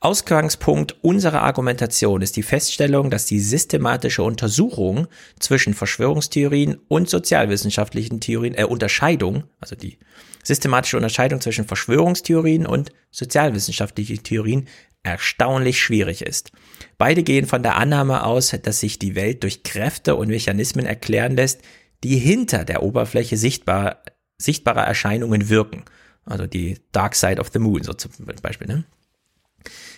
Ausgangspunkt unserer Argumentation ist die Feststellung, dass die systematische Untersuchung zwischen Verschwörungstheorien und sozialwissenschaftlichen Theorien, äh, Unterscheidung, also die systematische Unterscheidung zwischen Verschwörungstheorien und sozialwissenschaftlichen Theorien erstaunlich schwierig ist. Beide gehen von der Annahme aus, dass sich die Welt durch Kräfte und Mechanismen erklären lässt, die hinter der Oberfläche sichtbar, sichtbarer Erscheinungen wirken. Also die Dark Side of the Moon, so zum Beispiel. Ne?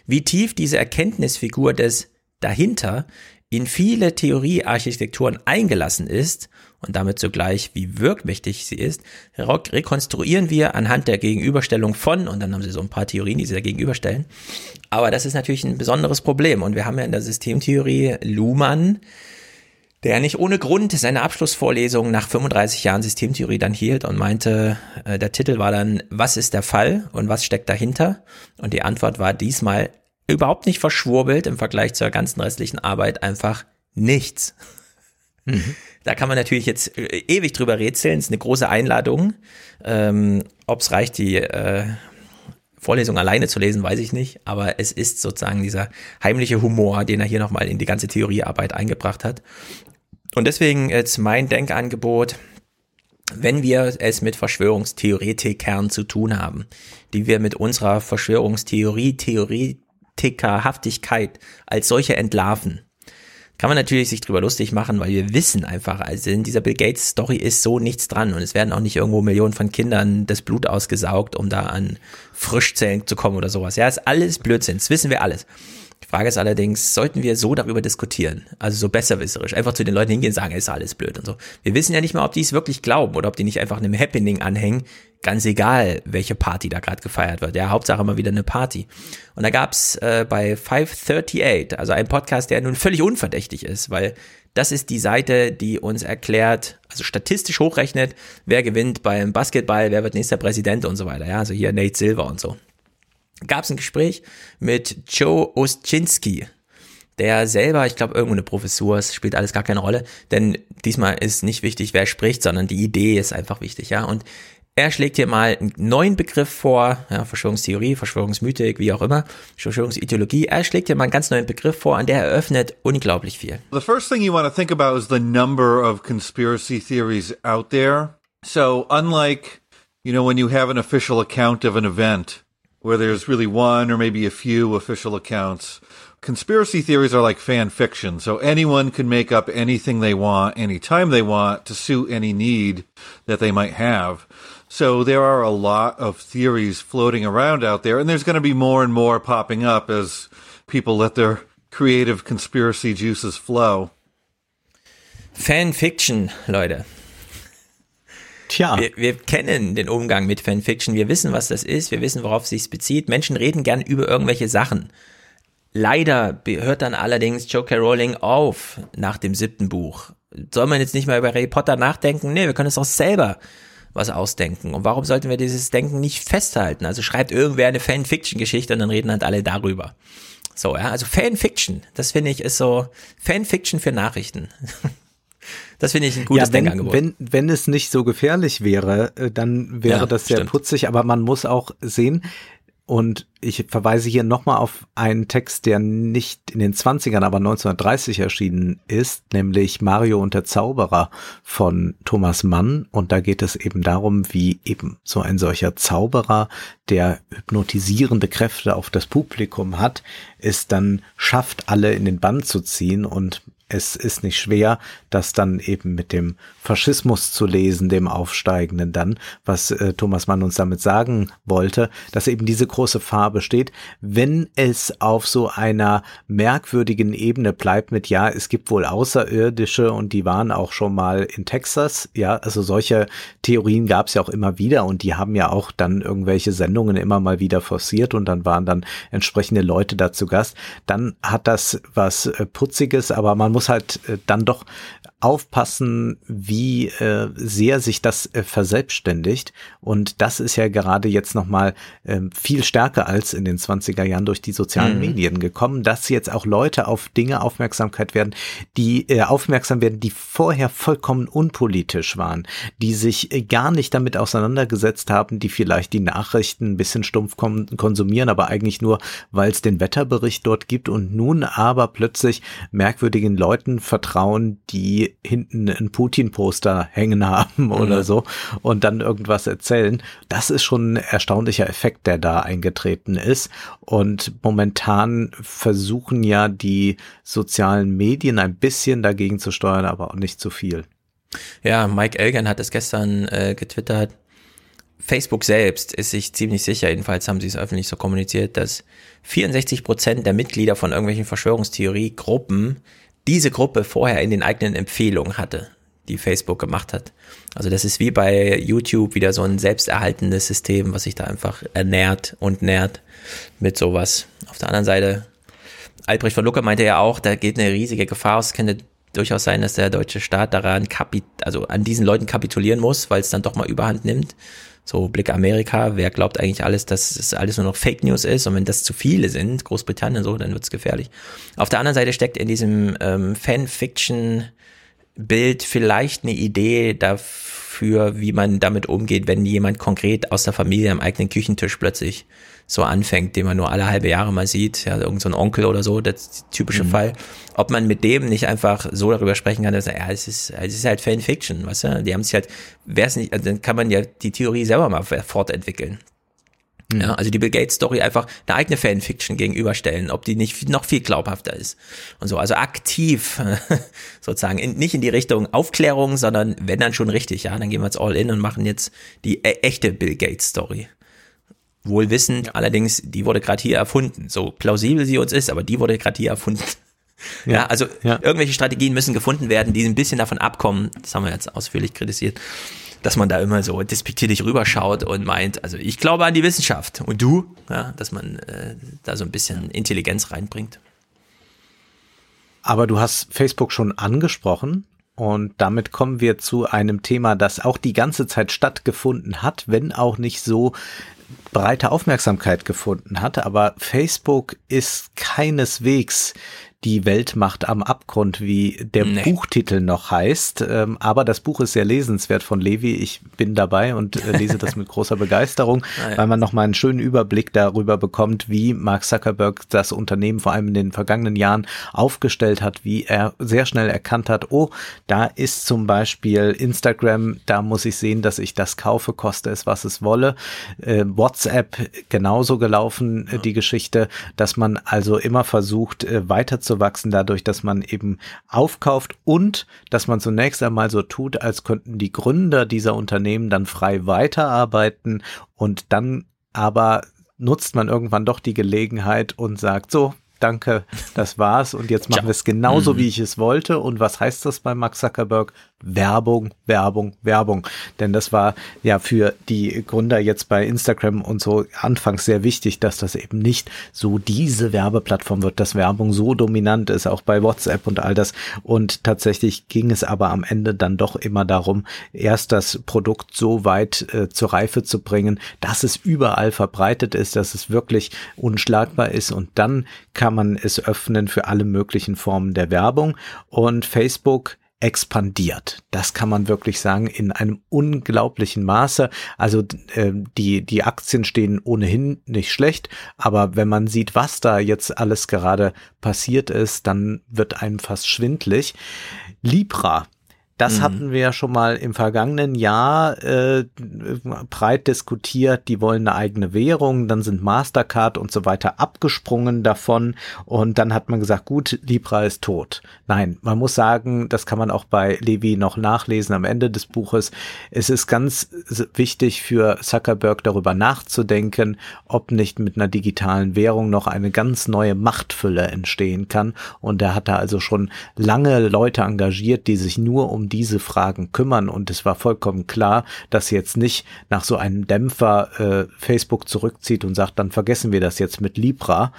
Wie tief diese Erkenntnisfigur des dahinter in viele Theoriearchitekturen eingelassen ist und damit zugleich, wie wirkmächtig sie ist, rekonstruieren wir anhand der Gegenüberstellung von, und dann haben sie so ein paar Theorien, die sie da gegenüberstellen. Aber das ist natürlich ein besonderes Problem. Und wir haben ja in der Systemtheorie Luhmann, der nicht ohne Grund seine Abschlussvorlesung nach 35 Jahren Systemtheorie dann hielt und meinte, äh, der Titel war dann, was ist der Fall und was steckt dahinter? Und die Antwort war diesmal überhaupt nicht verschwurbelt im Vergleich zur ganzen restlichen Arbeit, einfach nichts. Mhm. Da kann man natürlich jetzt äh, ewig drüber rätseln. Es ist eine große Einladung. Ähm, Ob es reicht, die äh, Vorlesung alleine zu lesen, weiß ich nicht. Aber es ist sozusagen dieser heimliche Humor, den er hier nochmal in die ganze Theoriearbeit eingebracht hat. Und deswegen jetzt mein Denkangebot, wenn wir es mit Verschwörungstheoretikern zu tun haben, die wir mit unserer Verschwörungstheorie, Theoretikerhaftigkeit als solche entlarven, kann man natürlich sich drüber lustig machen, weil wir wissen einfach, also in dieser Bill Gates Story ist so nichts dran und es werden auch nicht irgendwo Millionen von Kindern das Blut ausgesaugt, um da an Frischzellen zu kommen oder sowas. Ja, ist alles Blödsinn, das wissen wir alles. Frage ist allerdings, sollten wir so darüber diskutieren? Also so besserwisserisch, einfach zu den Leuten hingehen und sagen, ist alles blöd und so. Wir wissen ja nicht mal, ob die es wirklich glauben oder ob die nicht einfach einem Happening anhängen, ganz egal, welche Party da gerade gefeiert wird. Ja, Hauptsache mal wieder eine Party. Und da gab's äh, bei 538, also ein Podcast, der nun völlig unverdächtig ist, weil das ist die Seite, die uns erklärt, also statistisch hochrechnet, wer gewinnt beim Basketball, wer wird nächster Präsident und so weiter. Ja, also hier Nate Silver und so. Gab's ein Gespräch mit Joe Oschinski, der selber, ich glaube, irgendwo eine Professur, es spielt alles gar keine Rolle, denn diesmal ist nicht wichtig, wer spricht, sondern die Idee ist einfach wichtig, ja. Und er schlägt hier mal einen neuen Begriff vor, ja, Verschwörungstheorie, Verschwörungsmythik, wie auch immer, Verschwörungsideologie. Er schlägt hier mal einen ganz neuen Begriff vor, an der eröffnet unglaublich viel. The first thing you want to think about is the number of conspiracy theories out there. So unlike, you know, when you have an official account of an event where there's really one or maybe a few official accounts, conspiracy theories are like fan fiction. So anyone can make up anything they want, anytime they want to suit any need that they might have. So there are a lot of theories floating around out there, and there's going to be more and more popping up as people let their creative conspiracy juices flow. Fan fiction, Leute. Tja. Wir, wir, kennen den Umgang mit Fanfiction. Wir wissen, was das ist. Wir wissen, worauf es sich bezieht. Menschen reden gern über irgendwelche Sachen. Leider hört dann allerdings Joe Rowling auf nach dem siebten Buch. Soll man jetzt nicht mehr über Harry Potter nachdenken? Nee, wir können es auch selber was ausdenken. Und warum sollten wir dieses Denken nicht festhalten? Also schreibt irgendwer eine Fanfiction-Geschichte und dann reden halt alle darüber. So, ja, also Fanfiction, das finde ich ist so Fanfiction für Nachrichten. Das finde ich ein gutes ja, wenn, Denkangebot. Wenn, wenn es nicht so gefährlich wäre, äh, dann wäre ja, das sehr stimmt. putzig, aber man muss auch sehen, und ich verweise hier nochmal auf einen Text, der nicht in den 20ern, aber 1930 erschienen ist, nämlich Mario und der Zauberer von Thomas Mann. Und da geht es eben darum, wie eben so ein solcher Zauberer, der hypnotisierende Kräfte auf das Publikum hat, es dann schafft, alle in den Bann zu ziehen und es ist nicht schwer, das dann eben mit dem Faschismus zu lesen, dem Aufsteigenden dann, was äh, Thomas Mann uns damit sagen wollte, dass eben diese große Gefahr besteht, wenn es auf so einer merkwürdigen Ebene bleibt mit, ja, es gibt wohl Außerirdische und die waren auch schon mal in Texas, ja, also solche Theorien gab es ja auch immer wieder und die haben ja auch dann irgendwelche Sendungen immer mal wieder forciert und dann waren dann entsprechende Leute dazu Gast, dann hat das was äh, Putziges, aber man muss halt äh, dann doch aufpassen, wie äh, sehr sich das äh, verselbstständigt. Und das ist ja gerade jetzt nochmal äh, viel stärker als in den 20er Jahren durch die sozialen mhm. Medien gekommen, dass jetzt auch Leute auf Dinge Aufmerksamkeit werden, die äh, aufmerksam werden, die vorher vollkommen unpolitisch waren, die sich äh, gar nicht damit auseinandergesetzt haben, die vielleicht die Nachrichten ein bisschen stumpf konsumieren, aber eigentlich nur, weil es den Wetterbericht dort gibt und nun aber plötzlich merkwürdigen Leuten vertrauen, die hinten ein Putin-Poster hängen haben mhm. oder so und dann irgendwas erzählen. Das ist schon ein erstaunlicher Effekt, der da eingetreten ist. Und momentan versuchen ja die sozialen Medien ein bisschen dagegen zu steuern, aber auch nicht zu viel. Ja, Mike Elgern hat es gestern äh, getwittert. Facebook selbst ist sich ziemlich sicher, jedenfalls haben sie es öffentlich so kommuniziert, dass 64 Prozent der Mitglieder von irgendwelchen Verschwörungstheorie-Gruppen diese Gruppe vorher in den eigenen Empfehlungen hatte, die Facebook gemacht hat. Also das ist wie bei YouTube wieder so ein selbsterhaltendes System, was sich da einfach ernährt und nährt mit sowas. Auf der anderen Seite, Albrecht von Lucke meinte ja auch, da geht eine riesige Gefahr aus. Es könnte durchaus sein, dass der deutsche Staat daran kapit also an diesen Leuten kapitulieren muss, weil es dann doch mal überhand nimmt. So, Blick Amerika, wer glaubt eigentlich alles, dass es alles nur noch Fake News ist und wenn das zu viele sind, Großbritannien so, dann wird's gefährlich. Auf der anderen Seite steckt in diesem ähm, Fanfiction-Bild vielleicht eine Idee dafür, wie man damit umgeht, wenn jemand konkret aus der Familie am eigenen Küchentisch plötzlich so anfängt, den man nur alle halbe Jahre mal sieht, ja, irgend so ein Onkel oder so, das typische mhm. Fall, ob man mit dem nicht einfach so darüber sprechen kann, dass er, ja, es ist, es ist halt Fanfiction, weißt du, die haben sich halt, wer es nicht, also dann kann man ja die Theorie selber mal fortentwickeln. Mhm. Ja, also die Bill Gates Story einfach eine eigene Fanfiction gegenüberstellen, ob die nicht noch viel glaubhafter ist und so. Also aktiv sozusagen in, nicht in die Richtung Aufklärung, sondern wenn dann schon richtig, ja, dann gehen wir jetzt all in und machen jetzt die e echte Bill Gates Story. Wohl wissend, ja. allerdings, die wurde gerade hier erfunden. So plausibel sie uns ist, aber die wurde gerade hier erfunden. Ja, ja also ja. irgendwelche Strategien müssen gefunden werden, die ein bisschen davon abkommen. Das haben wir jetzt ausführlich kritisiert, dass man da immer so despektierlich rüberschaut und meint, also ich glaube an die Wissenschaft. Und du? Ja, dass man äh, da so ein bisschen Intelligenz reinbringt. Aber du hast Facebook schon angesprochen. Und damit kommen wir zu einem Thema, das auch die ganze Zeit stattgefunden hat, wenn auch nicht so breite Aufmerksamkeit gefunden hat, aber Facebook ist keineswegs die Weltmacht am Abgrund, wie der nee. Buchtitel noch heißt. Ähm, aber das Buch ist sehr lesenswert von Levi. Ich bin dabei und äh, lese das mit großer Begeisterung, ah, ja. weil man nochmal einen schönen Überblick darüber bekommt, wie Mark Zuckerberg das Unternehmen vor allem in den vergangenen Jahren aufgestellt hat, wie er sehr schnell erkannt hat, oh, da ist zum Beispiel Instagram, da muss ich sehen, dass ich das kaufe, koste es, was es wolle. Äh, WhatsApp genauso gelaufen, äh, ja. die Geschichte, dass man also immer versucht, äh, weiter zu wachsen dadurch, dass man eben aufkauft und dass man zunächst einmal so tut, als könnten die Gründer dieser Unternehmen dann frei weiterarbeiten und dann aber nutzt man irgendwann doch die Gelegenheit und sagt so, danke, das war's und jetzt machen wir es genauso, Mhm. wie ich es wollte. Und was heißt das bei Max Zuckerberg? Werbung, Werbung, Werbung. Denn das war ja für die Gründer jetzt bei Instagram und so anfangs sehr wichtig, dass das eben nicht so diese Werbeplattform wird, dass Werbung so dominant ist, auch bei WhatsApp und all das. Und tatsächlich ging es aber am Ende dann doch immer darum, erst das Produkt so weit äh, zur Reife zu bringen, dass es überall verbreitet ist, dass es wirklich unschlagbar ist und dann kann man es öffnen für alle möglichen Formen der Werbung und Facebook expandiert. Das kann man wirklich sagen in einem unglaublichen Maße. Also äh, die die Aktien stehen ohnehin nicht schlecht, aber wenn man sieht, was da jetzt alles gerade passiert ist, dann wird einem fast schwindlig. Libra das Mhm. hatten wir ja schon mal im vergangenen Jahr äh, breit diskutiert. Die wollen eine eigene Währung, dann sind Mastercard und so weiter abgesprungen davon und dann hat man gesagt, gut, Libra ist tot. Nein, man muss sagen, das kann man auch bei Levi noch nachlesen am Ende des Buches. Es ist ganz wichtig für Zuckerberg darüber nachzudenken, ob nicht mit einer digitalen Währung noch eine ganz neue Machtfülle entstehen kann. Und er hat da also schon lange Leute engagiert, die sich nur um diese Fragen kümmern. Und es war vollkommen klar, dass jetzt nicht nach so einem Dämpfer äh, Facebook zurückzieht und sagt, dann vergessen wir das jetzt mit Libra.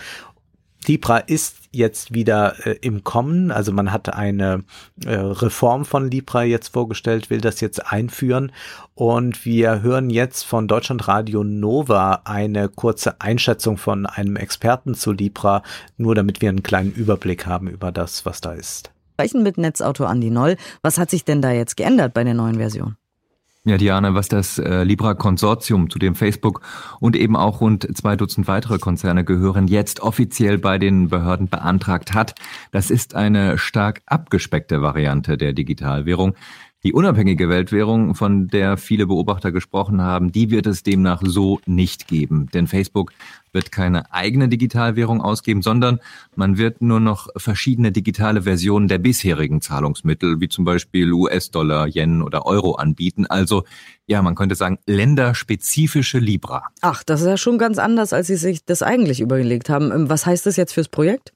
Libra ist jetzt wieder äh, im Kommen, also man hat eine äh, Reform von Libra jetzt vorgestellt, will das jetzt einführen und wir hören jetzt von Deutschlandradio Nova eine kurze Einschätzung von einem Experten zu Libra, nur damit wir einen kleinen Überblick haben über das, was da ist. Sprechen mit Netzautor Andi Noll. Was hat sich denn da jetzt geändert bei der neuen Version? Ja, Diana, was das äh, Libra-Konsortium, zu dem Facebook und eben auch rund zwei Dutzend weitere Konzerne gehören, jetzt offiziell bei den Behörden beantragt hat, das ist eine stark abgespeckte Variante der Digitalwährung. Die unabhängige Weltwährung, von der viele Beobachter gesprochen haben, die wird es demnach so nicht geben. Denn Facebook wird keine eigene Digitalwährung ausgeben, sondern man wird nur noch verschiedene digitale Versionen der bisherigen Zahlungsmittel, wie zum Beispiel US-Dollar, Yen oder Euro anbieten. Also, ja, man könnte sagen, länderspezifische Libra. Ach, das ist ja schon ganz anders, als Sie sich das eigentlich überlegt haben. Ähm, Was heißt das jetzt fürs Projekt?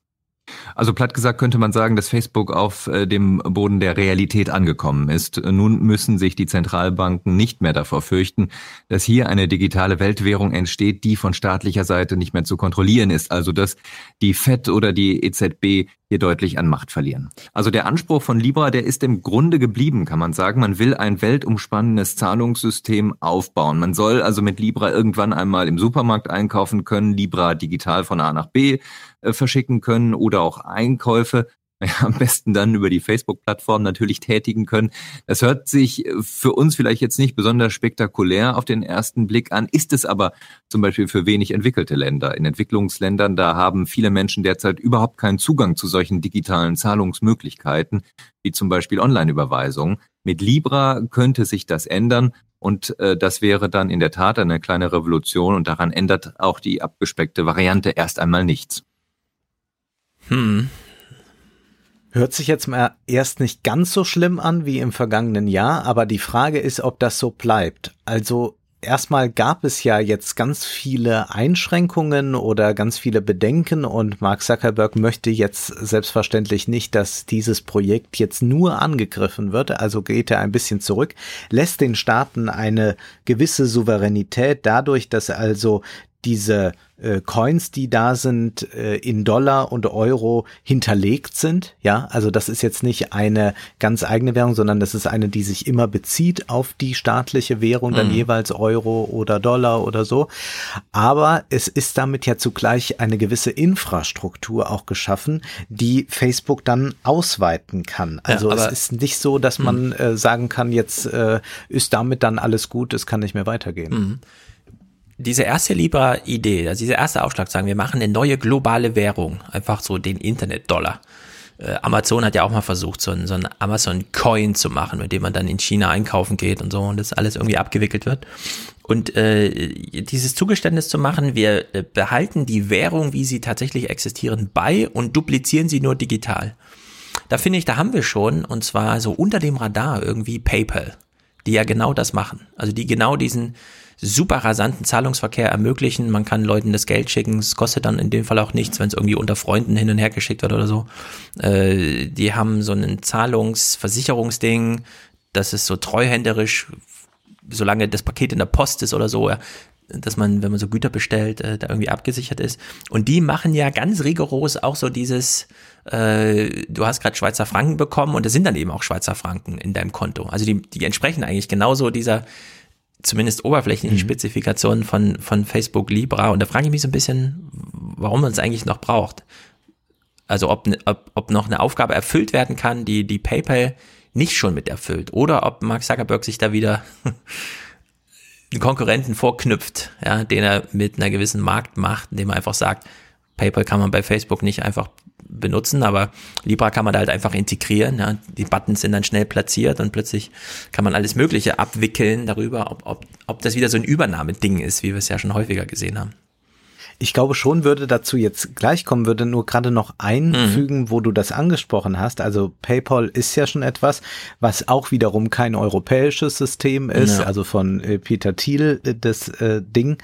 Also platt gesagt könnte man sagen, dass Facebook auf äh, dem Boden der Realität angekommen ist. Nun müssen sich die Zentralbanken nicht mehr davor fürchten, dass hier eine digitale Weltwährung entsteht, die von staatlicher Seite nicht mehr zu kontrollieren ist. Also dass die FED oder die EZB hier deutlich an Macht verlieren. Also der Anspruch von Libra, der ist im Grunde geblieben, kann man sagen. Man will ein weltumspannendes Zahlungssystem aufbauen. Man soll also mit Libra irgendwann einmal im Supermarkt einkaufen können, Libra digital von A nach B äh, verschicken können oder auch Einkäufe ja, am besten dann über die Facebook-Plattform natürlich tätigen können. Das hört sich für uns vielleicht jetzt nicht besonders spektakulär auf den ersten Blick an, ist es aber zum Beispiel für wenig entwickelte Länder. In Entwicklungsländern, da haben viele Menschen derzeit überhaupt keinen Zugang zu solchen digitalen Zahlungsmöglichkeiten, wie zum Beispiel Online-Überweisungen. Mit Libra könnte sich das ändern und äh, das wäre dann in der Tat eine kleine Revolution und daran ändert auch die abgespeckte Variante erst einmal nichts. Hm. Hört sich jetzt mal erst nicht ganz so schlimm an wie im vergangenen Jahr, aber die Frage ist, ob das so bleibt. Also erstmal gab es ja jetzt ganz viele Einschränkungen oder ganz viele Bedenken und Mark Zuckerberg möchte jetzt selbstverständlich nicht, dass dieses Projekt jetzt nur angegriffen wird, also geht er ein bisschen zurück, lässt den Staaten eine gewisse Souveränität dadurch, dass also diese äh, Coins, die da sind, äh, in Dollar und Euro hinterlegt sind. Ja, also das ist jetzt nicht eine ganz eigene Währung, sondern das ist eine, die sich immer bezieht auf die staatliche Währung, dann Mhm. jeweils Euro oder Dollar oder so. Aber es ist damit ja zugleich eine gewisse Infrastruktur auch geschaffen, die Facebook dann ausweiten kann. Also Ja, es ist nicht so, dass man äh, sagen kann, jetzt äh, ist damit dann alles gut, es kann nicht mehr weitergehen. Mhm. Diese erste Libra-Idee, also dieser erste Aufschlag, sagen wir machen eine neue globale Währung, einfach so den Internet-Dollar. Äh, Amazon hat ja auch mal versucht, so ein, so ein Amazon-Coin zu machen, mit dem man dann in China einkaufen geht und so und das alles irgendwie abgewickelt wird. Und äh, dieses Zugeständnis zu machen, wir äh, behalten die Währung, wie sie tatsächlich existieren, bei und duplizieren sie nur digital. Da finde ich, da haben wir schon, und zwar so unter dem Radar irgendwie PayPal. die ja genau das machen. Also die genau diesen super rasanten Zahlungsverkehr ermöglichen. Man kann Leuten das Geld schicken, es kostet dann in dem Fall auch nichts, wenn es irgendwie unter Freunden hin und her geschickt wird oder so. Äh, die haben so ein Zahlungsversicherungsding, das ist so treuhänderisch, solange das Paket in der Post ist oder so, ja, dass man, wenn man so Güter bestellt, äh, da irgendwie abgesichert ist. Und die machen ja ganz rigoros auch so dieses, äh, du hast gerade Schweizer Franken bekommen und es sind dann eben auch Schweizer Franken in deinem Konto. Also die, die entsprechen eigentlich genauso dieser zumindest oberflächlichen mhm. Spezifikationen von, von Facebook Libra. Und da frage ich mich so ein bisschen, warum man es eigentlich noch braucht. Also ob, ob, ob noch eine Aufgabe erfüllt werden kann, die, die PayPal nicht schon mit erfüllt. Oder ob Mark Zuckerberg sich da wieder einen Konkurrenten vorknüpft, ja, den er mit einer gewissen Marktmacht, indem er einfach sagt, PayPal kann man bei Facebook nicht einfach benutzen, aber Libra kann man da halt einfach integrieren. Ja. Die Buttons sind dann schnell platziert und plötzlich kann man alles Mögliche abwickeln darüber, ob, ob, ob das wieder so ein Übernahmeding ist, wie wir es ja schon häufiger gesehen haben. Ich glaube schon, würde dazu jetzt gleich kommen, würde nur gerade noch einfügen, mhm. wo du das angesprochen hast. Also PayPal ist ja schon etwas, was auch wiederum kein europäisches System ist, ja. also von äh, Peter Thiel äh, das äh, Ding.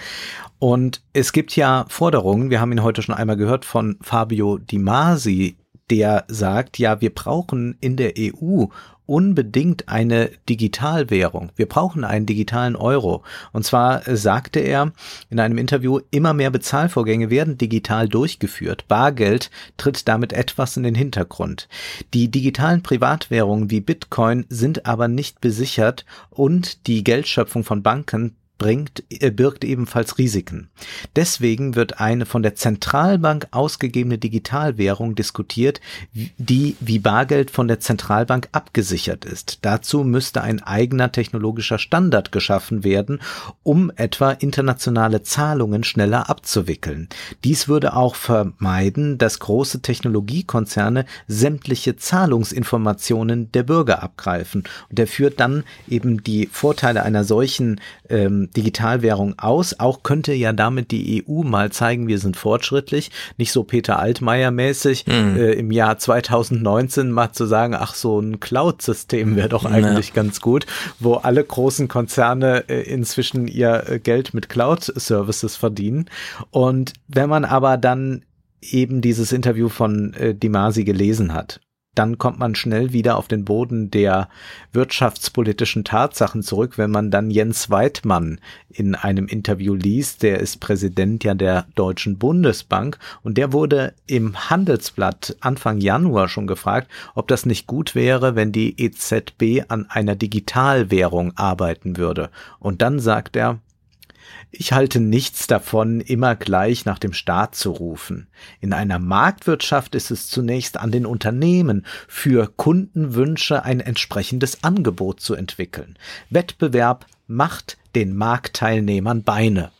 Und es gibt ja Forderungen, wir haben ihn heute schon einmal gehört von Fabio Di Masi, der sagt, ja, wir brauchen in der EU unbedingt eine Digitalwährung. Wir brauchen einen digitalen Euro. Und zwar sagte er in einem Interview, immer mehr Bezahlvorgänge werden digital durchgeführt. Bargeld tritt damit etwas in den Hintergrund. Die digitalen Privatwährungen wie Bitcoin sind aber nicht besichert und die Geldschöpfung von Banken bringt, äh, birgt ebenfalls Risiken. Deswegen wird eine von der Zentralbank ausgegebene Digitalwährung diskutiert, die wie Bargeld von der Zentralbank abgesichert ist. Dazu müsste ein eigener technologischer Standard geschaffen werden, um etwa internationale Zahlungen schneller abzuwickeln. Dies würde auch vermeiden, dass große Technologiekonzerne sämtliche Zahlungsinformationen der Bürger abgreifen. Und er führt dann eben die Vorteile einer solchen ähm, Digitalwährung aus. Auch könnte ja damit die EU mal zeigen, wir sind fortschrittlich. Nicht so Peter Altmaier mäßig mhm. äh, im Jahr 2019 mal zu sagen, ach so ein Cloud-System wäre doch eigentlich ja. ganz gut, wo alle großen Konzerne äh, inzwischen ihr äh, Geld mit Cloud-Services verdienen. Und wenn man aber dann eben dieses Interview von äh, Dimasi gelesen hat dann kommt man schnell wieder auf den Boden der wirtschaftspolitischen Tatsachen zurück, wenn man dann Jens Weidmann in einem Interview liest. Der ist Präsident ja der Deutschen Bundesbank und der wurde im Handelsblatt Anfang Januar schon gefragt, ob das nicht gut wäre, wenn die EZB an einer Digitalwährung arbeiten würde. Und dann sagt er, ich halte nichts davon, immer gleich nach dem Staat zu rufen. In einer Marktwirtschaft ist es zunächst an den Unternehmen, für Kundenwünsche ein entsprechendes Angebot zu entwickeln. Wettbewerb macht den Marktteilnehmern Beine.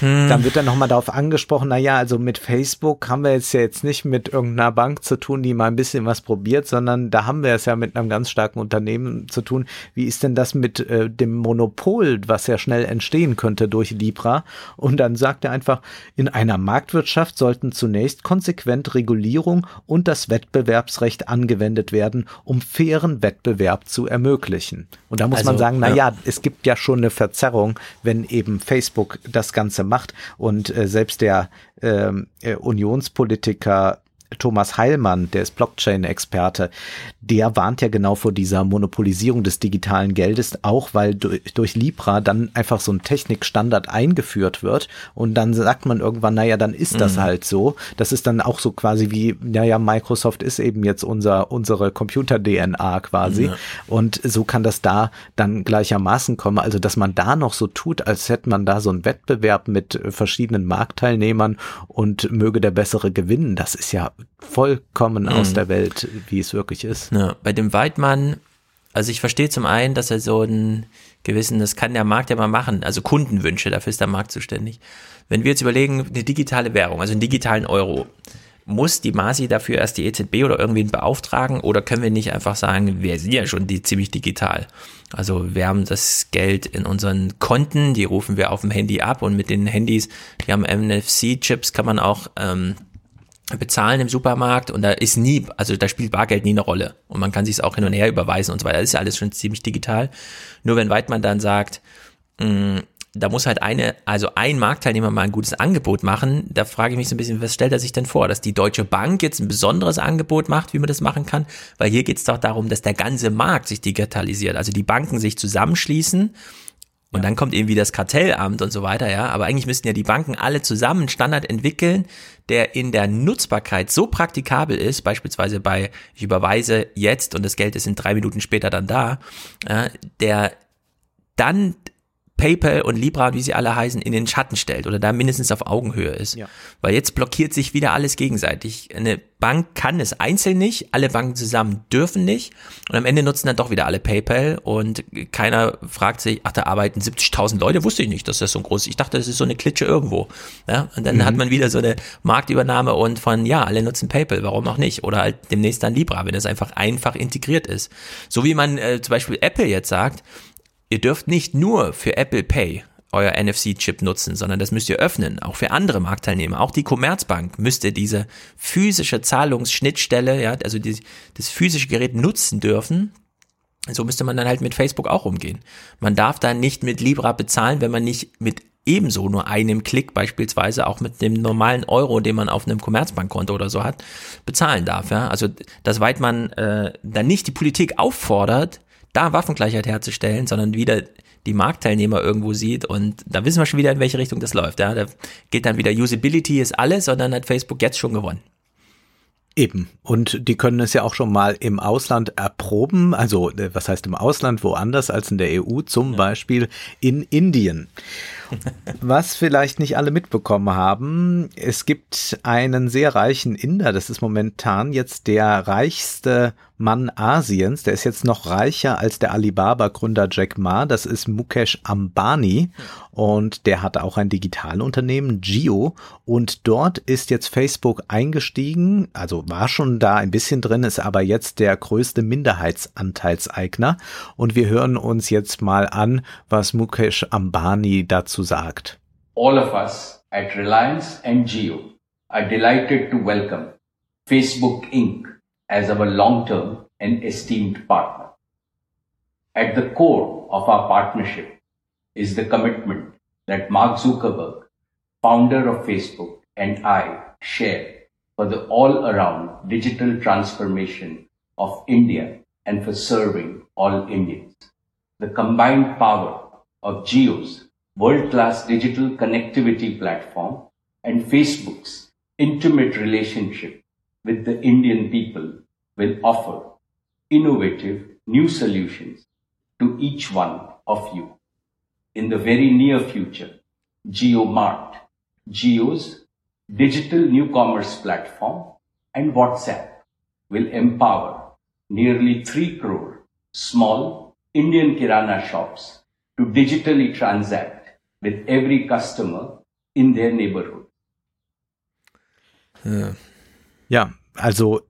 Hm. Dann wird dann nochmal darauf angesprochen, na ja, also mit Facebook haben wir jetzt ja jetzt nicht mit irgendeiner Bank zu tun, die mal ein bisschen was probiert, sondern da haben wir es ja mit einem ganz starken Unternehmen zu tun. Wie ist denn das mit äh, dem Monopol, was ja schnell entstehen könnte durch Libra? Und dann sagt er einfach, in einer Marktwirtschaft sollten zunächst konsequent Regulierung und das Wettbewerbsrecht angewendet werden, um fairen Wettbewerb zu ermöglichen. Und da muss also, man sagen, na ja. ja, es gibt ja schon eine Verzerrung, wenn eben Facebook das Ganze macht. Und äh, selbst der ähm, äh, Unionspolitiker Thomas Heilmann, der ist Blockchain-Experte, der warnt ja genau vor dieser Monopolisierung des digitalen Geldes, auch weil durch, durch Libra dann einfach so ein Technikstandard eingeführt wird und dann sagt man irgendwann, naja, dann ist das mhm. halt so. Das ist dann auch so quasi wie, naja, Microsoft ist eben jetzt unser, unsere Computer-DNA quasi ja. und so kann das da dann gleichermaßen kommen. Also, dass man da noch so tut, als hätte man da so einen Wettbewerb mit verschiedenen Marktteilnehmern und möge der bessere gewinnen, das ist ja vollkommen mhm. aus der Welt, wie es wirklich ist. Ja, bei dem Weidmann, also ich verstehe zum einen, dass er so einen gewissen, das kann der Markt ja mal machen, also Kundenwünsche, dafür ist der Markt zuständig. Wenn wir jetzt überlegen, eine digitale Währung, also einen digitalen Euro, muss die Masi dafür erst die EZB oder irgendwen beauftragen oder können wir nicht einfach sagen, wir sind ja schon die, ziemlich digital. Also wir haben das Geld in unseren Konten, die rufen wir auf dem Handy ab und mit den Handys, die haben NFC-Chips, kann man auch ähm, bezahlen im Supermarkt und da ist nie, also da spielt Bargeld nie eine Rolle und man kann sich es auch hin und her überweisen und so weiter. Das ist ja alles schon ziemlich digital. Nur wenn Weidmann dann sagt, mh, da muss halt eine, also ein Marktteilnehmer mal ein gutes Angebot machen. Da frage ich mich so ein bisschen, was stellt er sich denn vor? Dass die Deutsche Bank jetzt ein besonderes Angebot macht, wie man das machen kann? Weil hier geht es doch darum, dass der ganze Markt sich digitalisiert. Also die Banken sich zusammenschließen und dann kommt irgendwie das Kartellamt und so weiter, ja. Aber eigentlich müssten ja die Banken alle zusammen einen Standard entwickeln, der in der Nutzbarkeit so praktikabel ist, beispielsweise bei, ich überweise jetzt und das Geld ist in drei Minuten später dann da, äh, der dann PayPal und Libra, wie sie alle heißen, in den Schatten stellt oder da mindestens auf Augenhöhe ist. Ja. Weil jetzt blockiert sich wieder alles gegenseitig. Eine Bank kann es einzeln nicht, alle Banken zusammen dürfen nicht und am Ende nutzen dann doch wieder alle PayPal und keiner fragt sich, ach, da arbeiten 70.000 Leute, wusste ich nicht, dass das so groß ist. Ich dachte, das ist so eine Klitsche irgendwo. Ja? Und dann mhm. hat man wieder so eine Marktübernahme und von, ja, alle nutzen PayPal, warum auch nicht? Oder halt demnächst dann Libra, wenn es einfach einfach integriert ist. So wie man äh, zum Beispiel Apple jetzt sagt, ihr dürft nicht nur für Apple Pay euer NFC-Chip nutzen, sondern das müsst ihr öffnen, auch für andere Marktteilnehmer. Auch die Commerzbank müsste diese physische Zahlungsschnittstelle, ja, also die, das physische Gerät nutzen dürfen. So müsste man dann halt mit Facebook auch umgehen. Man darf dann nicht mit Libra bezahlen, wenn man nicht mit ebenso nur einem Klick beispielsweise auch mit dem normalen Euro, den man auf einem Commerzbankkonto oder so hat, bezahlen darf. Ja? Also das weit man äh, dann nicht die Politik auffordert, da Waffengleichheit herzustellen, sondern wieder die Marktteilnehmer irgendwo sieht und da wissen wir schon wieder, in welche Richtung das läuft. Ja, da geht dann wieder Usability ist alles und dann hat Facebook jetzt schon gewonnen. Eben. Und die können es ja auch schon mal im Ausland erproben. Also, äh, was heißt im Ausland? Woanders als in der EU, zum ja. Beispiel in Indien. Was vielleicht nicht alle mitbekommen haben, es gibt einen sehr reichen Inder, das ist momentan jetzt der reichste Mann Asiens, der ist jetzt noch reicher als der Alibaba-Gründer Jack Ma, das ist Mukesh Ambani. Und der hat auch ein Digitalunternehmen, Geo und dort ist jetzt Facebook eingestiegen, also war schon da ein bisschen drin, ist aber jetzt der größte Minderheitsanteilseigner. Und wir hören uns jetzt mal an, was Mukesh Ambani dazu sagt. All of us at Reliance and Geo are delighted to welcome Facebook Inc. as our long-term and esteemed partner. At the core of our partnership is the commitment that Mark Zuckerberg, founder of Facebook, and I share for the all-around digital transformation of India and for serving all Indians. The combined power of Geo's world-class digital connectivity platform and Facebook's intimate relationship with the Indian people will offer innovative new solutions to each one of you. In the very near future, GeoMart, Geo's digital new commerce platform and WhatsApp will empower nearly 3 crore small Indian Kirana shops to digitally transact with every customer in their neighborhood. Ja, also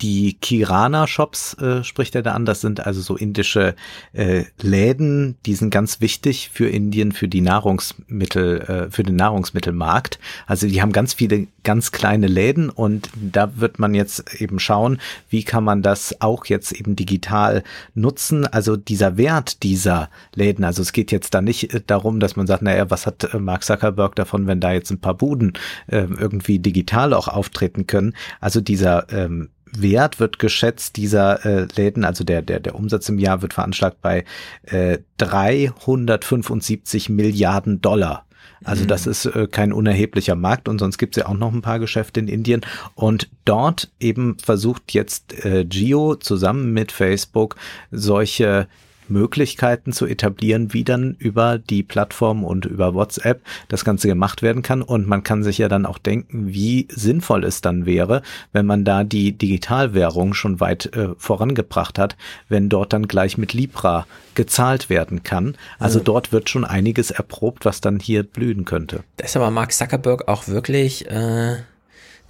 die Kirana-Shops äh, spricht er da an. Das sind also so indische äh, Läden, die sind ganz wichtig für Indien, für die Nahrungsmittel, äh, für den Nahrungsmittelmarkt. Also die haben ganz viele ganz kleine Läden und da wird man jetzt eben schauen, wie kann man das auch jetzt eben digital nutzen. Also dieser Wert dieser Läden, also es geht jetzt da nicht äh, darum, dass man sagt, naja, was hat äh, Mark Zuckerberg davon, wenn da jetzt ein paar Buden äh, irgendwie digital auch auftreten können. Also dieser ähm, Wert wird geschätzt dieser äh, Läden, also der, der, der Umsatz im Jahr wird veranschlagt bei äh, 375 Milliarden Dollar. Also das mhm. ist äh, kein unerheblicher Markt und sonst gibt es ja auch noch ein paar Geschäfte in Indien. Und dort eben versucht jetzt äh, Geo zusammen mit Facebook solche Möglichkeiten zu etablieren, wie dann über die Plattform und über WhatsApp das Ganze gemacht werden kann. Und man kann sich ja dann auch denken, wie sinnvoll es dann wäre, wenn man da die Digitalwährung schon weit äh, vorangebracht hat, wenn dort dann gleich mit Libra gezahlt werden kann. Also ja. dort wird schon einiges erprobt, was dann hier blühen könnte. Da ist aber Mark Zuckerberg auch wirklich äh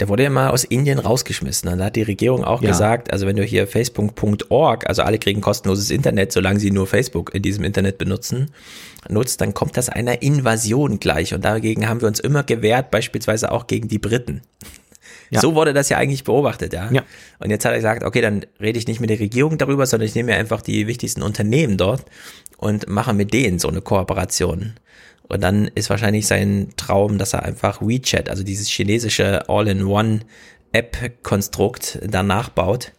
der wurde ja mal aus Indien rausgeschmissen. Und da hat die Regierung auch ja. gesagt, also wenn du hier facebook.org, also alle kriegen kostenloses Internet, solange sie nur Facebook in diesem Internet benutzen, nutzt, dann kommt das einer Invasion gleich. Und dagegen haben wir uns immer gewehrt, beispielsweise auch gegen die Briten. Ja. So wurde das ja eigentlich beobachtet, ja? ja. Und jetzt hat er gesagt, okay, dann rede ich nicht mit der Regierung darüber, sondern ich nehme mir einfach die wichtigsten Unternehmen dort und mache mit denen so eine Kooperation. Und dann ist wahrscheinlich sein Traum, dass er einfach WeChat, also dieses chinesische All-in-One-App-Konstrukt danach baut.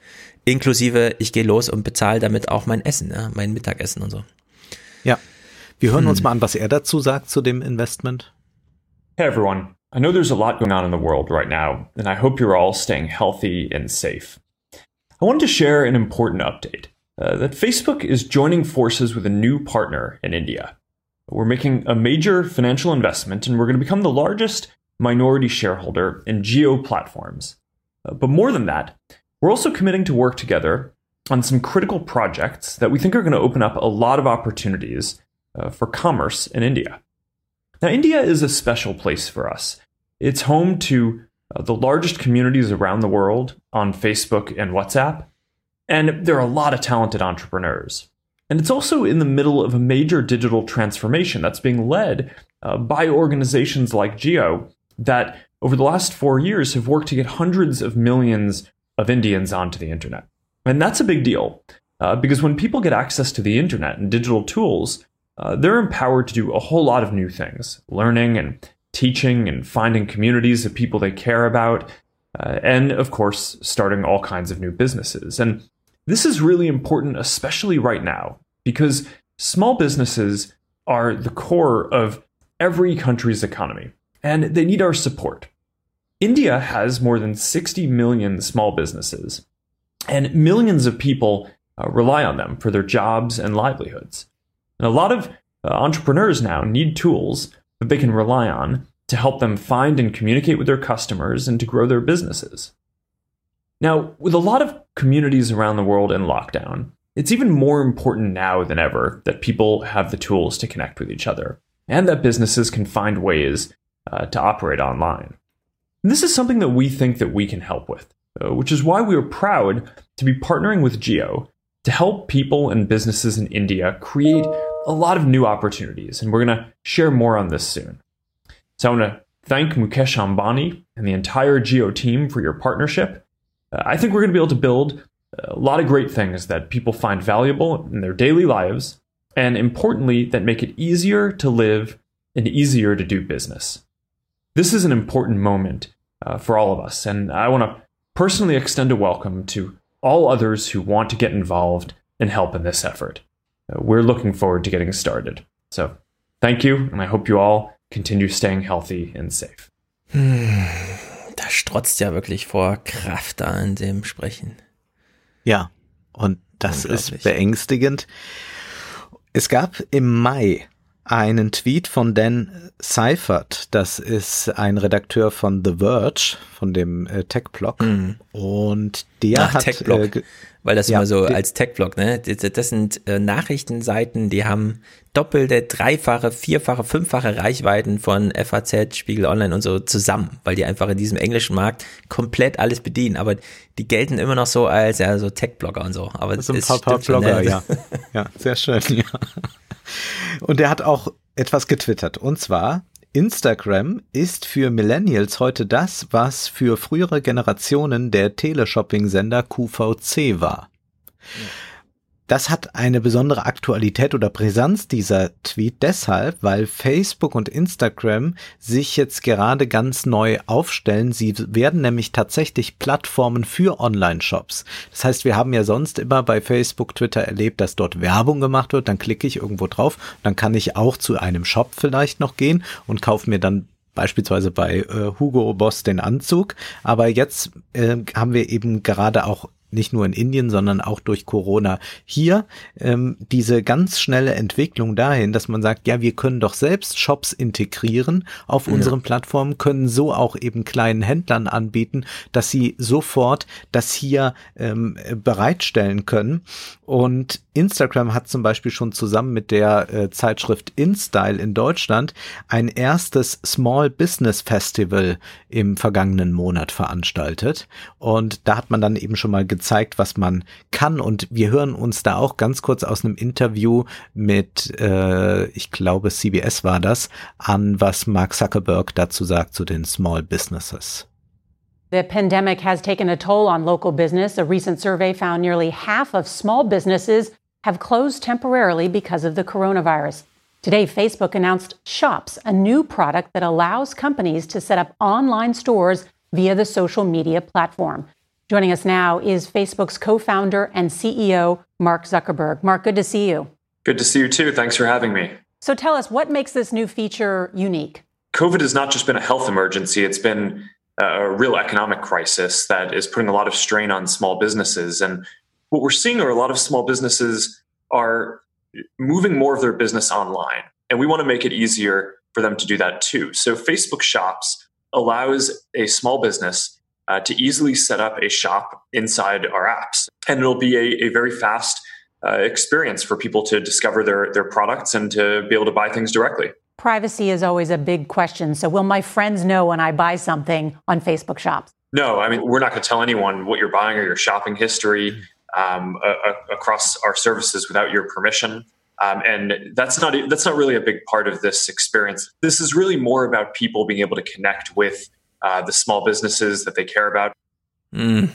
Inklusive, ich gehe los und bezahle damit auch mein Essen, ja, mein Mittagessen und so. Ja. Wir hören hm. uns mal an, was er dazu sagt zu dem Investment. Hey everyone. I know there's a lot going on in the world right now, and I hope you're all staying healthy and safe. I wanted to share an important update uh, that Facebook is joining forces with a new partner in India. We're making a major financial investment, and we're going to become the largest minority shareholder in Geo platforms. Uh, but more than that, we're also committing to work together on some critical projects that we think are going to open up a lot of opportunities uh, for commerce in India. Now, India is a special place for us. It's home to uh, the largest communities around the world on Facebook and WhatsApp, and there are a lot of talented entrepreneurs. And it's also in the middle of a major digital transformation that's being led uh, by organizations like Geo that over the last four years have worked to get hundreds of millions of Indians onto the internet. And that's a big deal uh, because when people get access to the internet and digital tools, uh, they're empowered to do a whole lot of new things, learning and teaching and finding communities of people they care about, uh, and of course, starting all kinds of new businesses. And this is really important, especially right now, because small businesses are the core of every country's economy, and they need our support. India has more than 60 million small businesses, and millions of people uh, rely on them for their jobs and livelihoods. And a lot of uh, entrepreneurs now need tools that they can rely on to help them find and communicate with their customers and to grow their businesses. Now, with a lot of communities around the world in lockdown, it's even more important now than ever that people have the tools to connect with each other and that businesses can find ways uh, to operate online. And this is something that we think that we can help with, uh, which is why we are proud to be partnering with Geo to help people and businesses in India create a lot of new opportunities, and we're going to share more on this soon. So I want to thank Mukesh Ambani and the entire Geo team for your partnership. Uh, I think we're going to be able to build a lot of great things that people find valuable in their daily lives, and importantly, that make it easier to live and easier to do business. This is an important moment uh, for all of us, and I want to personally extend a welcome to all others who want to get involved and help in this effort. Uh, we're looking forward to getting started. So, thank you, and I hope you all continue staying healthy and safe. Strotzt ja wirklich vor Kraft da in dem Sprechen. Ja, und das ist beängstigend. Es gab im Mai einen Tweet von Dan Seifert, das ist ein Redakteur von The Verge, von dem äh, Tech-Blog. Mhm. Und der Ach, hat. Tech-Blog. Äh, weil das ja, immer so als Tech-Blog, ne? Das, sind äh, Nachrichtenseiten, die haben doppelte, dreifache, vierfache, fünffache Reichweiten von FAZ, Spiegel Online und so zusammen, weil die einfach in diesem englischen Markt komplett alles bedienen. Aber die gelten immer noch so als ja so Tech-Blogger und so. Aber das sind ein paar, paar Blogger, ja. Ja, sehr schön, ja. Und er hat auch etwas getwittert. Und zwar, Instagram ist für Millennials heute das, was für frühere Generationen der Teleshopping-Sender QVC war. Ja. Das hat eine besondere Aktualität oder Brisanz dieser Tweet deshalb, weil Facebook und Instagram sich jetzt gerade ganz neu aufstellen. Sie werden nämlich tatsächlich Plattformen für Online-Shops. Das heißt, wir haben ja sonst immer bei Facebook, Twitter erlebt, dass dort Werbung gemacht wird. Dann klicke ich irgendwo drauf. Dann kann ich auch zu einem Shop vielleicht noch gehen und kaufe mir dann beispielsweise bei äh, Hugo Boss den Anzug. Aber jetzt äh, haben wir eben gerade auch nicht nur in Indien, sondern auch durch Corona hier ähm, diese ganz schnelle Entwicklung dahin, dass man sagt, ja, wir können doch selbst Shops integrieren auf ja. unseren Plattformen, können so auch eben kleinen Händlern anbieten, dass sie sofort das hier ähm, bereitstellen können. Und Instagram hat zum Beispiel schon zusammen mit der äh, Zeitschrift InStyle in Deutschland ein erstes Small Business Festival im vergangenen Monat veranstaltet. Und da hat man dann eben schon mal gezeigt, was man kann. Und wir hören uns da auch ganz kurz aus einem Interview mit, äh, ich glaube, CBS war das, an, was Mark Zuckerberg dazu sagt zu den Small Businesses. The pandemic has taken a toll on local business. A recent survey found nearly half of small businesses have closed temporarily because of the coronavirus. Today, Facebook announced Shops, a new product that allows companies to set up online stores via the social media platform. Joining us now is Facebook's co founder and CEO, Mark Zuckerberg. Mark, good to see you. Good to see you too. Thanks for having me. So tell us, what makes this new feature unique? COVID has not just been a health emergency, it's been a real economic crisis that is putting a lot of strain on small businesses. And what we're seeing are a lot of small businesses are moving more of their business online. And we want to make it easier for them to do that too. So Facebook Shops allows a small business uh, to easily set up a shop inside our apps. And it'll be a, a very fast uh, experience for people to discover their, their products and to be able to buy things directly. Privacy is always a big question. So, will my friends know when I buy something on Facebook Shops? No, I mean, we're not going to tell anyone what you're buying or your shopping history um, across our services without your permission. Um, and that's not that's not really a big part of this experience. This is really more about people being able to connect with uh, the small businesses that they care about. Mm.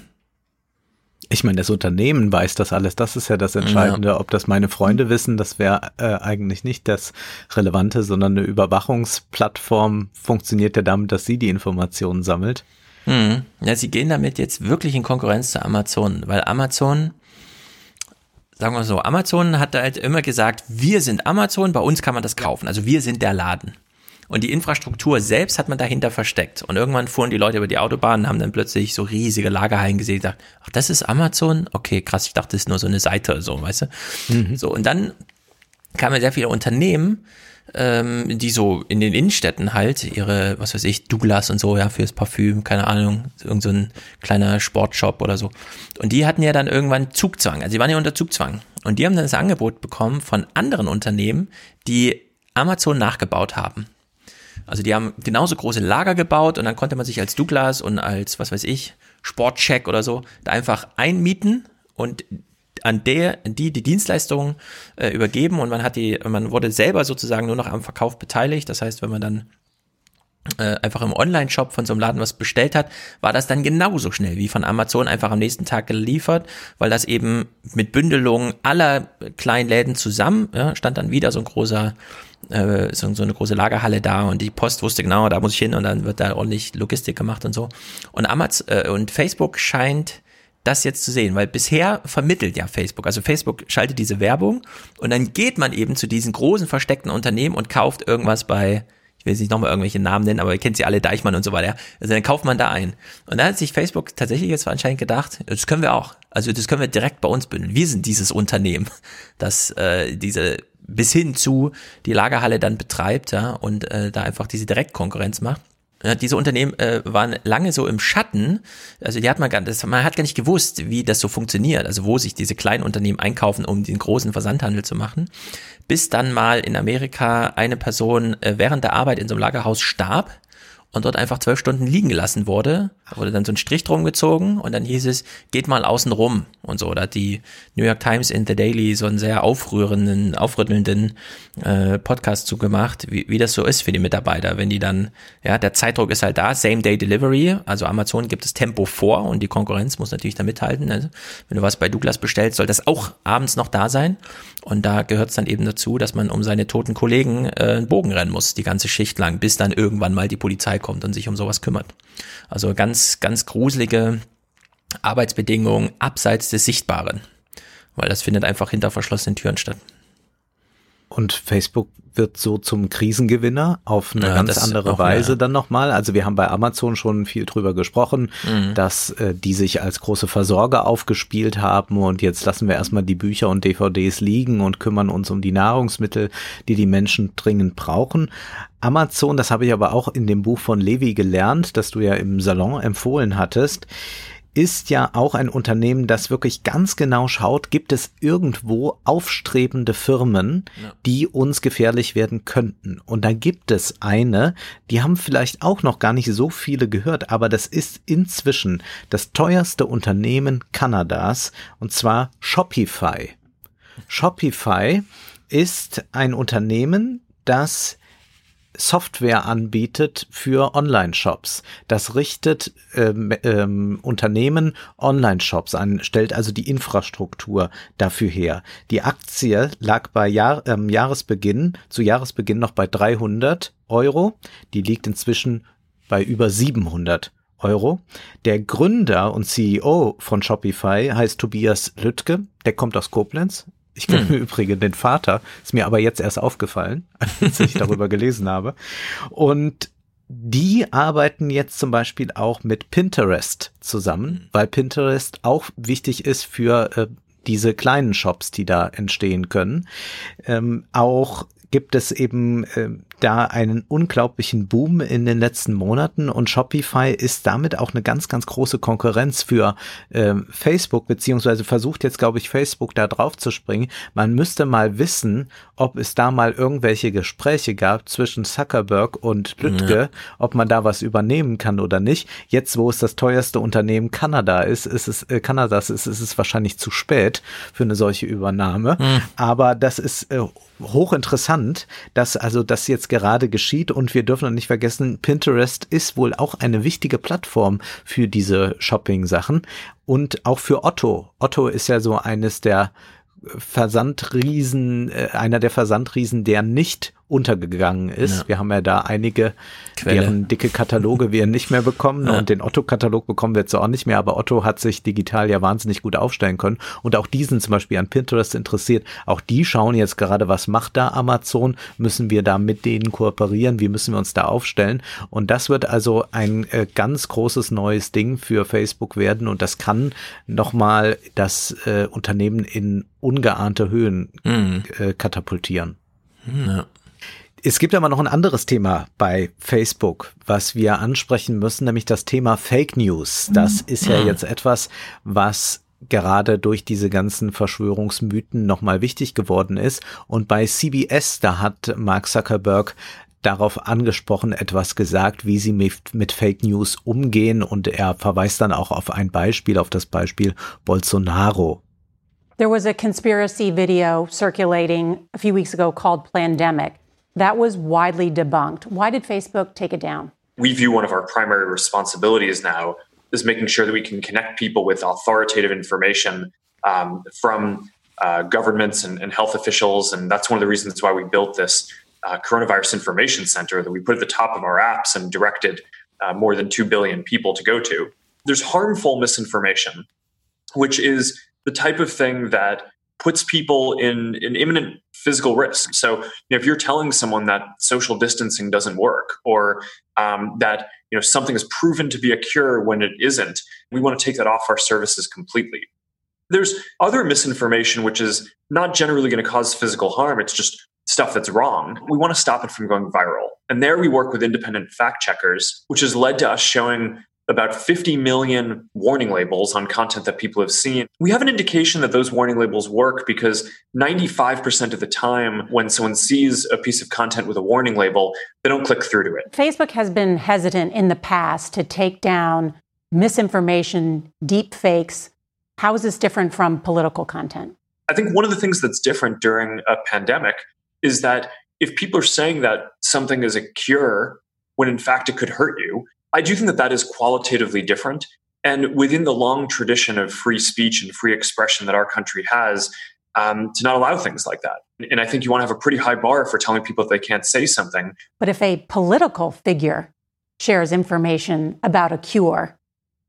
Ich meine, das Unternehmen weiß das alles. Das ist ja das Entscheidende. Ja. Ob das meine Freunde wissen, das wäre äh, eigentlich nicht das Relevante, sondern eine Überwachungsplattform funktioniert ja damit, dass sie die Informationen sammelt. Hm. Ja, sie gehen damit jetzt wirklich in Konkurrenz zu Amazon, weil Amazon, sagen wir so, Amazon hat halt immer gesagt, wir sind Amazon, bei uns kann man das kaufen. Also wir sind der Laden. Und die Infrastruktur selbst hat man dahinter versteckt. Und irgendwann fuhren die Leute über die Autobahn und haben dann plötzlich so riesige Lagerhallen gesehen und gesagt, ach, das ist Amazon? Okay, krass, ich dachte, das ist nur so eine Seite, so, weißt du? Mhm. So, und dann kamen sehr viele Unternehmen, ähm, die so in den Innenstädten halt ihre, was weiß ich, Douglas und so, ja, fürs Parfüm, keine Ahnung, irgend so ein kleiner Sportshop oder so. Und die hatten ja dann irgendwann Zugzwang, also die waren ja unter Zugzwang. Und die haben dann das Angebot bekommen von anderen Unternehmen, die Amazon nachgebaut haben. Also die haben genauso große Lager gebaut und dann konnte man sich als Douglas und als, was weiß ich, Sportcheck oder so, da einfach einmieten und an der, die die Dienstleistung äh, übergeben und man hat die, man wurde selber sozusagen nur noch am Verkauf beteiligt. Das heißt, wenn man dann äh, einfach im Online-Shop von so einem Laden was bestellt hat, war das dann genauso schnell wie von Amazon einfach am nächsten Tag geliefert, weil das eben mit Bündelung aller kleinen Läden zusammen, ja, stand dann wieder so ein großer äh, so, so eine große Lagerhalle da und die Post wusste genau, da muss ich hin und dann wird da ordentlich Logistik gemacht und so. Und Amazon äh, und Facebook scheint das jetzt zu sehen, weil bisher vermittelt ja Facebook. Also Facebook schaltet diese Werbung und dann geht man eben zu diesen großen versteckten Unternehmen und kauft irgendwas bei, will jetzt nicht nochmal irgendwelche Namen nennen, aber ihr kennt sie alle, Deichmann und so weiter. Also dann kauft man da ein. Und da hat sich Facebook tatsächlich jetzt anscheinend gedacht, das können wir auch. Also das können wir direkt bei uns bündeln. Wir sind dieses Unternehmen, das äh, diese bis hin zu die Lagerhalle dann betreibt ja, und äh, da einfach diese Direktkonkurrenz macht. Ja, diese Unternehmen äh, waren lange so im Schatten. Also die hat man gar, das, man hat gar nicht gewusst, wie das so funktioniert. Also wo sich diese kleinen Unternehmen einkaufen, um den großen Versandhandel zu machen. Bis dann mal in Amerika eine Person äh, während der Arbeit in so einem Lagerhaus starb und dort einfach zwölf Stunden liegen gelassen wurde. Da wurde dann so ein Strich drum gezogen und dann hieß es, geht mal außen rum und so. Da hat die New York Times in The Daily so einen sehr aufrührenden, aufrüttelnden äh, Podcast zugemacht, wie, wie das so ist für die Mitarbeiter, wenn die dann, ja, der Zeitdruck ist halt da, Same Day Delivery, also Amazon gibt das Tempo vor und die Konkurrenz muss natürlich da mithalten. Also, wenn du was bei Douglas bestellst, soll das auch abends noch da sein. Und da gehört es dann eben dazu, dass man um seine toten Kollegen äh, einen Bogen rennen muss, die ganze Schicht lang, bis dann irgendwann mal die Polizei kommt und sich um sowas kümmert. Also ganz, ganz gruselige Arbeitsbedingungen abseits des Sichtbaren, weil das findet einfach hinter verschlossenen Türen statt. Und Facebook wird so zum Krisengewinner auf eine ja, ganz andere Weise mehr. dann nochmal. Also wir haben bei Amazon schon viel drüber gesprochen, mhm. dass äh, die sich als große Versorger aufgespielt haben und jetzt lassen wir erstmal die Bücher und DVDs liegen und kümmern uns um die Nahrungsmittel, die die Menschen dringend brauchen. Amazon, das habe ich aber auch in dem Buch von Levi gelernt, das du ja im Salon empfohlen hattest, ist ja auch ein Unternehmen, das wirklich ganz genau schaut, gibt es irgendwo aufstrebende Firmen, ja. die uns gefährlich werden könnten. Und da gibt es eine, die haben vielleicht auch noch gar nicht so viele gehört, aber das ist inzwischen das teuerste Unternehmen Kanadas, und zwar Shopify. Shopify ist ein Unternehmen, das Software anbietet für Online-Shops. Das richtet ähm, ähm, Unternehmen Online-Shops an, stellt also die Infrastruktur dafür her. Die Aktie lag bei Jahr, ähm, Jahresbeginn, zu Jahresbeginn noch bei 300 Euro. Die liegt inzwischen bei über 700 Euro. Der Gründer und CEO von Shopify heißt Tobias Lüttke. Der kommt aus Koblenz. Ich kenne Hm. im Übrigen den Vater, ist mir aber jetzt erst aufgefallen, als ich darüber gelesen habe. Und die arbeiten jetzt zum Beispiel auch mit Pinterest zusammen, weil Pinterest auch wichtig ist für äh, diese kleinen Shops, die da entstehen können. Ähm, auch gibt es eben äh, da einen unglaublichen Boom in den letzten Monaten und Shopify ist damit auch eine ganz, ganz große Konkurrenz für ähm, Facebook, beziehungsweise versucht jetzt, glaube ich, Facebook da drauf zu springen. Man müsste mal wissen, ob es da mal irgendwelche Gespräche gab zwischen Zuckerberg und Lütke, Ja. ob man da was übernehmen kann oder nicht. Jetzt, wo es das teuerste Unternehmen Kanada ist, ist es, äh, Kanadas ist, ist es wahrscheinlich zu spät für eine solche Übernahme. Hm. Aber das ist äh, hochinteressant, dass also das jetzt gerade geschieht und wir dürfen nicht vergessen, Pinterest ist wohl auch eine wichtige Plattform für diese Shopping-Sachen und auch für Otto. Otto ist ja so eines der Versandriesen, äh, einer der Versandriesen, der nicht untergegangen ist. Ja. Wir haben ja da einige, Quelle. deren dicke Kataloge wir nicht mehr bekommen Ja. und den Otto-Katalog bekommen wir jetzt auch nicht mehr, aber Otto hat sich digital ja wahnsinnig gut aufstellen können und auch die sind zum Beispiel an Pinterest interessiert. Auch die schauen jetzt gerade, was macht da Amazon? Müssen wir da mit denen kooperieren? Wie müssen wir uns da aufstellen? Und das wird also ein äh, ganz großes neues Ding für Facebook werden und das kann nochmal das äh, Unternehmen in ungeahnte Höhen Mhm. äh, katapultieren. Ja. Es gibt aber noch ein anderes Thema bei Facebook, was wir ansprechen müssen, nämlich das Thema Fake News. Das ist ja Mhm. jetzt etwas, was gerade durch diese ganzen Verschwörungsmythen nochmal wichtig geworden ist. Und bei CBS, da hat Mark Zuckerberg darauf angesprochen, etwas gesagt, wie sie mit, mit Fake News umgehen. Und er verweist dann auch auf ein Beispiel, auf das Beispiel Bolsonaro. There was a conspiracy video circulating a few weeks ago called Plandemic. That was widely debunked. Why did Facebook take it down? we view one of our primary responsibilities now is making sure that we can connect people with authoritative information um, from uh, governments and, and health officials. And that's one of the reasons why we built this uh, coronavirus information center that we put at the top of our apps and directed uh, more than 2 billion people to go to. There's harmful misinformation, which is the type of thing that puts people in, in imminent physical risk. So, you know, if you're telling someone that social distancing doesn't work or um, that you know something is proven to be a cure when it isn't, we want to take that off our services completely. There's other misinformation which is not generally going to cause physical harm. It's just stuff that's wrong. We want to stop it from going viral. And there we work with independent fact checkers, which has led to us showing about 50 million warning labels on content that people have seen. We have an indication that those warning labels work because 95% of the time when someone sees a piece of content with a warning label, they don't click through to it. Facebook has been hesitant in the past to take down misinformation, deep fakes. How is this different from political content? I think one of the things that's different during a pandemic is that if people are saying that something is a cure when in fact it could hurt you, I do think that that is qualitatively different. And within the long tradition of free speech and free expression that our country has, um, to not allow things like that. And I think you want to have a pretty high bar for telling people that they can't say something. But if a political figure shares information about a cure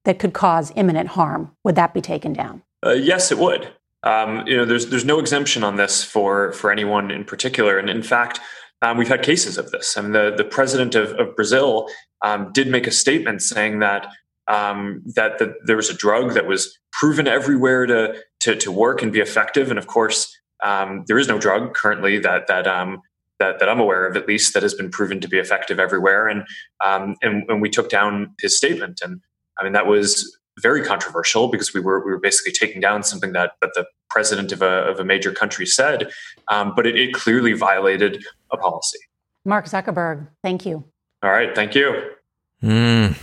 that could cause imminent harm, would that be taken down? Uh, yes, it would. Um, you know, there's there's no exemption on this for for anyone in particular, and in fact, um, we've had cases of this. I mean, the the president of, of Brazil um, did make a statement saying that um, that that there was a drug that was proven everywhere to to, to work and be effective, and of course, um, there is no drug currently that that um, that, that I'm aware of, at least, that has been proven to be effective everywhere. And um, and, and we took down his statement, and I mean that was very controversial because we were we were basically taking down something that that the president of a of a major country said, um, but it, it clearly violated a policy. Mark Zuckerberg, thank you. All right, thank you. Hm.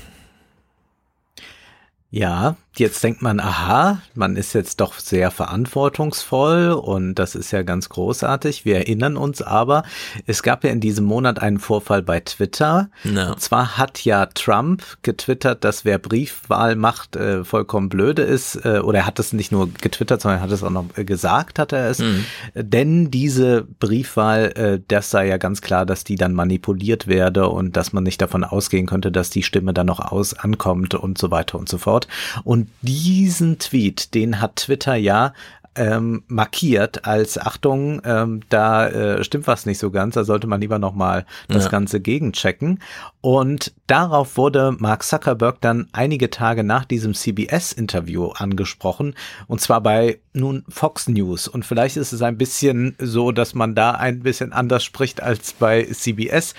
Ja, Jetzt denkt man, aha, man ist jetzt doch sehr verantwortungsvoll und das ist ja ganz großartig. Wir erinnern uns aber, es gab ja in diesem Monat einen Vorfall bei Twitter. No. Und zwar hat ja Trump getwittert, dass wer Briefwahl macht, äh, vollkommen blöde ist. Äh, oder er hat es nicht nur getwittert, sondern hat es auch noch äh, gesagt, hat er es. Mhm. Denn diese Briefwahl, äh, das sei ja ganz klar, dass die dann manipuliert werde und dass man nicht davon ausgehen könnte, dass die Stimme dann noch aus ankommt und so weiter und so fort. Und diesen Tweet, den hat Twitter ja ähm, markiert als Achtung, ähm, da äh, stimmt was nicht so ganz, da sollte man lieber nochmal das Ja. Ganze gegenchecken. Und darauf wurde Mark Zuckerberg dann einige Tage nach diesem CBS-Interview angesprochen, und zwar bei nun Fox News. Und vielleicht ist es ein bisschen so, dass man da ein bisschen anders spricht als bei CBS.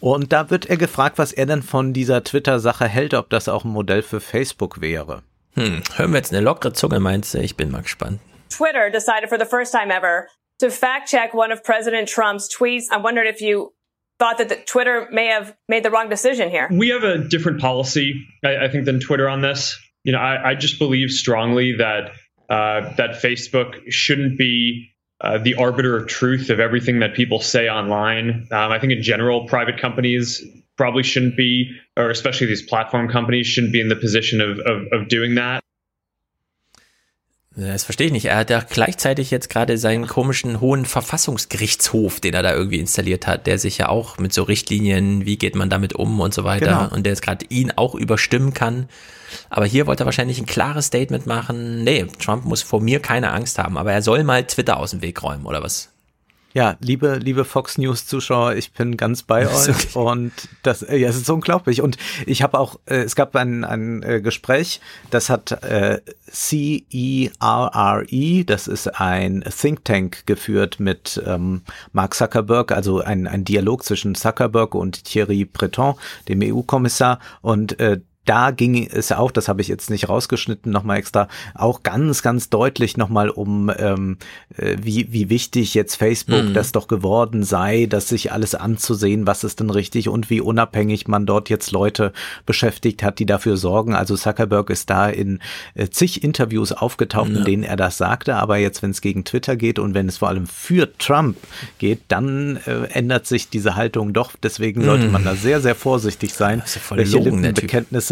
Und da wird er gefragt, was er denn von dieser Twitter-Sache hält, ob das auch ein Modell für Facebook wäre. Hm, hören wir jetzt eine lockere Zunge, meinst du? Ich bin mal gespannt. Twitter decided for the first time ever to fact check one of President Trump's tweets. I wondered if you thought that the Twitter may have made the wrong decision here. We have a different policy, I, I think, than Twitter on this. You know, I, I just believe strongly that uh, that Facebook shouldn't be uh, the arbiter of truth of everything that people say online. Um, I think in general, private companies probably shouldn't be, or especially these platform companies, shouldn't be in the position of, of, of doing that. Das verstehe ich nicht. Er hat ja gleichzeitig jetzt gerade seinen komischen hohen Verfassungsgerichtshof, den er da irgendwie installiert hat, der sich ja auch mit so Richtlinien, wie geht man damit um und so weiter, Genau. und der jetzt gerade ihn auch überstimmen kann. Aber hier wollte er wahrscheinlich ein klares Statement machen. Nee, Trump muss vor mir keine Angst haben, aber er soll mal Twitter aus dem Weg räumen, oder was? Ja, liebe, liebe Fox News Zuschauer, ich bin ganz bei euch und das, äh, ja, es ist unglaublich. Und ich habe auch, äh, es gab ein, ein äh, Gespräch, das hat äh, CERRE, das ist ein Think Tank geführt mit ähm, Mark Zuckerberg, also ein, ein Dialog zwischen Zuckerberg und Thierry Breton, dem EU-Kommissar und äh, da ging es auch, das habe ich jetzt nicht rausgeschnitten, nochmal extra, auch ganz, ganz deutlich nochmal um, ähm, äh, wie, wie wichtig jetzt Facebook Mhm. das doch geworden sei, das sich alles anzusehen, was ist denn richtig und wie unabhängig man dort jetzt Leute beschäftigt hat, die dafür sorgen. Also Zuckerberg ist da in äh, zig Interviews aufgetaucht, in Ja. denen er das sagte, aber jetzt, wenn es gegen Twitter geht und wenn es vor allem für Trump geht, dann äh, ändert sich diese Haltung doch. Deswegen sollte Mhm. man da sehr, sehr vorsichtig sein, welche Logen, der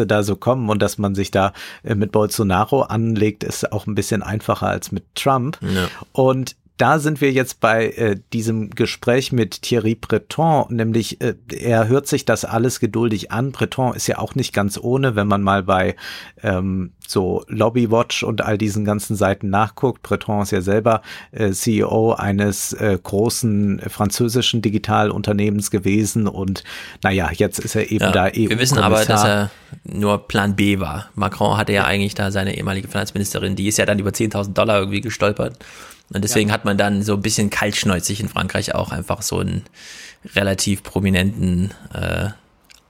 Lippenbekenntnisse da so kommen und dass man sich da äh, mit Bolsonaro anlegt, ist auch ein bisschen einfacher als mit Trump. Ja. Und da sind wir jetzt bei äh, diesem Gespräch mit Thierry Breton, nämlich äh, er hört sich das alles geduldig an. Breton ist ja auch nicht ganz ohne, wenn man mal bei ähm, so Lobbywatch und all diesen ganzen Seiten nachguckt. Breton ist ja selber äh, CEO eines äh, großen französischen Digitalunternehmens gewesen und naja, jetzt ist er eben Ja, da EU wir wissen aber, dass Kommissar. er nur Plan B war. Macron hatte ja eigentlich da seine ehemalige Finanzministerin, die ist ja dann über 10.000 Dollar irgendwie gestolpert. Und deswegen hat man dann so ein bisschen kaltschnäuzig in Frankreich auch einfach so einen relativ prominenten, äh,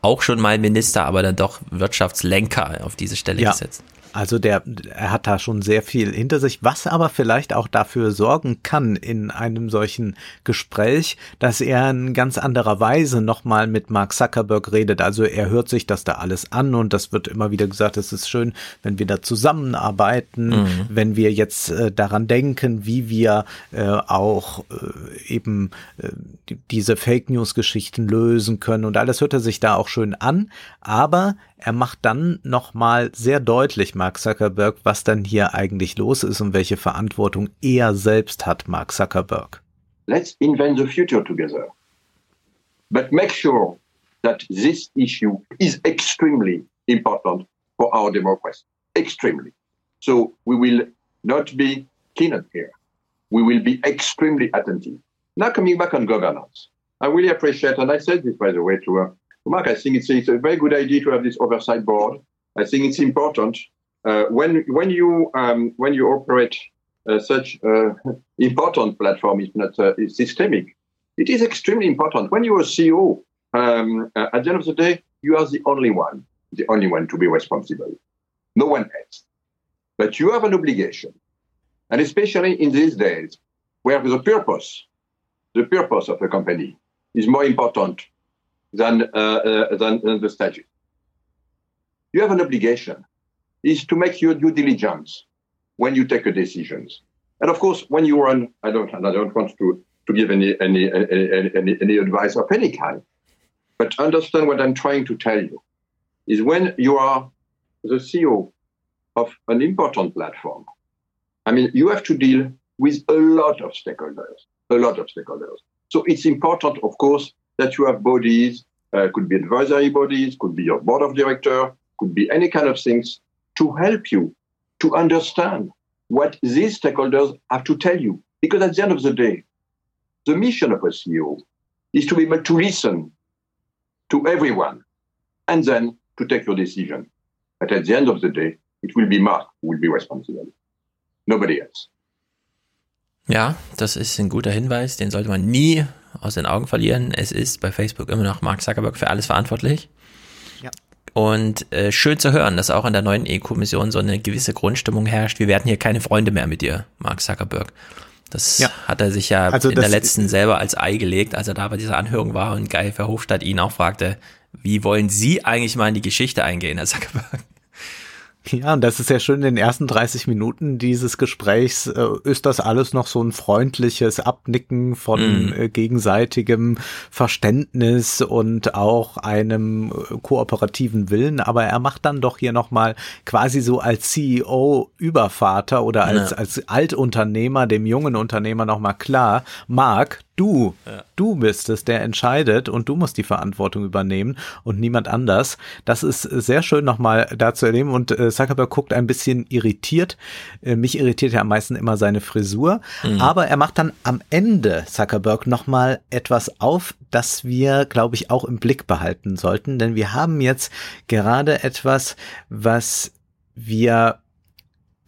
auch schon mal Minister, aber dann doch Wirtschaftslenker auf diese Stelle Ja. gesetzt. Also der, er hat da schon sehr viel hinter sich, was aber vielleicht auch dafür sorgen kann in einem solchen Gespräch, dass er in ganz anderer Weise nochmal mit Mark Zuckerberg redet. Also er hört sich das da alles an und das wird immer wieder gesagt, es ist schön, wenn wir da zusammenarbeiten, Mhm. wenn wir jetzt äh, daran denken, wie wir äh, auch äh, eben äh, die, diese Fake News Geschichten lösen können und alles hört er sich da auch schön an, aber er macht dann nochmal sehr deutlich, Mark Zuckerberg, was dann hier eigentlich los ist und welche Verantwortung er selbst hat, Mark Zuckerberg. Let's invent the future together. But make sure that this issue is extremely important for our democracy. Extremely. So we will not be keen here. We will be extremely attentive. Now coming back on governance. I really appreciate, and I said this by the way to uh, Mark, I think it's, it's a very good idea to have this oversight board. I think it's important uh, when when you um, when you operate uh, such uh, important platform, if not uh, systemic, it is extremely important. When you're a CEO, um, uh, at the end of the day, you are the only one, the only one to be responsible. No one else. But you have an obligation, and especially in these days, where the purpose, the purpose of a company, is more important than uh, uh, than, than the statute. You have an obligation is to make your due diligence when you take a decision. And of course, when you run, I don't, I don't want to, to give any, any, any, any, any advice of any kind, but understand what I'm trying to tell you is when you are the CEO of an important platform, I mean, you have to deal with a lot of stakeholders, a lot of stakeholders. So it's important, of course, that you have bodies, uh, could be advisory bodies, could be your board of director, could be any kind of things to help you to understand what these stakeholders have to tell you. Because at the end of the day, the mission of a CEO is to be able to listen to everyone and then to take your decision. But at the end of the day, it will be Mark who will be responsible. Nobody else. Ja, das ist ein guter Hinweis, den sollte man nie aus den Augen verlieren. Es ist bei Facebook immer noch Mark Zuckerberg für alles verantwortlich. Ja. Und äh, schön zu hören, dass auch in der neuen EU-Kommission so eine gewisse Grundstimmung herrscht. Wir werden hier keine Freunde mehr mit dir, Mark Zuckerberg. Das ja. hat er sich ja also in der letzten selber als Ei gelegt, als er da bei dieser Anhörung war und Guy Verhofstadt ihn auch fragte, wie wollen Sie eigentlich mal in die Geschichte eingehen, Herr Zuckerberg? Ja, und das ist ja schön, in den ersten 30 Minuten dieses Gesprächs äh, ist das alles noch so ein freundliches Abnicken von mm. äh, gegenseitigem Verständnis und auch einem äh, kooperativen Willen. Aber er macht dann doch hier nochmal quasi so als CEO Übervater oder als, ja. als Altunternehmer, dem jungen Unternehmer nochmal klar, Marc, Du, ja. du bist es, der entscheidet und du musst die Verantwortung übernehmen und niemand anders. Das ist sehr schön nochmal da zu erleben und äh, Zuckerberg guckt ein bisschen irritiert. Äh, mich irritiert ja am meisten immer seine Frisur, mhm. aber er macht dann am Ende Zuckerberg nochmal etwas auf, das wir, glaube ich, auch im Blick behalten sollten, denn wir haben jetzt gerade etwas, was wir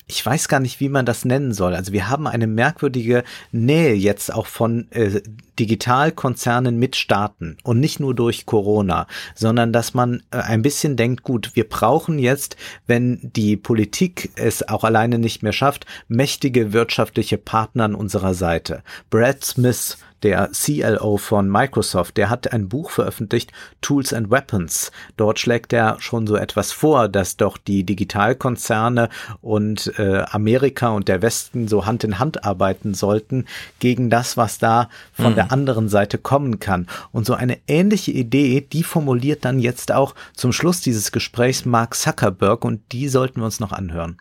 ich weiß gar nicht, wie man das nennen soll. Also wir haben eine merkwürdige Nähe jetzt auch von äh, Digitalkonzernen mit Staaten und nicht nur durch Corona, sondern dass man äh, ein bisschen denkt, gut, wir brauchen jetzt, wenn die Politik es auch alleine nicht mehr schafft, mächtige wirtschaftliche Partner an unserer Seite. Brad Smith der CLO von Microsoft, der hat ein Buch veröffentlicht, Tools and Weapons. Dort schlägt er schon so etwas vor, dass doch die Digitalkonzerne und äh, Amerika und der Westen so Hand in Hand arbeiten sollten gegen das, was da von mhm. der anderen Seite kommen kann. Und so eine ähnliche Idee, die formuliert dann jetzt auch zum Schluss dieses Gesprächs Mark Zuckerberg und die sollten wir uns noch anhören.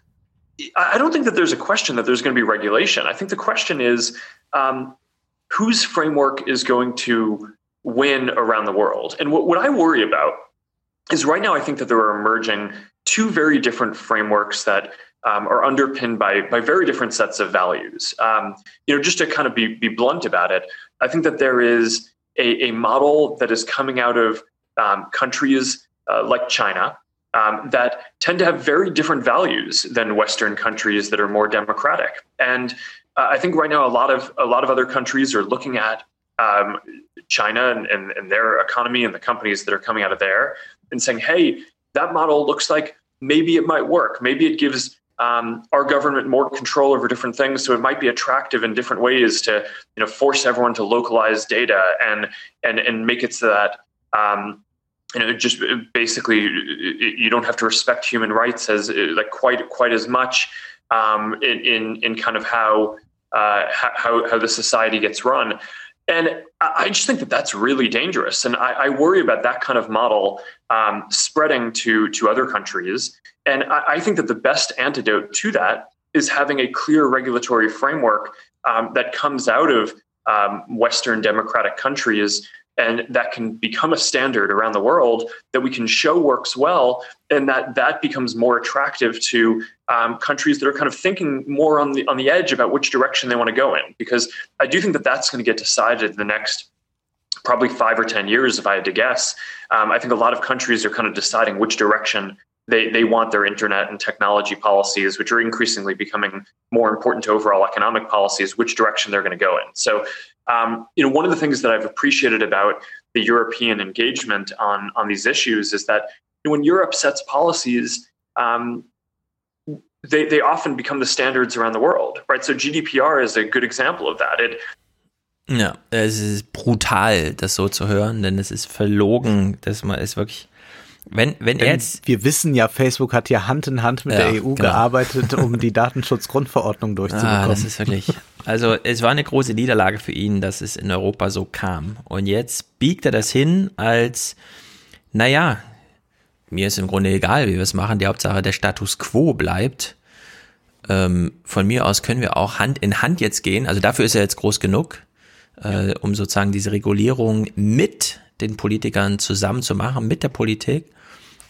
I don't think that there's a question that there's going to be regulation. I think the question is um, whose framework is going to win around the world. And what, what I worry about is right now, I think that there are emerging two very different frameworks that um, are underpinned by, by very different sets of values. Um, you know, just to kind of be, be blunt about it, I think that there is a, a model that is coming out of um, countries uh, like China um, that tend to have very different values than Western countries that are more democratic. And uh, I think right now a lot of a lot of other countries are looking at um, China and, and, and their economy and the companies that are coming out of there and saying, hey, that model looks like maybe it might work. Maybe it gives um, our government more control over different things, so it might be attractive in different ways to you know force everyone to localize data and and and make it so that um, you know just basically you don't have to respect human rights as like quite quite as much um, in, in, in kind of how, uh, how, how the society gets run. And I just think that that's really dangerous. And I, I worry about that kind of model um, spreading to, to other countries. And I, I, think that the best antidote to that is having a clear regulatory framework um, that comes out of um, Western democratic countries and that can become a standard around the world that we can show works well and that that becomes more attractive to um, countries that are kind of thinking more on the on the edge about which direction they want to go in because i do think that that's going to get decided in the next probably five or ten years if i had to guess um, i think a lot of countries are kind of deciding which direction they, they want their internet and technology policies, which are increasingly becoming more important to overall economic policies, which direction they're going to go in. So, um, you know, one of the things that I've appreciated about the European engagement on on these issues is that when Europe sets policies, um, they they often become the standards around the world, right? So GDPR is a good example of that. It ja, es ist brutal, das so zu hören, denn es ist verlogen, dass man es wirklich Wenn, wenn Denn er jetzt, wir wissen ja, Facebook hat ja Hand in Hand mit Ja, der EU genau. gearbeitet, um die Datenschutzgrundverordnung durchzubekommen. Ah, das ist wirklich. Also es war eine große Niederlage für ihn, dass es in Europa so kam. Und jetzt biegt er das hin als, naja, mir ist im Grunde egal, wie wir es machen. Die Hauptsache, der Status quo bleibt. Ähm, von mir aus können wir auch Hand in Hand jetzt gehen. Also dafür ist er jetzt groß genug, äh, um sozusagen diese Regulierung mit den Politikern zusammen zu machen, mit der Politik,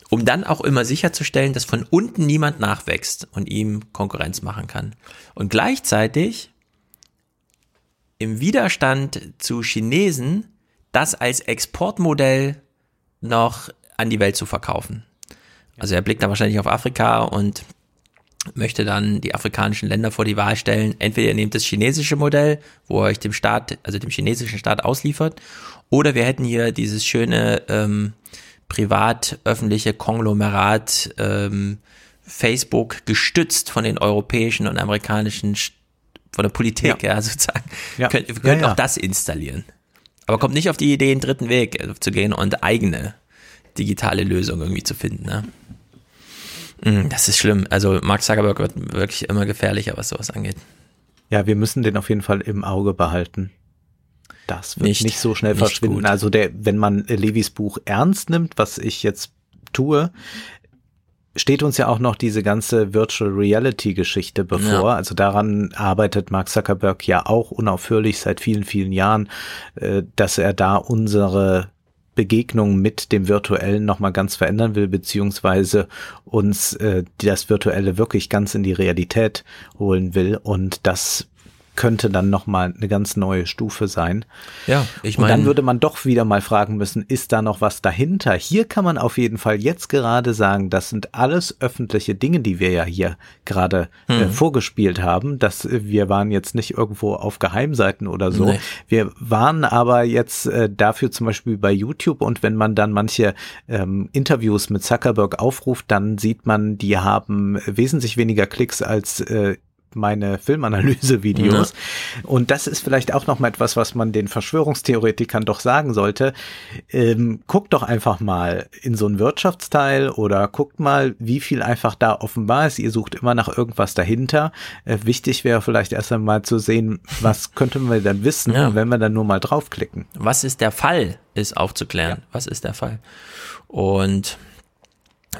um dann auch immer sicherzustellen, dass von unten niemand nachwächst und ihm Konkurrenz machen kann. Und gleichzeitig im Widerstand zu Chinesen das als Exportmodell noch an die Welt zu verkaufen. Also er blickt da wahrscheinlich auf Afrika und möchte dann die afrikanischen Länder vor die Wahl stellen. Entweder ihr nehmt das chinesische Modell, wo ihr euch dem Staat, also dem chinesischen Staat ausliefert, oder wir hätten hier dieses schöne ähm, privat-öffentliche Konglomerat ähm, Facebook gestützt von den europäischen und amerikanischen, St- von der Politik, ja, sozusagen. Ja. Könnt, wir Ja, können ja. auch das installieren. Aber kommt nicht auf die Idee, einen dritten Weg äh, zu gehen und eigene digitale Lösungen irgendwie zu finden. Ne? Mm, Das ist schlimm. Also Mark Zuckerberg wird wirklich immer gefährlicher, was sowas angeht. Ja, wir müssen den auf jeden Fall im Auge behalten. Das wird Nicht- nicht, so schnell nicht verschwinden. gut. Also der, wenn man Levis Buch ernst nimmt, was ich jetzt tue, steht uns ja auch noch diese ganze Virtual Reality Geschichte bevor. Ja. Also daran arbeitet Mark Zuckerberg ja auch unaufhörlich seit vielen, vielen Jahren, äh, dass er da unsere Begegnung mit dem Virtuellen nochmal ganz verändern will, beziehungsweise uns äh, das Virtuelle wirklich ganz in die Realität holen will. Und das könnte dann nochmal eine ganz neue Stufe sein. Ja, ich Und dann meine- würde man doch wieder mal fragen müssen, ist da noch was dahinter? Hier kann man auf jeden Fall jetzt gerade sagen, das sind alles öffentliche Dinge, die wir ja hier gerade äh, Mhm. vorgespielt haben. dass äh, wir waren jetzt nicht irgendwo auf Geheimseiten oder so. Nee. Wir waren aber jetzt äh, dafür zum Beispiel bei YouTube und wenn man dann manche ähm, Interviews mit Zuckerberg aufruft, dann sieht man, die haben wesentlich weniger Klicks als äh, meine Filmanalyse-Videos. Und das ist vielleicht auch noch mal etwas, was man den Verschwörungstheoretikern doch sagen sollte. Ähm, guckt doch einfach mal in so einen Wirtschaftsteil oder guckt mal, wie viel einfach da offenbar ist. Ihr sucht immer nach irgendwas dahinter. Äh, wichtig wäre vielleicht erst einmal zu sehen, was könnten wir dann wissen, Ja. wenn wir dann nur mal draufklicken. Was ist der Fall, ist aufzuklären. Was ist der Fall? Und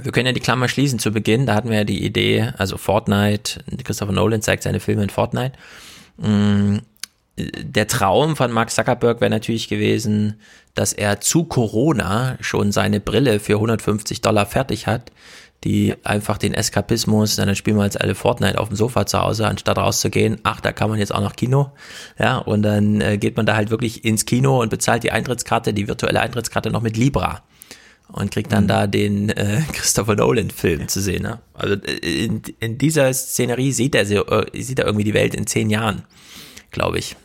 wir können ja die Klammer schließen zu Beginn. Da hatten wir ja die Idee, also Fortnite, Christopher Nolan zeigt seine Filme in Fortnite. Mm, Der Traum von Mark Zuckerberg wäre natürlich gewesen, dass er zu Corona schon seine Brille für 150 Dollar fertig hat, die einfach den Eskapismus, dann spielen wir jetzt alle Fortnite auf dem Sofa zu Hause, anstatt rauszugehen, ach, da kann man jetzt auch noch Kino, ja, und dann äh, geht man da halt wirklich ins Kino und bezahlt die Eintrittskarte, die virtuelle Eintrittskarte noch mit Libra und kriegt dann da den äh, Christopher Nolan Film zu sehen. Ne? Also äh, in, in dieser Szenerie sieht er, äh, sieht er irgendwie die Welt in zehn Jahren, glaube ich.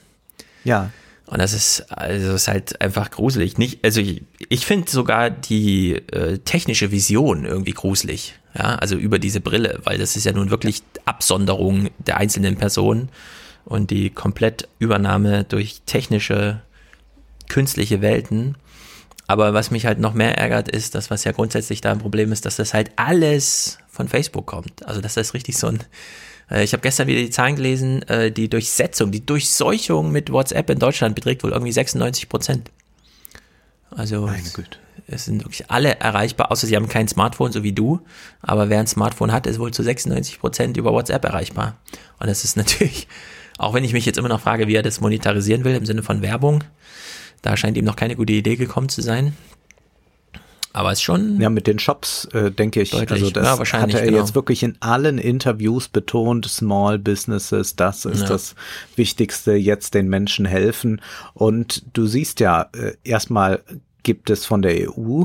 Ja. Und das ist, also ist halt einfach gruselig. Nicht, also ich, ich finde sogar die äh, technische Vision irgendwie gruselig. Ja, also über diese Brille, weil das ist ja nun wirklich Absonderung der einzelnen Personen und die Komplettübernahme durch technische, künstliche Welten. Aber was mich halt noch mehr ärgert, ist das, was ja grundsätzlich da ein Problem ist, dass das halt alles von Facebook kommt. Also dass das richtig so ein äh, ich habe gestern wieder die Zahlen gelesen, äh, die Durchsetzung, die Durchseuchung mit WhatsApp in Deutschland beträgt wohl irgendwie 96 Prozent. Also es sind wirklich alle erreichbar, außer sie haben kein Smartphone, so wie du. Aber wer ein Smartphone hat, ist wohl zu 96 Prozent über WhatsApp erreichbar. Und das ist natürlich, auch wenn ich mich jetzt immer noch frage, wie er das monetarisieren will im Sinne von Werbung, da scheint ihm noch keine gute Idee gekommen zu sein. Aber es ist schon. Ja, mit den Shops, äh, denke ich. Deutlich. Also das Ja, wahrscheinlich, hat er genau. jetzt wirklich in allen Interviews betont, Small Businesses, das ist Ja. das Wichtigste, jetzt den Menschen helfen. Und du siehst ja, äh, erstmal gibt es von der EU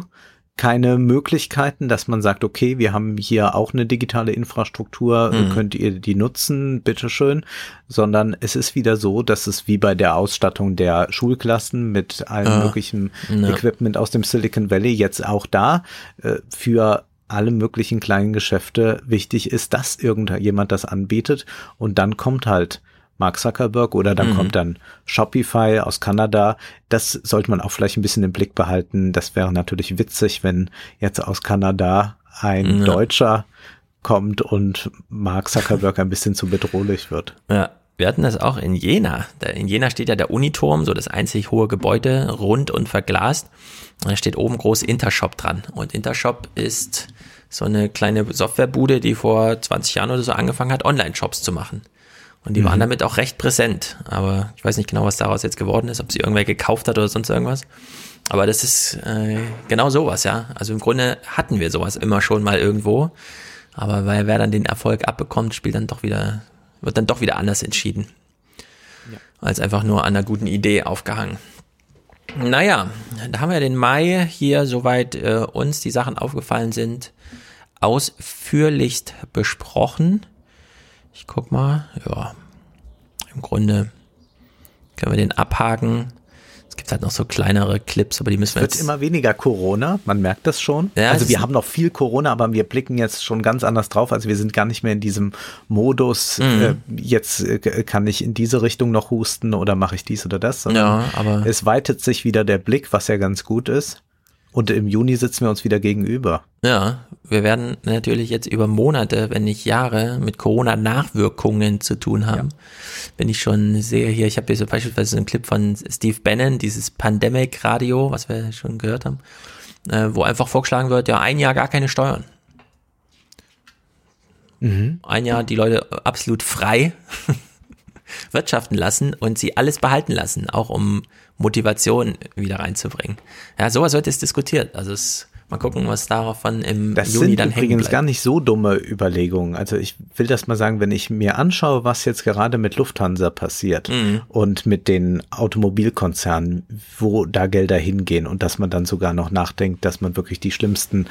keine Möglichkeiten, dass man sagt, okay, wir haben hier auch eine digitale Infrastruktur, Mhm. könnt ihr die nutzen, bitteschön, sondern es ist wieder so, dass es wie bei der Ausstattung der Schulklassen mit allem Ah, möglichen ja. Equipment aus dem Silicon Valley jetzt auch da äh, für alle möglichen kleinen Geschäfte wichtig ist, dass irgendjemand das anbietet und dann kommt halt Mark Zuckerberg oder dann Mhm. kommt dann Shopify aus Kanada. Das sollte man auch vielleicht ein bisschen im Blick behalten. Das wäre natürlich witzig, wenn jetzt aus Kanada ein Ja. Deutscher kommt und Mark Zuckerberg ein bisschen zu bedrohlich wird. Ja, wir hatten das auch in Jena. In Jena steht ja der Uniturm, so das einzig hohe Gebäude, rund und verglast. Und da steht oben groß Intershop dran. Und Intershop ist so eine kleine Softwarebude, die vor 20 Jahren oder so angefangen hat, Online-Shops zu machen. Und die Mhm. waren damit auch recht präsent. Aber ich weiß nicht genau, was daraus jetzt geworden ist, ob sie irgendwer gekauft hat oder sonst irgendwas. Aber das ist äh, genau sowas, ja. Also im Grunde hatten wir sowas immer schon mal irgendwo. Aber weil wer dann den Erfolg abbekommt, spielt dann doch wieder, wird dann doch wieder anders entschieden. Als einfach nur an einer guten Idee aufgehangen. Naja, da haben wir den Mai hier, soweit äh, uns die Sachen aufgefallen sind, ausführlichst besprochen. Ich guck mal, ja, im Grunde können wir den abhaken. Es gibt halt noch so kleinere Clips, aber die müssen wir Wird jetzt immer weniger Corona, man merkt das schon. Ja, also es wir haben noch viel Corona, aber wir blicken jetzt schon ganz anders drauf. Also wir sind gar nicht mehr in diesem Modus, Mhm. äh, jetzt äh, kann ich in diese Richtung noch husten oder mache ich dies oder das. sondern Ja, aber- es weitet sich wieder der Blick, was ja ganz gut ist. Und im Juni sitzen wir uns wieder gegenüber. Ja, wir werden natürlich jetzt über Monate, wenn nicht Jahre, mit Corona-Nachwirkungen zu tun haben. Wenn ich schon sehe hier, ich habe hier so beispielsweise einen Clip von Steve Bannon, dieses Pandemic-Radio, was wir schon gehört haben, äh, wo einfach vorgeschlagen wird, ja, ein Jahr gar keine Steuern. Mhm. Ein Jahr die Leute absolut frei wirtschaften lassen und sie alles behalten lassen, auch um Motivation wieder reinzubringen. Ja, sowas wird jetzt diskutiert. Also es, mal gucken, was davon im Das Juni sind dann hängen übrigens bleibt. gar nicht so dumme Überlegungen. Also ich will das mal sagen, wenn ich mir anschaue, was jetzt gerade mit Lufthansa passiert Mhm. und mit den Automobilkonzernen, wo da Gelder hingehen und dass man dann sogar noch nachdenkt, dass man wirklich die schlimmsten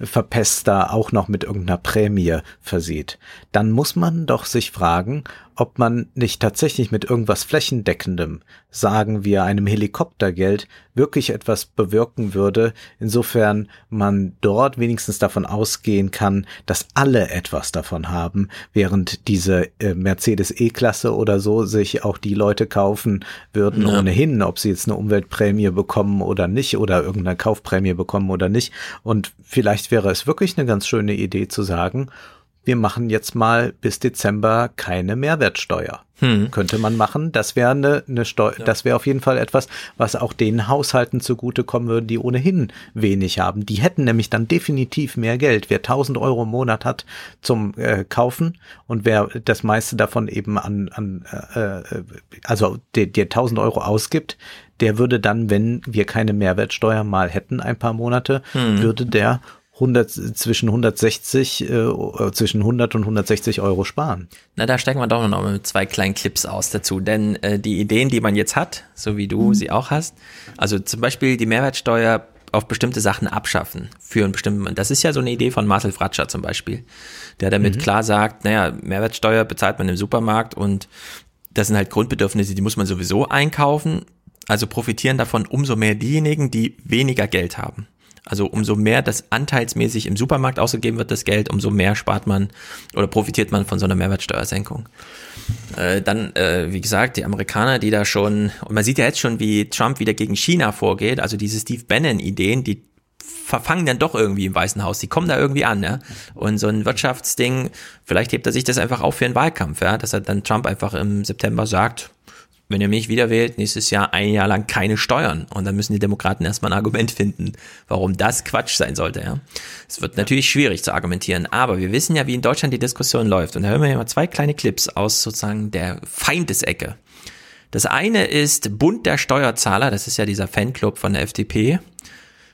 Umweltverpester auch noch mit irgendeiner Prämie versieht, dann muss man doch sich fragen, ob man nicht tatsächlich mit irgendwas flächendeckendem, sagen wir einem Helikoptergeld, wirklich etwas bewirken würde, insofern man dort wenigstens davon ausgehen kann, dass alle etwas davon haben, während diese äh, Mercedes E-Klasse oder so sich auch die Leute kaufen würden Ja. ohnehin, ob sie jetzt eine Umweltprämie bekommen oder nicht oder irgendeine Kaufprämie bekommen oder nicht. Und vielleicht wäre es wirklich eine ganz schöne Idee zu sagen, wir machen jetzt mal bis Dezember keine Mehrwertsteuer. Hm. Könnte man machen. Das wäre eine, eine Steu das wäre auf jeden Fall etwas, was auch den Haushalten zugutekommen würde, die ohnehin wenig haben. Die hätten nämlich dann definitiv mehr Geld. Wer 1000 Euro im Monat hat zum äh, Kaufen und wer das meiste davon eben an, an äh, äh, also der, der 1000 Euro ausgibt, der würde dann, wenn wir keine Mehrwertsteuer mal hätten, ein paar Monate, Hm. würde der 100, zwischen 160, äh, zwischen 100 und 160 Euro sparen. Na, da steigen wir doch noch mal mit zwei kleinen Clips aus dazu. Denn äh, die Ideen, die man jetzt hat, so wie du sie auch hast, also zum Beispiel die Mehrwertsteuer auf bestimmte Sachen abschaffen für einen bestimmten, das ist ja so eine Idee von Marcel Fratscher zum Beispiel, der damit Mhm. klar sagt, naja, Mehrwertsteuer bezahlt man im Supermarkt und das sind halt Grundbedürfnisse, die muss man sowieso einkaufen. Also profitieren davon umso mehr diejenigen, die weniger Geld haben. Also umso mehr das anteilsmäßig im Supermarkt ausgegeben wird, das Geld, umso mehr spart man oder profitiert man von so einer Mehrwertsteuersenkung. Äh, dann, äh, wie gesagt, die Amerikaner, die da schon, und man sieht ja jetzt schon, wie Trump wieder gegen China vorgeht, also diese Steve Bannon-Ideen, die verfangen dann doch irgendwie im Weißen Haus. Die kommen da irgendwie an, ja. Und so ein Wirtschaftsding, vielleicht hebt er sich das einfach auf für einen Wahlkampf, ja, dass er dann Trump einfach im September sagt, wenn ihr mich wieder wählt, nächstes Jahr ein Jahr lang keine Steuern. Und dann müssen die Demokraten erstmal ein Argument finden, warum das Quatsch sein sollte, ja. Es wird natürlich schwierig zu argumentieren, aber wir wissen ja, wie in Deutschland die Diskussion läuft. Und da hören wir ja mal zwei kleine Clips aus sozusagen der Feindesecke. Das eine ist Bund der Steuerzahler, das ist ja dieser Fanclub von der FDP,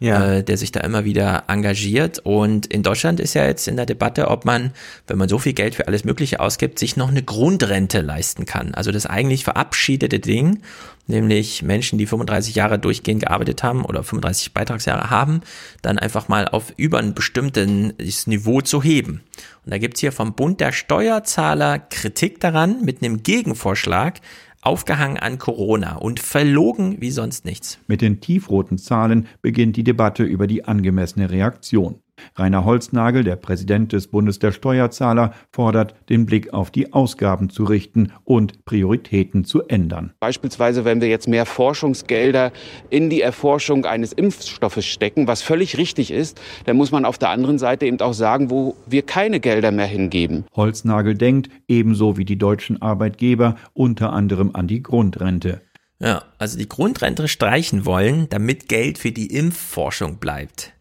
Ja. äh, der sich da immer wieder engagiert. Und in Deutschland ist ja jetzt in der Debatte, ob man, wenn man so viel Geld für alles Mögliche ausgibt, sich noch eine Grundrente leisten kann. Also das eigentlich verabschiedete Ding, nämlich Menschen, die 35 Jahre durchgehend gearbeitet haben oder 35 Beitragsjahre haben, dann einfach mal auf über ein bestimmtes Niveau zu heben. Und da gibt's hier vom Bund der Steuerzahler Kritik daran mit einem Gegenvorschlag, aufgehangen an Corona und verlogen wie sonst nichts. Mit den tiefroten Zahlen beginnt die Debatte über die angemessene Reaktion. Rainer Holznagel, der Präsident des Bundes der Steuerzahler, fordert, den Blick auf die Ausgaben zu richten und Prioritäten zu ändern. Beispielsweise, wenn wir jetzt mehr Forschungsgelder in die Erforschung eines Impfstoffes stecken, was völlig richtig ist, dann muss man auf der anderen Seite eben auch sagen, wo wir keine Gelder mehr hingeben. Holznagel denkt, ebenso wie die deutschen Arbeitgeber, unter anderem an die Grundrente. Ja, also die Grundrente streichen wollen, damit Geld für die Impfforschung bleibt.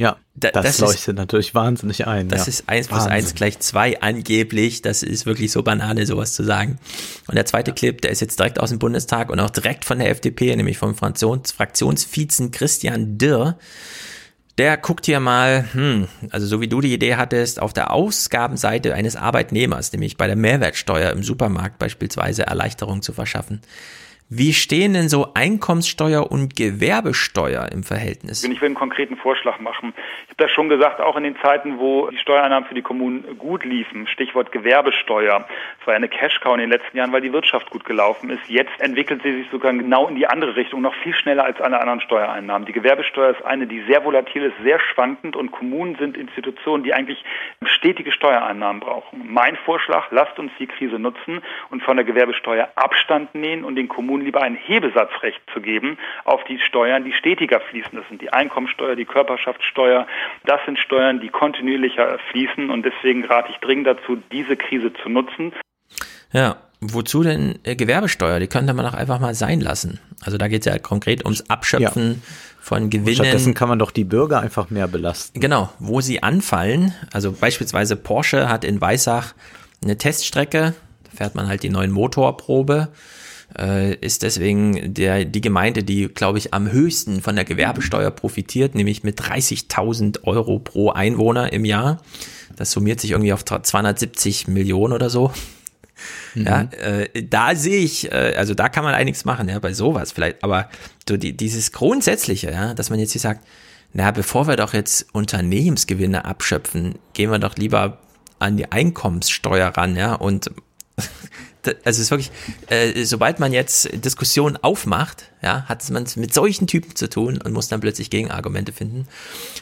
Ja, Da- das, das ist- leuchtet natürlich wahnsinnig ein. Das ja. ist 1 plus Wahnsinn. 1 gleich 2 angeblich. Das ist wirklich so Banane, sowas zu sagen. Und der zweite Clip, der ist jetzt direkt aus dem Bundestag und auch direkt von der FDP, nämlich vom Fraktions Fraktionsvizen Christian Dirr. Der guckt hier mal, hm, also so wie du die Idee hattest, auf der Ausgabenseite eines Arbeitnehmers, nämlich bei der Mehrwertsteuer im Supermarkt beispielsweise Erleichterung zu verschaffen. Wie stehen denn so Einkommenssteuer und Gewerbesteuer im Verhältnis? Ich will einen konkreten Vorschlag machen. Ich habe das schon gesagt, auch in den Zeiten, wo die Steuereinnahmen für die Kommunen gut liefen, Stichwort Gewerbesteuer. Es war ja eine Cash-Cow in den letzten Jahren, weil die Wirtschaft gut gelaufen ist. Jetzt entwickelt sie sich sogar genau in die andere Richtung, noch viel schneller als alle anderen Steuereinnahmen. Die Gewerbesteuer ist eine, die sehr volatil ist, sehr schwankend und Kommunen sind Institutionen, die eigentlich stetige Steuereinnahmen brauchen. Mein Vorschlag, lasst uns die Krise nutzen und von der Gewerbesteuer Abstand nehmen und den Kommunen lieber ein Hebesatzrecht zu geben auf die Steuern, die stetiger fließen. Das sind die Einkommensteuer, die Körperschaftssteuer. Das sind Steuern, die kontinuierlicher fließen und deswegen rate ich dringend dazu, diese Krise zu nutzen. Ja, wozu denn äh, Gewerbesteuer? Die könnte man doch einfach mal sein lassen. Also da geht es ja konkret ums Abschöpfen von Gewinnen. Stattdessen kann man doch die Bürger einfach mehr belasten. Genau, wo sie anfallen. Also beispielsweise Porsche hat in Weissach eine Teststrecke, da fährt man halt die neuen Motorprobe, äh, ist deswegen der, die Gemeinde, die, glaube ich, am höchsten von der Gewerbesteuer profitiert, nämlich mit 30.000 Euro pro Einwohner im Jahr. Das summiert sich irgendwie auf 270 Millionen oder so. Ja, äh, da sehe ich, äh, also da kann man einiges machen, ja, bei sowas vielleicht, aber so die, dieses Grundsätzliche, ja, dass man jetzt hier sagt, na, bevor wir doch jetzt Unternehmensgewinne abschöpfen, gehen wir doch lieber an die Einkommenssteuer ran, ja, und also es ist wirklich, äh, sobald man jetzt Diskussionen aufmacht, ja, hat man es mit solchen Typen zu tun und muss dann plötzlich Gegenargumente finden.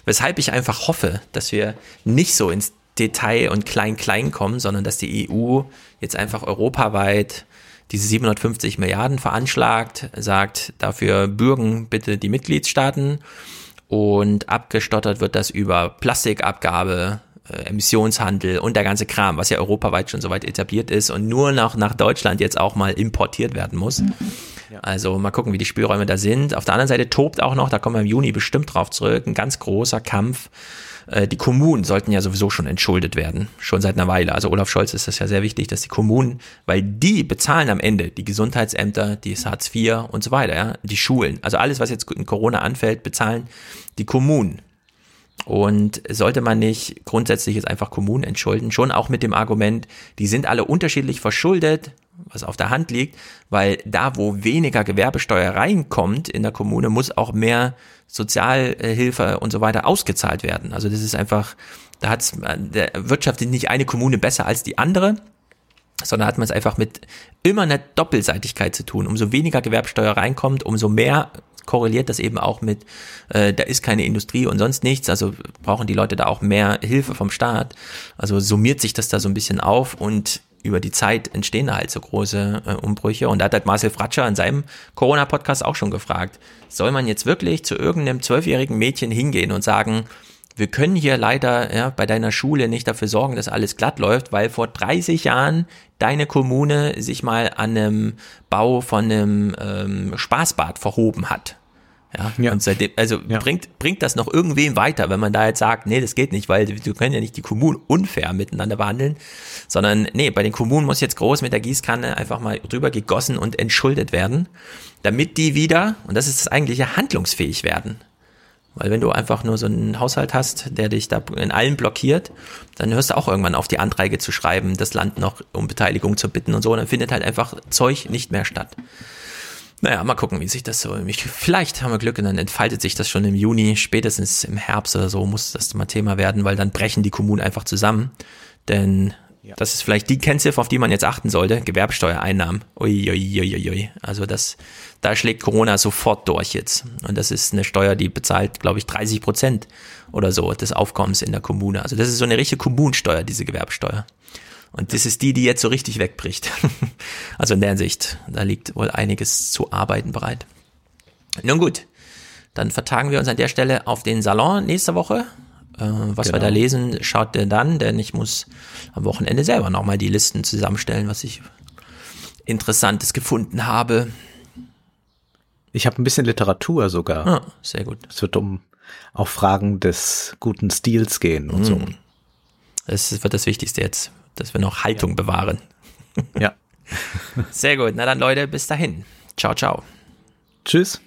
Weshalb ich einfach hoffe, dass wir nicht so ins Detail und Klein-Klein kommen, sondern dass die EU jetzt einfach europaweit diese 750 Milliarden veranschlagt, sagt, dafür bürgen bitte die Mitgliedstaaten und abgestottert wird das über Plastikabgabe, Emissionshandel und der ganze Kram, was ja europaweit schon soweit etabliert ist und nur noch nach Deutschland jetzt auch mal importiert werden muss. Also mal gucken, wie die Spielräume da sind. Auf der anderen Seite tobt auch noch, da kommen wir im Juni bestimmt drauf zurück, ein ganz großer Kampf. Äh, Die Kommunen sollten ja sowieso schon entschuldet werden, schon seit einer Weile. Also Olaf Scholz ist das ja sehr wichtig, dass die Kommunen, weil die bezahlen am Ende die Gesundheitsämter, die Hartz IV und so weiter, ja, die Schulen. Also alles, was jetzt in Corona anfällt, bezahlen die Kommunen. Und sollte man nicht grundsätzlich jetzt einfach Kommunen entschulden, schon auch mit dem Argument, die sind alle unterschiedlich verschuldet, was auf der Hand liegt, weil da, wo weniger Gewerbesteuer reinkommt in der Kommune, muss auch mehr Sozialhilfe und so weiter ausgezahlt werden. Also das ist einfach, da hat der wirtschaftet nicht eine Kommune besser als die andere, sondern hat man es einfach mit immer einer Doppelseitigkeit zu tun. Umso weniger Gewerbsteuer reinkommt, umso mehr korreliert das eben auch mit, äh, da ist keine Industrie und sonst nichts, also brauchen die Leute da auch mehr Hilfe vom Staat. Also summiert sich das da so ein bisschen auf und über die Zeit entstehen da halt so große äh, Umbrüche. Und da hat halt Marcel Fratscher in seinem Corona-Podcast auch schon gefragt, soll man jetzt wirklich zu irgendeinem zwölfjährigen Mädchen hingehen und sagen, wir können hier leider ja, bei deiner Schule nicht dafür sorgen, dass alles glatt läuft, weil vor 30 Jahren deine Kommune sich mal an einem Bau von einem ähm, Spaßbad verhoben hat. Ja, und seitdem, also bringt, bringt das noch irgendwem weiter, wenn man da jetzt sagt, nee, das geht nicht, weil wir können ja nicht die Kommunen unfair miteinander behandeln, sondern nee, bei den Kommunen muss jetzt groß mit der Gießkanne einfach mal drüber gegossen und entschuldet werden, damit die wieder, und das ist das eigentliche, handlungsfähig werden. Weil wenn du einfach nur so einen Haushalt hast, der dich da in allem blockiert, dann hörst du auch irgendwann auf, die Anträge zu schreiben, das Land noch um Beteiligung zu bitten und so, und dann findet halt einfach Zeug nicht mehr statt. Naja, mal gucken, wie sich das so. Ich, vielleicht haben wir Glück und dann entfaltet sich das schon im Juni, spätestens im Herbst oder so muss das mal Thema werden, weil dann brechen die Kommunen einfach zusammen. Denn Das ist vielleicht die Kennziffer, auf die man jetzt achten sollte. Gewerbesteuereinnahmen. Uiuiuiui. Also das, da schlägt Corona sofort durch jetzt. Und das ist eine Steuer, die bezahlt, glaube ich, 30 Prozent oder so des Aufkommens in der Kommune. Also das ist so eine richtige Kommunensteuer, diese Gewerbesteuer. Und das ist die, die jetzt so richtig wegbricht. also in der Hinsicht, da liegt wohl einiges zu arbeiten bereit. Nun gut, dann vertagen wir uns an der Stelle auf den Salon nächste Woche. Äh, was genau. wir da lesen, schaut ihr dann, denn ich muss am Wochenende selber nochmal die Listen zusammenstellen, was ich Interessantes gefunden habe. Ich habe ein bisschen Literatur sogar. Ah, sehr gut. Es wird um auch Fragen des guten Stils gehen und mm. so. Das wird das Wichtigste jetzt, dass wir noch Haltung ja. bewahren. Ja. Sehr gut. Na dann, Leute, bis dahin. Ciao, ciao. Tschüss.